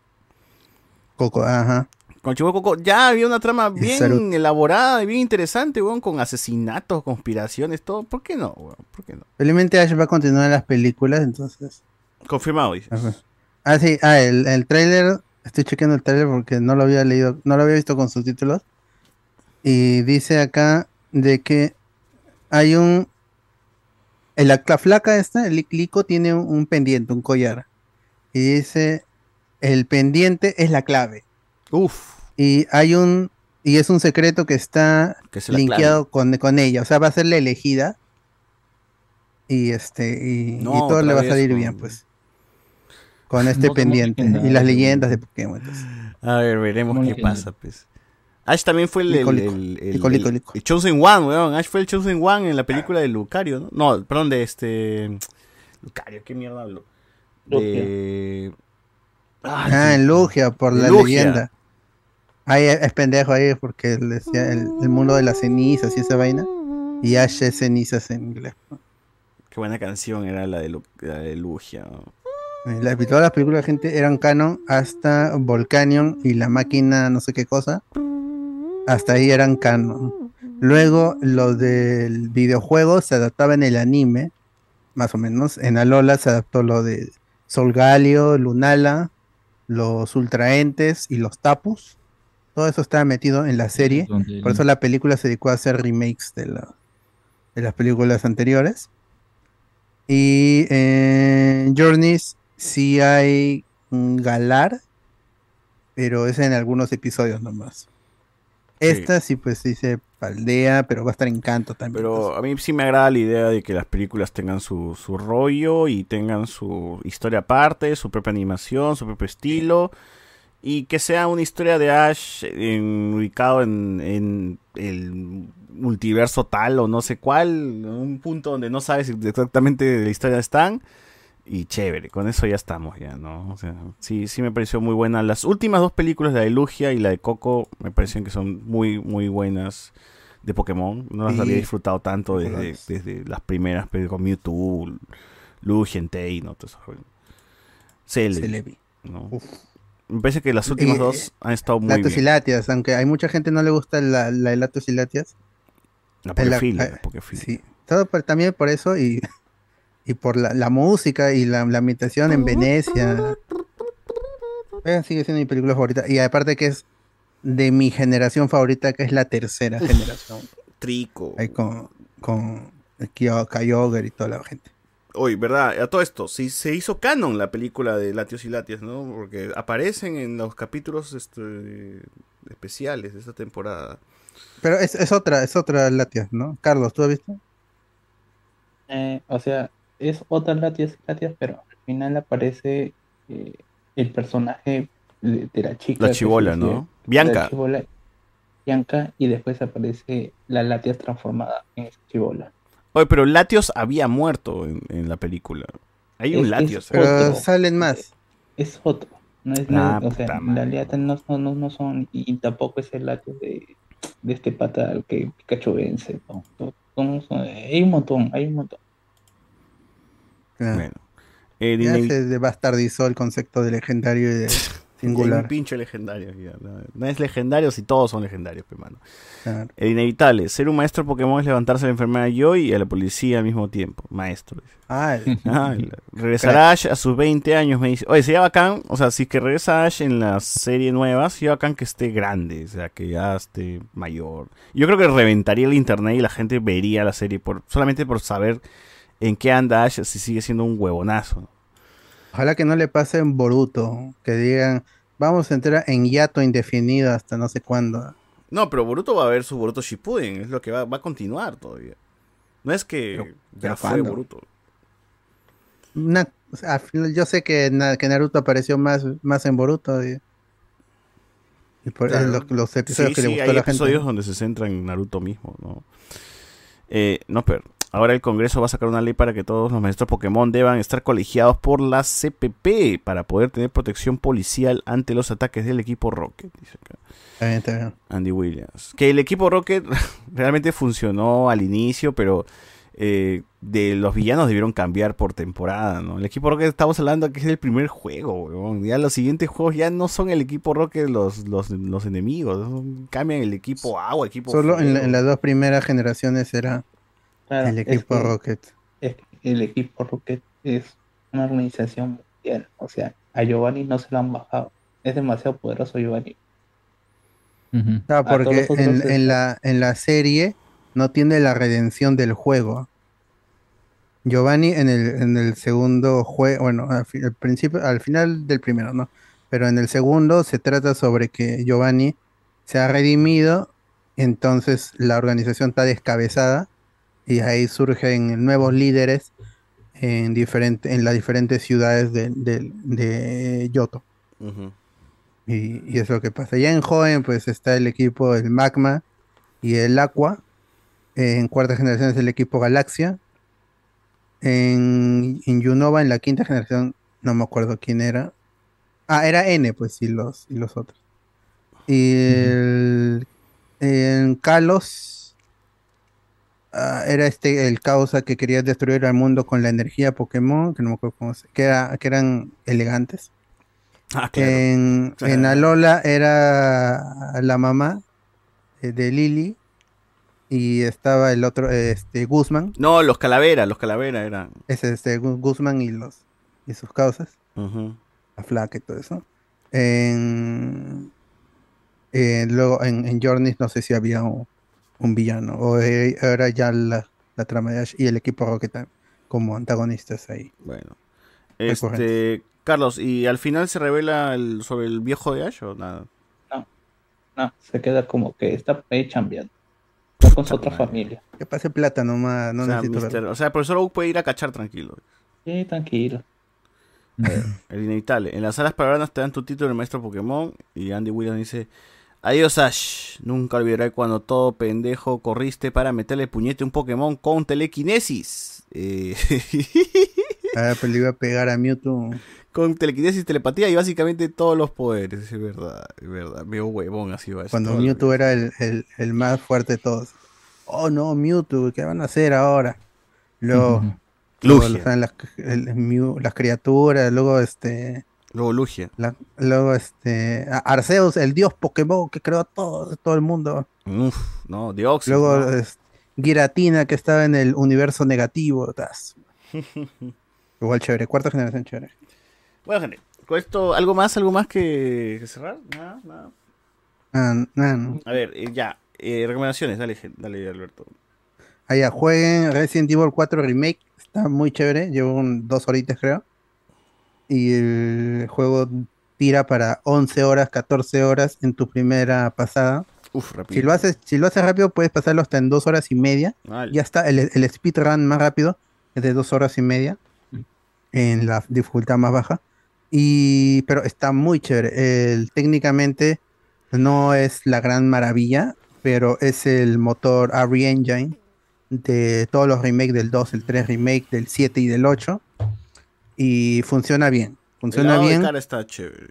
Coco, ajá. Con el chivolo Coco ya había una trama bien elaborada y bien interesante, weón, con asesinatos, conspiraciones, todo. ¿Por qué no, weón? ¿Por qué no? Felizmente Ash va a continuar en las películas, entonces. Confirmado, dices. Ajá. Ah, sí, ah, el, el tráiler, estoy chequeando el tráiler porque no lo había leído, no lo había visto con subtítulos. Y dice acá de que hay un... En la, la flaca esta, el Lico tiene un, un pendiente, un collar. Y dice, el pendiente es la clave. Uf. Y hay un... Y es un secreto que está Que linkeado con, con ella. O sea, va a ser la elegida. Y este, y, todo le va a salir con- bien, pues. Con este No, pendiente. nada, y las leyendas de Pokémon. entonces. A ver, veremos qué pasa, pues. Ash también fue el, el, el, Chosen One, weón. Ash fue el Chosen One en la película de Lucario, ¿no? No, perdón, de este... Lucario, ¿qué mierda hablo? De... Ah, en Lugia, por la Lugia. leyenda. Ahí es pendejo ahí porque él decía el, el mundo de las cenizas y esa vaina. Y Ash es cenizas en inglés. Qué buena canción era la de, Lu- la de Lugia. y todas las películas, gente, eran canon hasta Volcanion y la máquina no sé qué cosa. Hasta ahí eran canon. Luego, lo del videojuego se adaptaba en el anime, más o menos. En Alola se adaptó lo de Solgalio, Lunala, los Ultraentes y los Tapus. Todo eso estaba metido en la serie. donde- Por eso la película se dedicó a hacer remakes de, la- de las películas anteriores. Y en Journeys sí hay un Galar, pero es en algunos episodios nomás. Esta sí, pues sí se paldea, pero va a estar encanto también. Pero a mí sí me agrada la idea de que las películas tengan su, su rollo y tengan su historia aparte, su propia animación, su propio estilo. Y que sea una historia de Ash en- ubicado en, en el multiverso tal o no sé cuál, un punto donde no sabes exactamente de la historia están. Y chévere, con eso ya estamos ya, ¿no? O sea, sí, sí me pareció muy buena. Las últimas dos películas, la de Lugia y la de Coco, me parecieron que son muy, muy buenas de Pokémon. No las Sí. había disfrutado tanto desde, desde las primeras, pero con Mewtwo, Lugia, Entei, ¿no? Todo eso. Celebi, Celebi. ¿no? Me parece que las últimas Eh, dos han estado muy Latos y bien. Latias, aunque hay mucha gente no le gusta la, la de Latos y Latias. La Pokefilia, eh, la Pokefilia. Sí, todo por- también por eso y, [laughs] y por la, la música y la, la ambientación en Venecia. Sigue siendo mi película favorita. Y aparte que es de mi generación favorita, que es la tercera generación. Trico. Ahí con, con Kyo- Kyogre y toda la gente. Oye, ¿verdad? A todo esto, sí, se hizo canon la película de Latios y Latias, ¿no? Porque aparecen en los capítulos este, especiales de esta temporada. Pero es, es otra, es otra Latias, ¿no? Carlos, ¿tú has visto? Eh, o sea, es otra Latias Latias, pero al final aparece eh, el personaje de, de la chica. La decide- ¿no? Bianca. La chibola, Bianca, y después aparece la Latias transformada en esa chibola. Oye, pero Latios había muerto en, en la película. Hay un Es- Latios. es ¿eh? otro. salen más. Es otro. No es, Ah, o sea, puta en realidad no son, no, no son, y tampoco es el Latios de, de este pata al que Pikachu vence. No, no, son- son- hay un montón, hay un montón. Bueno. Eh, Ya se bastardizó el concepto de legendario y de [laughs] Hay un singular. pinche legendario. ya, no, no es legendario si todos son legendarios, pe, mano. Claro. El inevitable. Ser un maestro Pokémon es levantarse a la enfermera Joy y a la policía al mismo tiempo. Maestro. dice. Ah, el- [laughs] Ah, el- [laughs] regresará Ash a sus 20 años, me dice. Oye, sería bacán, o sea, si es que regresa Ash en la serie nueva, sería bacán que esté grande, o sea, que ya esté mayor. Yo creo que reventaría el internet y la gente vería la serie por solamente por saber en qué anda Ash, si sigue siendo un huevonazo. Ojalá que no le pase en Boruto, que digan, vamos a entrar en hiato indefinido hasta no sé cuándo. No, pero Boruto va a ver su Boruto Shippuden, es lo que va, va a continuar todavía. No es que ya fue. Boruto. O sea, yo sé que, que Naruto apareció más, más en Boruto. Y, y por Claro. es lo- los episodios Sí, que le gustó hay a la gente. episodios donde se centra en Naruto mismo, ¿no? Eh, no, pero ahora el Congreso va a sacar una ley para que todos los maestros Pokémon deban estar colegiados por la CPP para poder tener protección policial ante los ataques del equipo Rocket, dice acá. Está bien, está bien. Andy Williams. Que el equipo Rocket [laughs] realmente funcionó al inicio, pero eh, de los villanos debieron cambiar por temporada, ¿no? El equipo Rocket estamos hablando que es el primer juego, weón. Ya los siguientes juegos ya no son el equipo Rocket los, los, los enemigos, cambian el equipo agua, equipo Solo en, la- fuego. en las dos primeras generaciones era Claro, el es equipo que- Rocket. es que el equipo Rocket es una organización mundial. O sea, a Giovanni no se lo han bajado. Es demasiado poderoso Giovanni. Ah, todos porque en, es- en la, en la serie no tiene la redención del juego. Giovanni en el, en el segundo juego, bueno, al, fi- al principio, al final del primero, ¿no? Pero en el segundo se trata sobre que Giovanni se ha redimido, entonces la organización está descabezada y ahí surgen nuevos líderes en, diferente, en las diferentes ciudades de, de, de Yoto. Y, y es lo que pasa. Ya en joven, pues está el equipo, el Magma y el Aqua. En cuarta generación es el equipo Galaxia. En, en en la quinta generación, no me acuerdo quién era. Ah, era N, pues, y los, y los otros. Y el- en Kalos ah, era este el causa que quería destruir al mundo con la energía Pokémon, que no me acuerdo cómo se, que, era, que eran elegantes. Ah, claro. En, [laughs] en Alola era la mamá eh, de Lily y estaba el otro, este Guzmán, No, los calaveras, los calaveras eran. es este Gu- Guzmán y los y sus causas, Ujú. la flaca y todo eso. En, eh, luego en, en Journeys no sé si había un, un villano o eh, era ya la, la trama de Ash y el equipo Rocket como antagonistas ahí. Bueno. Este, Carlos, ¿y al final se revela el- sobre el viejo de Ash o nada? No, se queda como que está ahí chambeando. Está con su otra familia. Que pase plata nomás, no o, sea, necesito Mister- o sea, el profesor Oak puede ir a cachar tranquilo. Sí, tranquilo. El inevitable. En las salas paradas te dan tu título de maestro Pokémon y Andy Williams dice, adiós Ash, nunca olvidaré cuando todo pendejo corriste para meterle puñete a un Pokémon con telequinesis. Eh, [laughs] Ah, pero le iba a pegar a Mewtwo. con telequinesis, telepatía y básicamente todos los poderes, es verdad, es verdad. Veo huevón así va. Cuando Mewtwo era el, el, el más fuerte de todos. Oh no, Mewtwo, ¿qué van a hacer ahora? Luego, luego Lugia. salen las, el- Mew- las criaturas, luego este. Luego Lugia. la- luego este. Arceus, el dios Pokémon que creó a todo, todo el mundo. Uf, no, Deoxys. Luego ¿no? es- Giratina que estaba en el universo negativo. tas. [laughs] Igual chévere, cuarta generación chévere. Bueno, gente, con esto, ¿algo más, algo más que, que cerrar? Nada, nada. Ah, nah, no. A ver, eh, ya, eh, recomendaciones, dale, dale Alberto. Allá, jueguen Resident Evil 4 Remake. Está muy chévere. Llevo un- dos horitas, creo. Y el juego tira para 11 horas, 14 horas en tu primera pasada. Uf, rápido. Si lo haces, si lo haces rápido, puedes pasarlo hasta en dos horas y media. Vale. Ya está, el, el speedrun más rápido es de dos horas y media. En la dificultad más baja. Y, pero está muy chévere. El, técnicamente no es la gran maravilla, pero es el motor RE Engine de todos los remakes del 2, el 3 remake, del 7 y del 8. Y funciona bien. Funciona el bien. de cara está chévere.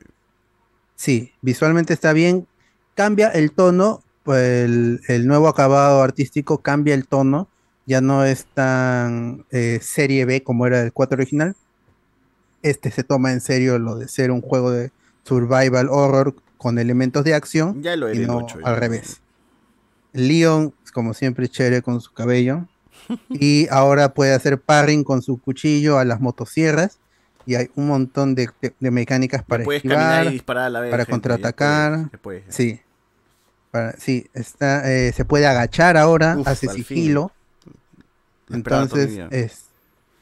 Sí, visualmente está bien. Cambia el tono, el, el nuevo acabado artístico cambia el tono. Ya no es tan eh, serie B como era el 4 original. Este se toma en serio lo de ser un juego de survival horror con elementos de acción. Ya lo era y el no 8, ya. al revés. Leon, como siempre, chévere con su cabello. [laughs] y ahora puede hacer parring con su cuchillo a las motosierras. Y hay un montón de, de- de mecánicas para esquivar, y disparar a la vez, para gente, contraatacar. Sí. Para- sí, está, eh, se puede agachar ahora, Uf, hace sigilo. Entonces, es,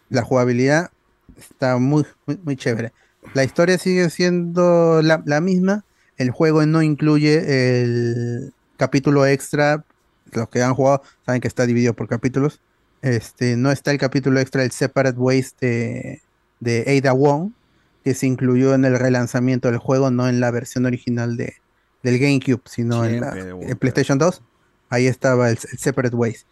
la jugabilidad está muy, muy, muy chévere. La historia sigue siendo la, la misma. El juego no incluye el capítulo extra. Los que han jugado saben que está dividido por capítulos. Este, no está el capítulo extra, el Separate Ways de, de Ada Wong, que se incluyó en el relanzamiento del juego, no en la versión original de, del GameCube, sino en la en PlayStation 2. Ahí estaba el, el Separate Ways.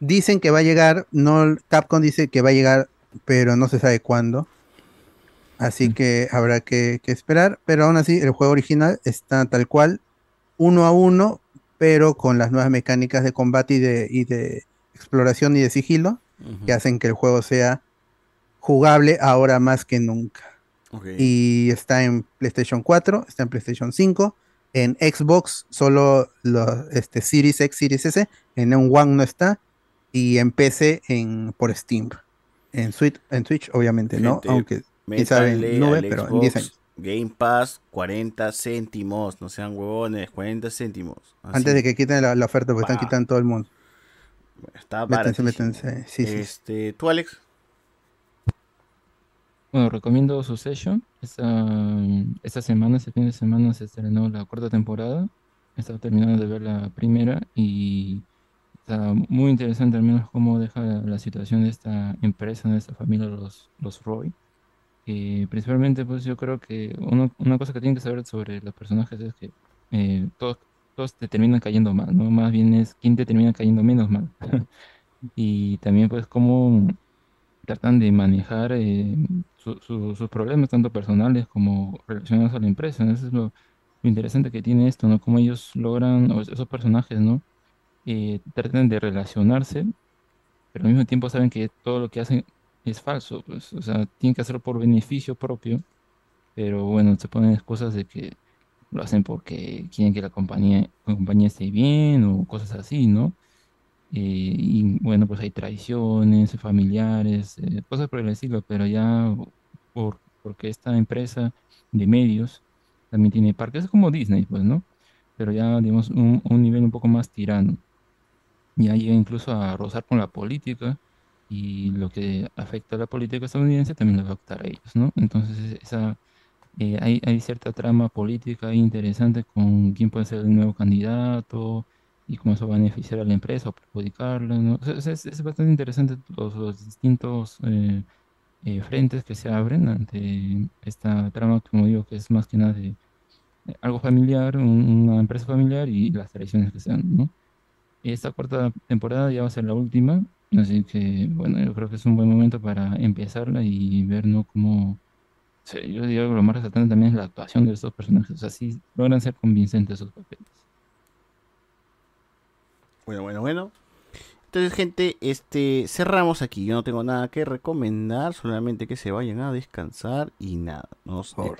Dicen que va a llegar, no, Capcom dice que va a llegar, pero no se sabe cuándo. Así que habrá que, que esperar. Pero aún así, el juego original está tal cual, uno a uno, pero con las nuevas mecánicas de combate y de, y de exploración y de sigilo, que hacen que el juego sea jugable ahora más que nunca. Y está en PlayStation 4, está en PlayStation 5, en Xbox solo los este, Series X, Series S, en un One no está, y en PC en, por Steam. En Switch, en Switch obviamente no, aunque métanle en nube, pero en 10 Xbox años. Game Pass, 40 céntimos, no sean huevones, 40 céntimos. Así. Antes de que quiten la, la oferta, porque están quitando todo el mundo. Está Métanse, métanse. Sí, sí. Este, ¿Tú, Alex? Bueno, recomiendo su session. Esta, esta semana, este fin de semana, se estrenó la cuarta temporada. He estado terminando de ver la primera y está muy interesante al menos cómo deja la situación de esta empresa, de esta familia, los, los Roy. Que principalmente, pues yo creo que uno- una cosa que tienen que saber sobre los personajes es que eh, todos, todos te terminan cayendo mal, ¿no? Más bien es quién te termina cayendo menos mal. [laughs] Y también, pues, cómo tratan de manejar eh, su- su- sus problemas, tanto personales como relacionados a la empresa. Eso es lo, interesante que tiene esto, ¿no? Cómo ellos logran, esos personajes, ¿no? Eh, tratan de relacionarse, pero al mismo tiempo saben que todo lo que hacen es falso, pues, o sea, tienen que hacerlo por beneficio propio, pero bueno, se ponen excusas de que lo hacen porque quieren que la compañía, compañía esté bien o cosas así, ¿no? Eh, y bueno, pues hay traiciones familiares, eh, cosas por el estilo, pero ya por, porque esta empresa de medios también tiene parques, es como Disney, pues, ¿no? Pero ya, digamos, un, nivel un poco más tirano. Ya llega incluso a rozar con la política y lo que afecta a la política estadounidense también le va a afectar a ellos, ¿no? Entonces esa, eh, hay, hay cierta trama política interesante con quién puede ser el nuevo candidato y cómo eso va a beneficiar a la empresa o perjudicarla, ¿no? O sea, es, es- bastante interesante los, los distintos eh, eh, frentes que se abren ante esta trama, como digo, que es más que nada de eh, algo familiar, un- una empresa familiar y las traiciones que se dan, ¿no? Esta cuarta temporada ya va a ser la última, así que, bueno, yo creo que es un buen momento para empezarla y ver, ¿no? Cómo... sea, yo diría que lo más resaltante también es la actuación de estos personajes, o sea, sí logran ser convincentes esos papeles. Bueno, bueno, bueno. Entonces, gente, este cerramos aquí. Yo no tengo nada que recomendar, solamente que se vayan a descansar y nada. Nos